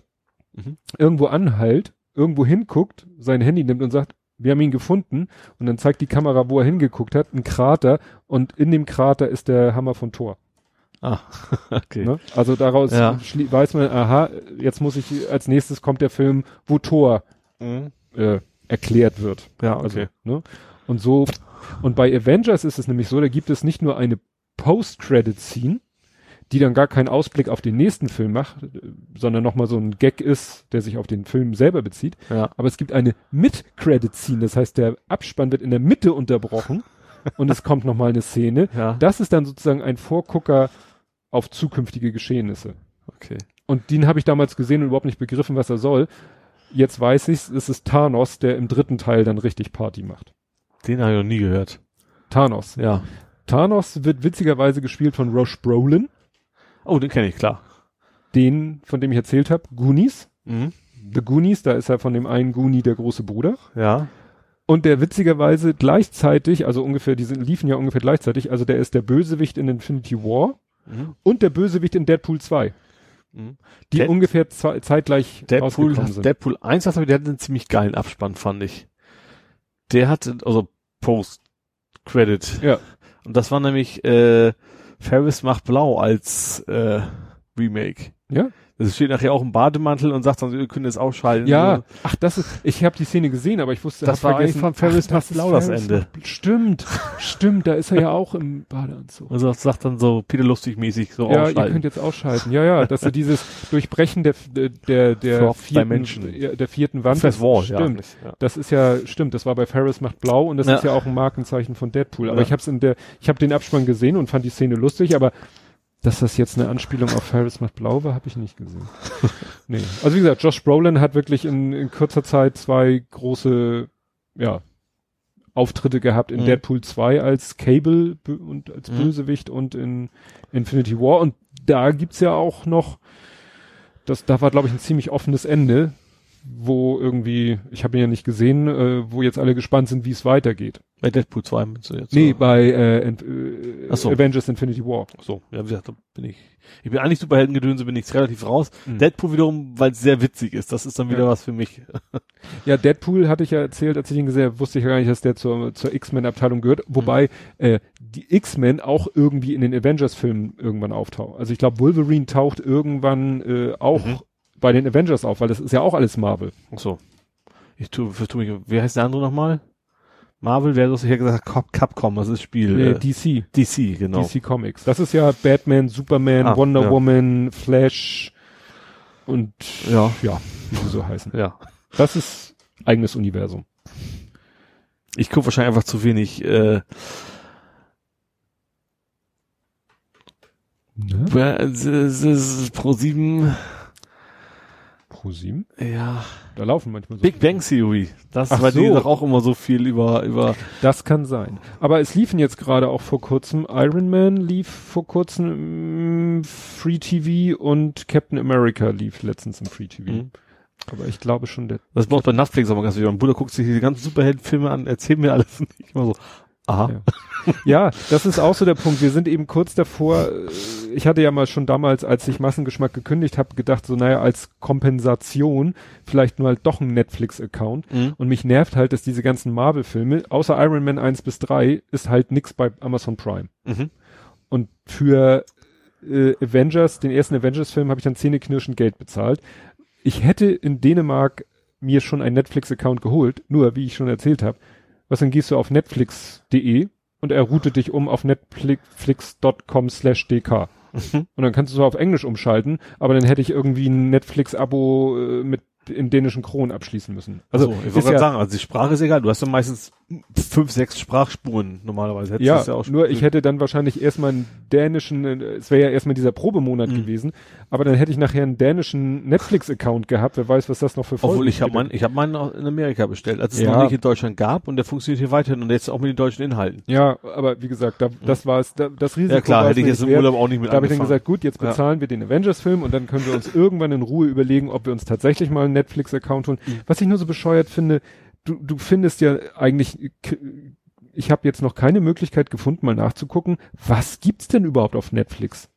Mhm. irgendwo anhält, irgendwo hinguckt, sein Handy nimmt und sagt, wir haben ihn gefunden. Und dann zeigt die Kamera, wo er hingeguckt hat, ein Krater. Und in dem Krater ist der Hammer von Thor. Ah, okay. Ne? Also daraus Ja. weiß man, aha, jetzt muss ich, als nächstes kommt der Film, wo Thor Mhm. äh, erklärt wird. Ja, Also, okay. ne? Und so, und bei Avengers ist es nämlich so, da gibt es nicht nur eine Post-Credit-Scene, die dann gar keinen Ausblick auf den nächsten Film macht, äh, sondern nochmal so ein Gag ist, der sich auf den Film selber bezieht. Ja. Aber es gibt eine Mid-Credit-Scene, das heißt, der Abspann wird in der Mitte unterbrochen und es kommt nochmal eine Szene. Ja. Das ist dann sozusagen ein Vorgucker auf zukünftige Geschehnisse. Okay. Und den habe ich damals gesehen und überhaupt nicht begriffen, was er soll. Jetzt weiß ich, es ist Thanos, der im dritten Teil dann richtig Party macht. Den habe ich noch nie gehört. Thanos. Ja. Thanos wird witzigerweise gespielt von Roche Brolin, Oh, den kenne ich, klar. den, von dem ich erzählt habe, Goonies. Mhm. The Goonies, da ist er von dem einen Goonie der große Bruder. Ja. Und der witzigerweise gleichzeitig, also ungefähr, die sind, liefen ja ungefähr gleichzeitig, also der ist der Bösewicht in Infinity War Mhm. und der Bösewicht in Deadpool 2, Mhm. Die Dead- ungefähr zeitgleich Deadpool, sind. Deadpool 1 hast du, der hat einen ziemlich geilen Abspann, fand ich. Der hatte, also Post-Credit. ja, Und das war nämlich, äh, Ferris macht blau als, äh, Remake. ja. Das steht nachher auch im Bademantel und sagt dann, ihr könnt es ausschalten. Ja, ach, das ist, ich habe die Szene gesehen, aber ich wusste, Das war vergessen, eigentlich von Ferris ach, macht ist blau das Ferris Ende. macht- Stimmt, stimmt, da ist er ja auch im Badeanzug. Also das sagt dann so Peter Lustig mäßig so Ja, ihr ausschalten. könnt jetzt ausschalten. Ja, ja, dass er dieses Durchbrechen der der der, der Fourth vierten Dimension. ja, der vierten Wand. Fifth Wall, ja. stimmt. Ja. Das ist ja stimmt. Das war bei Ferris macht blau und das Ja. ist ja auch ein Markenzeichen von Deadpool. Aber Ja. ich habe in der, ich habe den Abspann gesehen und fand die Szene lustig, aber dass das jetzt eine Anspielung auf Ferris macht blau war, habe ich nicht gesehen. nee. Also wie gesagt, Josh Brolin hat wirklich in, in kurzer Zeit zwei große, ja, Auftritte gehabt in Mhm. Deadpool 2 als Cable und als Mhm. Bösewicht und in Infinity War. Und da gibt's ja auch noch, das, da war glaube ich ein ziemlich offenes Ende, irgendwie, ich habe ihn ja nicht gesehen, äh, wo jetzt alle gespannt sind, wie es weitergeht. Bei Deadpool 2 meinst du jetzt? Nee, oder? bei äh, Ent, äh, Ach so. Avengers Infinity War. so, ja, wie gesagt, da bin ich, ich bin eigentlich Superheldengedönse, bin ich relativ raus. Mhm. Deadpool wiederum, weil es sehr witzig ist, das ist dann wieder Ja. was für mich. Ja, Deadpool hatte ich ja erzählt, als ich ihn gesehen habe, wusste ich ja gar nicht, dass der zur, zur X-Men-Abteilung gehört. Wobei äh, die X-Men auch irgendwie in den Avengers-Filmen irgendwann auftauchen. Also ich glaube, Wolverine taucht irgendwann äh, auch Mhm. Bei den Avengers auf, weil das ist ja auch alles Marvel. Ach so. Ich tu, tu mich, wie heißt der andere nochmal? Marvel wäre das, ich hätte gesagt Cap- Capcom, das ist das Spiel. Nee, äh, DC. DC, genau. DC Comics. Das ist ja Batman, Superman, Ah, Wonder ja. Woman, Flash und Ja. ja, wie sie so heißen. Ja. Das ist eigenes Universum. Ich gucke wahrscheinlich einfach zu wenig, äh, Ne? Pro 7, Pro 7? ja. Da laufen manchmal so. Big Bang Theory. Das Ach die so. doch auch immer so viel über, über, Das kann sein. Aber es liefen jetzt gerade auch vor kurzem, Iron Man lief vor kurzem im Free TV und Captain America lief letztens im Free TV. Mhm. Aber ich glaube schon, der, das braucht bei Netflix aber ganz wieder. Mein Bruder guckt sich diese ganzen Superheldenfilme an, erzählt mir alles nicht. Ich immer so, aha. Ja. ja, das ist auch so der Punkt. Wir sind eben kurz davor, äh, ich hatte ja mal schon damals, als ich Massengeschmack gekündigt habe, gedacht, so naja, als Kompensation vielleicht nur halt doch ein Netflix-Account. Mhm. Und mich nervt halt, dass diese ganzen Marvel-Filme, außer Iron Man 1 bis 3, ist halt nix bei Amazon Prime. Mhm. Und für äh, Avengers, den ersten Avengers-Film, habe ich dann zähneknirschend Geld bezahlt. Ich hätte in Dänemark mir schon einen Netflix-Account geholt, nur wie ich schon erzählt habe. Was dann gehst du auf netflix.de und er routet dich um auf netflix.com slash dk. Mhm. Und dann kannst du zwar auf Englisch umschalten, aber dann hätte ich irgendwie ein Netflix-Abo äh, mit in dänischen Kronen abschließen müssen. Also, Also ich wollte ja, sagen, also die Sprache ist egal. Du hast ja meistens fünf, sechs Sprachspuren normalerweise. Hättest ja, das auch nur ich hätte dann wahrscheinlich erstmal einen dänischen, äh, es wäre ja erstmal dieser Probemonat Mhm. gewesen, aber dann hätte ich nachher einen dänischen Netflix-Account gehabt, wer weiß, was das noch für Folgen Obwohl ich habe meinen, ich habe meinen auch in Amerika bestellt, als es Ja. noch nicht in Deutschland gab und der funktioniert hier weiterhin und jetzt auch mit den deutschen Inhalten. Ja, aber wie gesagt, da, das war es, da, das Risiko Ja klar, hätte ich jetzt im. Urlaub auch nicht mit Da habe ich dann gesagt, gut, jetzt Ja. bezahlen wir den Avengers-Film und dann können wir uns irgendwann in Ruhe überlegen, ob wir uns tatsächlich mal einen Netflix-Account holen. Mhm. Was ich nur so bescheuert finde, du, du findest ja eigentlich, ich habe jetzt noch keine Möglichkeit gefunden, mal nachzugucken, was gibt's denn überhaupt auf Netflix?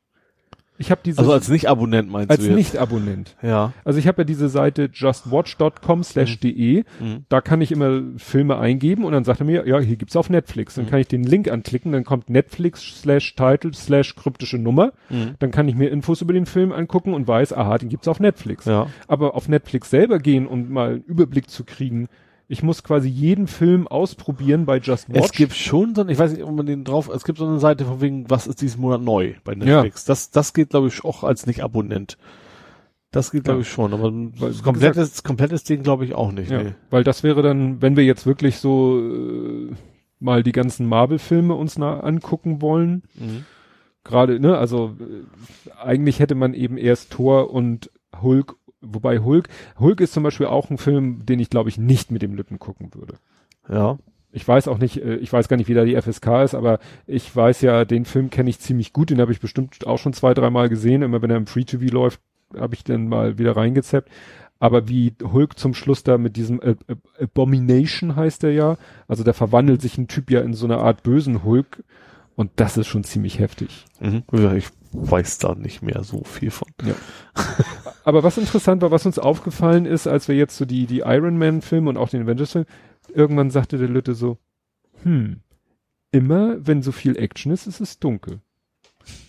Ich habe diese Also als Nicht-Abonnent meinst als du jetzt? Nicht-Abonnent. Ja. Also ich habe ja diese Seite justwatch.com slash de, Mhm. da kann ich immer Filme eingeben und dann sagt er mir, ja, hier gibt's auf Netflix. Dann Mhm. kann ich den Link anklicken, dann kommt Netflix slash Title slash kryptische Nummer. Mhm. Dann kann ich mir Infos über den Film angucken und weiß, aha, den gibt's auf Netflix. Ja. Aber auf Netflix selber gehen und mal einen Überblick zu kriegen, ich muss quasi jeden Film ausprobieren bei Just Watch. Es gibt schon so, ich weiß nicht, ob man den drauf, es gibt so eine Seite von wegen, was ist diesen Monat neu bei Netflix. Das, das geht, glaube ich, auch als Nicht-Abonnent. Das geht, glaube Ja. ich, schon, aber das wie komplettes, komplettes Ding, glaube ich, auch nicht. Ja, Nee. weil das wäre dann, wenn wir jetzt wirklich so äh, mal die ganzen Marvel-Filme uns nah angucken wollen, Mhm. gerade, ne, also äh, eigentlich hätte man eben erst Thor und Hulk, wobei Hulk, Hulk ist zum Beispiel auch ein Film, den ich glaube ich nicht mit dem Lippen gucken würde. Ja. Ich weiß auch nicht, äh, ich weiß gar nicht, wie da die FSK ist, aber ich weiß ja, den Film kenne ich ziemlich gut, den habe ich bestimmt auch schon zwei, dreimal gesehen. Immer wenn er im Free-TV läuft, habe ich dann mal wieder reingezappt. Aber wie Hulk zum Schluss da mit diesem Ab Ab Abomination heißt er ja, also da verwandelt sich ein Typ ja in so eine Art bösen Hulk und das ist schon ziemlich heftig. Mhm. Ja, Ich weiß da nicht mehr so viel von. Aber was interessant war, was uns aufgefallen ist, als wir jetzt so die, die Iron Man Filme und auch den Avengers Film, irgendwann sagte der Lütte so, hm, immer wenn so viel Action ist, ist es dunkel.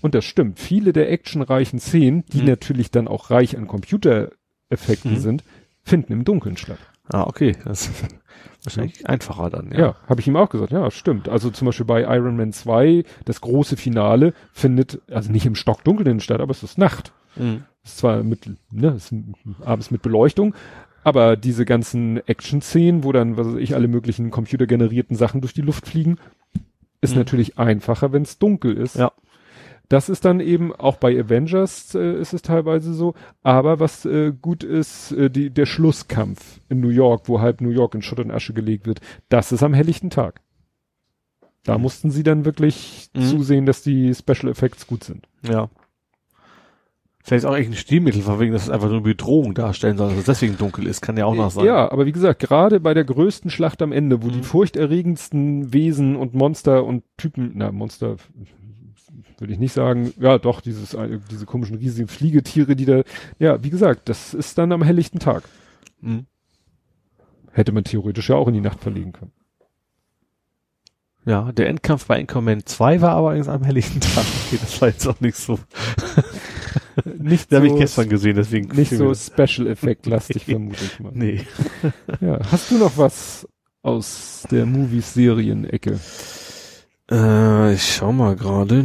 Und das stimmt. Viele der actionreichen Szenen, die Hm. natürlich dann auch reich an Computereffekten Hm. sind, finden im Dunkeln statt. Ah, okay. Das ist wahrscheinlich einfacher dann, Ja, ja. habe ich ihm auch gesagt. Ja, stimmt. Also zum Beispiel bei Iron Man 2, das große Finale findet, also nicht im Stockdunkeln statt, aber es ist Nacht. Mhm. Ist zwar mit, ne, ist abends mit Beleuchtung, aber diese ganzen Action-Szenen, wo dann, was weiß ich, alle möglichen computergenerierten Sachen durch die Luft fliegen, ist Mhm. natürlich einfacher, wenn es dunkel ist. Ja. Das ist dann eben auch bei Avengers äh, ist es teilweise so. Aber was äh, gut ist, äh, die, der Schlusskampf in New York, wo halb New York in Schutt und Asche gelegt wird, das ist am helllichten Tag. Da Mhm. mussten sie dann wirklich Mhm. zusehen, dass die Special Effects gut sind. Ja. Vielleicht auch echt ein Stilmittel, von wegen, dass es einfach nur eine Bedrohung darstellen soll, dass es deswegen dunkel ist, kann ja auch noch sein. Ja, aber wie gesagt, gerade bei der größten Schlacht am Ende, wo Mhm. die furchterregendsten Wesen und Monster und Typen, na, Monster würde ich nicht sagen, ja doch, dieses, äh, diese komischen riesigen Fliegetiere, die da, ja, wie gesagt, das ist dann am helllichten Tag. Mhm. Hätte man theoretisch ja auch in die Nacht verlegen können. Ja, der Endkampf bei Anchorman 2 war aber allerdings am helllichten Tag. Okay, das war jetzt auch nicht so. Nicht habe so, ich gestern gesehen, deswegen. nicht so Special Effect lastig, vermute ich mal. Nee. Ja, hast du noch was aus der Movies-Serien-Ecke? Äh, ich schau mal gerade.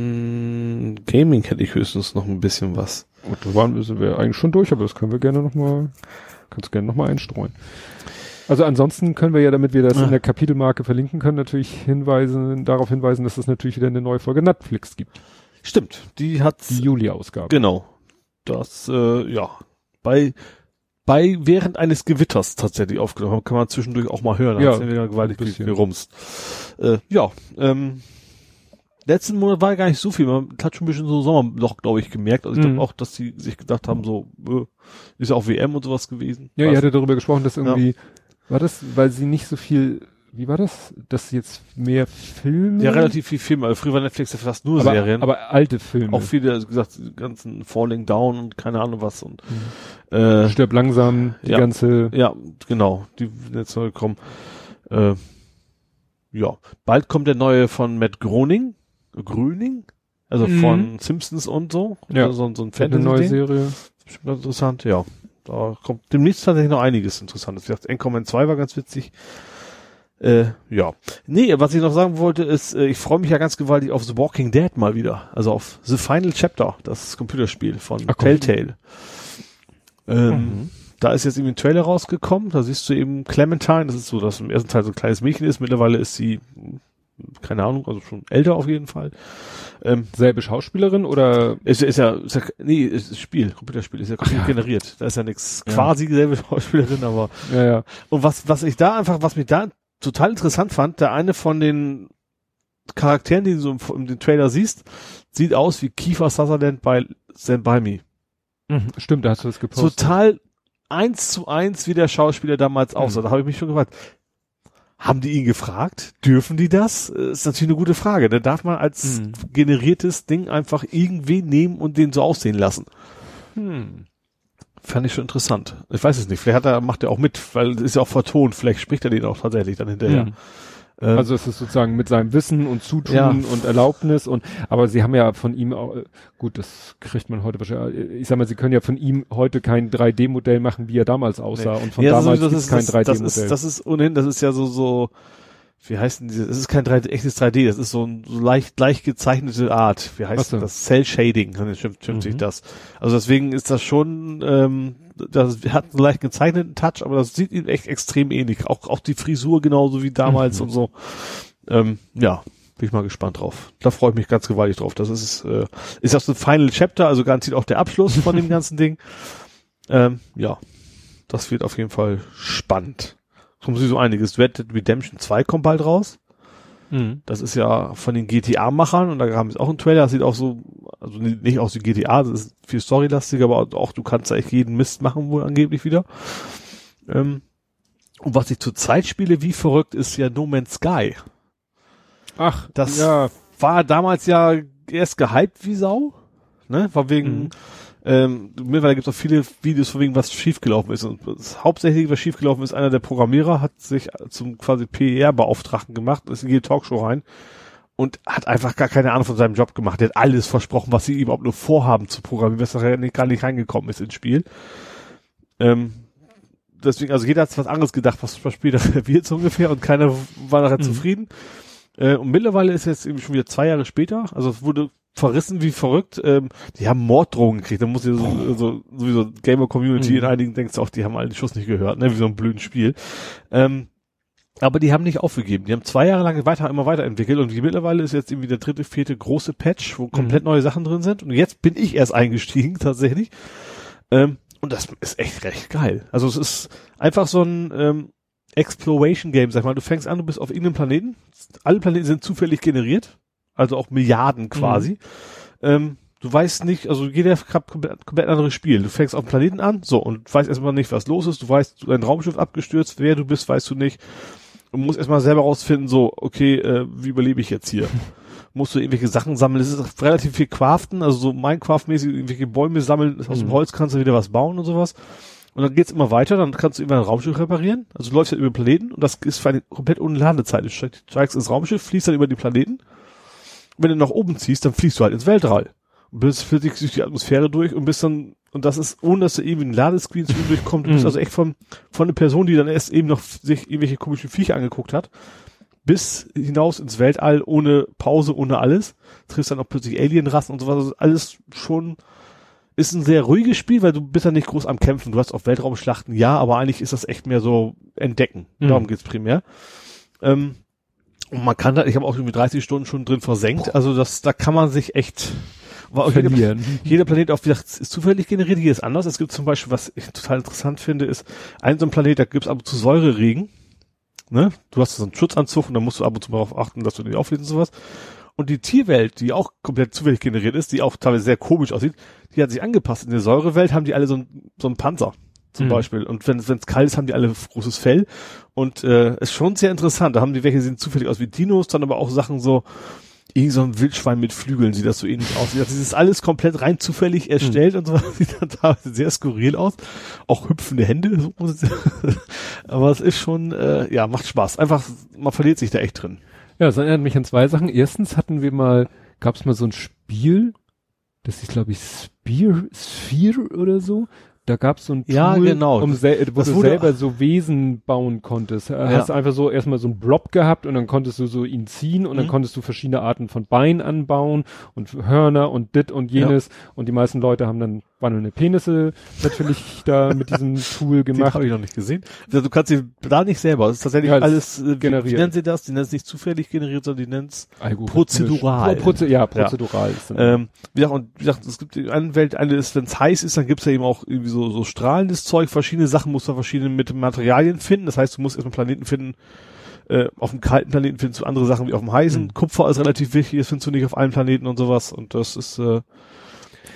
Hm, Gaming hätte ich höchstens noch ein bisschen was. Gut, da waren wir eigentlich schon durch, aber das können wir gerne noch mal, kannst gerne noch mal einstreuen. Also ansonsten können wir ja, damit wir das Ja. in der Kapitelmarke verlinken können, natürlich hinweisen, darauf hinweisen, dass es natürlich wieder eine neue Folge Netflix gibt. Stimmt, die hat Die Juli-Ausgabe. genau. Das äh, ja bei bei während eines Gewitters tatsächlich aufgenommen kann man zwischendurch auch mal hören. Da Ja, hat's wieder gewaltig gerumst. Äh, ja, ähm, letzten Monat war gar nicht so viel. Man hat schon ein bisschen so Sommerloch, glaube ich, gemerkt. Also ich Mhm. glaube auch, dass die sich gedacht haben, so äh, ist ja auch WM und sowas gewesen. Ja, ihr Was? hattet darüber gesprochen, dass irgendwie, war das, weil sie nicht so viel, wie war das, dass sie jetzt mehr Filme? ja, relativ viel Filme. Also früher war Netflix ja fast nur aber, Serien. aber alte Filme. auch viele, also gesagt, die ganzen Falling Down und keine Ahnung was und Mhm. äh, Stirb langsam, die Ja. ganze, Ja, genau, die jetzt neu gekommen. Äh, ja, bald kommt der neue von Matt Groening, Gröning, also Mhm. von Simpsons und so. Ja. Also so, so ein eine neue. Serie. Bestimmt interessant, ja. Da kommt demnächst tatsächlich noch einiges Interessantes. Wie gesagt, Anchorman 2 war ganz witzig. Äh, ja. Nee, was ich noch sagen wollte, ist, äh, ich freue mich ja ganz gewaltig auf The Walking Dead mal wieder. Also auf The Final Chapter, das Computerspiel von Ach. Telltale. Ähm, Mhm. Da ist jetzt irgendwie ein Trailer rausgekommen, da siehst du eben Clementine, das ist so, dass im ersten Teil so ein kleines Mädchen ist, mittlerweile ist sie, keine Ahnung, also schon älter auf jeden Fall. Ähm, Selbe Schauspielerin oder ist, ist ja, ist ja, nee, ist Spiel, Computerspiel, ist ja Ach ja. generiert. Da ist ja nichts Ja. quasi dieselbe Schauspielerin, aber ja, ja. und was, was ich da einfach, was mich da total interessant fand, der eine von den Charakteren, die du so im, im den Trailer siehst, sieht aus wie Kiefer Sutherland bei Stand By Me. Mhm. Stimmt, da hast du das gepostet. Total eins zu eins, wie der Schauspieler damals aussah. Mhm. Da habe ich mich schon gefragt, haben die ihn gefragt? Dürfen die das? Äh, Ist natürlich eine gute Frage. Da darf man als Mhm. generiertes Ding einfach irgendwie nehmen und den so aussehen lassen. Hm. Fand ich schon interessant. Ich weiß es nicht. Vielleicht hat er, macht er auch mit, weil es ist ja auch vertont. Vielleicht spricht er den auch tatsächlich dann hinterher. Mhm. Ähm, Also es ist sozusagen mit seinem Wissen und Zutun Ja. und Erlaubnis und aber sie haben ja von ihm auch gut, das kriegt man heute wahrscheinlich. Ich sag mal, sie können ja von ihm heute kein 3D-Modell machen, wie er damals aussah und von Ja, damals ist, kein das, das 3D-Modell. ist, das ist ohnehin, das ist ja so, so, wie heißt denn dieses, es ist kein 3D, echtes 3D, das ist so ein so leicht, leicht gezeichnete Art. Wie heißt so. das? Cell Shading, dann stimmt, stimmt sich Mhm. das. Also deswegen ist das schon, ähm, das hat einen leicht gezeichneten Touch, aber das sieht ihm echt extrem ähnlich. Auch, auch die Frisur genauso wie damals Mhm. und so. Ähm, ja. Bin ich mal gespannt drauf. Da freue ich mich ganz gewaltig drauf. Das ist, äh, ist auch so ein Final Chapter, also garantiert auch der Abschluss von dem ganzen Ding. Ähm, ja. Das wird auf jeden Fall spannend. Kommen sie so einiges. Red Dead Redemption 2 kommt bald raus. Mhm. Das ist ja von den GTA-Machern und da haben sie auch einen Trailer. Das sieht auch so, also nicht nicht aus wie GTA, das ist viel storylastiger, aber auch du kannst da echt jeden Mist machen, wohl angeblich wieder. Ähm, und was ich zurzeit spiele, wie verrückt, ist ja No Man's Sky. Ach, Das ja, war damals ja erst gehypt wie Sau, ne? War wegen, Mhm. Ähm, mittlerweile gibt es auch viele Videos von wegen, was schiefgelaufen ist. Und das hauptsächlich, was schiefgelaufen ist, einer der Programmierer hat sich zum quasi PR-Beauftragten gemacht, ist in jede Talkshow rein und hat einfach gar keine Ahnung von seinem Job gemacht. Der hat alles versprochen, was sie überhaupt nur vorhaben zu programmieren, was nachher nicht, gar nicht reingekommen ist ins Spiel. Ähm, deswegen, also jeder hat was anderes gedacht, was Spiel nachher wird so ungefähr und keiner war nachher Mhm. zufrieden. Äh, und mittlerweile ist jetzt irgendwie schon wieder zwei Jahre später, also es wurde verrissen wie verrückt. Ähm, die haben Morddrohungen gekriegt. Da muss ja so, so sowieso Gamer Community Mhm. in einigen denkst du auch, die haben alle den Schuss nicht gehört, ne, wie so ein blöden Spiel. Ähm, aber die haben nicht aufgegeben. Die haben zwei Jahre lang weiter, immer weiterentwickelt und die mittlerweile ist jetzt irgendwie der dritte, vierte große Patch, wo komplett neue Sachen drin sind. Und jetzt bin ich erst eingestiegen, tatsächlich. Ähm, und das ist echt recht geil. Also es ist einfach so ein ähm, Exploration Game, sag mal. Du fängst an, du bist auf irgendeinem Planeten. Alle Planeten sind zufällig generiert. Also auch Milliarden quasi. Ähm, du weißt nicht, also jeder hat komplett, komplett anderes Spiel. Du fängst auf dem Planeten an, so, und weißt erstmal nicht, was los ist. Du weißt, dein Raumschiff abgestürzt, wer du bist, weißt du nicht. Und musst erstmal selber rausfinden, so, okay, äh, wie überlebe ich jetzt hier? musst du irgendwelche Sachen sammeln. Es ist relativ viel Craften, also so Minecraft-mäßig irgendwelche Bäume sammeln. Aus dem Mhm. Holz kannst du wieder was bauen und sowas. Und dann geht's immer weiter, dann kannst du immer ein Raumschiff reparieren. Also du läufst halt über den Planeten und das ist für eine komplett ohne Ladezeit. Du steig- steigst ins Raumschiff, fließt dann über die Planeten. Wenn du nach oben ziehst, dann fliegst du halt ins Weltall. Und bist fliegst durch die Atmosphäre durch und bist dann, und das ist, ohne dass du irgendwie ein Ladescreen zu durchkommt, du bist Mhm. also echt von, von einer Person, die dann erst eben noch sich irgendwelche komischen Viecher angeguckt hat, bis hinaus ins Weltall ohne Pause, ohne alles. Triffst dann auch plötzlich Alienrassen und sowas. Also alles schon ist ein sehr ruhiges Spiel, weil du bist ja nicht groß am Kämpfen. Du hast auf Weltraumschlachten, ja, aber eigentlich ist das echt mehr so entdecken. Mhm. Darum geht's primär. Ähm, und man kann da, ich habe auch irgendwie 30 Stunden schon drin versenkt. Also das, da kann man sich echt war auch jeder, jeder Planet auf, wie gesagt, ist zufällig generiert, hier ist anders. Es gibt zum Beispiel, was ich total interessant finde, ist ein so ein Planet, da gibt's ab und zu Säureregen. Ne? Du hast so einen Schutzanzug und da musst du ab und zu mal darauf achten, dass du den auflädst und sowas. Und die Tierwelt, die auch komplett zufällig generiert ist, die auch teilweise sehr komisch aussieht, die hat sich angepasst. In der Säurewelt haben die alle so ein, so ein Panzer zum Mhm. Beispiel. Und wenn es kalt ist, haben die alle großes Fell. Und äh, ist schon sehr interessant. Da haben die welche, die sehen zufällig aus wie Dinos, dann aber auch Sachen so, irgend so ein Wildschwein mit Flügeln sieht das so ähnlich aus. Das ist alles komplett rein zufällig erstellt und so sieht dann teilweise sehr skurril aus. Auch hüpfende Hände. aber es ist schon, äh, ja, macht Spaß. Einfach, man verliert sich da echt drin. Ja, das erinnert mich an zwei Sachen. Erstens hatten wir mal, gab es mal so ein Spiel, das ist glaube ich Spear, Sphere oder so. Da gab's so ein Tool, Ja, genau. um wo Das du selber so Wesen bauen konntest. Ja. Hast einfach so erstmal so einen Blob gehabt und dann konntest du so ihn ziehen und dann Mhm. konntest du verschiedene Arten von Beinen anbauen und Hörner und dit und jenes und die meisten Leute haben dann wandelnde Penisse natürlich da mit diesem Tool Den gemacht. habe ich noch nicht gesehen. Also, du kannst sie da nicht selber. Das ist tatsächlich Ja, alles äh, wie- Wie generiert. nennen sie das? Die nennen es nicht zufällig generiert, sondern die nennen es. Prozedural. Pro, Proze ja, prozedural. ist dann- Ähm, wie gesagt, und wie gesagt, es gibt die eine Welt, eine ist, wenn es heiß ist, dann gibt's ja eben auch irgendwie so, so strahlendes Zeug, verschiedene Sachen musst du verschiedene mit Materialien finden. Das heißt, du musst erstmal Planeten finden, äh, auf dem kalten Planeten findest du andere Sachen wie auf dem heißen. Mhm. Kupfer ist relativ wichtig, das findest du nicht auf allen Planeten und sowas. Und das ist äh,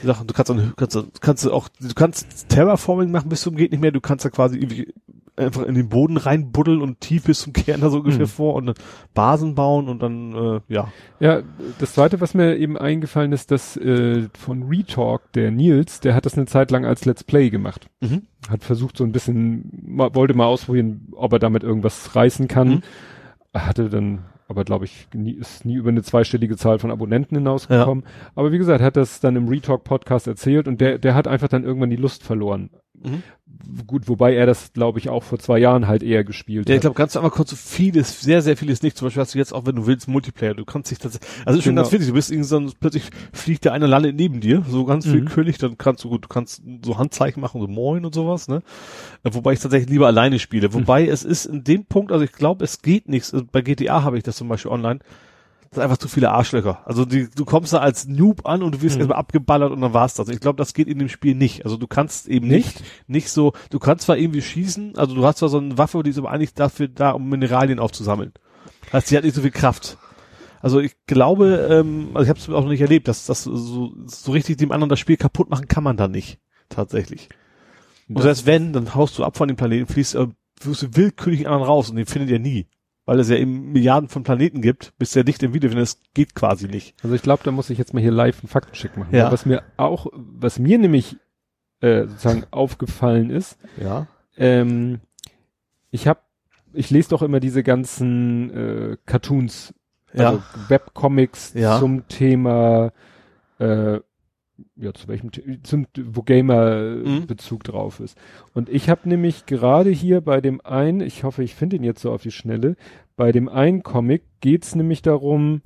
die Sache, du kannst dann, kannst, kannst auch, du kannst Terraforming machen bis zum geht nicht mehr, du kannst da quasi einfach in den Boden reinbuddeln und tief bis zum Kern da so ungefähr Mhm. vor und dann Basen bauen und dann, äh, ja. Ja, das zweite, was mir eben eingefallen ist, dass äh, von Retalk, der Nils, der hat das eine Zeit lang als Let's Play gemacht. Mhm. Hat versucht so ein bisschen, wollte mal ausprobieren, ob er damit irgendwas reißen kann. Mhm. Hatte dann, aber glaube ich, nie, ist nie über eine zweistellige Zahl von Abonnenten hinausgekommen. Aber wie gesagt, hat das dann im Retalk Podcast erzählt und der, der hat einfach dann irgendwann die Lust verloren. Mhm. Gut, wobei er das, glaube ich, auch vor zwei Jahren halt eher gespielt Ja, ich hat. glaube, ganz einfach kannst du vieles, sehr, sehr vieles nicht. Zum Beispiel hast du jetzt auch, wenn du willst, Multiplayer. Du kannst dich das, also schon Genau. ganz witzig. Du bist irgendwie so, plötzlich fliegt der eine Lalle neben dir, so ganz Mhm. willkürlich, dann kannst du gut, du kannst so Handzeichen machen, so Moin und sowas, ne? Äh, Wobei ich tatsächlich lieber alleine spiele. Mhm. Wobei es ist in dem Punkt, also ich glaube, es geht nichts. Also bei GTA habe ich das zum Beispiel online. Sind einfach zu viele Arschlöcher. Also die, du kommst da als Noob an und du wirst Mhm. erstmal abgeballert und dann war's das. Ich glaube, das geht in dem Spiel nicht. Also du kannst eben nicht, nicht so, du kannst zwar irgendwie schießen, also du hast zwar so eine Waffe, die ist aber eigentlich dafür da, um Mineralien aufzusammeln. Heißt, die hat nicht so viel Kraft. Also ich glaube, ähm, also ich habe es auch noch nicht erlebt, dass das so, so richtig dem anderen das Spiel kaputt machen kann man da nicht. Tatsächlich. Und Das- selbst wenn, dann haust du ab von dem Planeten, fließt, äh, wirst du willkürlich einen anderen raus und den findet ihr nie. Weil es ja eben Milliarden von Planeten gibt, bis der dich dann wiederfindet, das geht quasi nicht. Also ich glaube, da muss ich jetzt mal hier live einen Faktencheck machen. Ja. Was mir auch, was mir nämlich äh, sozusagen aufgefallen ist, Ja. ähm, ich habe, ich lese doch immer diese ganzen äh, Cartoons, also Webcomics Ja. zum Thema, äh, ja, zu welchem, zum, wo Gamer Mhm. Bezug drauf ist. Und ich habe nämlich gerade hier bei dem einen, ich hoffe, ich finde ihn jetzt so auf die Schnelle, bei dem einen Comic geht's nämlich darum,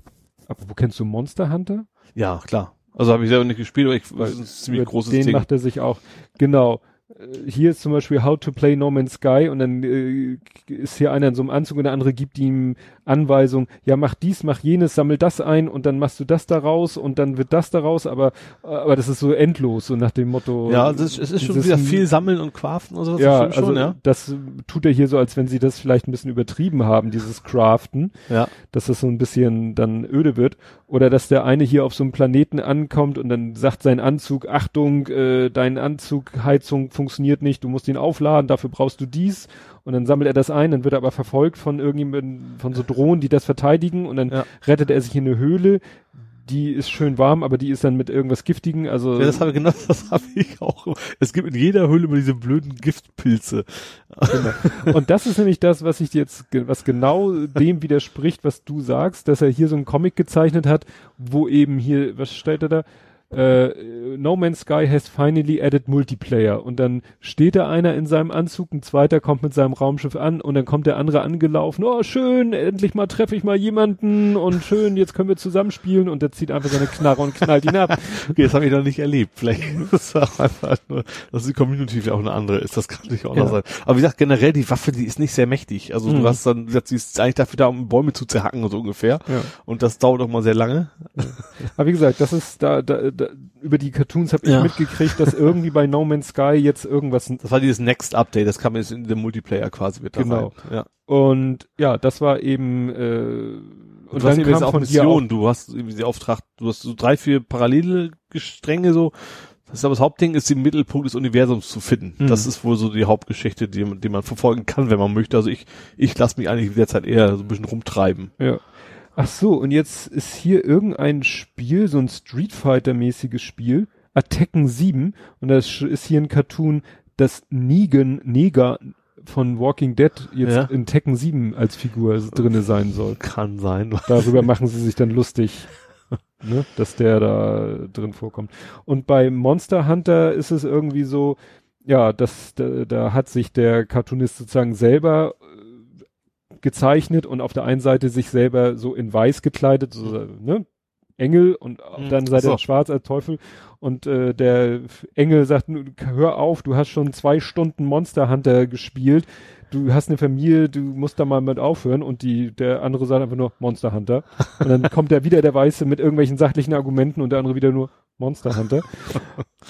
aber wo kennst du Monster Hunter? Ja, klar. Also habe ich selber nicht gespielt, aber ich, Weil ist ein ziemlich Über großes den Ding. macht er sich auch, genau. Äh, Hier ist zum Beispiel How to Play No Man's Sky und dann äh, ist hier einer in so einem Anzug und der andere gibt ihm Anweisung, ja mach dies, mach jenes, sammel das ein und dann machst du das daraus und dann wird das daraus, aber aber das ist so endlos, so nach dem Motto. ja, das ist, es ist schon wieder viel sammeln und craften und sowas. Ja, also schon, ja. das tut er hier so, als wenn sie das vielleicht ein bisschen übertrieben haben, dieses Craften Ja. dass das so ein bisschen dann öde wird. Oder dass der eine hier auf so einem Planeten ankommt und dann sagt sein Anzug, Achtung, äh, dein Anzugheizung funktioniert nicht, du musst ihn aufladen, dafür brauchst du dies. Und dann sammelt er das ein, dann wird er aber verfolgt von irgendjemandem, von so Drohnen, die das verteidigen und dann Ja. rettet er sich in eine Höhle. Die ist schön warm, aber die ist dann mit irgendwas Giftigen, also Ja, das habe ich genau, das habe ich auch. Es gibt in jeder Höhle immer diese blöden Giftpilze. Genau. Und das ist nämlich das, was ich jetzt, was genau dem widerspricht, was du sagst, dass er hier so einen Comic gezeichnet hat, wo eben hier, was steht da da? Äh, no Man's Sky has finally added Multiplayer. Und dann steht da einer in seinem Anzug, ein zweiter kommt mit seinem Raumschiff an und dann kommt der andere angelaufen. Oh, schön, endlich mal treffe ich mal jemanden und schön, jetzt können wir zusammenspielen und der zieht einfach seine Knarre und knallt ihn ab. Okay, das habe ich noch nicht erlebt. Vielleicht das war auch einfach nur, dass die Community vielleicht auch eine andere ist. Das kann natürlich auch Ja. noch sein. Aber wie gesagt, generell die Waffe, die ist nicht sehr mächtig. Also Mhm. du hast dann, sie ist eigentlich dafür da, um Bäume zu zerhacken so ungefähr. Ja. Und das dauert auch mal sehr lange. Aber wie gesagt, das ist da, da, da über die Cartoons habe ich Ja. mitgekriegt, dass irgendwie bei No Man's Sky jetzt irgendwas Das war dieses Next Update. Das kam jetzt in dem Multiplayer quasi mit Genau. rein. Ja. Und ja, das war eben äh, Und, und du hast dann eben auch Missionen. Du hast irgendwie die Auftrag, du hast so drei, vier parallele Stränge so. Das ist aber das Hauptding ist, den Mittelpunkt des Universums zu finden. Mhm. Das ist wohl so die Hauptgeschichte, die, die man verfolgen kann, wenn man möchte. Also ich, ich lasse mich eigentlich derzeit eher so ein bisschen rumtreiben. Ja. Ach so, und jetzt ist hier irgendein Spiel, so ein Street Fighter mäßiges Spiel, Attacken 7 und das ist hier ein Cartoon, dass Negan Neger von Walking Dead jetzt Ja. in Tekken 7 als Figur drinne sein soll. Kann sein. Darüber machen sie sich dann lustig, ne, dass der da drin vorkommt. Und bei Monster Hunter ist es irgendwie so, ja, das, da, da hat sich der Cartoonist sozusagen selber gezeichnet und auf der einen Seite sich selber so in weiß gekleidet, so, ne? Engel und auf Mhm. der anderen Seite so. schwarz als Teufel und äh, der Engel sagt, "Nu, hör auf, du hast schon zwei Stunden Monster Hunter gespielt, du hast eine Familie, du musst da mal mit aufhören und die, der andere sagt einfach nur Monster Hunter und dann kommt da wieder der Weiße mit irgendwelchen sachlichen Argumenten und der andere wieder nur Monster Hunter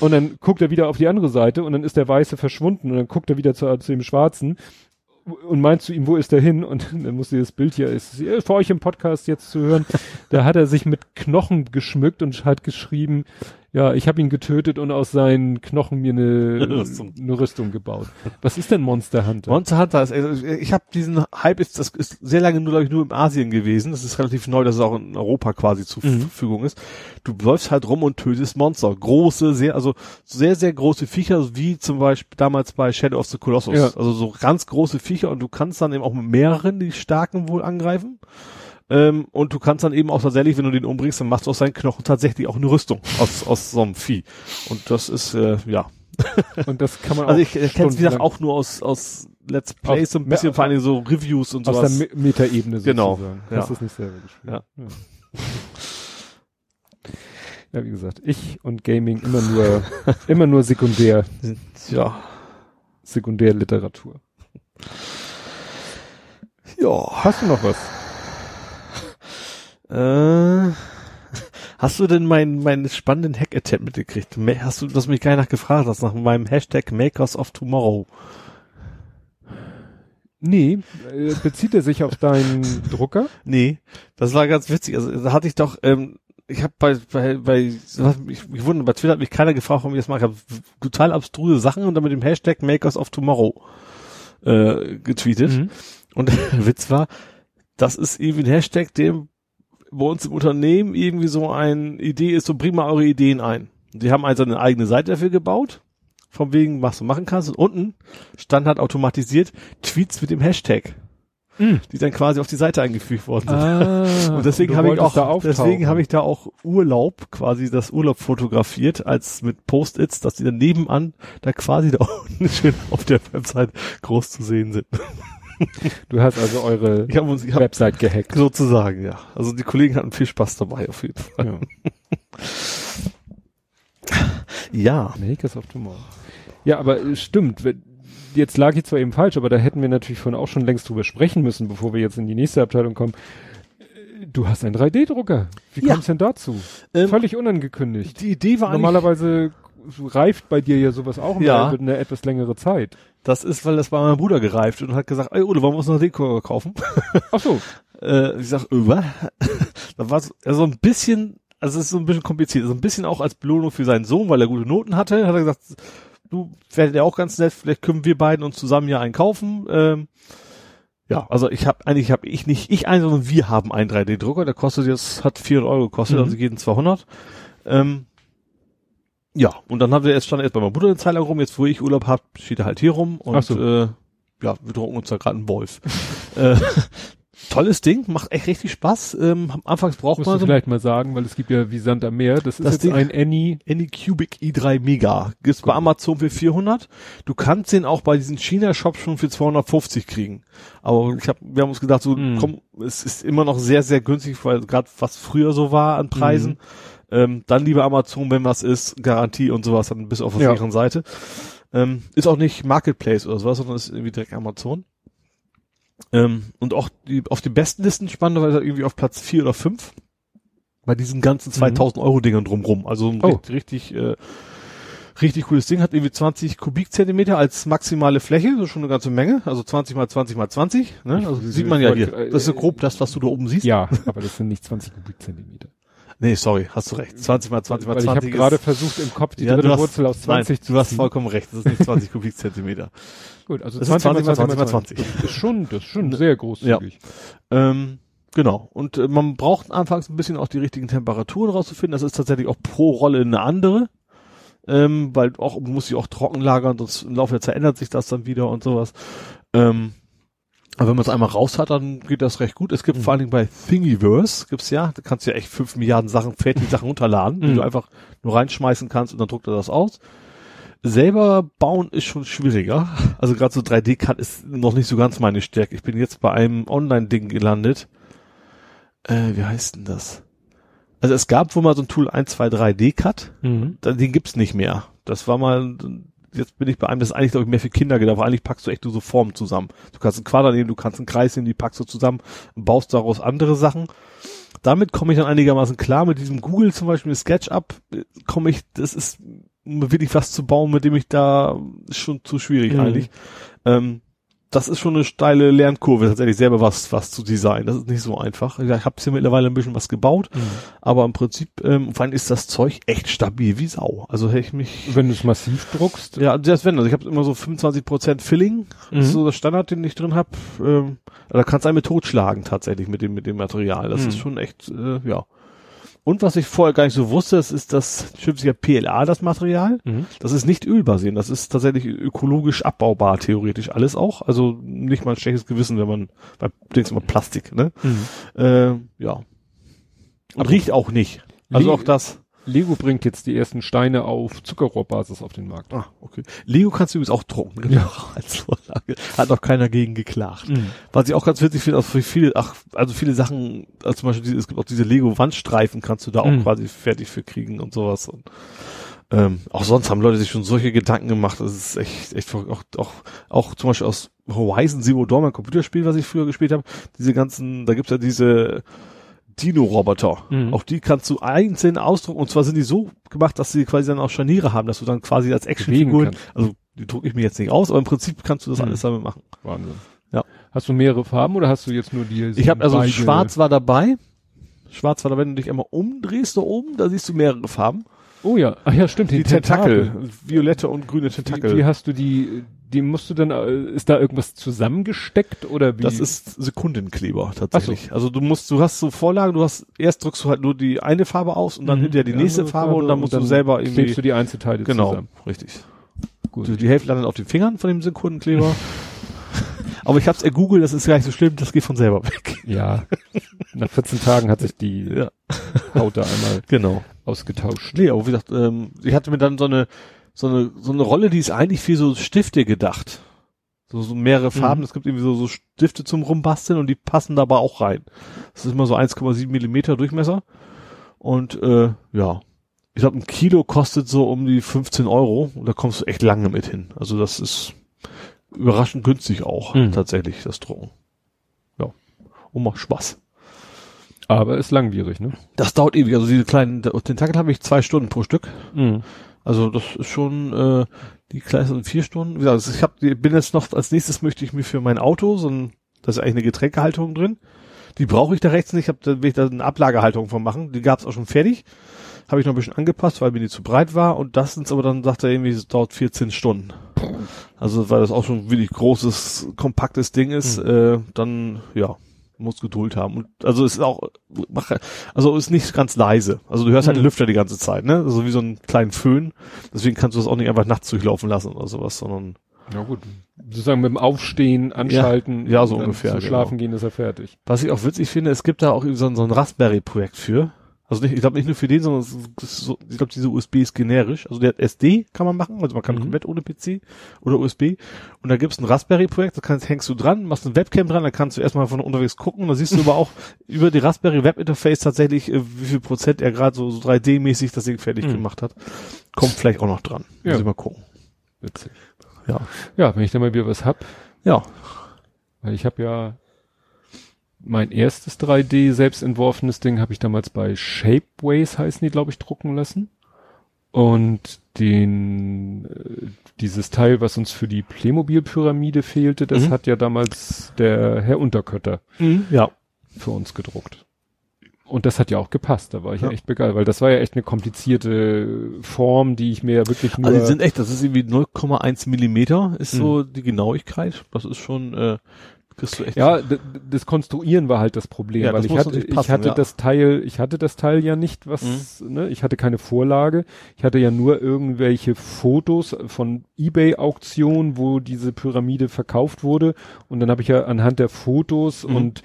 und dann guckt er wieder auf die andere Seite und dann ist der Weiße verschwunden und dann guckt er wieder zu, zu dem Schwarzen und meint zu ihm, wo ist er hin? Und dann muss dieses Bild hier, ist für euch im Podcast jetzt zu hören, da hat er sich mit Knochen geschmückt und hat geschrieben, ja, ich habe ihn getötet und aus seinen Knochen mir eine, Rüstung. eine Rüstung gebaut. Was ist denn Monster Hunter? Monster Hunter ist, also ich habe diesen Hype ist, das ist sehr lange nur, glaube ich, nur in Asien gewesen. Das ist relativ neu, dass es auch in Europa quasi zur Mhm. Verfügung ist. Du läufst halt rum und tötest Monster. Große, sehr, also sehr, sehr große Viecher, wie zum Beispiel damals bei Shadow of the Colossus. Ja. Also so ganz große Viecher und du kannst dann eben auch mit mehreren, die starken wohl angreifen. Ähm, und du kannst dann eben auch tatsächlich, wenn du den umbringst, dann machst du aus seinen Knochen tatsächlich auch eine Rüstung aus, aus so einem Vieh. Und das ist, äh, ja, und das kann man also auch ich kenne es wie gesagt auch nur aus, aus Let's Plays, Aus- so ein bisschen ja, vor allem so Reviews und aus sowas. der Me Metaebene Genau, sozusagen. ja. Hast du es nicht selber gespielt. Ja. Ja, wie gesagt, ich und Gaming immer nur, immer nur sekundär, Ja. Sekundärliteratur. Ja. Hast du noch was? Äh, hast du denn meinen meinen spannenden Hack-Attempt mitgekriegt? Hast du, das mich gar nicht nachgefragt hast, nach meinem Hashtag Makers of Tomorrow? Nee, äh, bezieht er sich auf deinen Drucker? Nee, das war ganz witzig. Also da hatte ich doch, ähm, ich habe bei, bei, bei, ich, ich wundere, bei Twitter hat mich keiner gefragt, warum ich das mache. Ich habe total abstruse Sachen und dann mit dem Hashtag Makers of Tomorrow äh, getweetet. Mhm. Und der Witz war, das ist irgendwie ein Hashtag, dem bei uns im Unternehmen irgendwie so eine Idee ist, so bring mal eure Ideen ein. Die haben also eine eigene Seite dafür gebaut, von wegen, was du machen kannst. Und unten stand halt automatisiert Tweets mit dem Hashtag, Mhm. die dann quasi auf die Seite eingefügt worden sind. Ah, Und deswegen habe ich auch, da deswegen habe ich da auch Urlaub, quasi das Urlaub fotografiert, als mit Post-its, dass die dann nebenan da quasi da unten schön auf der Website groß zu sehen sind. Du hast also eure uns, ich hab Website gehackt. sozusagen, ja. Also die Kollegen hatten viel Spaß dabei, auf jeden Fall. Ja. Ja. Makers of Tomorrow. Ja, aber äh, stimmt. Jetzt lag ich zwar eben falsch, aber da hätten wir natürlich von auch schon längst drüber sprechen müssen, bevor wir jetzt in die nächste Abteilung kommen. Äh, Du hast einen 3D-Drucker. Wie Ja. kommt's denn dazu? Ähm, Völlig unangekündigt. Die Idee war Normalerweise reift bei dir ja sowas auch Ja. eine etwas längere Zeit. Das ist, weil das bei meinem Bruder gereift und hat gesagt, ey Udo, wir uns noch einen Deko kaufen? Ach so. äh, ich sag, äh, was? da war so, also ein bisschen, also es ist so ein bisschen kompliziert, so ein bisschen auch als Belohnung für seinen Sohn, weil er gute Noten hatte, hat er gesagt, du werdet ja auch ganz nett, vielleicht können wir beiden uns zusammen ja einen kaufen. Ähm, ja, also ich habe eigentlich habe ich nicht ich einen, sondern wir haben einen 3D-Drucker, der kostet jetzt hat 400 Euro gekostet, Mhm. also jeden 200. Ähm, ja, und dann haben wir jetzt stand er jetzt bei meinem Bruder eine Zeit lang rum, jetzt wo ich Urlaub hab, steht er halt hier rum und so. äh, ja, wir drucken uns da gerade einen Wolf. äh, tolles Ding, macht echt richtig Spaß. Ähm, am Anfangs braucht Musst man du so vielleicht mal sagen, weil es gibt ja wie Sand am Meer. Das ist Das jetzt Ding- ein Any. Anycubic i3 Mega. Gibt's bei Amazon für 400. Du kannst den auch bei diesen China-Shops schon für 250 kriegen. Aber ich hab, wir haben uns gedacht, so, Mhm. komm, es ist immer noch sehr, sehr günstig, weil gerade was früher so war an Preisen. Ähm, dann lieber Amazon, wenn was ist, Garantie und sowas, dann bis auf der Ja. sicheren Seite. Ähm, ist auch nicht Marketplace oder sowas, sondern ist irgendwie direkt Amazon. Ähm, und auch die, auf den besten Listen spannenderweise irgendwie auf Platz 4 oder 5 bei diesen ganzen 2000 Euro Dingern drumrum. Also ein Mhm. Oh. richtig, richtig, äh, richtig cooles Ding. Hat irgendwie 20 Kubikzentimeter als maximale Fläche, ist schon eine ganze Menge. Also 20 mal 20 mal 20. Ne? Also Ich- sieht man ja hier. wollte- Das ist so grob das, was du da oben siehst. Ja, aber das sind nicht 20 Kubikzentimeter. Nee, sorry, hast du recht. 20 mal 20 mal Weil ich habe 20 gerade versucht im Kopf die Ja, dritte hast- Wurzel aus 20 nein, zu du hast vollkommen recht. Das ist nicht 20 Kubikzentimeter. Gut, also Das ist 20 mal 20 mal 20 Das ist schon, das ist schon sehr großzügig. Ähm, genau. Und äh, man braucht anfangs ein bisschen auch die richtigen Temperaturen rauszufinden. Das ist tatsächlich auch pro Rolle eine andere. Ähm, weil auch, man muss sie auch trocken lagern, sonst im Laufe der Zeit ändert sich das dann wieder und sowas. Ähm, aber wenn man es einmal raus hat, dann geht das recht gut. Es gibt Mhm. vor allen Dingen bei Thingiverse, gibt's ja, da kannst du ja echt fünf Milliarden Sachen, fertige Sachen runterladen, die Mhm. du einfach nur reinschmeißen kannst und dann druckt er das aus. Selber bauen ist schon schwieriger. Also gerade so 3D-Cut ist noch nicht so ganz meine Stärke. Ich bin jetzt bei einem Online-Ding gelandet. Äh, wie heißt denn das? Also es gab wohl mal so ein Tool 123D-Cut. Mhm. Den gibt's nicht mehr. Das war mal, jetzt bin ich bei einem, das ist eigentlich, glaube ich, mehr für Kinder gedacht, aber eigentlich packst du echt nur so Formen zusammen. Du kannst einen Quader nehmen, du kannst einen Kreis nehmen, die packst du zusammen und baust daraus andere Sachen. Damit komme ich dann einigermaßen klar. Mit diesem Google zum Beispiel SketchUp äh, komme ich, das ist wirklich was zu bauen, mit dem ich da ist schon zu schwierig Mhm. eigentlich. Ähm, das ist schon eine steile Lernkurve, tatsächlich selber was, was zu designen. Das ist nicht so einfach. Ich habe hier mittlerweile ein bisschen was gebaut, Mhm. aber im Prinzip, ähm, vor allem ist das Zeug echt stabil wie Sau. Also hätte ich mich, Wenn du es massiv druckst. ja, selbst wenn, also ich habe immer so 25% Filling, das ist Mhm. so der Standard, den ich drin habe. Ähm, da kannst du einen mit totschlagen tatsächlich mit dem, mit dem Material. Das Mhm. ist schon echt, äh, ja. Und was ich vorher gar nicht so wusste, das ist das schimpft ja PLA, das Material. Mhm. Das ist nicht ölbasierend, das ist tatsächlich ökologisch abbaubar, theoretisch alles auch. Also nicht mal ein schlechtes Gewissen, wenn man bei denkst immer Plastik, ne? Mhm. Äh, ja. Und riecht auch nicht. Also auch das. Lego bringt jetzt die ersten Steine auf Zuckerrohrbasis auf den Markt. Ah, okay. Lego kannst du übrigens auch drucken, genau, als Vorlage. Hat noch keiner gegen geklagt. Mhm. Was ich auch ganz witzig finde, auch für viele, ach, also viele Sachen, also zum Beispiel, diese, es gibt auch diese Lego-Wandstreifen, kannst du da auch Mhm. quasi fertig für kriegen und sowas. Und, ähm, auch sonst haben Leute sich schon solche Gedanken gemacht, das ist echt, echt auch, auch, auch zum Beispiel aus Horizon Zero Dawn, mein Computerspiel, was ich früher gespielt habe, diese ganzen, da gibt's ja diese Dino-Roboter. Mhm. Auch die kannst du einzeln ausdrucken und zwar sind die so gemacht, dass sie quasi dann auch Scharniere haben, dass du dann quasi als Actionfiguren, also die drucke ich mir jetzt nicht aus, aber im Prinzip kannst du das Mhm. alles damit machen. Wahnsinn. Ja. Hast du mehrere Farben oder hast du jetzt nur die? Ich habe also schwarz war dabei. Schwarz war da, wenn du dich einmal umdrehst da oben, da siehst du mehrere Farben. Oh ja, ach ja, stimmt. Die Tentakel, violette und grüne Tentakel. Wie, wie hast du die? Die musst du dann? äh, Ist da irgendwas zusammengesteckt oder wie? das ist Sekundenkleber tatsächlich. Also du musst, du hast so Vorlagen, du hast erst drückst du halt nur die eine Farbe aus und dann Mhm. hinterher die nächste andere Farbe, und dann musst du selber irgendwie klebst du die Einzelteile genau zusammen. richtig. Gut. Die, die Hälfte landet auf den Fingern von dem Sekundenkleber. Aber ich hab's ergoogelt, das ist gar nicht so schlimm, das geht von selber weg. Ja. Nach 14 Tagen hat sich die Ja. Haut da einmal Genau. ausgetauscht. Nee, aber wie gesagt, ähm, ich hatte mir dann so eine, so eine, so eine Rolle, die ist eigentlich für so Stifte gedacht. So, so mehrere Farben. Mhm. Es gibt irgendwie so, so Stifte zum Rumbasteln und die passen dabei auch rein. Das ist immer so 1,7 Millimeter Durchmesser. Und äh, ja, ich glaube, ein Kilo kostet so um die 15 Euro und da kommst du echt lange mit hin. Also das ist überraschend günstig auch, Mhm. tatsächlich, das Drucken. Ja. Und macht Spaß. Aber ist langwierig, ne? Das dauert ewig. Also diese kleinen Tentakel habe ich zwei Stunden pro Stück. Mhm. Also das ist schon äh, die kleinen sind vier Stunden. Wie gesagt, also ich hab, bin jetzt noch als nächstes möchte ich mir für mein Auto so ein, da ist eigentlich eine Getränkehalterung drin. Die brauche ich da rechts nicht. Ich habe da will ich da eine Ablagehalterung von machen. Die gab's auch schon fertig. Habe ich noch ein bisschen angepasst, weil mir die zu breit war. Und das sind aber dann sagt er irgendwie, es dauert 14 Stunden. Also weil das auch schon ein wirklich großes, kompaktes Ding ist, äh, dann ja muss Geduld haben. Und also es ist auch, mach- also ist nicht ganz leise. Also du hörst halt den Mhm. Lüfter die ganze Zeit, ne? Also wie so einen kleinen Föhn. Deswegen kannst du das auch nicht einfach nachts durchlaufen lassen oder sowas, sondern Ja gut. Sozusagen mit dem Aufstehen, Anschalten, ja, so dann ungefähr, Zu schlafen genau. gehen ist er fertig. was ich auch witzig finde, es gibt da auch so so ein Raspberry-Projekt für. Also nicht, ich glaube nicht nur für den, sondern so, ich glaube diese USB ist generisch. Also der hat SD kann man machen, also man kann Mhm. komplett ohne PC oder USB. Und da gibt's ein Raspberry-Projekt, da kannst, hängst du dran, machst ein Webcam dran, dann kannst du erstmal von unterwegs gucken. Da siehst du aber auch über die Raspberry Web-Interface tatsächlich, äh, wie viel Prozent er gerade so, so 3D-mäßig das Ding fertig Mhm. gemacht hat. Kommt vielleicht auch noch dran. Ja. Muss ich mal gucken. Witzig. Ja. Ja, wenn ich da mal wieder was hab, Ja. weil ich habe ja mein erstes 3D selbst entworfenes Ding habe ich damals bei Shapeways heißen die, glaube ich, drucken lassen. Und den äh, dieses Teil, was uns für die Playmobil-Pyramide fehlte, das Mhm. hat ja damals der Herr Unterkötter Ja. für uns gedruckt. Und das hat ja auch gepasst, da war ich ja, Ja. echt begeistert, weil das war ja echt eine komplizierte Form, die ich mir ja wirklich nur... Also die sind echt, das ist irgendwie 0,1 Millimeter ist Mhm. so die Genauigkeit. Das ist schon, äh, kriegst du echt. Ja, das Konstruieren war halt das Problem, Ja, weil das ich hatte, natürlich ich passen, hatte ja. das Teil, ich hatte das Teil ja nicht, was, Mhm. ne, ich hatte keine Vorlage, ich hatte ja nur irgendwelche Fotos von Ebay-Auktionen, wo diese Pyramide verkauft wurde und dann habe ich ja anhand der Fotos Mhm. und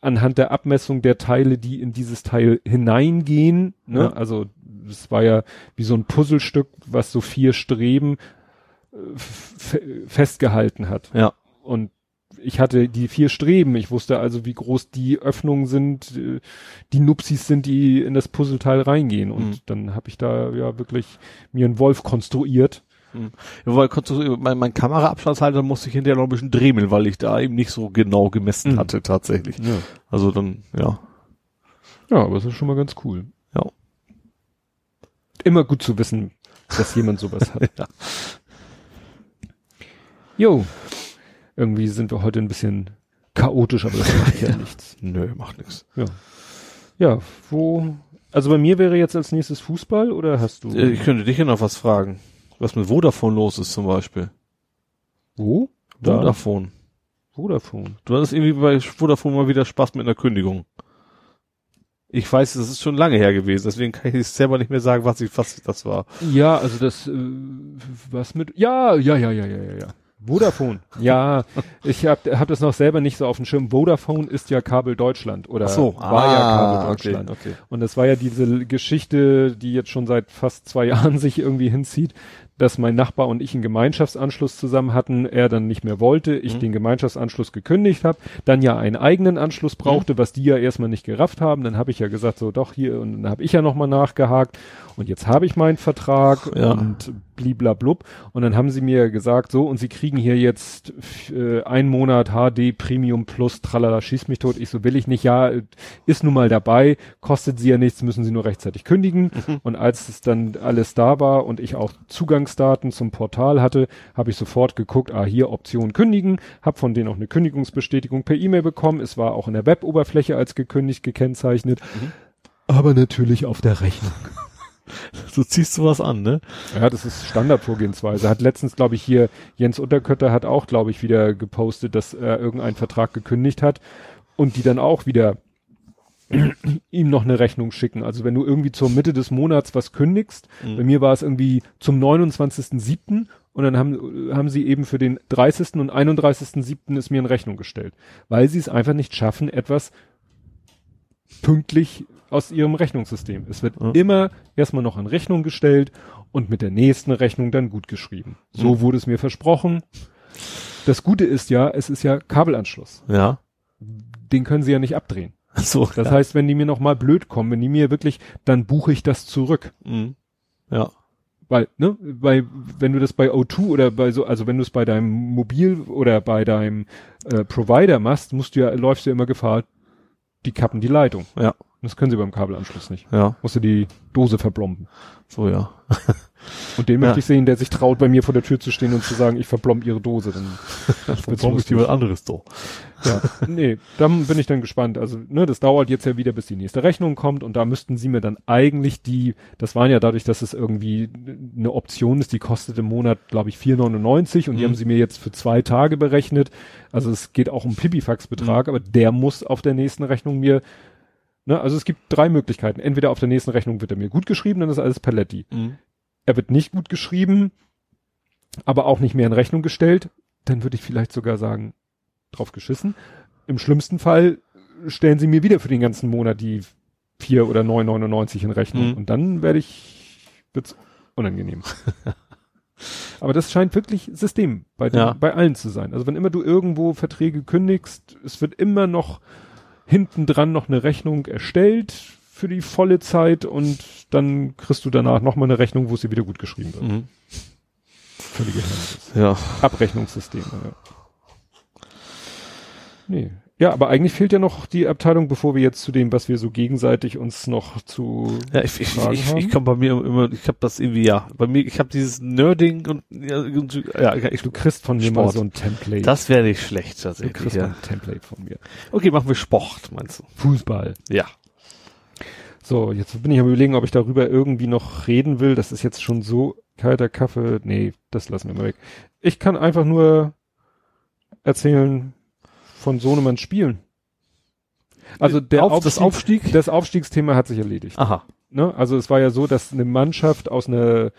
anhand der Abmessung der Teile, die in dieses Teil hineingehen. Ne? Ja. Also es war ja wie so ein Puzzlestück, was so vier Streben äh, festgehalten hat. Ja. Und ich hatte die vier Streben. Ich wusste also, wie groß die Öffnungen sind, äh, die Nupsis sind, die in das Puzzleteil reingehen. Und Mhm. dann habe ich da ja wirklich mir einen Wolf konstruiert. Ja, weil mein, mein Kameraabstandshalter musste ich hinterher noch ein bisschen dremeln, weil ich da eben nicht so genau gemessen Mhm. hatte tatsächlich. Ja. Also dann, ja. ja, aber das ist schon mal ganz cool. Ja. Immer gut zu wissen, dass jemand sowas hat. Ja. Jo. Irgendwie sind wir heute ein bisschen chaotisch, aber das macht ja nichts. Nö, macht nix. Ja. Ja, wo, also bei mir wäre jetzt als nächstes Fußball oder hast du? Äh, Ich könnte dich ja noch was fragen. Was mit Vodafone los ist zum Beispiel. wo? Da. Vodafone. Vodafone. Du hattest irgendwie bei Vodafone mal wieder Spaß mit einer Kündigung. Ich weiß, das ist schon lange her gewesen, deswegen kann ich selber nicht mehr sagen, was ich, was das war. Ja, also das, äh, was mit, ja, ja, ja, ja, ja, ja, ja. Vodafone. Ja, ich hab, hab das noch selber nicht so auf dem Schirm. Vodafone ist ja Kabel Deutschland oder war ja Kabel Deutschland. Ah, okay. Und das war ja diese Geschichte, die jetzt schon seit fast zwei Jahren sich irgendwie hinzieht, dass mein Nachbar und ich einen Gemeinschaftsanschluss zusammen hatten, er dann nicht mehr wollte, ich Mhm. den Gemeinschaftsanschluss gekündigt habe, dann ja einen eigenen Anschluss brauchte, was die ja erstmal nicht gerafft haben. Dann habe ich ja gesagt, so doch hier, und dann habe ich ja nochmal nachgehakt und jetzt habe ich meinen Vertrag Ja. und bliblablub. Und dann haben sie mir gesagt, so, und sie kriegen hier jetzt äh, ein Monat HD Premium Plus, tralala, schieß mich tot. Ich so, will ich nicht, ja, äh, ist nun mal dabei, kostet sie ja nichts, müssen sie nur rechtzeitig kündigen. Und als es dann alles da war und ich auch Zugangsdaten zum Portal hatte, habe ich sofort geguckt, ah, hier Option kündigen, habe von denen auch eine Kündigungsbestätigung per E-Mail bekommen. Es war auch in der Weboberfläche als gekündigt gekennzeichnet. Aber natürlich auf der Rechnung. Du ziehst sowas an, ne? Ja, das ist Standardvorgehensweise. Hat letztens, glaube ich, hier Jens Unterkötter hat auch, glaube ich, wieder gepostet, dass er irgendeinen Vertrag gekündigt hat und die dann auch wieder ihm noch eine Rechnung schicken. Also wenn du irgendwie zur Mitte des Monats was kündigst, Mhm. bei mir war es irgendwie zum 29.07. und dann haben, haben sie eben für den 30. und 31.07. es mir in Rechnung gestellt, weil sie es einfach nicht schaffen, etwas pünktlich aus ihrem Rechnungssystem. Es wird Ja. immer erstmal noch in Rechnung gestellt und mit der nächsten Rechnung dann gut geschrieben. So Mhm. wurde es mir versprochen. Das Gute ist ja, es ist ja Kabelanschluss. Ja. Den können sie ja nicht abdrehen. So. Das heißt, wenn die mir noch mal blöd kommen, wenn die mir wirklich, dann buche ich das zurück. Mhm. Ja. Weil, ne, weil, wenn du das bei O2 oder bei so, also wenn du es bei deinem Mobil oder bei deinem äh, Provider machst, musst du ja, läufst du ja immer Gefahr, die kappen die Leitung. Ja. Das können sie beim Kabelanschluss nicht. Ja. Musst du die Dose verblomben. So, ja. Und den Ja. möchte ich sehen, der sich traut, bei mir vor der Tür zu stehen und zu sagen, ich verblomb ihre Dose. Dann ist lustig. jemand anderes doch? Ja, nee, dann bin ich dann gespannt. Also, ne, das dauert jetzt ja wieder, bis die nächste Rechnung kommt und da müssten sie mir dann eigentlich die, das waren ja dadurch, dass es irgendwie eine Option ist, die kostet im Monat, glaube ich, 4,99 und die Mhm. haben sie mir jetzt für zwei Tage berechnet. Also es geht auch um Pipifax-Betrag, aber der muss auf der nächsten Rechnung mir, ne, also es gibt drei Möglichkeiten. Entweder auf der nächsten Rechnung wird er mir gut geschrieben, dann ist alles Paletti. Mhm. Er wird nicht gut geschrieben, aber auch nicht mehr in Rechnung gestellt, dann würde ich vielleicht sogar sagen, drauf geschissen. Im schlimmsten Fall stellen sie mir wieder für den ganzen Monat die 4 oder 9,99 in Rechnung. Mhm. Und dann werde ich, wird's unangenehm. aber das scheint wirklich System bei, den, Ja. bei allen zu sein. Also wenn immer du irgendwo Verträge kündigst, es wird immer noch hinten dran noch eine Rechnung erstellt für die volle Zeit und dann kriegst du danach nochmal eine Rechnung, wo sie wieder gut geschrieben wird. Mhm. Völlige Herrenlos. Ja. Abrechnungssysteme, ja. Nee. Ja, aber eigentlich fehlt ja noch die Abteilung, bevor wir jetzt zu dem, was wir so gegenseitig uns noch zu Ja, ich, ich, Fragen ich, ich kann bei mir immer, ich habe das irgendwie, ja, bei mir, ich habe dieses Nerding und ja, und ja ich, Du kriegst von mir mal Sport. so ein Template. das wäre nicht schlecht du tatsächlich. kriegst mal Ja. ein Template von mir. Okay, machen wir Sport, meinst du? Fußball. Ja. So, jetzt bin ich am überlegen, ob ich darüber irgendwie noch reden will. Das ist jetzt schon so kalter Kaffee. Nee, das lassen wir mal weg. Ich kann einfach nur erzählen von Sohnemanns Spielen. Also der Auf- das Aufstieg? das Aufstiegsthema hat sich erledigt. Aha. Ne? Also es war ja so, dass eine Mannschaft aus einer äh,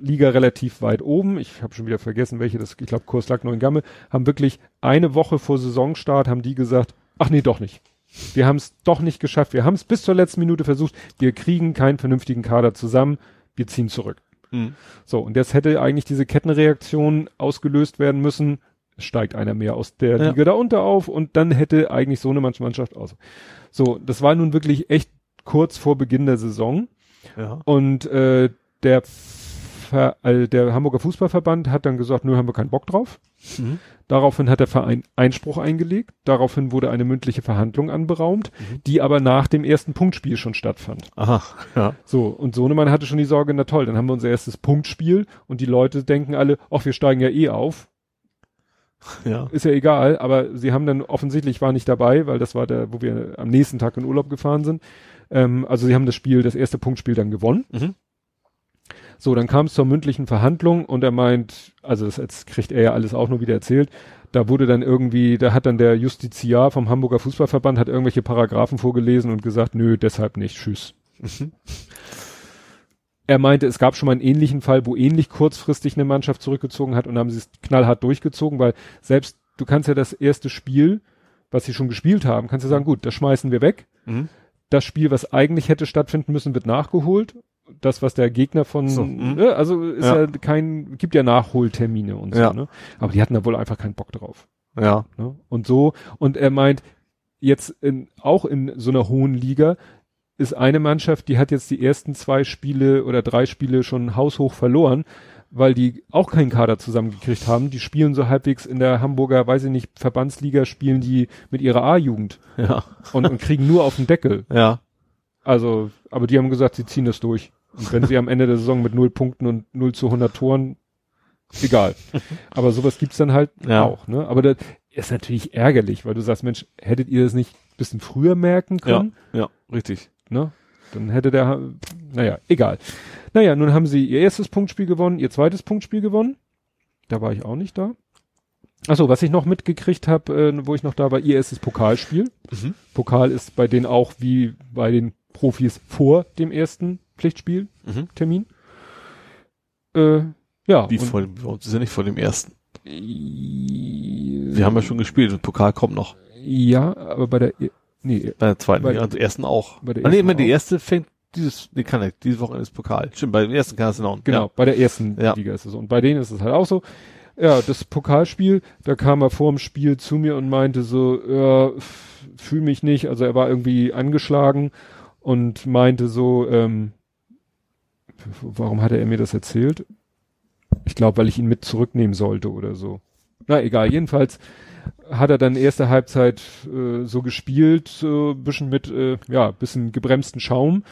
Liga relativ weit oben, ich habe schon wieder vergessen, welche das, ich glaube Kurslack Neuengamme, haben wirklich eine Woche vor Saisonstart haben die gesagt, ach nee, doch nicht. Wir haben es doch nicht geschafft. Wir haben es bis zur letzten Minute versucht. Wir kriegen keinen vernünftigen Kader zusammen. Wir ziehen zurück. Mhm. So, und jetzt hätte eigentlich diese Kettenreaktion ausgelöst werden müssen. Steigt einer mehr aus der Ja. Liga da unter auf und dann hätte eigentlich so eine Mannschaft aus. So, das war nun wirklich echt kurz vor Beginn der Saison. Ja. Und äh, der, Ver äh, der Hamburger Fußballverband hat dann gesagt, nö, haben wir keinen Bock drauf. Mhm. Daraufhin hat der Verein Einspruch eingelegt. Daraufhin wurde eine mündliche Verhandlung anberaumt, Mhm. die aber nach dem ersten Punktspiel schon stattfand. Aha. Ja. So, und Sohnemann hatte schon die Sorge, na toll, dann haben wir unser erstes Punktspiel und die Leute denken alle, ach, wir steigen ja eh auf. Ja. Ist ja egal, aber sie haben dann offensichtlich, ich war nicht dabei, weil das war der, wo wir am nächsten Tag in Urlaub gefahren sind. Ähm, also sie haben das Spiel, das erste Punktspiel dann gewonnen. Mhm. So, dann kam es zur mündlichen Verhandlung und er meint, also das jetzt kriegt er ja alles auch nur wieder erzählt, da wurde dann irgendwie, da hat dann der Justiziar vom Hamburger Fußballverband hat irgendwelche Paragraphen vorgelesen und gesagt, nö, deshalb nicht, tschüss. Mhm. Er meinte, es gab schon mal einen ähnlichen Fall, wo ähnlich kurzfristig eine Mannschaft zurückgezogen hat und haben sie es knallhart durchgezogen, weil selbst, du kannst ja das erste Spiel, was sie schon gespielt haben, kannst du sagen, gut, das schmeißen wir weg. Mhm. Das Spiel, was eigentlich hätte stattfinden müssen, wird nachgeholt. Das, was der Gegner von, So, mhm. ne, also ist ja. Ja. kein, gibt ja Nachholtermine und so, Ja. ne? Aber die hatten da wohl einfach keinen Bock drauf. Ja. Ne? Und so, und er meint, jetzt in, auch in so einer hohen Liga ist eine Mannschaft, die hat jetzt die ersten zwei Spiele oder drei Spiele schon haushoch verloren, weil die auch keinen Kader zusammengekriegt haben. Die spielen so halbwegs in der Hamburger, weiß ich nicht, Verbandsliga spielen die mit ihrer A-Jugend Ja. und, und kriegen nur auf den Deckel. Ja. Also, aber die haben gesagt, sie ziehen das durch. Und wenn sie am Ende der Saison mit null Punkten und 0 zu 100 Toren, egal. Aber sowas gibt's dann halt Ja. auch, ne? Aber das ist natürlich ärgerlich, weil du sagst, Mensch, hättet ihr das nicht ein bisschen früher merken Ja. können, Ja. Richtig. Ne? Dann hätte der, naja, egal. Naja, nun haben sie ihr erstes Punktspiel gewonnen, ihr zweites Punktspiel gewonnen. Da war ich auch nicht da. Achso, was ich noch mitgekriegt habe, äh, wo ich noch da war, ihr erstes Pokalspiel. Mhm. Pokal ist bei denen auch wie bei den Profis vor dem ersten Pflichtspiel Mhm. Äh, ja. Wie vor dem, ist ja nicht vor dem ersten. Wir Wir haben ja schon gespielt und Pokal kommt noch. Ja, aber bei der, nee, Bei der zweiten, Bei- ja, der ersten auch. bei der ah, nee, ersten immer die auch. erste fängt dieses, nee, kann nicht, dieses Wochenende ist Pokal. Stimmt, bei dem ersten kann es noch. genau, bei der ersten Ja. Liga ist es so. Und bei denen ist es halt auch so. Ja, das Pokalspiel, da kam er vor dem Spiel zu mir und meinte so, ja, fühl mich nicht, also er war irgendwie angeschlagen und meinte so, ähm, warum hatte er mir das erzählt? Ich glaube, weil ich ihn mit zurücknehmen sollte oder so. Na egal, jedenfalls hat er dann erste Halbzeit äh, so gespielt, so ein bisschen mit, äh, ja, bisschen gebremsten Schaum.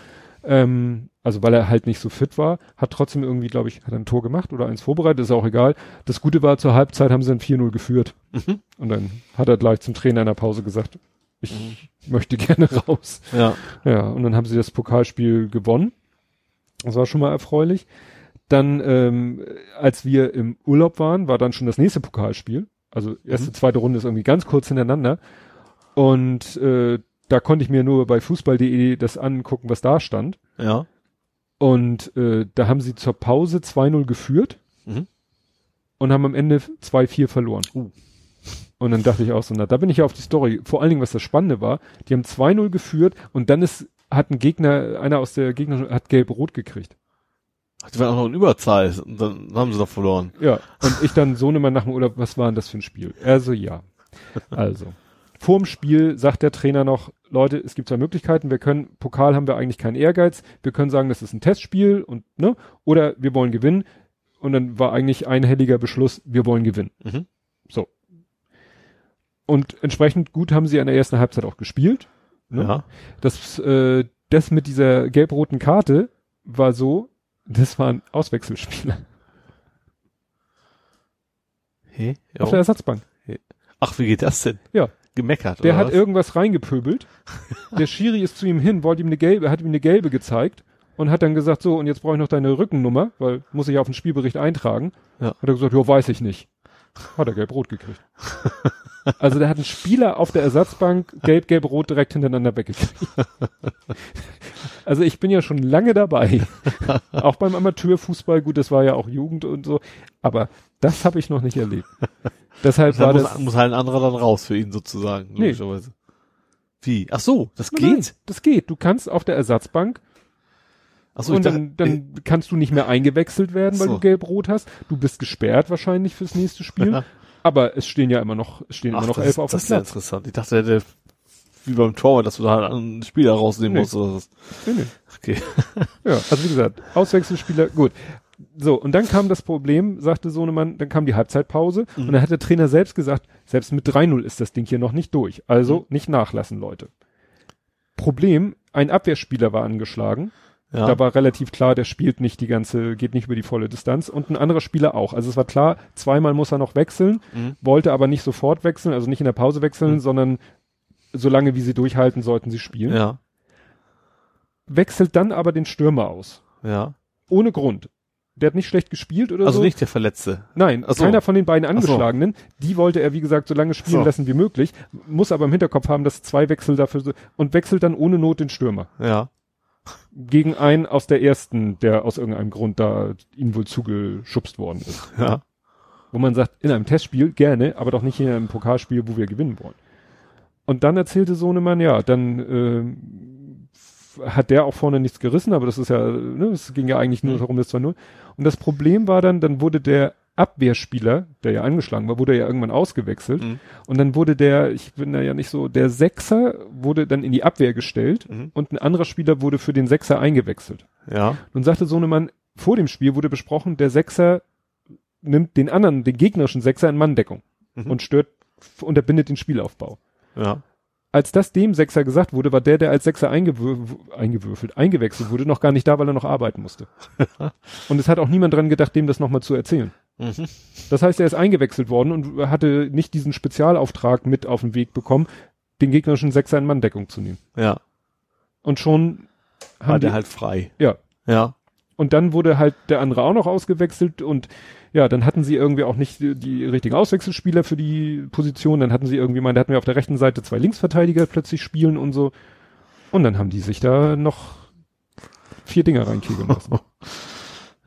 Ähm, also weil er halt nicht so fit war, hat trotzdem irgendwie, glaube ich, hat er ein Tor gemacht oder eins vorbereitet, ist auch egal. Das Gute war, zur Halbzeit haben sie dann 4-0 geführt. Mhm. Und dann hat er gleich zum Trainer in der Pause gesagt, ich möchte gerne raus. Ja. Ja, und dann haben sie das Pokalspiel gewonnen. Das war schon mal erfreulich. Dann, ähm, als wir im Urlaub waren, war dann schon das nächste Pokalspiel. Also erste, Mhm. zweite Runde ist irgendwie ganz kurz hintereinander. Und äh, da konnte ich mir nur bei fußball.de das angucken, was da stand. Ja. Und äh, da haben sie zur Pause 2-0 geführt Mhm. und haben am Ende 2-4 verloren. Uh. Und dann dachte ich auch so, na, da bin ich ja auf die Story. Vor allen Dingen, was das Spannende war, die haben 2-0 geführt und dann ist, hat ein Gegner, einer aus der Gegner hat gelb-rot gekriegt. Die waren auch noch in Überzahl und dann haben sie doch verloren. Ja. Und ich dann so immer nach dem Urlaub, was war denn das für ein Spiel? Also ja. Also. Vorm Spiel sagt der Trainer noch, Leute, es gibt zwei Möglichkeiten. Wir können, Pokal haben wir eigentlich keinen Ehrgeiz. Wir können sagen, das ist ein Testspiel und, ne? Oder wir wollen gewinnen. Und dann war eigentlich einhelliger Beschluss, wir wollen gewinnen. Mhm. So. Und entsprechend gut haben sie an der ersten Halbzeit auch gespielt. Ne? Ja. Das, äh, das mit dieser gelb-roten Karte war so, das waren Auswechselspieler Hey, auf der Ersatzbank. Ach, wie geht das denn? Ja. Gemeckert, Der oder hat was? irgendwas reingepöbelt. Der Schiri ist zu ihm hin, wollte ihm eine gelbe, hat ihm eine gelbe gezeigt und hat dann gesagt, so, und jetzt brauche ich noch deine Rückennummer, weil muss ich ja auf den Spielbericht eintragen. Ja. Hat er gesagt, ja, weiß ich nicht. Hat er gelb-rot gekriegt. also der hat einen Spieler auf der Ersatzbank gelb, gelb, rot direkt hintereinander weggekriegt. also ich bin ja schon lange dabei. auch beim Amateurfußball, gut, das war ja auch Jugend und so, aber das habe ich noch nicht erlebt. Deshalb war muss, das muss halt ein anderer dann raus für ihn sozusagen, Nee. logischerweise. Wie? Ach so, das Nein, geht? das geht. Du kannst auf der Ersatzbank Ach so, ich und dann, dann kannst du nicht mehr eingewechselt werden, weil So. du gelb-rot hast. Du bist gesperrt wahrscheinlich fürs nächste Spiel. Aber es stehen ja immer noch, es stehen ach, immer noch das, elf ist- auf das dem ist ja Platz. interessant. Ich dachte, der, wie beim Torwart, dass du da halt einen Spieler rausnehmen Nee. musst oder was. Nee, nee. Okay. Ja, also wie gesagt, Auswechselspieler, gut. So, und dann kam das Problem, sagte Sohnemann, dann kam die Halbzeitpause Mhm. und dann hat der Trainer selbst gesagt, selbst mit 3-0 ist das Ding hier noch nicht durch. Also Mhm. nicht nachlassen, Leute. Problem, ein Abwehrspieler war angeschlagen. Ja. Da war relativ klar, der spielt nicht die ganze, geht nicht über die volle Distanz und ein anderer Spieler auch. Also es war klar, zweimal muss er noch wechseln, Mhm. wollte aber nicht sofort wechseln, also nicht in der Pause wechseln, Mhm. sondern solange wie sie durchhalten, sollten sie spielen. ja. Wechselt dann aber den Stürmer aus. Ja. Ohne Grund. Der hat nicht schlecht gespielt oder Also so. nicht der Verletzte. Nein, so. keiner von den beiden Ach so. Angeschlagenen. Die wollte er, wie gesagt, so lange spielen So. lassen wie möglich. Muss aber im Hinterkopf haben, dass zwei Wechsel dafür so, und wechselt dann ohne Not den Stürmer. Ja. Gegen einen aus der ersten, der aus irgendeinem Grund da ihm wohl zugeschubst worden ist. Ja. Wo man sagt, in einem Testspiel gerne, aber doch nicht in einem Pokalspiel, wo wir gewinnen wollen. Und dann erzählte Sohnemann, ja, dann ähm, hat der auch vorne nichts gerissen, aber das ist ja, ne, es ging ja eigentlich nur Mhm. darum, das 2-0. Und das Problem war dann, dann wurde der Abwehrspieler, der ja angeschlagen war, wurde ja irgendwann ausgewechselt. Mhm. Und dann wurde der, ich bin da ja nicht so, der Sechser wurde dann in die Abwehr gestellt Mhm. und ein anderer Spieler wurde für den Sechser eingewechselt. Ja. Nun sagte Sohnemann, vor dem Spiel wurde besprochen, der Sechser nimmt den anderen, den gegnerischen Sechser in Manndeckung Mhm. und stört, unterbindet den Spielaufbau. Ja. Als das dem Sechser gesagt wurde, war der, der als Sechser eingewür eingewürfelt, eingewechselt wurde, noch gar nicht da, weil er noch arbeiten musste. und es hat auch niemand dran gedacht, dem das nochmal zu erzählen. Mhm. Das heißt, er ist eingewechselt worden und hatte nicht diesen Spezialauftrag mit auf den Weg bekommen, den gegnerischen Sechser in Manndeckung zu nehmen. Ja. Und schon War haben die, der halt frei. ja, Ja. Und dann wurde halt der andere auch noch ausgewechselt und ja, dann hatten sie irgendwie auch nicht die, die richtigen Auswechselspieler für die Position. Dann hatten sie irgendwie mal, da hatten wir auf der rechten Seite zwei Linksverteidiger plötzlich spielen und so. Und dann haben die sich da noch vier Dinger reinkegeln lassen.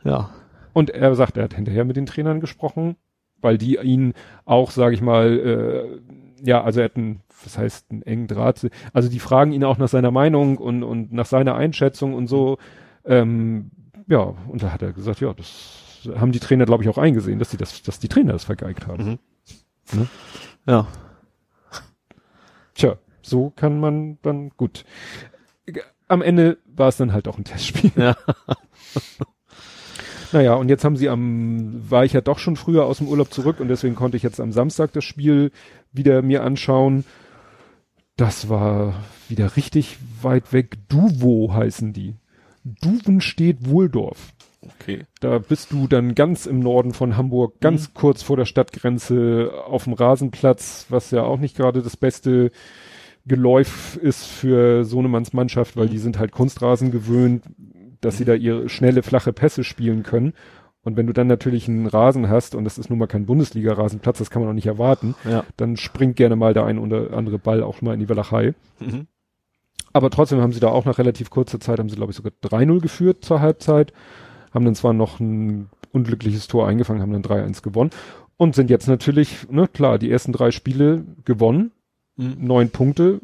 Ja. Und er sagt, er hat hinterher mit den Trainern gesprochen, weil die ihn auch, sage ich mal, äh, ja, also er hat einen, was heißt, einen engen Draht. Also die fragen ihn auch nach seiner Meinung und, und nach seiner Einschätzung und so. Ähm, ja, und da hat er gesagt, ja, das haben die Trainer, glaube ich, auch eingesehen, dass die das, dass die Trainer das vergeigt haben. Mhm. Ne? Ja. Tja, so kann man dann gut. Am Ende war es dann halt auch ein Testspiel. Ja. Naja, und jetzt haben sie am, war ich ja doch schon früher aus dem Urlaub zurück und deswegen konnte ich jetzt am Samstag das Spiel wieder mir anschauen. Das war wieder richtig weit weg. Duvo heißen die. Duvenstedt Wohldorf. Okay. Da bist du dann ganz im Norden von Hamburg, ganz kurz vor der Stadtgrenze auf dem Rasenplatz, was ja auch nicht gerade das beste Geläuf ist für Sohnemanns Mannschaft, weil die sind halt Kunstrasen gewöhnt, dass sie da ihre schnelle, flache Pässe spielen können. Und wenn du dann natürlich einen Rasen hast, und das ist nun mal kein Bundesliga-Rasenplatz, das kann man auch nicht erwarten, Ja. dann springt gerne mal der ein oder andere Ball auch mal in die Walachei. Mhm. Aber trotzdem haben sie da auch nach relativ kurzer Zeit, haben sie glaube ich sogar 3-0 geführt zur Halbzeit, haben dann zwar noch ein unglückliches Tor eingefangen, haben dann 3-1 gewonnen und sind jetzt natürlich, ne, klar, die ersten drei Spiele gewonnen, Mhm. neun Punkte,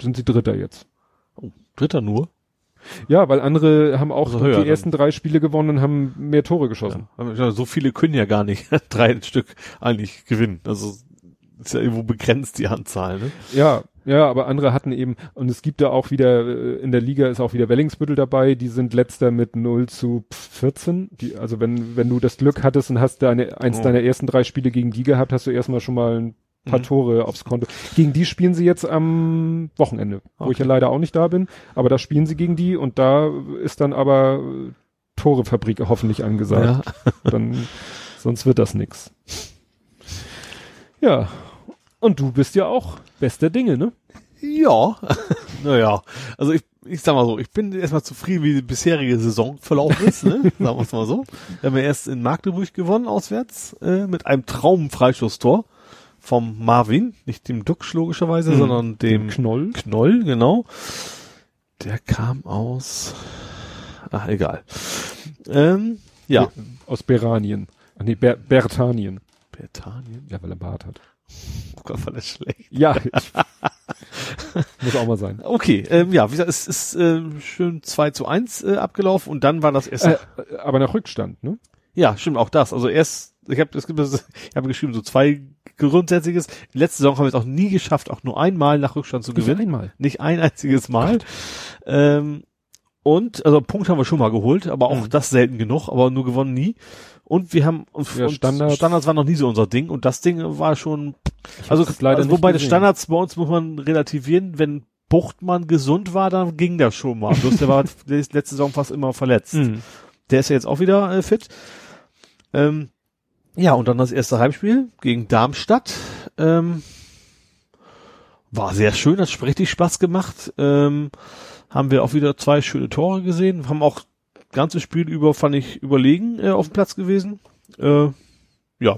sind sie Dritter jetzt. Oh, Dritter nur? Ja, weil andere haben auch Also die dann. ersten drei Spiele gewonnen und haben mehr Tore geschossen. Ja. So viele können ja gar nicht drei Stück eigentlich gewinnen. Also ist ja irgendwo begrenzt die Anzahl, ne? Ja, ja, aber andere hatten eben, und es gibt da auch wieder, äh, in der Liga ist auch wieder Wellingsbüttel dabei, die sind letzter mit 0 zu 14. Die, also wenn, wenn du das Glück hattest und hast deine, eins Oh. deiner ersten drei Spiele gegen die gehabt, hast du erstmal schon mal ein paar Mhm. Tore aufs Konto. Gegen die spielen sie jetzt am Wochenende, wo ich Okay. ja leider auch nicht da bin, aber da spielen sie gegen die und da ist dann aber Torefabrik hoffentlich angesagt. Dann, sonst wird das nix. Ja. Und du bist ja auch bester Dinge, ne? Ja. naja. Also ich, ich sag mal so, ich bin erstmal zufrieden, wie die bisherige Saison verlaufen ist, ne? Sagen wir es mal so. Wir haben ja erst in Magdeburg gewonnen, auswärts, äh, mit einem Traumfreistoßtor vom Marvin, nicht dem Duxch logischerweise, Mhm. sondern dem Knoll. Knoll, genau. Der kam aus, ach, egal. Ähm, ja. Aus Beranien. Ach nee, Ber Bertanien. Britannien. Ja, weil er Bart hat. Oh Gott, war das schlecht. Ja, ich, Muss auch mal sein. Okay, ähm, ja, wie gesagt, es ist äh, schön 2 zu 1 äh, abgelaufen und dann war das erste. Äh, aber nach Rückstand, ne? Ja, stimmt, auch das. Also erst, ich habe habe geschrieben, so zwei grundsätzliches. Letzte Saison haben wir es auch nie geschafft, auch nur einmal nach Rückstand zu gewinnen. einmal. Nicht ein einziges Mal. Ähm, und, also Punkt haben wir schon mal geholt, aber auch Mhm. das selten genug, aber nur gewonnen nie. Und wir haben, Ja, Standards. Standards war noch nie so unser Ding und das Ding war schon, also, leider also wobei gesehen. Standards bei uns muss man relativieren, wenn Buchtmann gesund war, dann ging das schon mal. Bloß der war letzte Saison fast immer verletzt. Mhm. Der ist ja jetzt auch wieder äh, fit. Ähm, ja, und dann das erste Heimspiel gegen Darmstadt. Ähm, war sehr schön, hat richtig Spaß gemacht. Ähm, haben wir auch wieder zwei schöne Tore gesehen. Haben auch ganzes Spiel über, fand ich, überlegen äh, auf dem Platz gewesen. Äh, ja.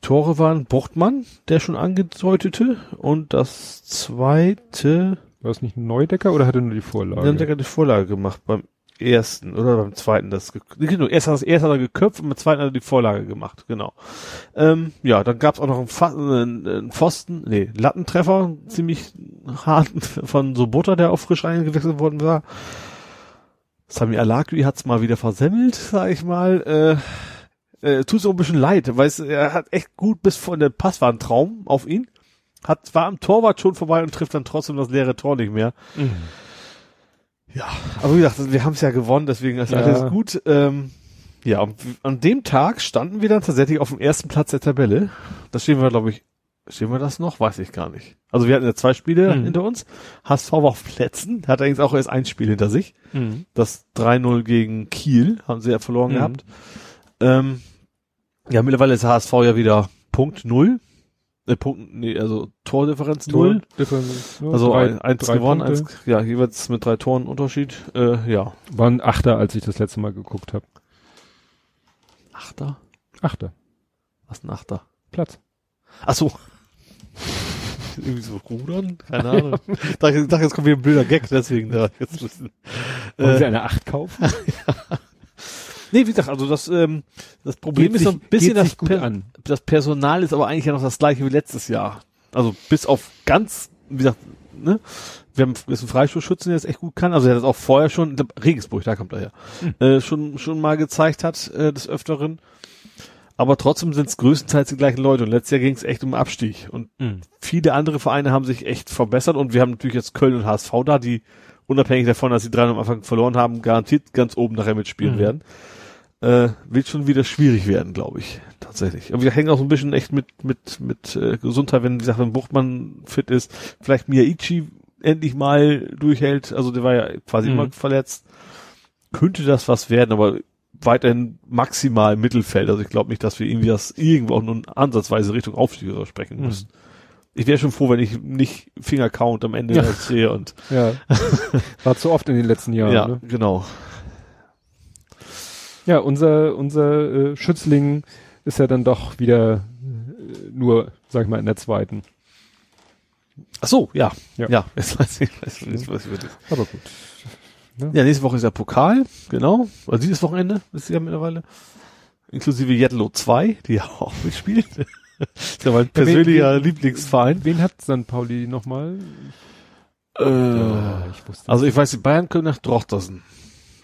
Tore waren Buchtmann, der schon angedeutete. Und das zweite War es nicht Neudecker oder hat er nur die Vorlage? dann hat die Vorlage gemacht beim ersten oder beim zweiten das ge- genau erst hat, erst hat er geköpft und beim zweiten hat er die Vorlage gemacht genau ähm, ja dann gab es auch noch einen, Fa einen, einen Pfosten nee Lattentreffer ziemlich harten von Sobota der auch frisch eingewechselt worden war Sami Alakwi hat's mal wieder versemmelt sag ich mal äh, äh, tut so ein bisschen leid weil es, er hat echt gut bis vor der Pass war ein Traum auf ihn hat war am Torwart schon vorbei und trifft dann trotzdem das leere Tor nicht mehr Mhm. ja, aber wie gesagt, wir haben es ja gewonnen, deswegen ist Ja. alles gut. Ähm, ja, an dem Tag standen wir dann tatsächlich auf dem ersten Platz der Tabelle. Da stehen wir, glaube ich, stehen wir das noch? Weiß ich gar nicht. Also wir hatten ja zwei Spiele Mhm. hinter uns. HSV war auf Plätzen, hat allerdings auch erst ein Spiel hinter sich. Mhm. Das 3-0 gegen Kiel haben sie ja verloren Mhm. gehabt. Ähm, ja, mittlerweile ist HSV ja wieder Punkt null. Äh, Punkt, nee, also Tordifferenz null. Differenz, ne? Also Drei- ein, eins drei gewonnen, Punkte. eins, ja, jeweils mit drei Toren Unterschied. Äh, ja. Waren Achter, als ich das letzte Mal geguckt habe. Achter? Achter. Was ein Achter? Platz. Ach so. Irgendwie so rudern? Keine Ahnung. ich dachte, jetzt kommt wieder ein blöder Gag, deswegen da jetzt ein bisschen. Wollen Sie Äh, eine Acht kaufen? nee, wie gesagt, also das, ähm, das Problem Geht ist so ein bisschen das, per an. das Personal ist aber eigentlich ja noch das gleiche wie letztes Jahr. Also bis auf ganz, wie gesagt, ne? Wir haben jetzt einen Freistoßschützen, der das echt gut kann. Also der das auch vorher schon, Regensburg, da kommt er her, Hm. äh, schon, schon mal gezeigt hat, äh, des Öfteren. Aber trotzdem sind es größtenteils die gleichen Leute. Und letztes Jahr ging es echt um Abstieg. Und Mhm. viele andere Vereine haben sich echt verbessert und wir haben natürlich jetzt Köln und HSV da, die unabhängig davon, dass sie drei am Anfang verloren haben, garantiert ganz oben nachher mitspielen Mhm. werden. Äh, wird schon wieder schwierig werden, glaube ich, tatsächlich. Aber wir hängen auch so ein bisschen echt mit mit mit äh, Gesundheit, wenn wie gesagt, wenn Buchtmann fit ist, vielleicht Miyaichi endlich mal durchhält, also der war ja quasi Mhm. immer verletzt, könnte das was werden, aber weiterhin maximal Mittelfeld. Also ich glaube nicht, dass wir irgendwie das irgendwo auch nur ansatzweise Richtung Aufstieg oder sprechen Mhm. müssen. Ich wäre schon froh, wenn ich nicht Fingercount am Ende Ja. sehe und Ja. War zu oft in den letzten Jahren. ja, Ne? genau. Ja, unser, unser äh, Schützling ist ja dann doch wieder äh, nur, sag ich mal, in der zweiten. Ach so, ja. Ja. Ja, jetzt weiß ich, weiß ich, jetzt weiß ich wirklich. Aber gut. Ja, nächste Woche ist der Pokal, genau. Also dieses Wochenende ist ja mittlerweile. Inklusive Jetlo 2, die ja auch mitspielt. ist ja mein persönlicher Lieblingsverein. Wen hat St. Pauli nochmal? Äh, ich wusste also ich weiß, die Bayern können nach Drochtersen.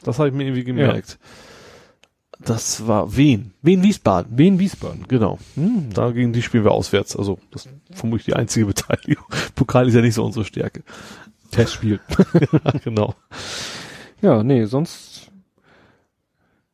Das habe ich mir irgendwie gemerkt. Das war Wien. Wien Wiesbaden. Wen Wiesbaden? Genau. Hm. Da gegen die spielen wir auswärts. Also das ist vermutlich die einzige Beteiligung. Pokal ist ja nicht so unsere Stärke. Testspiel. Ja, genau. Ja, nee, sonst.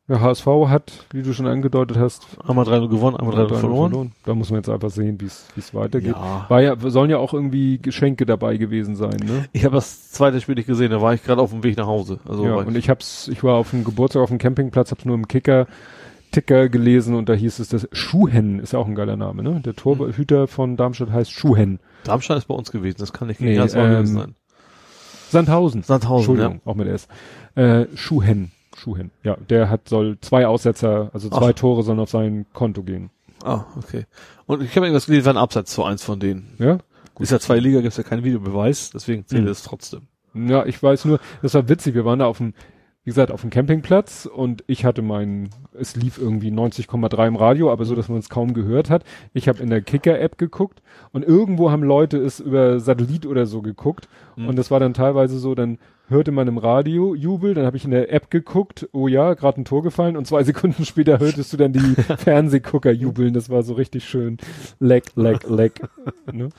Ja, HSV hat, wie du schon angedeutet hast, Einmal 3 gewonnen, einmal 3 verloren. Da muss man jetzt einfach sehen, wie es weitergeht. Ja. War ja, sollen ja auch irgendwie Geschenke dabei gewesen sein, ne? Ich habe das zweite Spiel nicht gesehen, da war ich gerade auf dem Weg nach Hause. Also ja, und ich hab's, ich war auf dem Geburtstag auf dem Campingplatz, hab's nur im Kicker, Ticker gelesen und da hieß es, das Schuhen ist ja auch ein geiler Name, ne? Der Torhüter von Darmstadt heißt Schuhen. Darmstadt ist bei uns gewesen, das kann nicht Nee, ganz ähm, sein. Sandhausen. Sandhausen, Entschuldigung, auch mit S. Äh, Schuhen. Schuhen. Ja, der hat, soll zwei Aussetzer, also zwei Ach. Tore sollen auf sein Konto gehen. ja. Ah, okay. Und ich habe irgendwas gelesen, war ein Absatz zu eins von denen. Ja? Ist ja zwei Liga, gibt's ja keinen Videobeweis, deswegen zählt Mhm. es trotzdem. Ja, ich weiß nur, das war witzig, wir waren da auf dem, wie gesagt, auf dem Campingplatz und ich hatte mein, es lief irgendwie 90,3 im Radio, aber so, dass man es kaum gehört hat. Ich habe in der Kicker-App geguckt und irgendwo haben Leute es über Satellit oder so geguckt Mhm. und das war dann teilweise so, dann hörte man im Radio Jubel, dann habe ich in der App geguckt, oh ja, gerade ein Tor gefallen und zwei Sekunden später hörtest du dann die Fernsehgucker jubeln, das war so richtig schön. Leck, leck, leck. ne?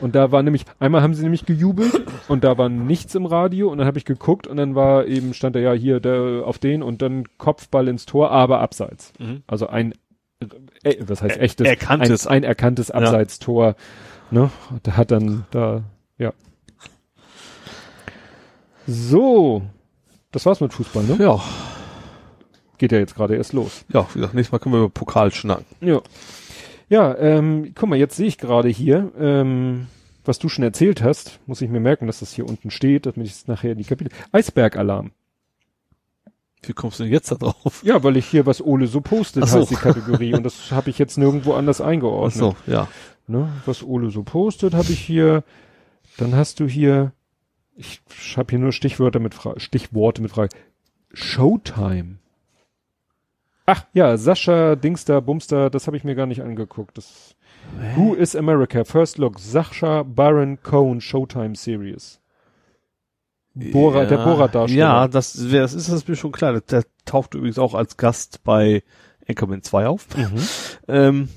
Und da war nämlich, einmal haben sie nämlich gejubelt und da war nichts im Radio und dann habe ich geguckt und dann war eben, stand da ja hier der, auf den und dann Kopfball ins Tor, aber abseits. Mhm. Also ein, äh, was heißt Er- echtes? erkanntes. Ein, ein erkanntes Abseitstor. Ne? Da hat dann da, ja. So. Das war's mit Fußball, ne? Ja, Geht ja jetzt gerade erst los. ja, wie gesagt, nächstes Mal können wir über Pokal schnacken. Ja. Ja, ähm, guck mal, jetzt sehe ich gerade hier, ähm, was du schon erzählt hast, muss ich mir merken, dass das hier unten steht, damit ich es nachher in die Kapitel. Eisbergalarm. Wie kommst du denn jetzt da drauf? Ja, weil ich hier was Ole so postet, Ach so. heißt die Kategorie. und das habe ich jetzt nirgendwo anders Ach eingeordnet. so, ja. Ne? Was Ole so postet, habe ich hier. Dann hast du hier, ich habe hier nur Stichwörter mit Frage, Stichworte mit Frage. Showtime. Ach ja, Sascha Dingster Bumster, das habe ich mir gar nicht angeguckt. Das Who is America? First Look. Sascha Baron Cohen Showtime Series. Bora, der Borat-Darsteller. Ja, das, das ist, das mir schon klar. Der, der taucht übrigens auch als Gast bei Anchorman 2 auf. Mhm. Ähm,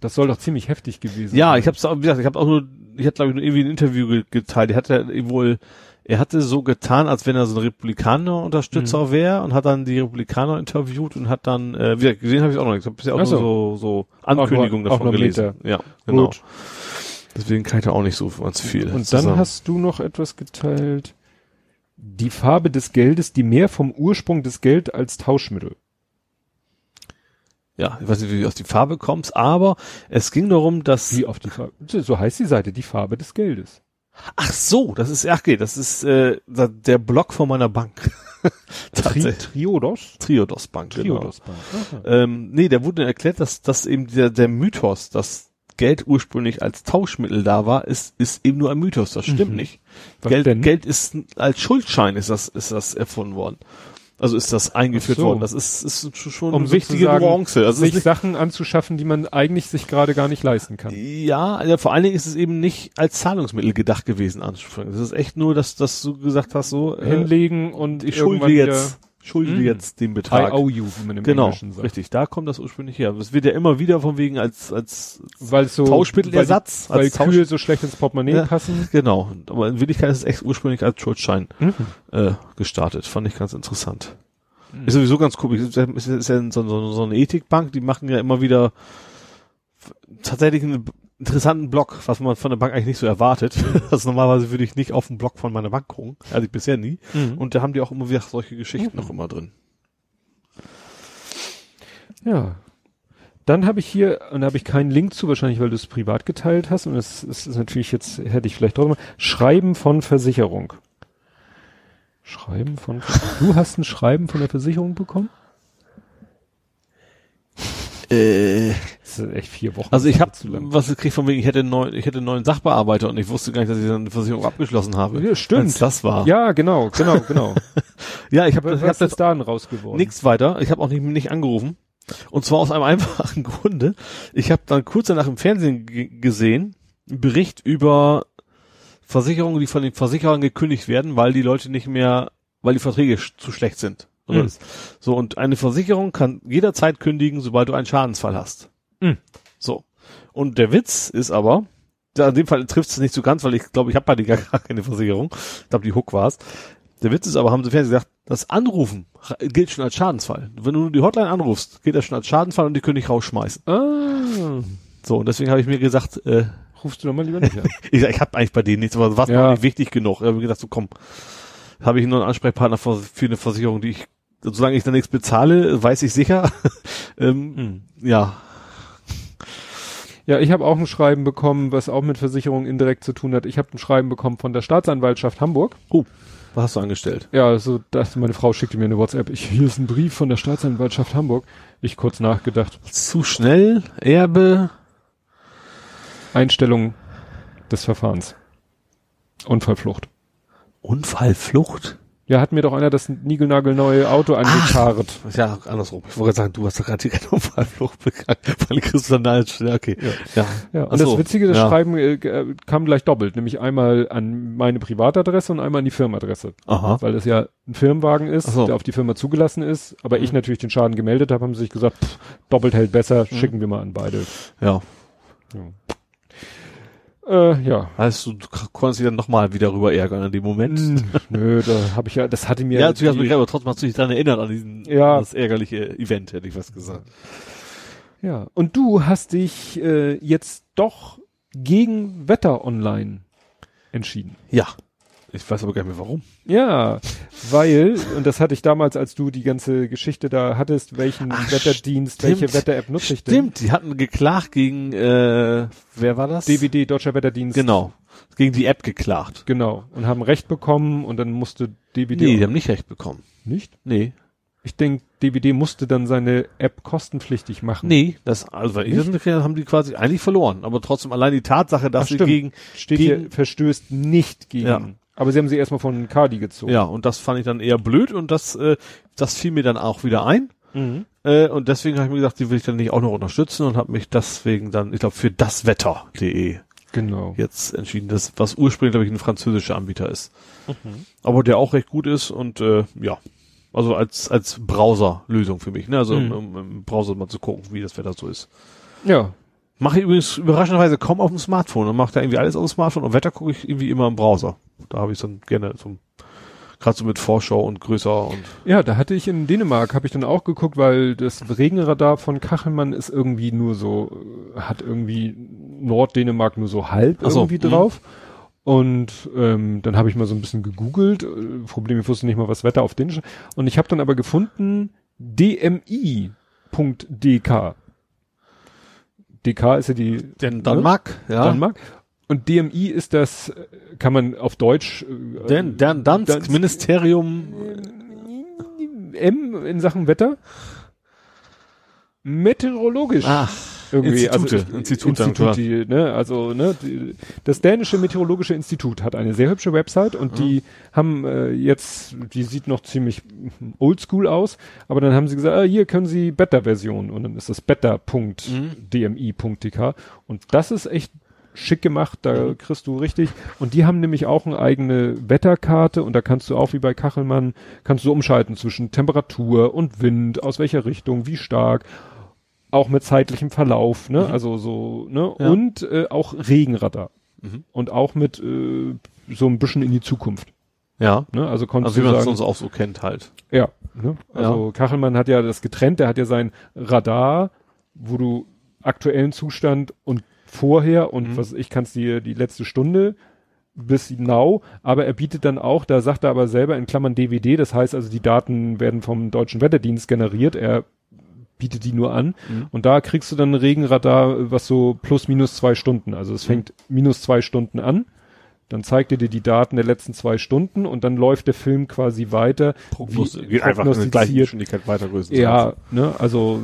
Das soll doch ziemlich heftig gewesen ja, sein. ich hab's auch, wie gesagt, ich habe auch nur, ich hatte glaube ich nur irgendwie ein Interview ge geteilt. Er hatte wohl, er hatte so getan, als wenn er so ein Republikaner-Unterstützer Mhm. wäre und hat dann die Republikaner interviewt und hat dann, äh, wie gesagt, gesehen habe ich auch noch nicht. Ich habe bisher auch Ach nur so. so, so Ankündigungen Auch nur- auch davon gelesen. Meter. Ja, genau. Gut. Deswegen kann ich da auch nicht so ganz viel. Und dann zusammen. hast du noch etwas geteilt. Die Farbe des Geldes, die mehr vom Ursprung des Geld als Tauschmittel. ja, ich weiß nicht, wie du aus die Farbe kommst, aber es ging darum, dass Wie auf die Farbe. So heißt die Seite, die Farbe des Geldes. Ach so, das ist, ach okay, das ist äh, der Block von meiner Bank. Tri. Triodos? Triodos Bank, genau. Triodos Bank. Aha. Ähm, nee, da wurde erklärt, dass, dass eben der, der Mythos, dass Geld ursprünglich als Tauschmittel da war, ist, ist eben nur ein Mythos. Das stimmt Mhm. nicht. Was Geld, denn? Geld ist als Schuldschein ist das, ist das erfunden worden. Also ist das eingeführt so. worden. Das ist, ist schon Um eine wichtige Nuance. Also sich Sachen anzuschaffen, die man eigentlich sich gerade gar nicht leisten kann. ja, also vor allen Dingen ist es eben nicht als Zahlungsmittel gedacht gewesen anzufangen. Das ist echt nur, dass, dass du gesagt hast, so, äh, Hinlegen und ich schulde jetzt, schulde Mhm. jetzt den Betrag. I owe you, wie man im Genau, Englischen sagt. richtig. Da kommt das ursprünglich her. Das wird ja immer wieder von wegen als, als, Weil so, Tauschmittelersatz, Weil, als weil Kühe so schlecht ins Portemonnaie Ja. passen. genau. Aber in Wirklichkeit ist es echt ursprünglich als Schuldschein, Mhm. äh, gestartet. Fand ich ganz interessant. Ist sowieso ganz komisch. Ist ja, ist ja so, so, so eine Ethikbank, die machen ja immer wieder tatsächlich einen b- interessanten Blog, was man von der Bank eigentlich nicht so erwartet. Also normalerweise würde ich nicht auf den Blog von meiner Bank gucken. Also ich bisher nie. Mhm. Und da haben die auch immer wieder solche Geschichten noch immer drin. Ja. Dann habe ich hier, und da habe ich keinen Link zu, wahrscheinlich weil du es privat geteilt hast, und es es ist natürlich jetzt, hätte ich vielleicht drüber, Schreiben von Versicherung. Schreiben von, du hast ein Schreiben von der Versicherung bekommen? Äh, Das ist echt vier Wochen. also ich habe was gekriegt von wegen, ich hätte neuen, ich hätte neuen Sachbearbeiter und ich wusste gar nicht, dass ich dann eine Versicherung abgeschlossen habe. Ja, stimmt. Das war. Ja, genau, genau, genau. ja ich habe ich hab das jetzt da denn rausgeworden? nichts weiter. Ich habe auch nicht, nicht angerufen. Und zwar aus einem einfachen Grunde. Ich habe dann kurz danach im Fernsehen ge- gesehen, einen Bericht über Versicherungen, die von den Versicherern gekündigt werden, weil die Leute nicht mehr, weil die Verträge sch zu schlecht sind. Mhm. So, und eine Versicherung kann jederzeit kündigen, sobald du einen Schadensfall hast. Mhm. So. Und der Witz ist aber, in dem Fall trifft es nicht so ganz, weil ich glaube, ich habe bei dir gar keine Versicherung. Ich glaube, die Hook war's. Der Witz ist aber, haben sie Fernsehen gesagt, das Anrufen gilt schon als Schadensfall. Wenn du die Hotline anrufst, gilt das schon als Schadensfall und die können dich rausschmeißen. ah, So, und deswegen habe ich mir gesagt, äh, rufst du doch mal lieber nicht an. ich, ich habe eigentlich bei denen nichts, aber was Ja. war nicht wichtig genug. Ich habe mir gedacht, so komm, habe ich nur einen Ansprechpartner für, für eine Versicherung, die ich, solange ich da nichts bezahle, weiß ich sicher. ähm, Ja, Ja, ich habe auch ein Schreiben bekommen, was auch mit Versicherung indirekt zu tun hat. Ich habe ein Schreiben bekommen von der Staatsanwaltschaft Hamburg. was hast du angestellt? Ja, so dachte meine Frau schickte mir eine WhatsApp. Ich, hier ist ein Brief von der Staatsanwaltschaft Hamburg. Ich kurz nachgedacht. Zu schnell, Erbe, Einstellung des Verfahrens. Unfallflucht. Unfallflucht? Ja, hat mir doch einer das niegelnagelneue Auto angekarrt. Ja, andersrum. Ich wollte sagen, du hast doch gerade keinen Unfallflucht begangen, weil Christian Nals, ja, okay. Ja. ja. ja. Und das Witzige, das ja. Schreiben äh, äh, kam gleich doppelt, nämlich einmal an meine Privatadresse und einmal an die Firmenadresse. Aha. Weil das ja ein Firmenwagen ist, so. der auf die Firma zugelassen ist, aber mhm. ich natürlich den Schaden gemeldet habe, haben sie sich gesagt, pff, doppelt hält besser, mhm. schicken wir mal an beide. Ja. ja. Äh, ja. Heißt du, du konntest dich dann nochmal wieder rüber ärgern in dem Moment? Hm, nö, da habe ich ja, das hatte mir. Ja, natürlich hast du mich aber trotzdem hast du dich daran erinnert an diesen, ja. das ärgerliche Event, hätte ich was gesagt. Ja. Und du hast dich äh, jetzt doch gegen Wetter Online entschieden. Ja. Ich weiß aber gar nicht mehr warum. Ja, weil, und das hatte ich damals, als du die ganze Geschichte da hattest, welchen Ach, Wetterdienst, stimmt. welche Wetter-App nutze ich denn? Stimmt, die hatten geklagt gegen, äh, wer war das? DWD, Deutscher Wetterdienst. Genau. Gegen die App geklagt. Genau. Und haben Recht bekommen und dann musste DWD. Nee, die haben nicht Recht bekommen. Nicht? Nee. Ich denke, DWD musste dann seine App kostenpflichtig machen. Nee, das, also weil ich das haben die quasi eigentlich verloren. Aber trotzdem allein die Tatsache, dass Ach, sie stimmt. gegen, steht gegen, hier, verstößt nicht gegen. Ja. Aber sie haben sie erstmal von Cardi gezogen. Ja, und das fand ich dann eher blöd und das, äh, das fiel mir dann auch wieder ein. Mhm. Äh, und deswegen habe ich mir gedacht, die will ich dann nicht auch noch unterstützen und habe mich deswegen dann, ich glaube, für daswetter.de genau. jetzt entschieden, das, was ursprünglich, glaube ich, ein französischer Anbieter ist. Mhm. Aber der auch recht gut ist und äh, ja. Also als, als Browser-Lösung für mich, ne? Also mhm. im, im Browser mal zu gucken, wie das Wetter so ist. Ja, Mache ich übrigens überraschenderweise kaum auf dem Smartphone und mache da irgendwie alles auf dem Smartphone und Wetter gucke ich irgendwie immer im Browser. Da habe ich dann gerne zum gerade so mit Vorschau und größer und ja, da hatte ich in Dänemark habe ich dann auch geguckt, weil das Regenradar von Kachelmann ist irgendwie nur so hat irgendwie Norddänemark nur so halb so, irgendwie mh. drauf. Und ähm, dann habe ich mal so ein bisschen gegoogelt. Problem, ich wusste nicht mal, was Wetter auf Dänisch. Und ich habe dann aber gefunden dmi.dk. DK ist ja die Den Danmark, ne? ja. Danmark. Und DMI ist das, kann man auf Deutsch. Äh, Den, Dan Dansk Dansk Ministerium M in Sachen Wetter. Meteorologisch. Ach irgendwie Institute, also, Institut, Institut die, ne, also ne, die, das dänische meteorologische Institut hat eine sehr hübsche Website und mhm. die haben äh, jetzt, die sieht noch ziemlich oldschool aus, aber dann haben sie gesagt, ah, hier können Sie Beta-Version und dann ist das beta.dmi.tk und das ist echt schick gemacht, da mhm. kriegst du richtig. Und die haben nämlich auch eine eigene Wetterkarte und da kannst du auch wie bei Kachelmann, kannst du umschalten zwischen Temperatur und Wind, aus welcher Richtung, wie stark auch mit zeitlichem Verlauf, ne? Mhm. Also so, ne? Ja. Und äh, auch Regenradar. Mhm. Und auch mit äh, so ein bisschen in die Zukunft. Ja. Ne? Also konnte also wie man es uns auch so kennt halt. Ja. Ne? Also ja. Kachelmann hat ja das getrennt, der hat ja sein Radar, wo du aktuellen Zustand und vorher und mhm. was ich kannst dir die letzte Stunde bis now, aber er bietet dann auch, da sagt er aber selber in Klammern DVD, das heißt also die Daten werden vom deutschen Wetterdienst generiert, er bietet die nur an. Mhm. Und da kriegst du dann ein Regenradar, was so plus minus zwei Stunden. Also es mhm. fängt minus zwei Stunden an. Dann zeigt er dir die Daten der letzten zwei Stunden und dann läuft der Film quasi weiter. Prognos wie, einfach eine gleiche Geschwindigkeit weiter Ja, ne, also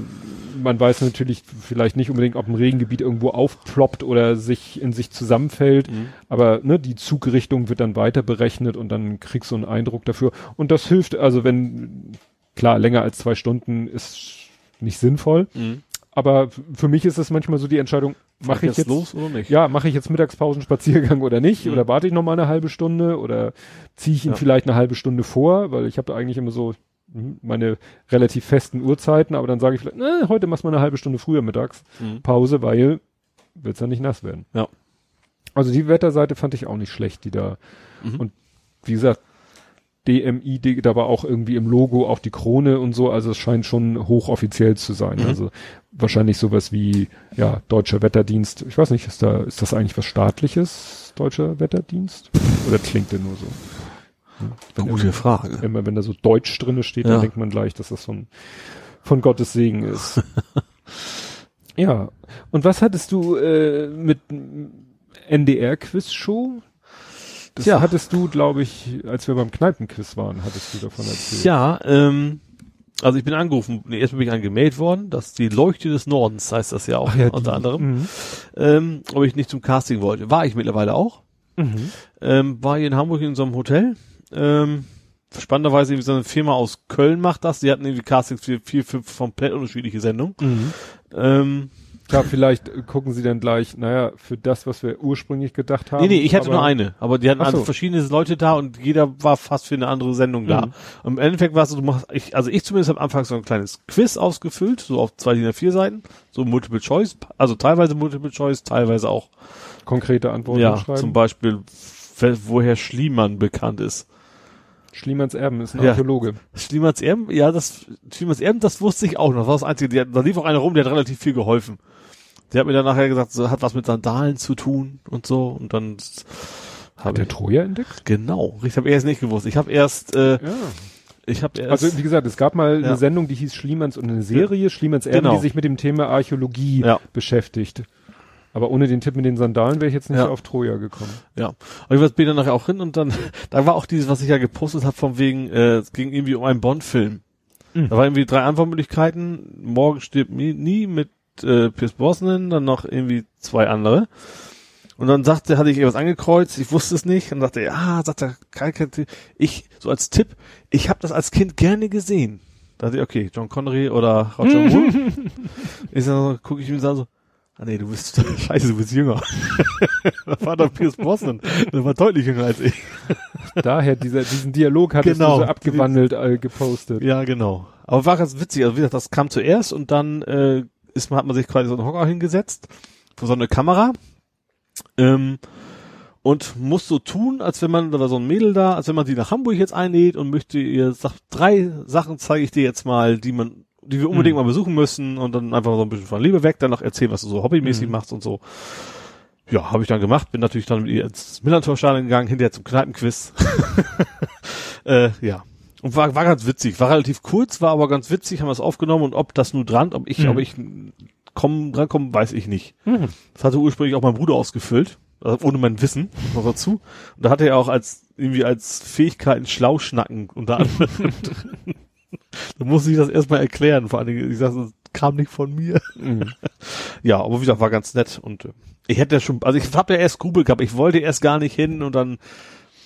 man weiß natürlich vielleicht nicht unbedingt, ob ein Regengebiet irgendwo aufploppt oder sich in sich zusammenfällt, mhm. aber ne, die Zugrichtung wird dann weiter berechnet und dann kriegst du einen Eindruck dafür. Und das hilft, also wenn, klar, länger als zwei Stunden ist nicht sinnvoll. Mhm. Aber für mich ist es manchmal so die Entscheidung, mache ich jetzt los oder nicht? Ja, mache ich jetzt Mittagspausenspaziergang oder nicht? Mhm. Oder warte ich noch mal eine halbe Stunde oder ziehe ich ihn ja. vielleicht eine halbe Stunde vor, weil ich habe eigentlich immer so hm, meine relativ festen Uhrzeiten, aber dann sage ich vielleicht, ne, heute machst du mal eine halbe Stunde früher mittags mhm. Pause, weil wird's ja nicht nass werden. Ja. Also die Wetterseite fand ich auch nicht schlecht, die da mhm. und wie gesagt, DMI, da war auch irgendwie im Logo auch die Krone und so, also es scheint schon hochoffiziell zu sein. Mhm. Also wahrscheinlich sowas wie, ja, Deutscher Wetterdienst. Ich weiß nicht, ist da, ist das eigentlich was staatliches, Deutscher Wetterdienst? Oder klingt der nur so? Wenn Gute immer, Frage. Immer wenn da so Deutsch drinne steht, ja. dann denkt man gleich, dass das von, von Gottes Segen ist. ja. Und was hattest du äh, mit NDR-Quiz-Show? Das ja. hattest du, glaube ich, als wir beim Kneipenquiz waren, hattest du davon erzählt. Ja, ähm, also ich bin angerufen, nee, erstmal bin ich angemeldet worden, dass die Leuchte des Nordens heißt das ja auch ja, unter die, anderem, mhm. ähm, ob ich nicht zum Casting wollte. War ich mittlerweile auch. Mhm. Ähm, war hier in Hamburg in so einem Hotel. Ähm, spannenderweise irgendwie so eine Firma aus Köln macht das. Die hatten irgendwie Castings für vier, fünf komplett unterschiedliche Sendungen. Mhm. Ähm, Klar, vielleicht gucken sie dann gleich, naja, für das, was wir ursprünglich gedacht haben. nee, nee, ich hatte nur eine. Aber die hatten so. also verschiedene Leute da und jeder war fast für eine andere Sendung da. Mhm. Und Im Endeffekt war es so, du machst, ich, also ich zumindest am Anfang so ein kleines Quiz ausgefüllt, so auf zwei DIN A4 Seiten, so Multiple Choice, also teilweise Multiple Choice, teilweise auch, Konkrete Antworten ja, schreiben. zum Beispiel, woher Schliemann bekannt ist. Schliemanns Erben ist ein Ja. Archäologe. Schliemanns Erben, ja, das, Schliemanns Erben, das wusste ich auch noch. Das war das Einzige. Der, da lief auch einer rum, der hat relativ viel geholfen. Der hat mir dann nachher gesagt, so, hat was mit Sandalen zu tun und so. Und dann Hat der Troja entdeckt? genau. Ich habe erst nicht gewusst. Ich habe erst, äh, Ja. ich habe erst, Also wie gesagt, es gab mal Ja. eine Sendung, die hieß Schliemanns und eine Serie, Schliemanns Erben, Genau. die sich mit dem Thema Archäologie Ja. beschäftigt. Aber ohne den Tipp mit den Sandalen wäre ich jetzt nicht Ja. auf Troja gekommen. ja. Und ich war später nachher auch hin und dann, da war auch dieses, was ich ja gepostet habe, von wegen, äh, es ging irgendwie um einen Bond-Film. Mhm. Da war irgendwie drei Antwortmöglichkeiten. Morgen stirbt nie, nie mit äh, Pierce Brosnan, dann noch irgendwie zwei andere. Und dann sagte, hatte ich irgendwas angekreuzt, ich wusste es nicht. Und dachte, ja, sagt er, ich, so als Tipp, ich habe das als Kind gerne gesehen. Da dachte ich, okay, John Connery oder Roger Moore. ich so, gucke ich mir so, ah nee, du bist, scheiße, du bist jünger. das war doch Pierce Brosnan. Der war deutlich jünger als ich. Daher dieser, diesen Dialog hattest Genau. du so abgewandelt äh, gepostet. Ja, genau. Aber war ganz witzig. Also wie gesagt, das kam zuerst und dann äh, ist man, hat man sich quasi so einen Hocker hingesetzt vor so eine Kamera ähm, und muss so tun, als wenn man, da war so ein Mädel da, als wenn man sie nach Hamburg jetzt einlädt und möchte ihr sagt, drei Sachen zeige ich dir jetzt mal, die man, die wir unbedingt Mhm. mal besuchen müssen und dann einfach so ein bisschen von Liebe weg, dann noch erzählen, was du so hobbymäßig Mhm. machst und so. Ja, habe ich dann gemacht, bin natürlich dann mit ihr ins Millantor-Stadion gegangen, hinterher zum Kneipenquiz. äh, ja. Und war, war ganz witzig, war relativ kurz, war aber ganz witzig, haben wir es aufgenommen und ob das nur dran, ob ich, Mhm. ob ich komm, drankommen, weiß ich nicht. Mhm. Das hatte ursprünglich auch mein Bruder ausgefüllt, also ohne mein Wissen noch dazu. Und da hatte er auch als, irgendwie als Fähigkeiten schlau schnacken unter anderem. da musste ich das erstmal erklären, vor allen Dingen, ich sag, das kam nicht von mir. Mhm. Ja, aber wie gesagt, war ganz nett und äh, ich hätte ja schon, also ich habe ja erst Grubel gehabt, ich wollte erst gar nicht hin und dann,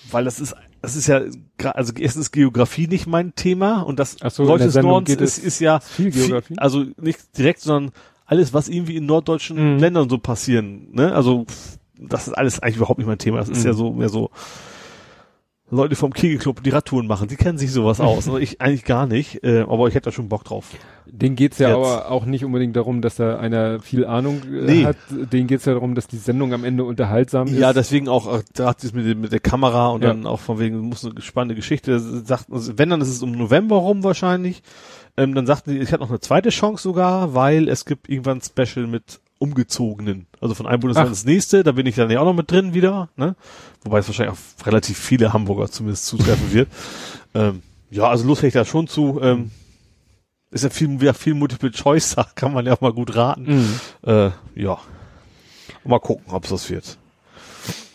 weil das ist, das ist ja, also erstens ist Geografie nicht mein Thema und das Ach so, Leute des Nordens ist, ist ja viel Geografie? also nicht direkt, sondern alles, was irgendwie in norddeutschen Mhm. Ländern so passieren, ne? Also das ist alles eigentlich überhaupt nicht mein Thema. Das ist Mhm. ja so mehr so Leute vom Kegelclub, die Radtouren machen, die kennen sich sowas aus. Also ich eigentlich gar nicht, äh, aber ich hätte da schon Bock drauf. Den geht's ja Jetzt. aber auch nicht unbedingt darum, dass da einer viel Ahnung äh, Nee. hat. Den geht's ja darum, dass die Sendung am Ende unterhaltsam ist. Ja, deswegen auch äh, da hat es mit, mit der Kamera und Ja. dann auch von wegen muss eine spannende Geschichte. Sagt, also wenn dann ist es um November rum wahrscheinlich. Ähm, dann sagten die, ich hatte noch eine zweite Chance sogar, weil es gibt irgendwann ein Special mit Umgezogenen. Also von einem Bundesland Ach. ins nächste, da bin ich dann ja auch noch mit drin wieder, ne? Wobei es wahrscheinlich auf relativ viele Hamburger zumindest zutreffen wird. Ähm, ja, also Lust hätte ich da schon zu. Ähm, ist ja viel, wieder viel Multiple Choice, da kann man ja auch mal gut raten. Mhm. Äh, ja. Mal gucken, ob es das wird.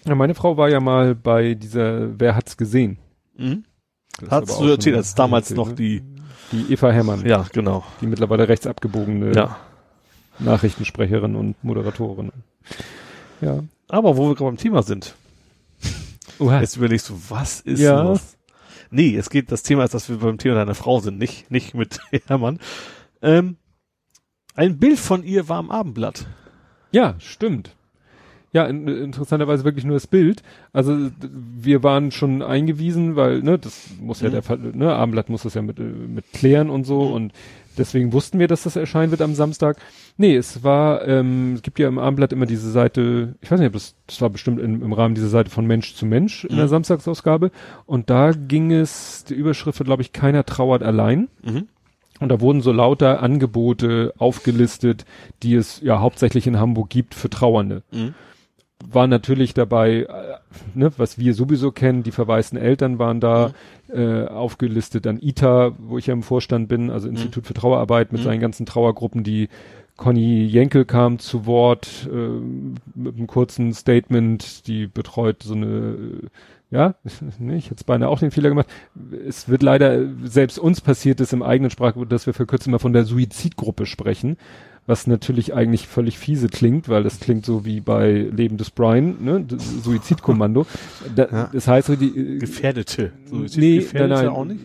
ja. Meine Frau war ja mal bei dieser Wer hat's gesehen? Mhm. Hast du auch erzählt, als damals noch ne? die, Die Eva Herrmann, ja, genau, die mittlerweile rechts abgebogene ja. Nachrichtensprecherin und Moderatorin. Ja. Aber wo wir gerade beim Thema sind, Oha. jetzt überlegst du, was ist Ja. los? Nee, es geht, das Thema ist, dass wir beim Thema deiner Frau sind, nicht, nicht mit Hermann. Ähm, ein Bild von ihr war am Abendblatt. Ja, stimmt. Ja, in, interessanterweise wirklich nur das Bild. Also wir waren schon eingewiesen, weil ne, das muss ja Mhm. der Fall, ne, Abendblatt muss das ja mit, mit klären und so Mhm. und deswegen wussten wir, dass das erscheinen wird am Samstag. Nee, es war, ähm, es gibt ja im Abendblatt immer diese Seite, ich weiß nicht, ob das, das war bestimmt im, im Rahmen dieser Seite von Mensch zu Mensch in Mhm. der Samstagsausgabe und da ging es, die Überschrift war, glaube ich, keiner trauert allein. Mhm. Und da wurden so lauter Angebote aufgelistet, die es ja hauptsächlich in Hamburg gibt für Trauernde. Mhm. War natürlich dabei, äh, ne, was wir sowieso kennen, die verwaisten Eltern waren da äh, aufgelistet, dann ITA, wo ich ja im Vorstand bin, also Institut für Trauerarbeit mit Mhm. seinen ganzen Trauergruppen, die Conny Jenkel kam zu Wort äh, mit einem kurzen Statement, die betreut so eine, äh, ja, ne, ich hätte es beinahe auch den Fehler gemacht. Es wird leider, selbst uns passiert es im eigenen Sprachgebrauch, dass wir für kurzem mal von der Suizidgruppe sprechen, was natürlich eigentlich völlig fiese klingt, weil das klingt so wie bei Leben des Brian, ne, das Suizidkommando. Da, Ja. Das heißt, so die äh, Gefährdete. nee, nein, Gefährdete nein, auch nicht?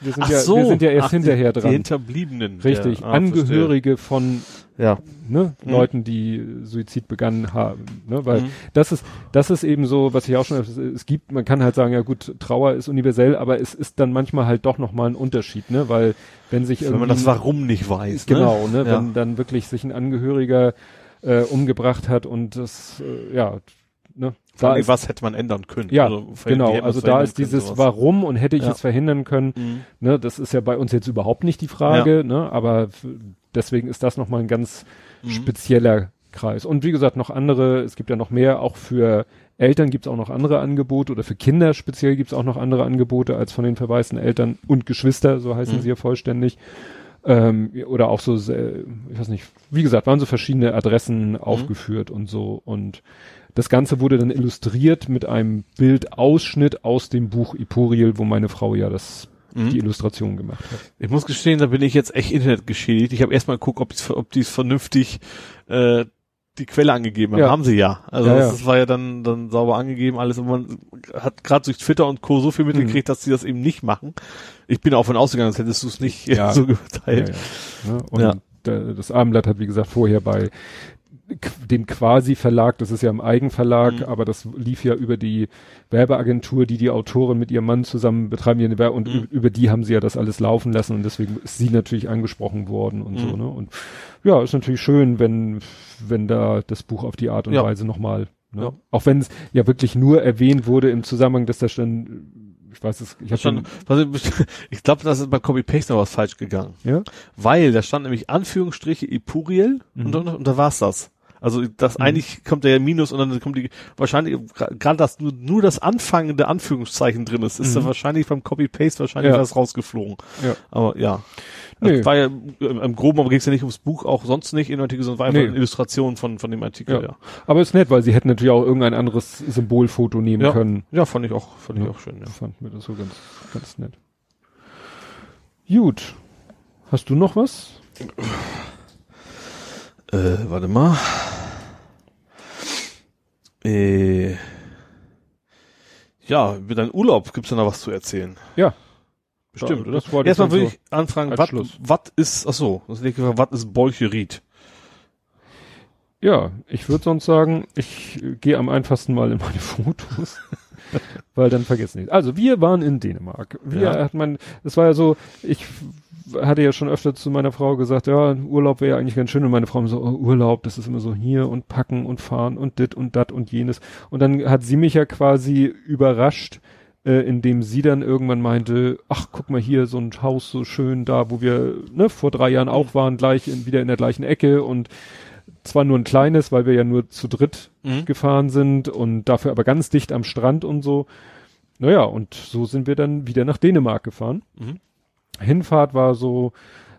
Wir sind, Ach ja, so. wir sind ja erst Ach, die- hinterher Die dran. Hinterbliebenen. Richtig, Ja, ah, Angehörige von verstehe. Ja. ne, Mhm. Leuten, die Suizid begangen haben. Ne, weil Mhm. das ist, das ist eben so, was ich auch schon, es gibt, man kann halt sagen, ja gut, Trauer ist universell, aber es ist dann manchmal halt doch nochmal ein Unterschied, ne, weil wenn sich Wenn man das Warum nicht weiß. genau, ne, Ja. wenn dann wirklich sich ein Angehöriger äh, umgebracht hat und das, äh, ja, ne, da ist, was hätte man ändern können? ja, Also, genau, also da ist können, dieses sowas. Warum und hätte ich Ja. es verhindern können, Mhm. ne, das ist ja bei uns jetzt überhaupt nicht die Frage, ne, aber deswegen ist das nochmal ein ganz Mhm. spezieller Kreis. Und wie gesagt, noch andere, es gibt ja noch mehr, auch für Eltern gibt es auch noch andere Angebote oder für Kinder speziell gibt es auch noch andere Angebote als von den verwaisten Eltern und Geschwister, so heißen Mhm. sie ja vollständig. Ähm, oder auch so, ich weiß nicht, wie gesagt, waren so verschiedene Adressen aufgeführt und so. Und das Ganze wurde dann illustriert mit einem Bildausschnitt aus dem Buch Ipuriel, wo meine Frau ja das, Mhm. die Illustration gemacht hat. Ich muss gestehen, da bin ich jetzt echt Internet geschädigt. Ich habe erstmal geguckt, ob, ich's- ob die es vernünftig äh, die Quelle angegeben haben. Ja. Haben sie ja. Also Ja, das, das war ja dann dann sauber angegeben alles. Und man hat gerade durch Twitter und Co. so viel Mhm. mitgekriegt, dass sie das eben nicht machen. Ich bin auch von ausgegangen, als hättest du es nicht Ja. so geteilt. Ne? Und das Abendblatt hat, wie gesagt, vorher bei dem Quasi-Verlag, das ist ja im Eigenverlag, Mhm. aber das lief ja über die Werbeagentur, die die Autorin mit ihrem Mann zusammen betreiben, und Mhm. über die haben sie ja das alles laufen lassen und deswegen ist sie natürlich angesprochen worden und so, Mhm. ne? Und ja, ist natürlich schön, wenn, wenn da das Buch auf die Art und Ja. Weise nochmal, ne? Ja. Auch wenn es ja wirklich nur erwähnt wurde im Zusammenhang, dass da stand, ich weiß es, ich habe Schon, was ich glaube, das ist bei Copy-Paste noch was falsch gegangen. ja? Weil da stand nämlich Anführungsstriche Ipuriel Mhm. und, und, und da war's das. Also das Mhm. eigentlich kommt da ja Minus und dann kommt die wahrscheinlich gerade das nur, nur das anfangende Anführungszeichen drin ist, ist Mhm. da wahrscheinlich beim Copy Paste wahrscheinlich Ja. was rausgeflogen. Ja. Aber ja. Das war ja im im Groben, aber ging es ja nicht ums Buch, auch sonst nicht in dem Artikel, sondern war einfach Nee. eine Illustration von von dem Artikel. Ja. Ja, Aber ist nett, weil sie hätten natürlich auch irgendein anderes Symbolfoto nehmen Ja. können. ja. fand ich auch, fand Ja. ich auch schön. Ja. Fand mir das so ganz, ganz nett. Gut. Hast du noch was? Äh, warte mal. Äh, ja, über deinen Urlaub gibt's da noch was zu erzählen. Ja. Bestimmt, oder? das wollte ich Erstmal würde so ich anfragen, was ist, ach so, was ist Bolcherit? Ja, ich würde sonst sagen, ich gehe am einfachsten mal in meine Fotos, weil dann vergessen nicht. Also wir waren in Dänemark. Wir Ja. hat man, es war ja so, ich hatte ja schon öfter zu meiner Frau gesagt, ja, Urlaub wäre ja eigentlich ganz schön und meine Frau so, oh, Urlaub, das ist immer so hier und packen und fahren und dit und dat und jenes. Und dann hat sie mich ja quasi überrascht, äh, indem sie dann irgendwann meinte, ach, guck mal hier, so ein Haus so schön da, wo wir ne, vor drei Jahren auch waren, gleich in, wieder in der gleichen Ecke und zwar nur ein kleines, weil wir ja nur zu dritt Mhm. gefahren sind und dafür aber ganz dicht am Strand und so. Naja, und so sind wir dann wieder nach Dänemark gefahren. Mhm. Hinfahrt war so,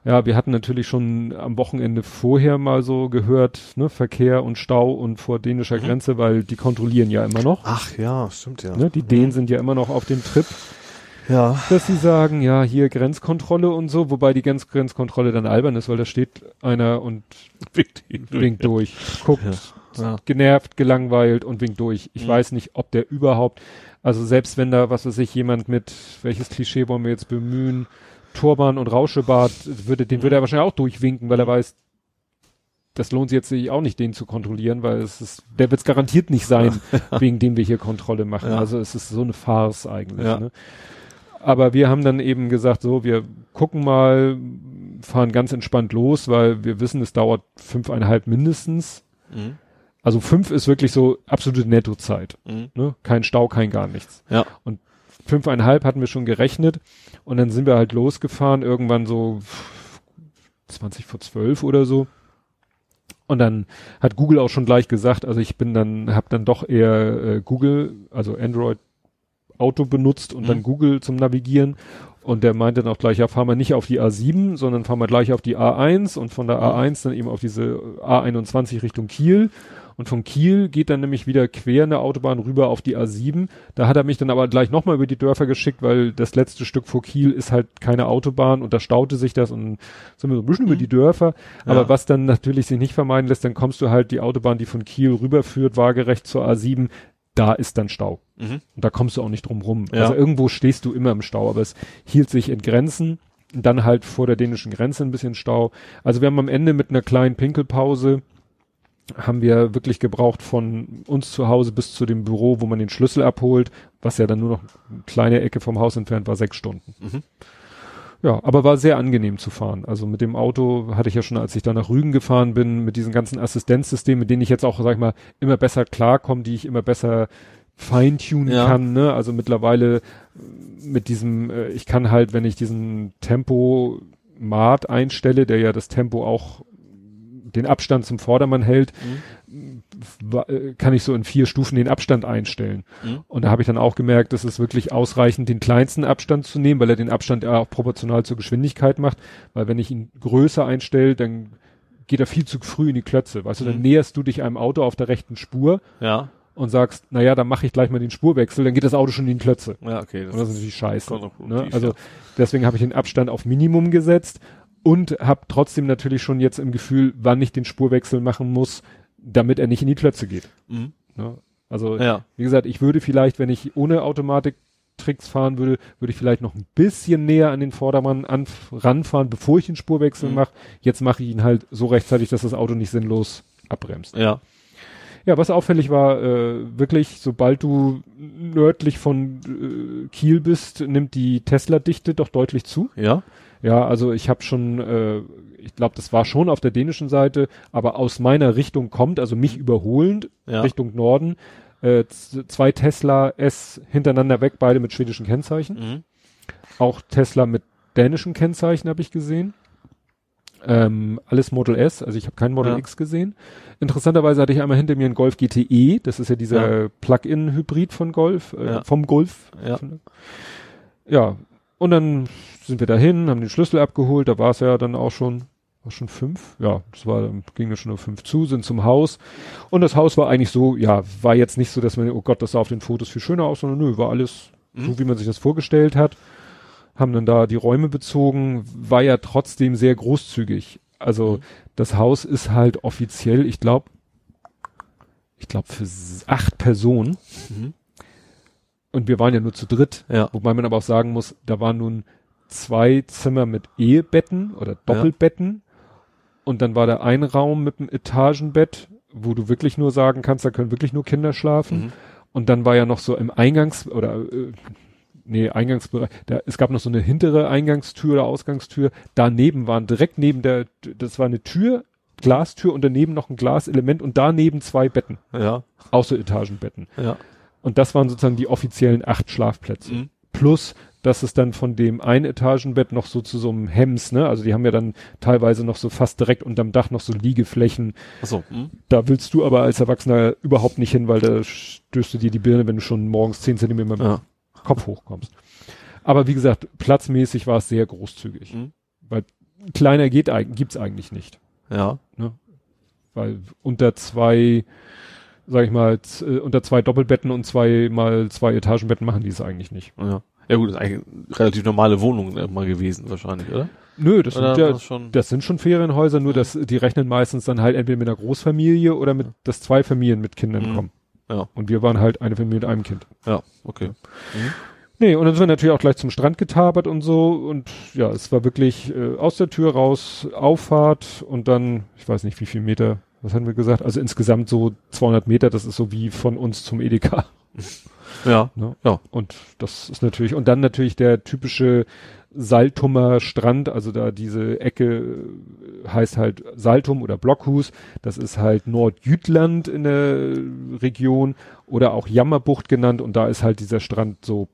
ja, wir hatten natürlich schon am Wochenende vorher mal so gehört, ne, Verkehr und Stau und vor dänischer Mhm. Grenze, weil die kontrollieren ja immer noch. Ach ja, stimmt ja. Ne, die Dänen sind ja immer noch auf dem Trip, Ja. dass sie sagen, ja, hier Grenzkontrolle und so, wobei die Grenz Grenzkontrolle dann albern ist, weil da steht einer und winkt durch, guckt, Ja. genervt, gelangweilt und winkt durch. Ich Mhm. weiß nicht, ob der überhaupt, also selbst wenn da, was weiß ich, jemand mit, welches Klischee wollen wir jetzt bemühen, Turban und Rauschebart, würde, den würde er wahrscheinlich auch durchwinken, weil er weiß, das lohnt sich jetzt sich auch nicht, den zu kontrollieren, weil es ist, der wird es garantiert nicht sein, wegen dem wir hier Kontrolle machen. Ja. Also es ist so eine Farce eigentlich. Ja. Ne? Aber wir haben dann eben gesagt, so, wir gucken mal, fahren ganz entspannt los, weil wir wissen, es dauert fünfeinhalb mindestens. Mhm. Also fünf ist wirklich so absolute Nettozeit. Mhm. Ne? Kein Stau, kein gar nichts. Ja. Fünfeinhalb hatten wir schon gerechnet und dann sind wir halt losgefahren, irgendwann so 20 vor zwölf oder so. Und dann hat Google auch schon gleich gesagt, also ich bin dann, habe dann doch eher äh, Google, also Android Auto benutzt und Mhm. dann Google zum Navigieren. Und der meinte dann auch gleich, ja, fahren wir nicht auf die A7, sondern fahren wir gleich auf die A1 und von der Mhm. A1 dann eben auf diese A21 Richtung Kiel. Und von Kiel geht dann nämlich wieder quer eine Autobahn rüber auf die A7. Da hat er mich dann aber gleich nochmal über die Dörfer geschickt, weil das letzte Stück vor Kiel ist halt keine Autobahn und da staute sich das und sind wir so ein bisschen mhm. über die Dörfer. Aber ja. was dann natürlich sich nicht vermeiden lässt, dann kommst du halt die Autobahn, die von Kiel rüberführt, waagerecht zur A7, da ist dann Stau. Mhm. Und da kommst du auch nicht drum rum. Ja. Also irgendwo stehst du immer im Stau, aber es hielt sich in Grenzen. Dann halt vor der dänischen Grenze ein bisschen Stau. Also wir haben am Ende mit einer kleinen Pinkelpause haben wir wirklich gebraucht von uns zu Hause bis zu dem Büro, wo man den Schlüssel abholt, was ja dann nur noch eine kleine Ecke vom Haus entfernt war, sechs Stunden. Mhm. Ja, aber war sehr angenehm zu fahren. Also mit dem Auto hatte ich ja schon, als ich da nach Rügen gefahren bin, mit diesen ganzen Assistenzsystemen, mit denen ich jetzt auch, sag ich mal, immer besser klarkomme, die ich immer besser feintunen ja. kann, ne? Also mittlerweile mit diesem, äh, ich kann halt, wenn ich diesen Tempo-Mat einstelle, der ja das Tempo auch den Abstand zum Vordermann hält, mhm. Äh, kann ich so in vier Stufen den Abstand einstellen. Mhm. Und da habe ich dann auch gemerkt, dass es wirklich ausreichend, den kleinsten Abstand zu nehmen, weil er den Abstand auch proportional zur Geschwindigkeit macht. Weil wenn ich ihn größer einstelle, dann geht er viel zu früh in die Klötze. Weißt du, dann mhm. näherst du dich einem Auto auf der rechten Spur. Ja und sagst, naja, dann mache ich gleich mal den Spurwechsel, dann geht das Auto schon in die Klötze. Ja, okay. Das, und das ist natürlich scheiße. Ne? Also deswegen habe ich den Abstand auf Minimum gesetzt und habe trotzdem natürlich schon jetzt im Gefühl, wann ich den Spurwechsel machen muss, damit er nicht in die Klötze geht. Mhm. Ne? Also ja. wie gesagt, ich würde vielleicht, wenn ich ohne Automatiktricks fahren würde, würde ich vielleicht noch ein bisschen näher an den Vordermann an, ranfahren, bevor ich den Spurwechsel mhm. mache. Jetzt mache ich ihn halt so rechtzeitig, dass das Auto nicht sinnlos abbremst. Ja. Ja, was auffällig war, äh, wirklich, sobald du nördlich von äh, Kiel bist, nimmt die Tesla-Dichte doch deutlich zu. Ja. Ja, also ich habe schon, äh, ich glaube, das war schon auf der dänischen Seite, aber aus meiner Richtung kommt, also mich überholend, ja. Richtung Norden, äh, zwei Tesla S hintereinander weg, beide mit schwedischen Kennzeichen. Mhm. Auch Tesla mit dänischen Kennzeichen habe ich gesehen. Ähm, alles Model S, also ich habe kein Model ja. X gesehen. Interessanterweise hatte ich einmal hinter mir einen Golf GTE, das ist ja dieser ja. Plug-in-Hybrid von Golf, äh, vom Golf. Ja. ja, und dann sind wir dahin, haben den Schlüssel abgeholt, da war es ja dann auch schon, war schon fünf, ja, das war, ging ja schon um fünf zu, sind zum Haus. Und das Haus war eigentlich so, ja, war jetzt nicht so, dass man, oh Gott, das sah auf den Fotos viel schöner aus, sondern nö, war alles mhm. so, wie man sich das vorgestellt hat. Haben dann da die Räume bezogen, war ja trotzdem sehr großzügig. Also mhm. das Haus ist halt offiziell, ich glaube, ich glaube für acht Personen. Mhm. Und wir waren ja nur zu dritt. Ja. Wobei man aber auch sagen muss, da waren nun zwei Zimmer mit Ehebetten oder Doppelbetten. Ja. Und dann war da ein Raum mit einem Etagenbett, wo du wirklich nur sagen kannst, da können wirklich nur Kinder schlafen. Mhm. Und dann war ja noch so im Eingangs- oder äh, nee, Eingangsbereich, da, es gab noch so eine hintere Eingangstür oder Ausgangstür. Daneben waren direkt neben der, das war eine Tür, Glastür und daneben noch ein Glaselement und daneben zwei Betten. Ja. Außer Etagenbetten. Ja. Und das waren sozusagen die offiziellen acht Schlafplätze. Mhm. Plus, dass es dann von dem Einetagenbett noch so zu so einem Hems, ne? Also die haben ja dann teilweise noch so fast direkt unterm Dach noch so Liegeflächen. Ach so. Hm. Da willst du aber als Erwachsener überhaupt nicht hin, weil da stößt du dir die Birne, wenn du schon morgens zehn Zentimeter mit dem ja. Kopf hochkommst. Aber wie gesagt, platzmäßig war es sehr großzügig. Mhm. Weil kleiner geht gibt's eigentlich nicht. Ja. Ne? Weil unter zwei sag ich mal, äh, unter zwei Doppelbetten und zwei mal zwei Etagenbetten machen die es eigentlich nicht. Ja. Ja gut, das ist eigentlich eine relativ normale Wohnung mal gewesen wahrscheinlich, oder? Nö, das, oder sind ja, schon das sind schon Ferienhäuser, nur dass die rechnen meistens dann halt entweder mit einer Großfamilie oder mit, dass zwei Familien mit Kindern mhm. kommen. Ja. Und wir waren halt eine Familie mit einem Kind. Ja, okay. Mhm. Nee, und dann sind wir natürlich auch gleich zum Strand getabert und so und ja, es war wirklich äh, aus der Tür raus, Auffahrt und dann, ich weiß nicht wie viel Meter, was haben wir gesagt? Also insgesamt so 200 Meter, das ist so wie von uns zum Edeka. Ja. Ne? Ja. Und das ist natürlich, und dann natürlich der typische Saltumer Strand, also da diese Ecke heißt halt Saltum oder Blockhus, das ist halt Nordjütland in der Region oder auch Jammerbucht genannt und da ist halt dieser Strand so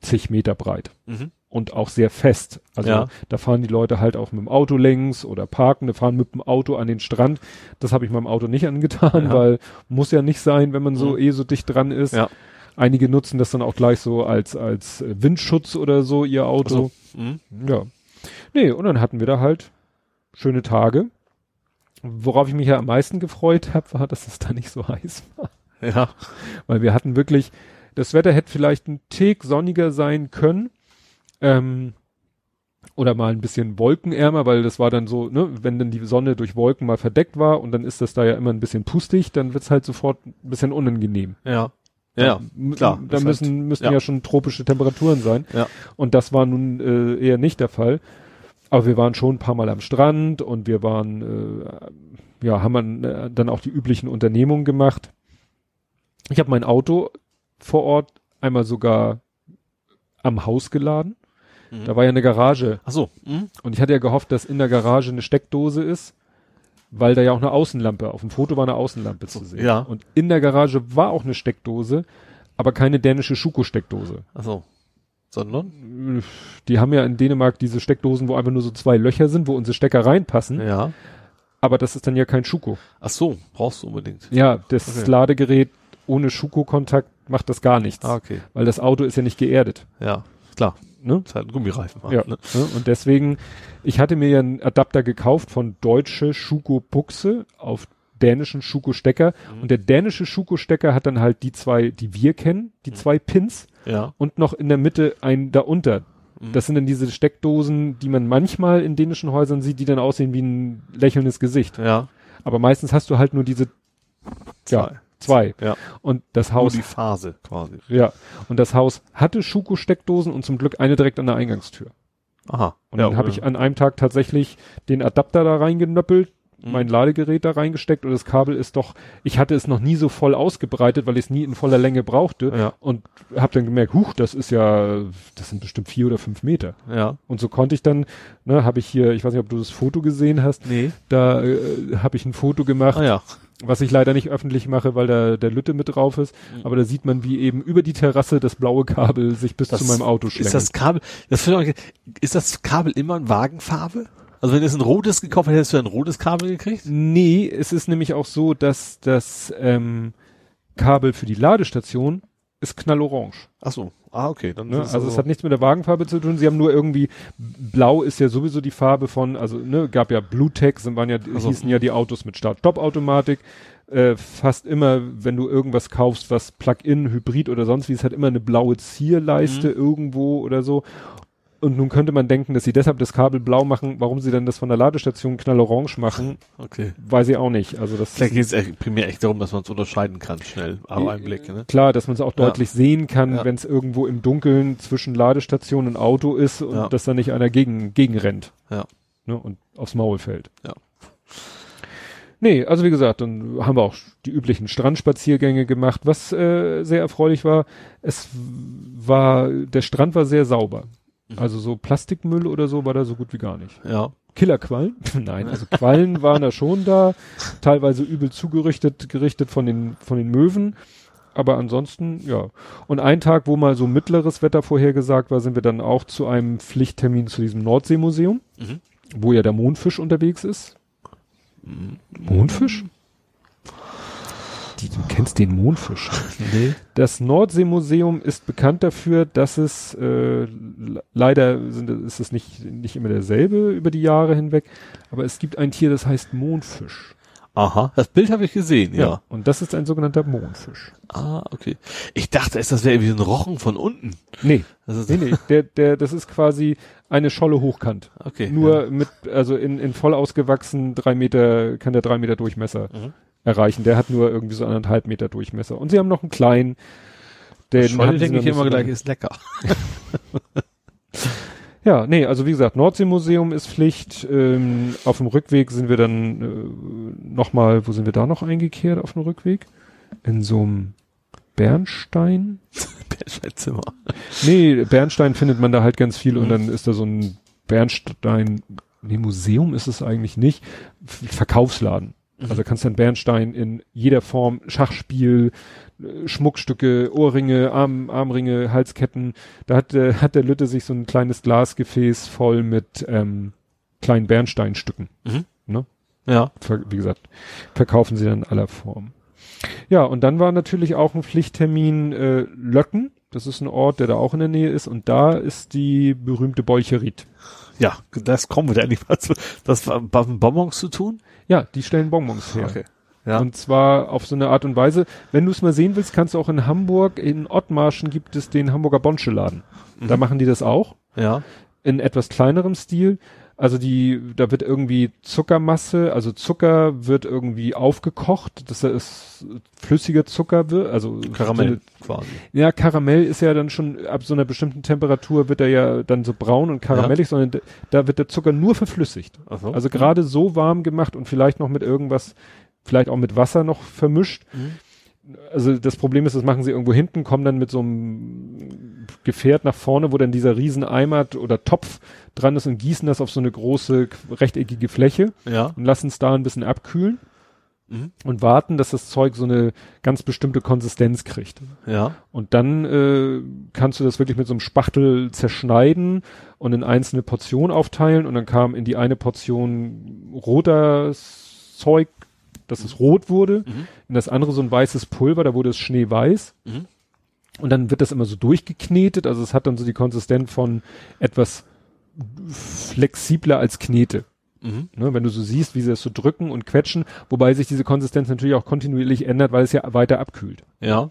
zig Meter breit. Mhm und auch sehr fest. Also ja. da fahren die Leute halt auch mit dem Auto längs oder parken, die fahren mit dem Auto an den Strand. Das habe ich meinem Auto nicht angetan, ja. weil muss ja nicht sein, wenn man so mhm. eh so dicht dran ist. Ja. Einige nutzen das dann auch gleich so als als Windschutz oder so ihr Auto. Also, ja. Nee, und dann hatten wir da halt schöne Tage. Worauf ich mich ja am meisten gefreut habe, war, dass es da nicht so heiß war. Ja. Weil wir hatten wirklich, das Wetter hätte vielleicht ein Tick sonniger sein können. Ähm, oder mal ein bisschen wolkenärmer, weil das war dann so, ne, wenn dann die Sonne durch Wolken mal verdeckt war und dann ist das da ja immer ein bisschen pustig, dann wird's halt sofort ein bisschen unangenehm. Ja. Ja, Da- klar. Da müssen, halt- müssen ja. ja. schon tropische Temperaturen sein. Ja. Und das war nun äh, eher nicht der Fall. Aber wir waren schon ein paar Mal am Strand und wir waren, äh, ja, haben dann, äh, dann auch die üblichen Unternehmungen gemacht. Ich habe mein Auto vor Ort einmal sogar am Haus geladen. Mhm. Da war ja eine Garage Ach so. Mhm. und ich hatte ja gehofft, dass in der Garage eine Steckdose ist, weil da ja auch eine Außenlampe, auf dem Foto war eine Außenlampe zu sehen. ja. Und in der Garage war auch eine Steckdose, aber keine dänische Schuko-Steckdose. Ach so. Sondern? Die haben ja in Dänemark diese Steckdosen, wo einfach nur so zwei Löcher sind, wo unsere Stecker reinpassen, Ja. aber das ist dann ja kein Schuko. Ach so. Brauchst du unbedingt. Ja, das Okay. Ladegerät ohne Schuko-Kontakt macht das gar nichts, Ah, okay. weil das Auto ist ja nicht geerdet. Ja. Klar. Ne? Ist halt ein Gummireifen. Ja, Ne? ne? und deswegen, ich hatte mir ja einen Adapter gekauft von deutsche Schuko-Buchse auf dänischen Schuko-Stecker Mhm. und der dänische Schuko-Stecker hat dann halt die zwei, die wir kennen, die Mhm. zwei Pins Ja. und noch in der Mitte ein darunter. Mhm. Das sind dann diese Steckdosen, die man manchmal in dänischen Häusern sieht, die dann aussehen wie ein lächelndes Gesicht. Ja. Aber meistens hast du halt nur diese ja, zwei. Ja. Und das Nur Haus, die Phase quasi. ja, und das Haus hatte Schuko-Steckdosen und zum Glück eine direkt an der Eingangstür. Aha. Und dann habe ich an einem Tag tatsächlich den Adapter da reingenöppelt, Mhm. mein Ladegerät da reingesteckt und das Kabel ist doch, ich hatte es noch nie so voll ausgebreitet, weil ich es nie in voller Länge brauchte Ja. und habe dann gemerkt, huch, das ist ja, das sind bestimmt vier oder fünf Meter. Ja. Und so konnte ich dann, ne, habe ich hier, ich weiß nicht, ob du das Foto gesehen hast, Nee. da äh, habe ich ein Foto gemacht, Ah ja. was ich leider nicht öffentlich mache, weil da der Lütte mit drauf ist, Mhm. aber da sieht man, wie eben über die Terrasse das blaue Kabel sich bis zu meinem Auto schlägt. Ist das Kabel, das ich, ist das Kabel immer in Wagenfarbe? Also wenn du jetzt ein rotes gekauft hättest, hättest du ein rotes Kabel gekriegt? Nee, es ist nämlich auch so, dass das ähm, Kabel für die Ladestation ist knallorange. Ach so. Ah, okay. Dann Ne? Also es hat nichts mit der Wagenfarbe zu tun. Sie haben nur irgendwie Blau ist ja sowieso die Farbe von, also ne, gab ja Bluetex und waren ja so. hießen ja die Autos mit Start-Stopp-Automatik. Äh, fast immer, wenn du irgendwas kaufst, was Plug-in, Hybrid oder sonst wie, es hat immer eine blaue Zierleiste Mhm. irgendwo oder so. Und nun könnte man denken, dass sie deshalb das Kabel blau machen. Warum sie dann das von der Ladestation knallorange machen, Okay. weiß ich auch nicht. Also das Vielleicht geht es primär echt darum, dass man es unterscheiden kann, schnell, auf einen Blick, ne? Klar, dass man es auch Ja. deutlich sehen kann, Ja. wenn es irgendwo im Dunkeln zwischen Ladestation und Auto ist und Ja. dass da nicht einer gegen, gegen rennt. Ja. Ne, und aufs Maul fällt. Ja. Nee, also wie gesagt, dann haben wir auch die üblichen Strandspaziergänge gemacht, was äh, sehr erfreulich war. Es war, der Strand war sehr sauber. Mhm. Also so Plastikmüll oder so war da so gut wie gar nicht. Ja. Killerquallen? Nein, also Quallen waren da schon da, teilweise übel zugerichtet, gerichtet von den, von den Möwen. Aber ansonsten, ja. Und ein Tag, wo mal so mittleres Wetter vorhergesagt war, sind wir dann auch zu einem Pflichttermin zu diesem Nordseemuseum, Mhm. wo ja der Mondfisch unterwegs ist. Mhm. Mondfisch? Die, du kennst den Mondfisch. Nee. Das Nordseemuseum ist bekannt dafür, dass es äh, le- leider sind, ist es nicht nicht immer derselbe über die Jahre hinweg, aber es gibt ein Tier, das heißt Mondfisch. Aha. Das Bild habe ich gesehen, ja. Und das ist ein sogenannter Mondfisch. Ah, okay. Ich dachte erst, das wäre irgendwie so ein Rochen von unten. Nee, Das ist, nee, nee, der der das ist quasi eine Scholle hochkant. Okay. Nur mit also in in voll ausgewachsen drei Meter kann der drei Meter Durchmesser Mhm. Erreichen. Der hat nur irgendwie so anderthalb Meter Durchmesser. Und sie haben noch einen kleinen. Den sie denke ich immer gleich, ist lecker. Ja, nee, also wie gesagt, Nordseemuseum ist Pflicht. Ähm, auf dem Rückweg sind wir dann äh, nochmal, wo sind wir da noch eingekehrt auf dem Rückweg? In so einem Bernstein? Zimmer. Nee, Bernstein findet man da halt ganz viel und Mhm. dann ist da so ein Bernstein, nee, Museum ist es eigentlich nicht, Verkaufsladen. Mhm. Also kannst dann Bernstein in jeder Form, Schachspiel, äh, Schmuckstücke, Ohrringe, Arm, Armringe, Halsketten. Da hat, äh, hat der Lütte sich so ein kleines Glasgefäß voll mit ähm, kleinen Bernsteinstücken. Mhm. Ne? Ja. Wie gesagt, verkaufen sie dann in aller Form. Ja, und dann war natürlich auch ein Pflichttermin äh, Löcken, Das ist ein Ort, der da auch in der Nähe ist. Und da ist die berühmte Bolcherit. Ja, das kommen wir da endlich mal zu. Das war mit Bonbons zu tun? Ja, die stellen Bonbons her. Okay. Ja. Und zwar auf so eine Art und Weise. Wenn du es mal sehen willst, kannst du auch in Hamburg, in Ottmarschen gibt es den Hamburger Bonscheladen. Da machen die das auch. ja. in etwas kleinerem Stil. Also die, da wird irgendwie Zuckermasse, also Zucker wird irgendwie aufgekocht, dass es flüssiger Zucker wird, also Karamell quasi. So eine, ja, Karamell ist ja dann schon ab so einer bestimmten Temperatur wird er ja dann so braun und karamellig, sondern d- da wird der Zucker nur verflüssigt. So. Also gerade so warm gemacht und vielleicht noch mit irgendwas, vielleicht auch mit Wasser noch vermischt. Mhm. Also das Problem ist, das machen sie irgendwo hinten, kommen dann mit so einem Gefährt nach vorne, wo dann dieser riesen Eimer oder Topf dran ist und gießen das auf so eine große rechteckige Fläche Ja. und lassen es da ein bisschen abkühlen Mhm. und warten, dass das Zeug so eine ganz bestimmte Konsistenz kriegt. Ja. Und dann äh, kannst du das wirklich mit so einem Spachtel zerschneiden und in einzelne Portionen aufteilen und dann kam in die eine Portion roter Zeug, dass es rot wurde, Mhm. in das andere so ein weißes Pulver, da wurde es schneeweiß. Mhm. Und dann wird das immer so durchgeknetet, also es hat dann so die Konsistenz von etwas flexibler als Knete. Mhm. Ne, wenn du so siehst, wie sie das so drücken und quetschen, wobei sich diese Konsistenz natürlich auch kontinuierlich ändert, weil es ja weiter abkühlt. Ja.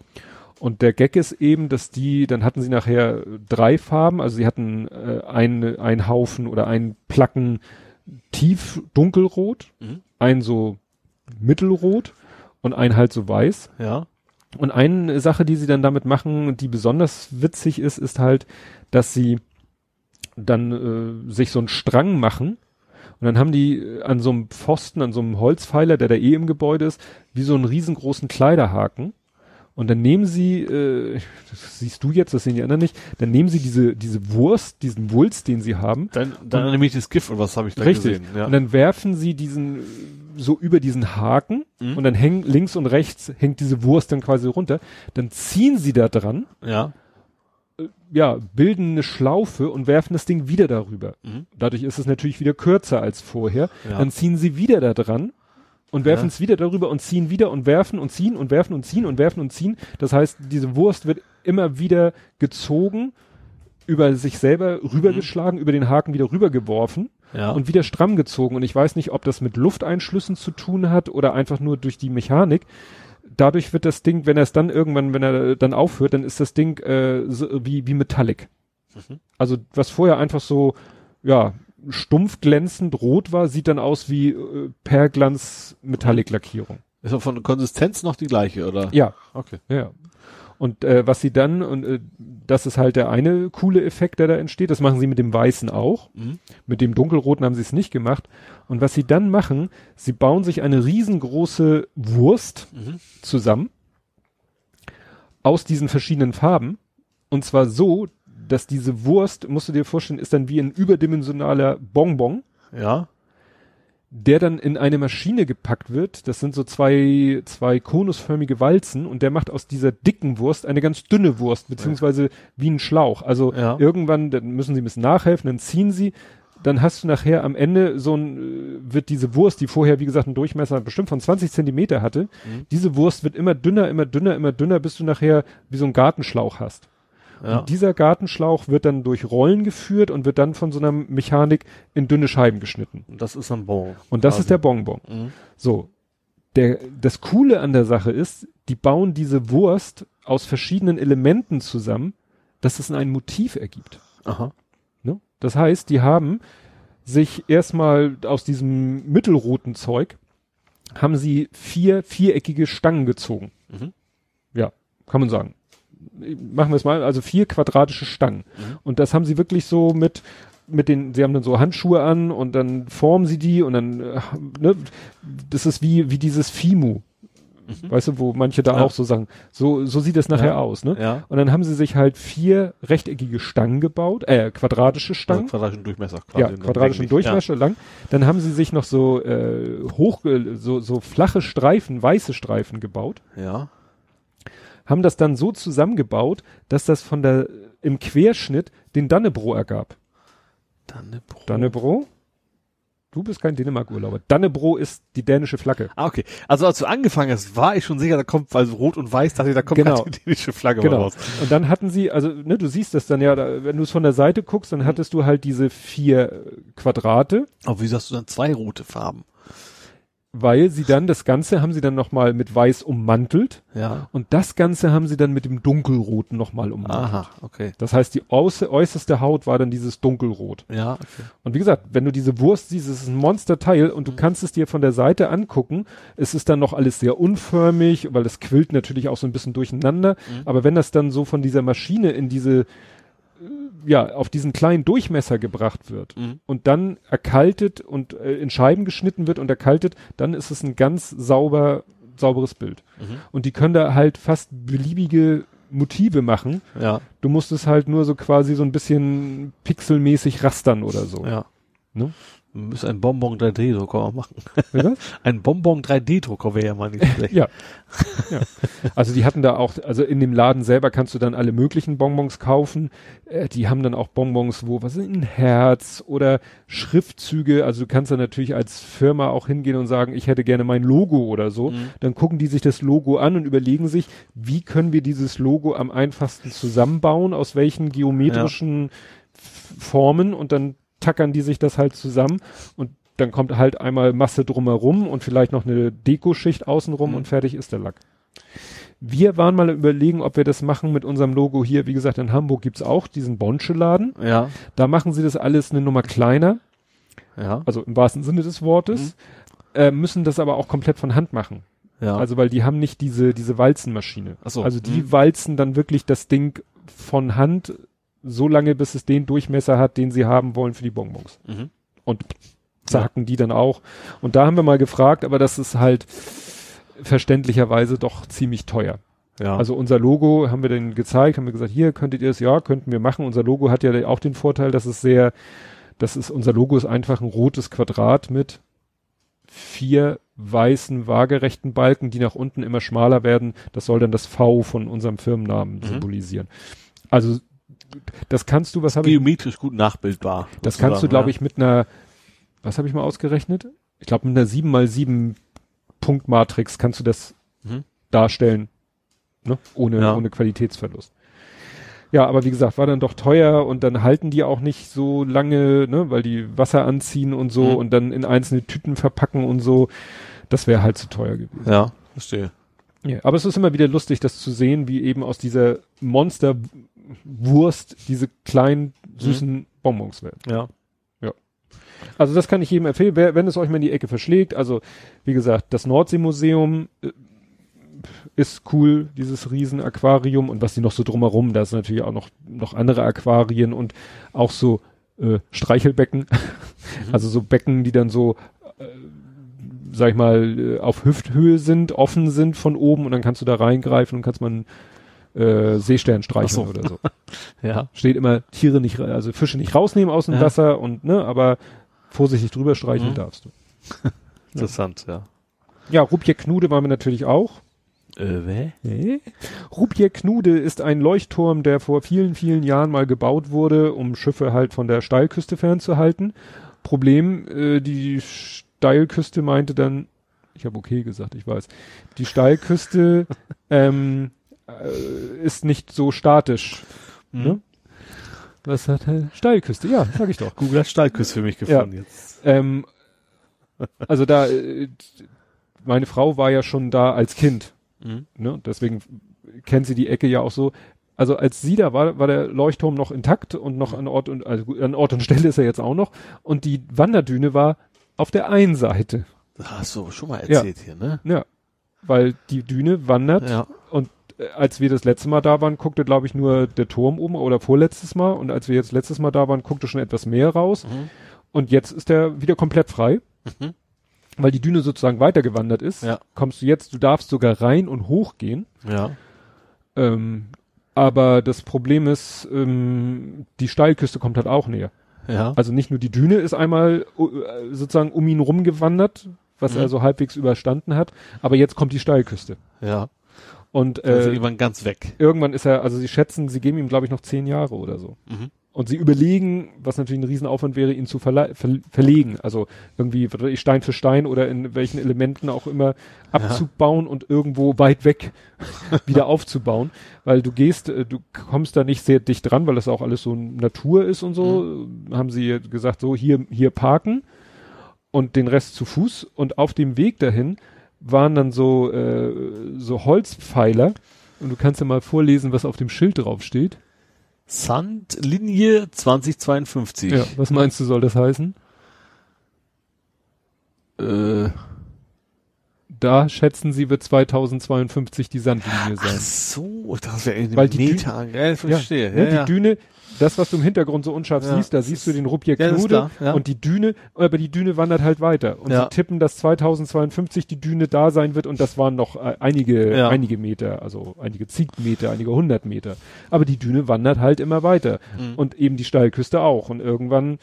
Und der Gag ist eben, dass die, dann hatten sie nachher drei Farben, also sie hatten äh, ein, ein Haufen oder ein Placken tief dunkelrot, Mhm. ein so mittelrot und ein halt so weiß. Ja. Und eine Sache, die sie dann damit machen, die besonders witzig ist, ist halt, dass sie dann äh, sich so einen Strang machen und dann haben die äh, an so einem Pfosten, an so einem Holzpfeiler, der da eh im Gebäude ist, wie so einen riesengroßen Kleiderhaken. Und dann nehmen sie, äh, das siehst du jetzt, das sehen die anderen nicht, dann nehmen sie diese, diese Wurst, diesen Wulst, den sie haben, Dann, dann nehme ich das Gift und was habe ich da Richtig. gesehen? Ja. Und dann werfen sie diesen so über diesen Haken Mhm. und dann hängen links und rechts hängt diese Wurst dann quasi runter. Dann ziehen sie da dran, ja. Ja, bilden eine Schlaufe und werfen das Ding wieder darüber. Mhm. Dadurch ist es natürlich wieder kürzer als vorher. Ja. Dann ziehen sie wieder da dran und werfen Ja. es wieder darüber und ziehen wieder und werfen und ziehen und werfen und ziehen und werfen und ziehen. Das heißt, diese Wurst wird immer wieder gezogen, über sich selber rübergeschlagen, über den Haken wieder rübergeworfen Ja. und wieder stramm gezogen. Und ich weiß nicht, ob das mit Lufteinschlüssen zu tun hat oder einfach nur durch die Mechanik. Dadurch wird das Ding, wenn er es dann irgendwann, wenn er dann aufhört, dann ist das Ding äh, so, wie, wie Metallic. Mhm. Also was vorher einfach so, ja, stumpf glänzend rot war, sieht dann aus wie äh, Perglanz Metallic-Lackierung. ist auch von der Konsistenz noch die gleiche, oder? Ja, Okay. ja. Und äh, was sie dann, und äh, das ist halt der eine coole Effekt, der da entsteht, das machen sie mit dem Weißen auch. Mhm. Mit dem Dunkelroten haben sie es nicht gemacht. Und was sie dann machen, sie bauen sich eine riesengroße Wurst Mhm. zusammen aus diesen verschiedenen Farben. Und zwar so, dass diese Wurst, musst du dir vorstellen, ist dann wie ein überdimensionaler Bonbon, Ja. Der dann in eine Maschine gepackt wird. Das sind so zwei, zwei konusförmige Walzen und der macht aus dieser dicken Wurst eine ganz dünne Wurst, beziehungsweise wie ein Schlauch. Also Ja. irgendwann, dann müssen sie ein bisschen nachhelfen, dann ziehen sie, dann hast du nachher am Ende so ein, äh, wird diese Wurst, die vorher, wie gesagt, einen Durchmesser bestimmt von 20 Zentimeter hatte, Mhm. diese Wurst wird immer dünner, immer dünner, immer dünner, bis du nachher wie so ein Gartenschlauch hast. Ja. Und dieser Gartenschlauch wird dann durch Rollen geführt und wird dann von so einer Mechanik in dünne Scheiben geschnitten. Und das ist ein Bon. Und das quasi. ist der Bonbon. Mhm. So. Der, das Coole an der Sache ist, die bauen diese Wurst aus verschiedenen Elementen zusammen, dass es ein Motiv ergibt. Aha. Ne? Das heißt, die haben sich erstmal aus diesem mittelroten Zeug, haben sie vier viereckige Stangen gezogen. Mhm. Ja, kann man sagen. Machen wir es mal, also vier quadratische Stangen. Mhm. Und das haben sie wirklich so mit, mit den, sie haben dann so Handschuhe an und dann formen sie die und dann, äh, ne, das ist wie, wie dieses Fimu. Weißt du, wo manche da Mhm. Ja. auch so sagen, so, so sieht es nachher Ja. aus, ne? Ja. Und dann haben sie sich halt vier rechteckige Stangen gebaut, äh, quadratische Stangen. Also quadratischen Durchmesser quasi. ja, quadratischen Durchmesser lang. Dann haben sie sich noch so äh, hoch, so, so flache Streifen, weiße Streifen gebaut, Ja. Haben das dann so zusammengebaut, dass das von der im Querschnitt den Dannebro ergab. Dannebro. Dannebro? Du bist kein Dänemark-Urlauber. Dannebro ist die dänische Flagge. Ah, okay. Also als du angefangen hast, war ich schon sicher, da kommt, also rot und weiß, dachte ich, da kommt Genau. die dänische Flagge Genau. raus. Und dann hatten sie, also ne, du siehst das dann ja, da, wenn du es von der Seite guckst, dann hattest du halt diese vier Quadrate, Aber wieso hast du dann zwei rote Farben? Weil sie dann, das Ganze haben sie dann nochmal mit weiß ummantelt Ja. und das Ganze haben sie dann mit dem Dunkelroten nochmal ummantelt. Aha, okay. Das heißt, die äußer, äußerste Haut war dann dieses Dunkelrot. Ja, okay. Und wie gesagt, wenn du diese Wurst siehst, es ist ein Monsterteil und Mhm. du kannst es dir von der Seite angucken. Es ist dann noch alles sehr unförmig, weil das quillt natürlich auch so ein bisschen durcheinander. Mhm. Aber wenn das dann so von dieser Maschine in diese, ja, auf diesen kleinen Durchmesser gebracht wird Mhm. und dann erkaltet und äh, in Scheiben geschnitten wird und erkaltet, dann ist es ein ganz sauber, sauberes Bild. Mhm. Und die können da halt fast beliebige Motive machen. Ja, Du musst es halt nur so quasi so ein bisschen pixelmäßig rastern oder so. ja. Ne? Wir müssen einen Bonbon 3D-Drucker mal machen. Ein Bonbon 3D-Drucker wäre ja mal nicht schlecht. Ja. ja. Also die hatten da auch, also in dem Laden selber kannst du dann alle möglichen Bonbons kaufen. Äh, die haben dann auch Bonbons, wo was ist ein Herz oder Schriftzüge. Also du kannst dann natürlich als Firma auch hingehen und sagen, ich hätte gerne mein Logo oder so. Mhm. Dann gucken die sich das Logo an und überlegen sich, wie können wir dieses Logo am einfachsten zusammenbauen, aus welchen geometrischen F- Formen und dann tackern die sich das halt zusammen und dann kommt halt einmal Masse drumherum und vielleicht noch eine Dekoschicht außenrum Mhm. und fertig ist der Lack. Wir waren mal überlegen, ob wir das machen mit unserem Logo hier. Wie gesagt, in Hamburg gibt's auch diesen Bonsche-Laden. Ja, Da machen sie das alles eine Nummer kleiner, ja, also im wahrsten Sinne des Wortes, äh, müssen das aber auch komplett von Hand machen. ja. Also weil die haben nicht diese, diese Walzenmaschine. Ach so. Also die Mhm. walzen dann wirklich das Ding von Hand so lange, bis es den Durchmesser hat, den sie haben wollen für die Bonbons. mhm. Und zacken die dann auch. Und da haben wir mal gefragt, aber das ist halt verständlicherweise doch ziemlich teuer. ja. Also unser Logo haben wir dann gezeigt, haben wir gesagt, hier könntet ihr es, ja, könnten wir machen. Unser Logo hat ja auch den Vorteil, dass es sehr, das ist, unser Logo ist einfach ein rotes Quadrat mit vier weißen waagerechten Balken, die nach unten immer schmaler werden. Das soll dann das V von unserem Firmennamen Mhm. symbolisieren. Also das kannst du, was habe ich, geometrisch gut nachbildbar. das kannst du, glaube ich, mit einer, was habe ich mal ausgerechnet? Ich glaube, mit einer 7 mal 7 Punktmatrix kannst du das Mhm. darstellen, ne? ohne, Ja. ohne Qualitätsverlust. Ja, aber wie gesagt, war dann doch teuer und dann halten die auch nicht so lange, ne, weil die Wasser anziehen und so Mhm. und dann in einzelne Tüten verpacken und so. Das wäre halt zu teuer gewesen. Ja, verstehe. Ja, aber es ist immer wieder lustig, das zu sehen, wie eben aus dieser Monsterwurst diese kleinen, süßen Bonbons werden. Ja. Also das kann ich jedem empfehlen, wenn es euch mal in die Ecke verschlägt. Also wie gesagt, das Nordseemuseum äh, ist cool, dieses Riesen-Aquarium und was die noch so drumherum, da ist natürlich auch noch, noch andere Aquarien und auch so äh, Streichelbecken, also so Becken, die dann so, äh, sag ich mal, äh, auf Hüfthöhe sind, offen sind von oben und dann kannst du da reingreifen und kannst man äh, Seestern streicheln so. oder so. Ja. Steht immer Tiere nicht, also Fische nicht rausnehmen aus dem Ja. Wasser und ne, aber vorsichtig drüber streicheln Mhm. darfst du. Interessant, ja. Ja, Rupier Knude waren wir natürlich auch. Äh? Nee. Rupier Knude ist ein Leuchtturm, der vor vielen, vielen Jahren mal gebaut wurde, um Schiffe halt von der Steilküste fernzuhalten. Problem, äh, die Steilküste meinte dann, ich habe okay gesagt, ich weiß, die Steilküste ähm, äh, ist nicht so statisch. Mhm. Ne? Was hat er? Steilküste, ja, sag ich doch. Google hat Stallküss für mich gefunden jetzt. Ähm, also da, äh, meine Frau war ja schon da als Kind, Mhm. ne? Deswegen kennt sie die Ecke ja auch so. Also als sie da war, war der Leuchtturm noch intakt und noch an Ort und also an Ort und Stelle ist er jetzt auch noch. Und die Wanderdüne war auf der einen Seite. Das hast du schon mal erzählt hier, ne? Ja. Weil die Düne wandert Ja. Äh, als wir das letzte Mal da waren, guckte, glaube ich, nur der Turm oben oder vorletztes Mal. Und als wir jetzt letztes Mal da waren, guckte schon etwas mehr raus. Mhm. Und jetzt ist er wieder komplett frei, Mhm. weil die Düne sozusagen weitergewandert ist. Ja. Kommst du jetzt, du darfst sogar rein und hochgehen. Ja. Ähm, aber das Problem ist, ähm, die Steilküste kommt halt auch näher. Ja. Also nicht nur die Düne ist einmal äh, sozusagen um ihn rumgewandert, was Mhm. er so halbwegs überstanden hat, aber jetzt kommt die Steilküste. Ja. Und Also äh, irgendwann ganz weg. irgendwann ist er, also sie schätzen, sie geben ihm, glaube ich, noch zehn Jahre oder so. Mhm. Und sie überlegen, was natürlich ein Riesenaufwand wäre, ihn zu verle ver verlegen. Also irgendwie Stein für Stein oder in welchen Elementen auch immer abzubauen und irgendwo weit weg wieder aufzubauen. Weil du gehst, äh, du kommst da nicht sehr dicht dran, weil das auch alles so Natur ist und so. Haben sie gesagt, so hier, hier parken und den Rest zu Fuß. Und auf dem Weg dahin waren dann so, äh, so Holzpfeiler. Und du kannst ja mal vorlesen, was auf dem Schild drauf steht. Sandlinie 2052. Ja, was meinst du, soll das heißen? Äh, Da schätzen sie, wird 2052 die Sandlinie ach sein. so, das wäre eine Weil die Meter. Ja, ich verstehe. ne, Ja, die ja. Düne, das, was du im Hintergrund so unscharf Ja, siehst, da siehst du den Ja, ist Knude ja. und die Düne, aber die Düne wandert halt weiter. Und Ja. sie tippen, dass 2052 die Düne da sein wird und das waren noch äh, einige, Ja. einige Meter, also einige Zigmeter, einige hundert Meter. Aber die Düne wandert halt immer weiter. Mhm. Und eben die Steilküste auch. Und irgendwann,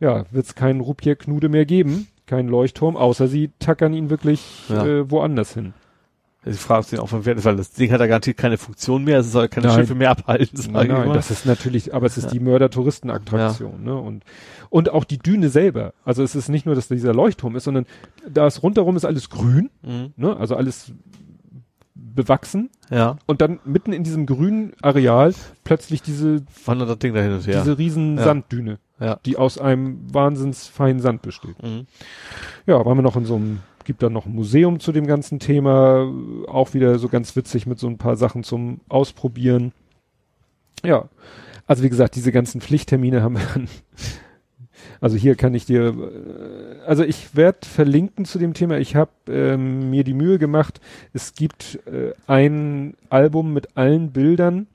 ja, wird es keinen Ruppier Knude mehr geben, keinen Leuchtturm, außer sie tackern ihn wirklich Ja. äh, woanders hin. Die Frage ist auch von Wert, weil das Ding hat ja garantiert keine Funktion mehr, es soll keine Nein. Schiffe mehr abhalten. Nein, ich nein, das ist natürlich, aber es ist Ja. die Mörder-Touristen-Attraktion, ne? Und, und auch die Düne selber. Also es ist nicht nur, dass dieser Leuchtturm ist, sondern da ist rundherum ist alles grün, Mhm. ne? Also alles bewachsen. Ja, Und dann mitten in diesem grünen Areal plötzlich diese, wandert das Ding da hin und her. diese riesen Ja. Sanddüne, ja. die aus einem wahnsinns feinen Sand besteht. Mhm. Ja, waren wir noch in so einem, gibt dann noch ein Museum zu dem ganzen Thema, auch wieder so ganz witzig mit so ein paar Sachen zum Ausprobieren. Ja, also wie gesagt, diese ganzen Pflichttermine haben wir dann. Also hier kann ich dir, äh, also ich werde verlinken zu dem Thema. Ich habe ähm, mir die Mühe gemacht. Es gibt äh, ein Album mit allen Bildern.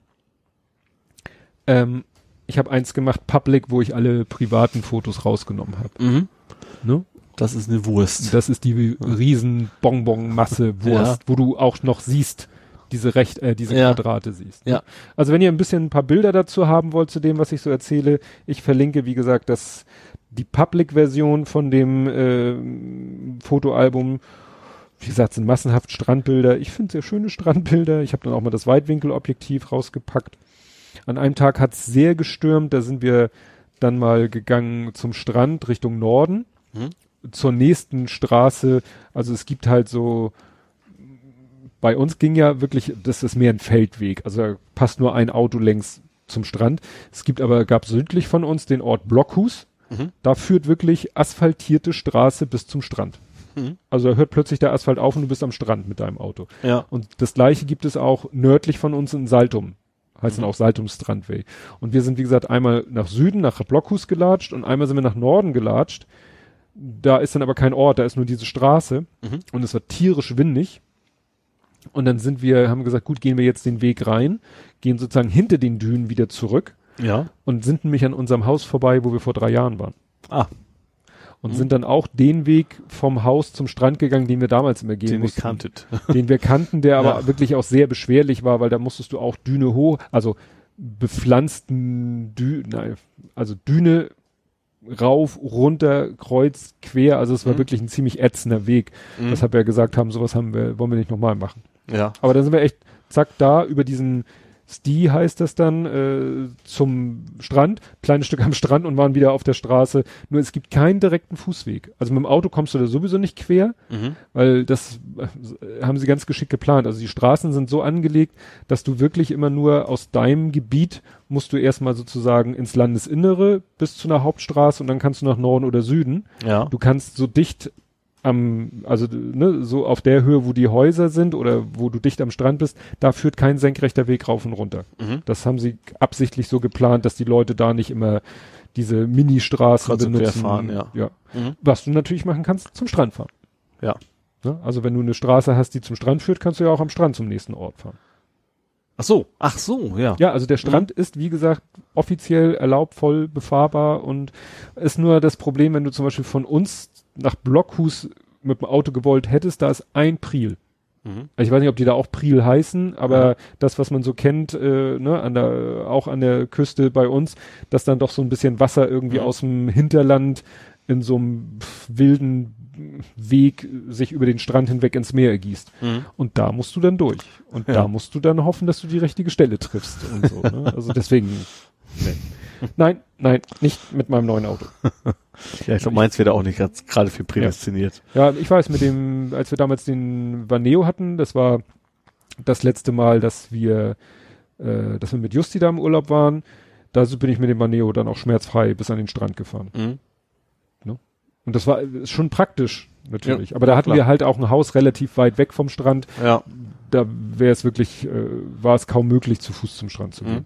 Ähm, ich habe eins gemacht, Public, wo ich alle privaten Fotos rausgenommen habe. Mhm. Ne? Das ist eine Wurst. Das ist die riesen Bonbon-Masse Wurst, wo du auch noch siehst, diese Recht, äh, diese Ja. Quadrate siehst. Ja. Also wenn ihr ein bisschen ein paar Bilder dazu haben wollt zu dem, was ich so erzähle, ich verlinke, wie gesagt, das die Public-Version von dem äh, Fotoalbum. Wie gesagt, sind massenhaft Strandbilder. Ich finde sehr schöne Strandbilder. Ich habe dann auch mal das Weitwinkelobjektiv rausgepackt. An einem Tag hat's sehr gestürmt. Da sind wir dann mal gegangen zum Strand Richtung Norden Mhm. zur nächsten Straße. Also es gibt halt so, bei uns ging ja wirklich, das ist mehr ein Feldweg. Also da passt nur ein Auto längs zum Strand. Es gibt aber, gab südlich von uns den Ort Blockhus. Mhm. Da führt wirklich asphaltierte Straße bis zum Strand. Mhm. Also da hört plötzlich der Asphalt auf und du bist am Strand mit deinem Auto. Ja. Und das gleiche gibt es auch nördlich von uns in Saltum. Heißt Mhm. dann auch Saltum Strandway. Und wir sind, wie gesagt, einmal nach Süden, nach Blockhus gelatscht und einmal sind wir nach Norden gelatscht. Da ist dann aber kein Ort, da ist nur diese Straße. Mhm. Und es war tierisch windig. Und dann sind wir, haben gesagt, gut, gehen wir jetzt den Weg rein, gehen sozusagen hinter den Dünen wieder zurück Ja. und sind nämlich an unserem Haus vorbei, wo wir vor drei Jahren waren. Ah, Und Mhm. sind dann auch den Weg vom Haus zum Strand gegangen, den wir damals immer gehen den mussten kanntet. den wir kannten, der aber Ja. wirklich auch sehr beschwerlich war, weil da musstest du auch Düne hoch, also bepflanzten Dü nein, also Düne rauf, runter, kreuz, quer, also es war Mhm. wirklich ein ziemlich ätzender Weg. Mhm. Deshalb wir gesagt haben, sowas haben wir, wollen wir nicht nochmal machen. Ja. Aber dann sind wir echt, zack, da über diesen Sti heißt das dann, äh, zum Strand, kleines Stück am Strand und waren wieder auf der Straße. Nur es gibt keinen direkten Fußweg. Also mit dem Auto kommst du da sowieso nicht quer Mhm. weil das äh, haben sie ganz geschickt geplant. Also die Straßen sind so angelegt, dass du wirklich immer nur aus deinem Gebiet musst du erstmal sozusagen ins Landesinnere bis zu einer Hauptstraße und dann kannst du nach Norden oder Süden. Ja. Du kannst so dicht am, also ne, so auf der Höhe, wo die Häuser sind oder wo du dicht am Strand bist, da führt kein senkrechter Weg rauf und runter. Mhm. Das haben sie absichtlich so geplant, dass die Leute da nicht immer diese Mini-Straßen benutzen. fahren, ja. ja. Mhm. Was du natürlich machen kannst, zum Strand fahren. Ja. Ne? Also wenn du eine Straße hast, die zum Strand führt, kannst du ja auch am Strand zum nächsten Ort fahren. Ach so. Ach so, ja. Ja, also der Strand ist, wie gesagt, offiziell erlaubt, voll befahrbar und ist nur das Problem, wenn du zum Beispiel von uns nach Blockhus mit dem Auto gewollt hättest, da ist ein Priel. Mhm. Also ich weiß nicht, ob die da auch Priel heißen, aber Ja. das, was man so kennt, äh, ne, an der, auch an der Küste bei uns, dass dann doch so ein bisschen Wasser irgendwie Mhm. aus dem Hinterland in so einem wilden Weg sich über den Strand hinweg ins Meer ergießt. Mhm. Und da musst du dann durch. Und Ja. da musst du dann hoffen, dass du die richtige Stelle triffst und so. Ne? Also deswegen, nee. Nein, nein, nicht mit meinem neuen Auto. Ja, ich glaube, meins wäre da auch nicht gerade für prädestiniert. Ja, ich weiß, mit dem, als wir damals den Vaneo hatten, das war das letzte Mal, dass wir, äh, dass wir mit Justi da im Urlaub waren, da bin ich mit dem Vaneo dann auch schmerzfrei bis an den Strand gefahren. Mhm. Und das war ist schon praktisch, natürlich. Aber da hatten klar. wir halt auch ein Haus relativ weit weg vom Strand. Ja. Da wäre es wirklich, äh, war es kaum möglich, zu Fuß zum Strand zu gehen. Mhm.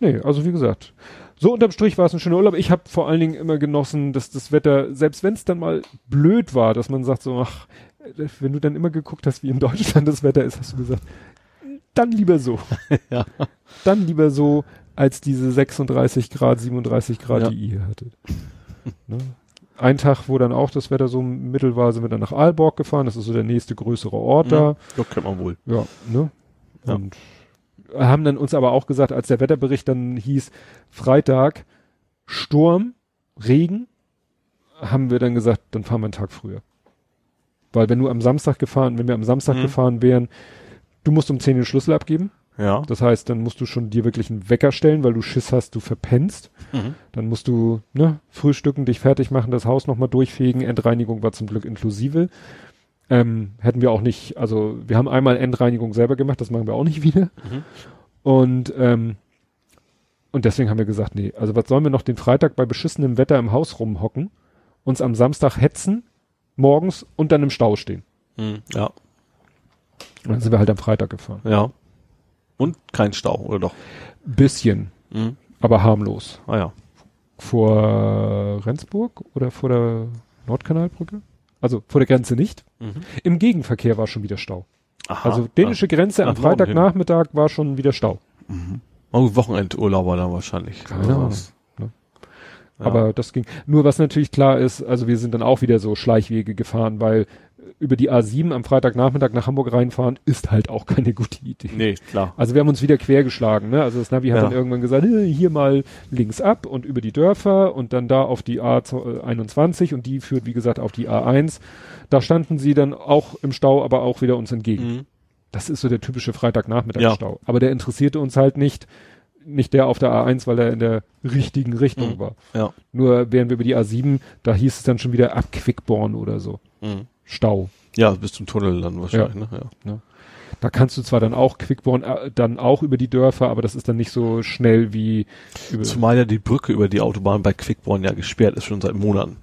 Nee, also wie gesagt, so unterm Strich war es ein schöner Urlaub. Ich habe vor allen Dingen immer genossen, dass das Wetter, selbst wenn es dann mal blöd war, dass man sagt so, ach, äh, wenn du dann immer geguckt hast, wie in Deutschland das Wetter ist, hast du gesagt, dann lieber so. Ja. Dann lieber so, als diese 36 Grad, 37 Grad, Ja. die ihr hier hattet. ne? Ein Tag, wo dann auch das Wetter so mittel war, sind wir dann nach Aalborg gefahren. Das ist so der nächste größere Ort da. Das kennt man wohl. Ja, ne? Ja. Und haben dann uns aber auch gesagt, als der Wetterbericht dann hieß, Freitag, Sturm, Regen, haben wir dann gesagt, dann fahren wir einen Tag früher. Weil wenn du am Samstag gefahren, wenn wir am Samstag Mhm. gefahren wären, du musst um 10 den Schlüssel abgeben. Ja. Das heißt, dann musst du schon dir wirklich einen Wecker stellen, weil du Schiss hast, du verpennst. Mhm. Dann musst du ne, frühstücken, dich fertig machen, das Haus nochmal durchfegen. Endreinigung war zum Glück inklusive. Ähm, hätten wir auch nicht, also wir haben einmal Endreinigung selber gemacht, das machen wir auch nicht wieder. Mhm. Und ähm, und deswegen haben wir gesagt, nee, also was sollen wir noch den Freitag bei beschissenem Wetter im Haus rumhocken, uns am Samstag hetzen, morgens und dann im Stau stehen. Mhm. Ja. Und dann sind wir halt am Freitag gefahren. Ja. Und kein Stau, oder doch? Bisschen, Mhm. aber harmlos. Ah ja. vor Rendsburg oder vor der Nordkanalbrücke? Also vor der Grenze nicht. Mhm. Im Gegenverkehr war schon wieder Stau. Aha. Also dänische Grenze am Freitagnachmittag war schon wieder Stau. Oh, Wochenendurlauber dann wahrscheinlich. Keine? Ne? Ja. Aber das ging. Nur was natürlich klar ist, also wir sind dann auch wieder so Schleichwege gefahren, weil über die A7 am Freitagnachmittag nach Hamburg reinfahren ist halt auch keine gute Idee. Nee, klar. Also wir haben uns wieder quergeschlagen, ne? Also das Navi hat Ja. dann irgendwann gesagt, "Äh, hier mal links ab und über die Dörfer und dann da auf die A21 und die führt, wie gesagt, auf die A1. Da standen sie dann auch im Stau, aber auch wieder uns entgegen. Mhm. Das ist so der typische Freitagnachmittagsstau. Aber der interessierte uns halt nicht, nicht der auf der A1, weil er in der richtigen Richtung Mhm. war. Ja. Nur wären wir über die A7, da hieß es dann schon wieder ab Quickborn oder so. Mhm. Stau. Ja, bis zum Tunnel dann wahrscheinlich, ne? Ja. Da kannst du zwar dann auch Quickborn äh, dann auch über die Dörfer, aber das ist dann nicht so schnell wie über Zumal ja die Brücke über die Autobahn bei Quickborn ja gesperrt ist schon seit Monaten.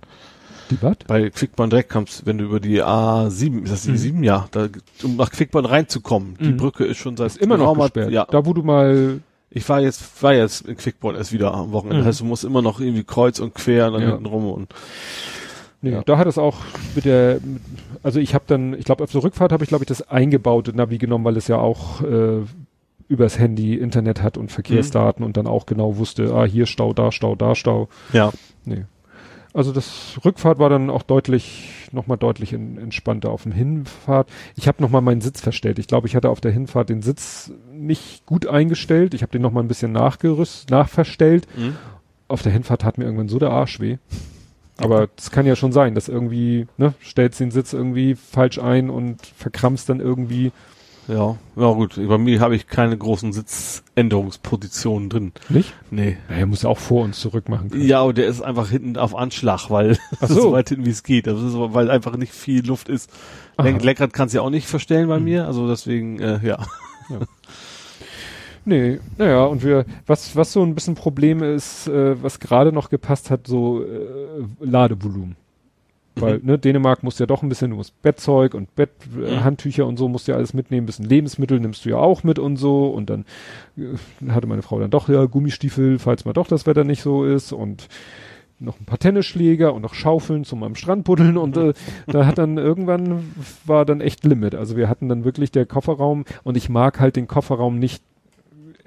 die was? Bei Quickborn direkt kommst, wenn du über die A7, ist das die Mhm. 7? Ja, da, um nach Quickborn reinzukommen. Die Mhm. Brücke ist schon seit Ist immer noch gesperrt. Ja, Da wo du mal ich war jetzt, war jetzt in Quickborn erst wieder am Wochenende. Mhm. heißt, du musst immer noch irgendwie kreuz und quer und dann Ja. hinten rum und Nee, Ja. da hat es auch mit der, mit, also ich habe dann, ich glaube auf der Rückfahrt habe ich glaube ich das eingebaute Navi genommen, weil es ja auch äh, übers Handy Internet hat und Verkehrsdaten und dann auch genau wusste, ah hier Stau, da Stau, da Stau. ja. Nee. Also das Rückfahrt war dann auch deutlich, nochmal deutlich in, entspannter auf dem Hinfahrt. Ich habe nochmal meinen Sitz verstellt. Ich glaube, ich hatte auf der Hinfahrt den Sitz nicht gut eingestellt. Ich habe den nochmal ein bisschen nachgerüst, nachverstellt. Mhm. Auf der Hinfahrt hat mir irgendwann so der Arsch weh. Aber das kann ja schon sein, dass irgendwie, ne, stellst den Sitz irgendwie falsch ein und verkrampfst dann irgendwie. Ja, ja gut. Bei mir habe ich keine großen Sitzänderungspositionen drin. Nicht? Nee. Naja, muss ja auch vor uns zurück machen können. Ja, und der ist einfach hinten auf Anschlag, weil Ach so so. weit hinten wie es geht. Das ist, weil einfach nicht viel Luft ist. Lenk. Lenkrad kannst du ja auch nicht verstellen bei Mhm. mir, also deswegen, äh, ja. Nee, naja, und wir, was, was so ein bisschen Problem ist, äh, was gerade noch gepasst hat, so äh, Ladevolumen. Weil, Mhm. ne, Dänemark muss ja doch ein bisschen, du musst Bettzeug und Bett, äh, Mhm. Und so musst du ja alles mitnehmen, ein bisschen Lebensmittel nimmst du ja auch mit und so und dann äh, hatte meine Frau dann doch ja Gummistiefel, falls mal doch das Wetter nicht so ist und noch ein paar Tennisschläger und noch Schaufeln zum am Strand buddeln und äh, da hat dann irgendwann war dann echt Limit. Also wir hatten dann wirklich der Kofferraum und ich mag halt den Kofferraum nicht,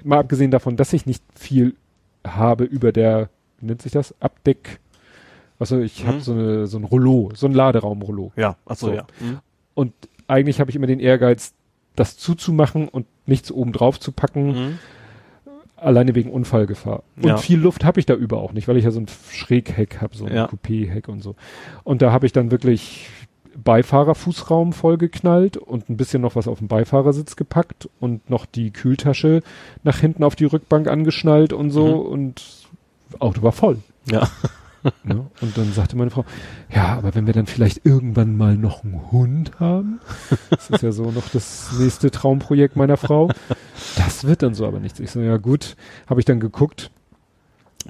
mal abgesehen davon, dass ich nicht viel habe über der, wie nennt sich das? Abdeck. Also ich Mhm. habe so eine so ein Rollo, so ein Laderaumrollo. Ja, achso, So. ja. Mhm. Und eigentlich habe ich immer den Ehrgeiz, das zuzumachen und nichts oben drauf zu packen, Mhm. alleine wegen Unfallgefahr. Und Ja. viel Luft habe ich da über auch nicht, weil ich ja so ein Schrägheck habe, so ein Ja. Coupé-Heck und so. Und da habe ich dann wirklich Beifahrerfußraum vollgeknallt und ein bisschen noch was auf den Beifahrersitz gepackt und noch die Kühltasche nach hinten auf die Rückbank angeschnallt und so Mhm. und Auto war voll. Ja. Ne? Und dann sagte meine Frau, ja, aber wenn wir dann vielleicht irgendwann mal noch einen Hund haben, das ist ja so noch das nächste Traumprojekt meiner Frau, das wird dann so aber nichts. Ich so, ja gut, habe ich dann geguckt.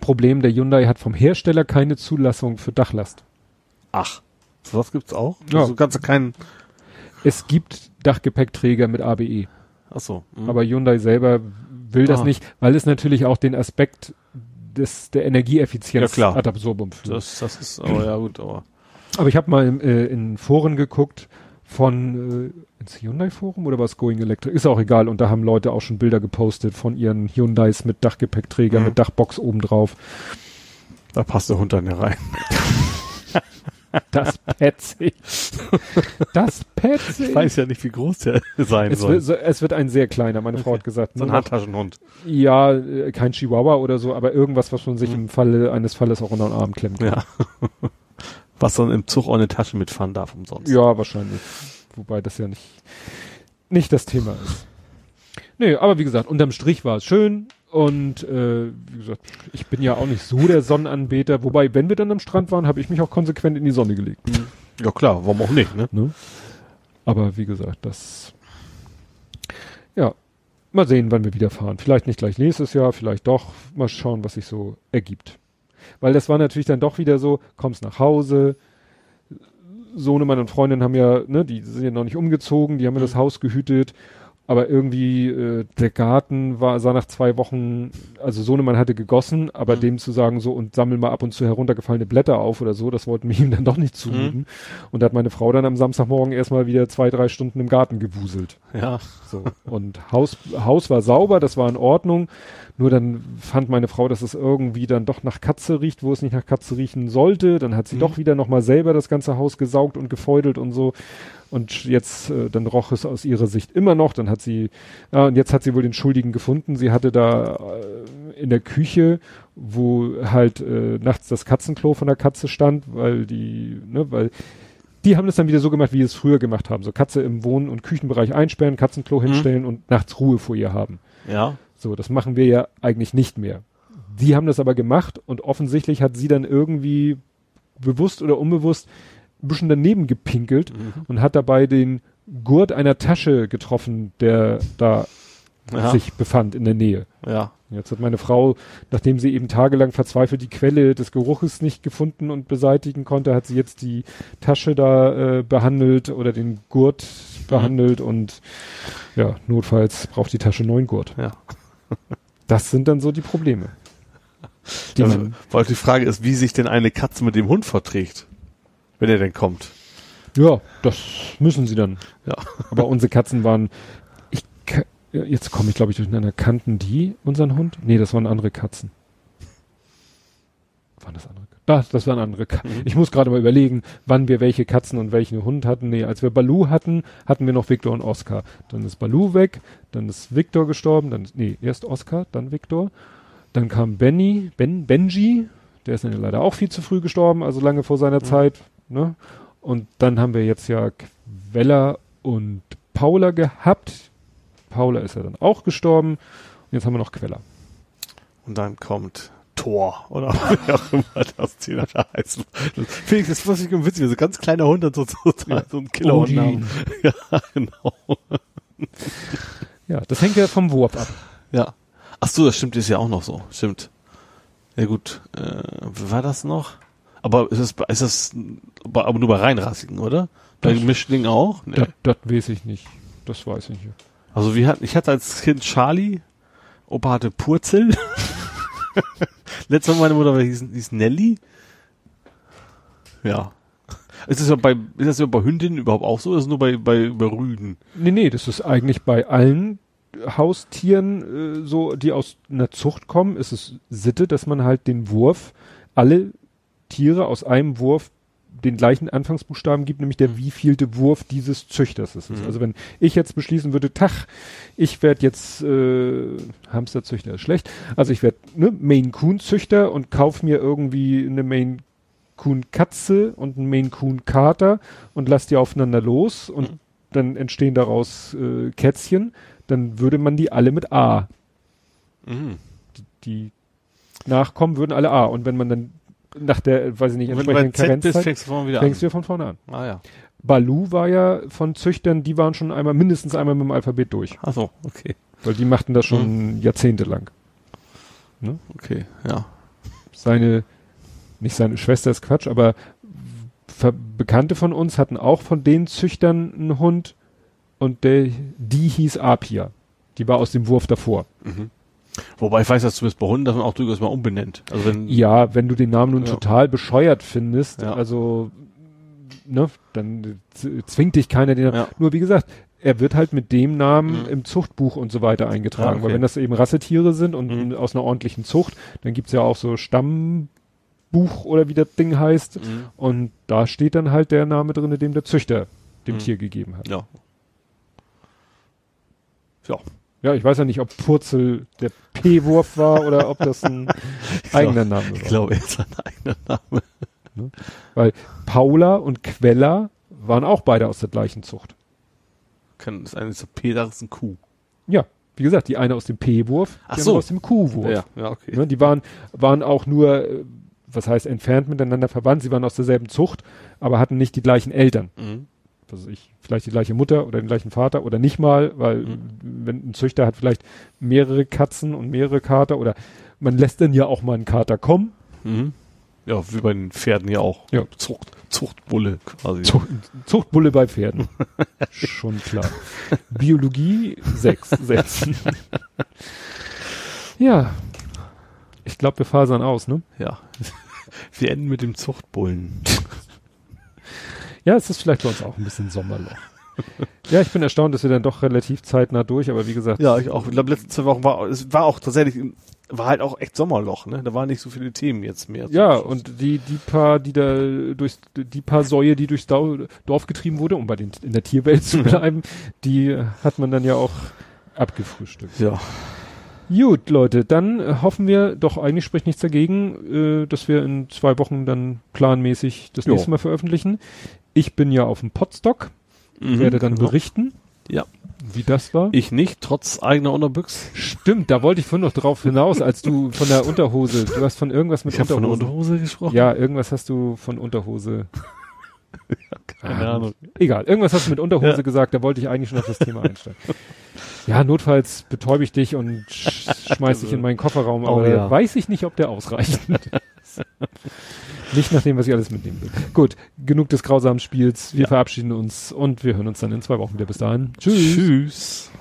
Problem, der Hyundai hat vom Hersteller keine Zulassung für Dachlast. Ach. Sowas gibt's auch? Ja. Also du keinen. Es gibt Dachgepäckträger mit ABE, Ach so. hm. aber Hyundai selber will das Ah. nicht, weil es natürlich auch den Aspekt des, der Energieeffizienz Ja, klar. ad absurdum führt. Das, das ist, aber ja gut, aber. Aber ich habe mal im, äh, in Foren geguckt von äh, ins Hyundai-Forum oder was Going Electric? Ist auch egal. Und da haben Leute auch schon Bilder gepostet von ihren Hyundais mit Dachgepäckträger, Mhm. mit Dachbox obendrauf. Da passt der Hund dann ja rein. Das petzig. das petzig. Ich weiß ja nicht, wie groß der sein es, soll. wird, so- es wird ein sehr kleiner. Meine Frau hat gesagt, so ein Handtaschenhund. ja, äh, kein Chihuahua oder so, aber irgendwas, was man sich im Falle eines Falles auch unter den Arm klemmt. Mhm. Ja. Was dann im Zug auch eine Tasche mitfahren darf umsonst. Ja, wahrscheinlich. Wobei das ja nicht, nicht das Thema ist. Nee, aber wie gesagt, unterm Strich war es schön. Und äh, wie gesagt, ich bin ja auch nicht so der Sonnenanbeter. Wobei, wenn wir dann am Strand waren, habe ich mich auch konsequent in die Sonne gelegt. Ja klar, warum auch nicht, ne? Ne? Aber wie gesagt, das. Ja, mal sehen, wann wir wieder fahren. Vielleicht nicht gleich nächstes Jahr, vielleicht doch. Mal schauen, was sich so ergibt. Weil das war natürlich dann doch wieder so, kommst nach Hause. Sohnemann und Freundin haben ja, ne, die sind ja noch nicht umgezogen, die haben ja das Haus gehütet. Aber irgendwie, äh, der Garten war, sah nach zwei Wochen, also Sohnemann hatte gegossen, aber Mhm. dem zu sagen so und sammel mal ab und zu heruntergefallene Blätter auf oder so, das wollten wir ihm dann doch nicht zumuten. Und da hat meine Frau dann am Samstagmorgen erstmal wieder zwei, drei Stunden im Garten gewuselt. Ja. So. Und Haus, Haus war sauber, das war in Ordnung. Nur dann fand meine Frau, dass es irgendwie dann doch nach Katze riecht, wo es nicht nach Katze riechen sollte. Dann hat sie Mhm. doch wieder nochmal selber das ganze Haus gesaugt und gefeudelt und so. Und jetzt, äh, dann roch es aus ihrer Sicht immer noch. Dann hat sie, ja, und jetzt hat sie wohl den Schuldigen gefunden. Sie hatte da äh, in der Küche, wo halt äh, nachts das Katzenklo von der Katze stand, weil die, ne, weil die haben das dann wieder so gemacht, wie sie es früher gemacht haben. So Katze im Wohn- und Küchenbereich einsperren, Katzenklo hinstellen und nachts Ruhe vor ihr haben. Ja. So, das machen wir ja eigentlich nicht mehr. Die haben das aber gemacht und offensichtlich hat sie dann irgendwie bewusst oder unbewusst ein bisschen daneben gepinkelt Mhm. und hat dabei den Gurt einer Tasche getroffen, der da Ja. sich befand in der Nähe. Ja. Jetzt hat meine Frau, nachdem sie eben tagelang verzweifelt die Quelle des Geruches nicht gefunden und beseitigen konnte, hat sie jetzt die Tasche da äh, behandelt oder den Gurt behandelt und ja, notfalls braucht die Tasche neuen Gurt. Ja. Das sind dann so die Probleme. Die Also, weil die Frage ist, wie sich denn eine Katze mit dem Hund verträgt, wenn er denn kommt. ja, das müssen sie dann. Ja. Aber unsere Katzen waren, ich, jetzt komme ich glaube ich durcheinander, kannten die unseren Hund? Nee, das waren andere Katzen. Waren das andere? Das, das waren andere Katzen. Mhm. Ich muss gerade mal überlegen, wann wir welche Katzen und welchen Hund hatten. Nee, als wir Balu hatten, hatten wir noch Victor und Oscar. Dann ist Balu weg, dann ist Victor gestorben, dann, nee, erst Oscar, dann Victor. Dann kam Benny, Ben, Benji, der ist dann ja leider auch viel zu früh gestorben, also lange vor seiner Mhm. Zeit, ne? Und dann haben wir jetzt ja Quella und Paula gehabt. Paula ist ja dann auch gestorben. Und jetzt haben wir noch Quella. Und dann kommt Thor oder wie auch immer das Tier da heißt. Das, Felix, das ist ich witzig, so ganz kleiner Hund und so, so, so ein Killerhund. Ja, genau. Ja, das hängt ja vom Wurf ab. Ja. Ach so, das stimmt, ist ja auch noch so. Stimmt. Ja gut, äh, wie war das noch? Aber ist das, ist das aber nur bei reinrassigen, oder? Bei Mischlingen auch? Nee. Das, das weiß ich nicht. Das weiß ich nicht. Also wir hatten, ich hatte als Kind Charlie, Opa hatte Purzel. Letztes Mal meine Mutter hieß, hieß Nelly. Ja. Ist das ja bei, ist das ja bei Hündinnen überhaupt auch so? Oder ist es nur bei, bei, bei Rüden? Nee, nee, das ist eigentlich bei allen Haustieren, äh, so, die aus einer Zucht kommen, ist es Sitte, dass man halt den Wurf, alle Tiere aus einem Wurf den gleichen Anfangsbuchstaben gibt, nämlich der wievielte Wurf dieses Züchters ist. Mhm. Also wenn ich jetzt beschließen würde, Tach, ich werde jetzt äh, Hamsterzüchter ist schlecht, also ich werde ne, Maine Coon Züchter und kauf mir irgendwie eine Maine Coon Katze und einen Maine Coon Kater und lass die aufeinander los und Mhm. dann entstehen daraus äh, Kätzchen, dann würde man die alle mit A. Mhm. Die Nachkommen würden alle A. Und wenn man dann nach der, weiß ich nicht, entsprechenden Karenzzeit, fängst du vorne wieder fängst an. von vorne an. Ah ja. Balu war ja von Züchtern, die waren schon einmal, mindestens einmal mit dem Alphabet durch. Ach so, okay. Weil die machten das schon Mhm. jahrzehntelang. Okay, ja. Seine, nicht seine Schwester ist Quatsch, aber Bekannte von uns hatten auch von den Züchtern einen Hund und der, die hieß Apia. Die war aus dem Wurf davor. Mhm. Wobei ich weiß, dass zumindest bei Hunden, dass man auch durchaus mal umbenennt. Also wenn, Ja, wenn du den Namen nun Ja. total bescheuert findest, Ja. also, ne, dann zwingt dich keiner den Ja. Nur wie gesagt, er wird halt mit dem Namen Mhm. im Zuchtbuch und so weiter eingetragen. Okay. Weil wenn das eben Rassetiere sind und Mhm. aus einer ordentlichen Zucht, dann gibt's ja auch so Stammbuch oder wie das Ding heißt. Mhm. Und da steht dann halt der Name drin, dem der Züchter dem Mhm. Tier gegeben hat. Ja. Ja. Ja, ich weiß ja nicht, ob Purzel der P-Wurf war oder ob das ein eigener Name war. Ich glaube, er ist ein eigener Name. Weil Paula und Quella waren auch beide aus der gleichen Zucht. Kann, das eine ist ein P, das ist ein Q. Ja, wie gesagt, die eine aus dem P-Wurf, Ach die so. andere aus dem Q-Wurf. Ja, ja, okay. Ne, die waren, waren auch nur, äh, was heißt entfernt miteinander verwandt, sie waren aus derselben Zucht, aber hatten nicht die gleichen Eltern. Mhm. Was ich, vielleicht die gleiche Mutter oder den gleichen Vater oder nicht mal, weil Mhm. wenn ein Züchter hat vielleicht mehrere Katzen und mehrere Kater oder man lässt dann ja auch mal einen Kater kommen. Mhm. Ja, wie bei den Pferden ja auch. Ja. Zucht, Zuchtbulle quasi. Zucht, Zuchtbulle bei Pferden. Schon klar. Biologie sechs setzen. ja. Ich glaube, wir fasern aus, ne? Ja. Wir enden mit dem Zuchtbullen. Ja, es ist vielleicht bei uns auch ein bisschen Sommerloch. ja, ich bin erstaunt, dass wir dann doch relativ zeitnah durch, aber wie gesagt. Ja, ich auch. Ich glaube, letzte zwei Wochen war, es war auch tatsächlich, war halt auch echt Sommerloch, ne? Da waren nicht so viele Themen jetzt mehr. Ja, und die, die paar, die da durchs, die paar Säue, die durchs Dorf getrieben wurde, um bei den, in der Tierwelt zu bleiben, die hat man dann ja auch abgefrühstückt. Ja. Gut, Leute, dann hoffen wir, doch eigentlich spricht nichts dagegen, äh, dass wir in zwei Wochen dann planmäßig das Jo. nächste Mal veröffentlichen. Ich bin ja auf dem Podstock, Mhm, werde dann genau. berichten, Ja. wie das war. Ich nicht, trotz eigener Unterbüchs. Stimmt, da wollte ich vorhin noch drauf hinaus, als du von der Unterhose, du hast von irgendwas mit Ich habe von der Unterhose. Unterhose gesprochen. Ja, irgendwas hast du von Unterhose. Keine Ah, Ahnung. Egal, irgendwas hast du mit Unterhose Ja. gesagt, da wollte ich eigentlich schon auf das Thema einsteigen. Ja, notfalls betäube ich dich und sch schmeiß dich in meinen Kofferraum, aber Oh, ja. weiß ich nicht, ob der ausreicht. nicht nach dem, was ich alles mitnehmen will. Gut, genug des grausamen Spiels. Wir Ja. verabschieden uns und wir hören uns dann in zwei Wochen wieder. Bis dahin. Tschüss. Tschüss.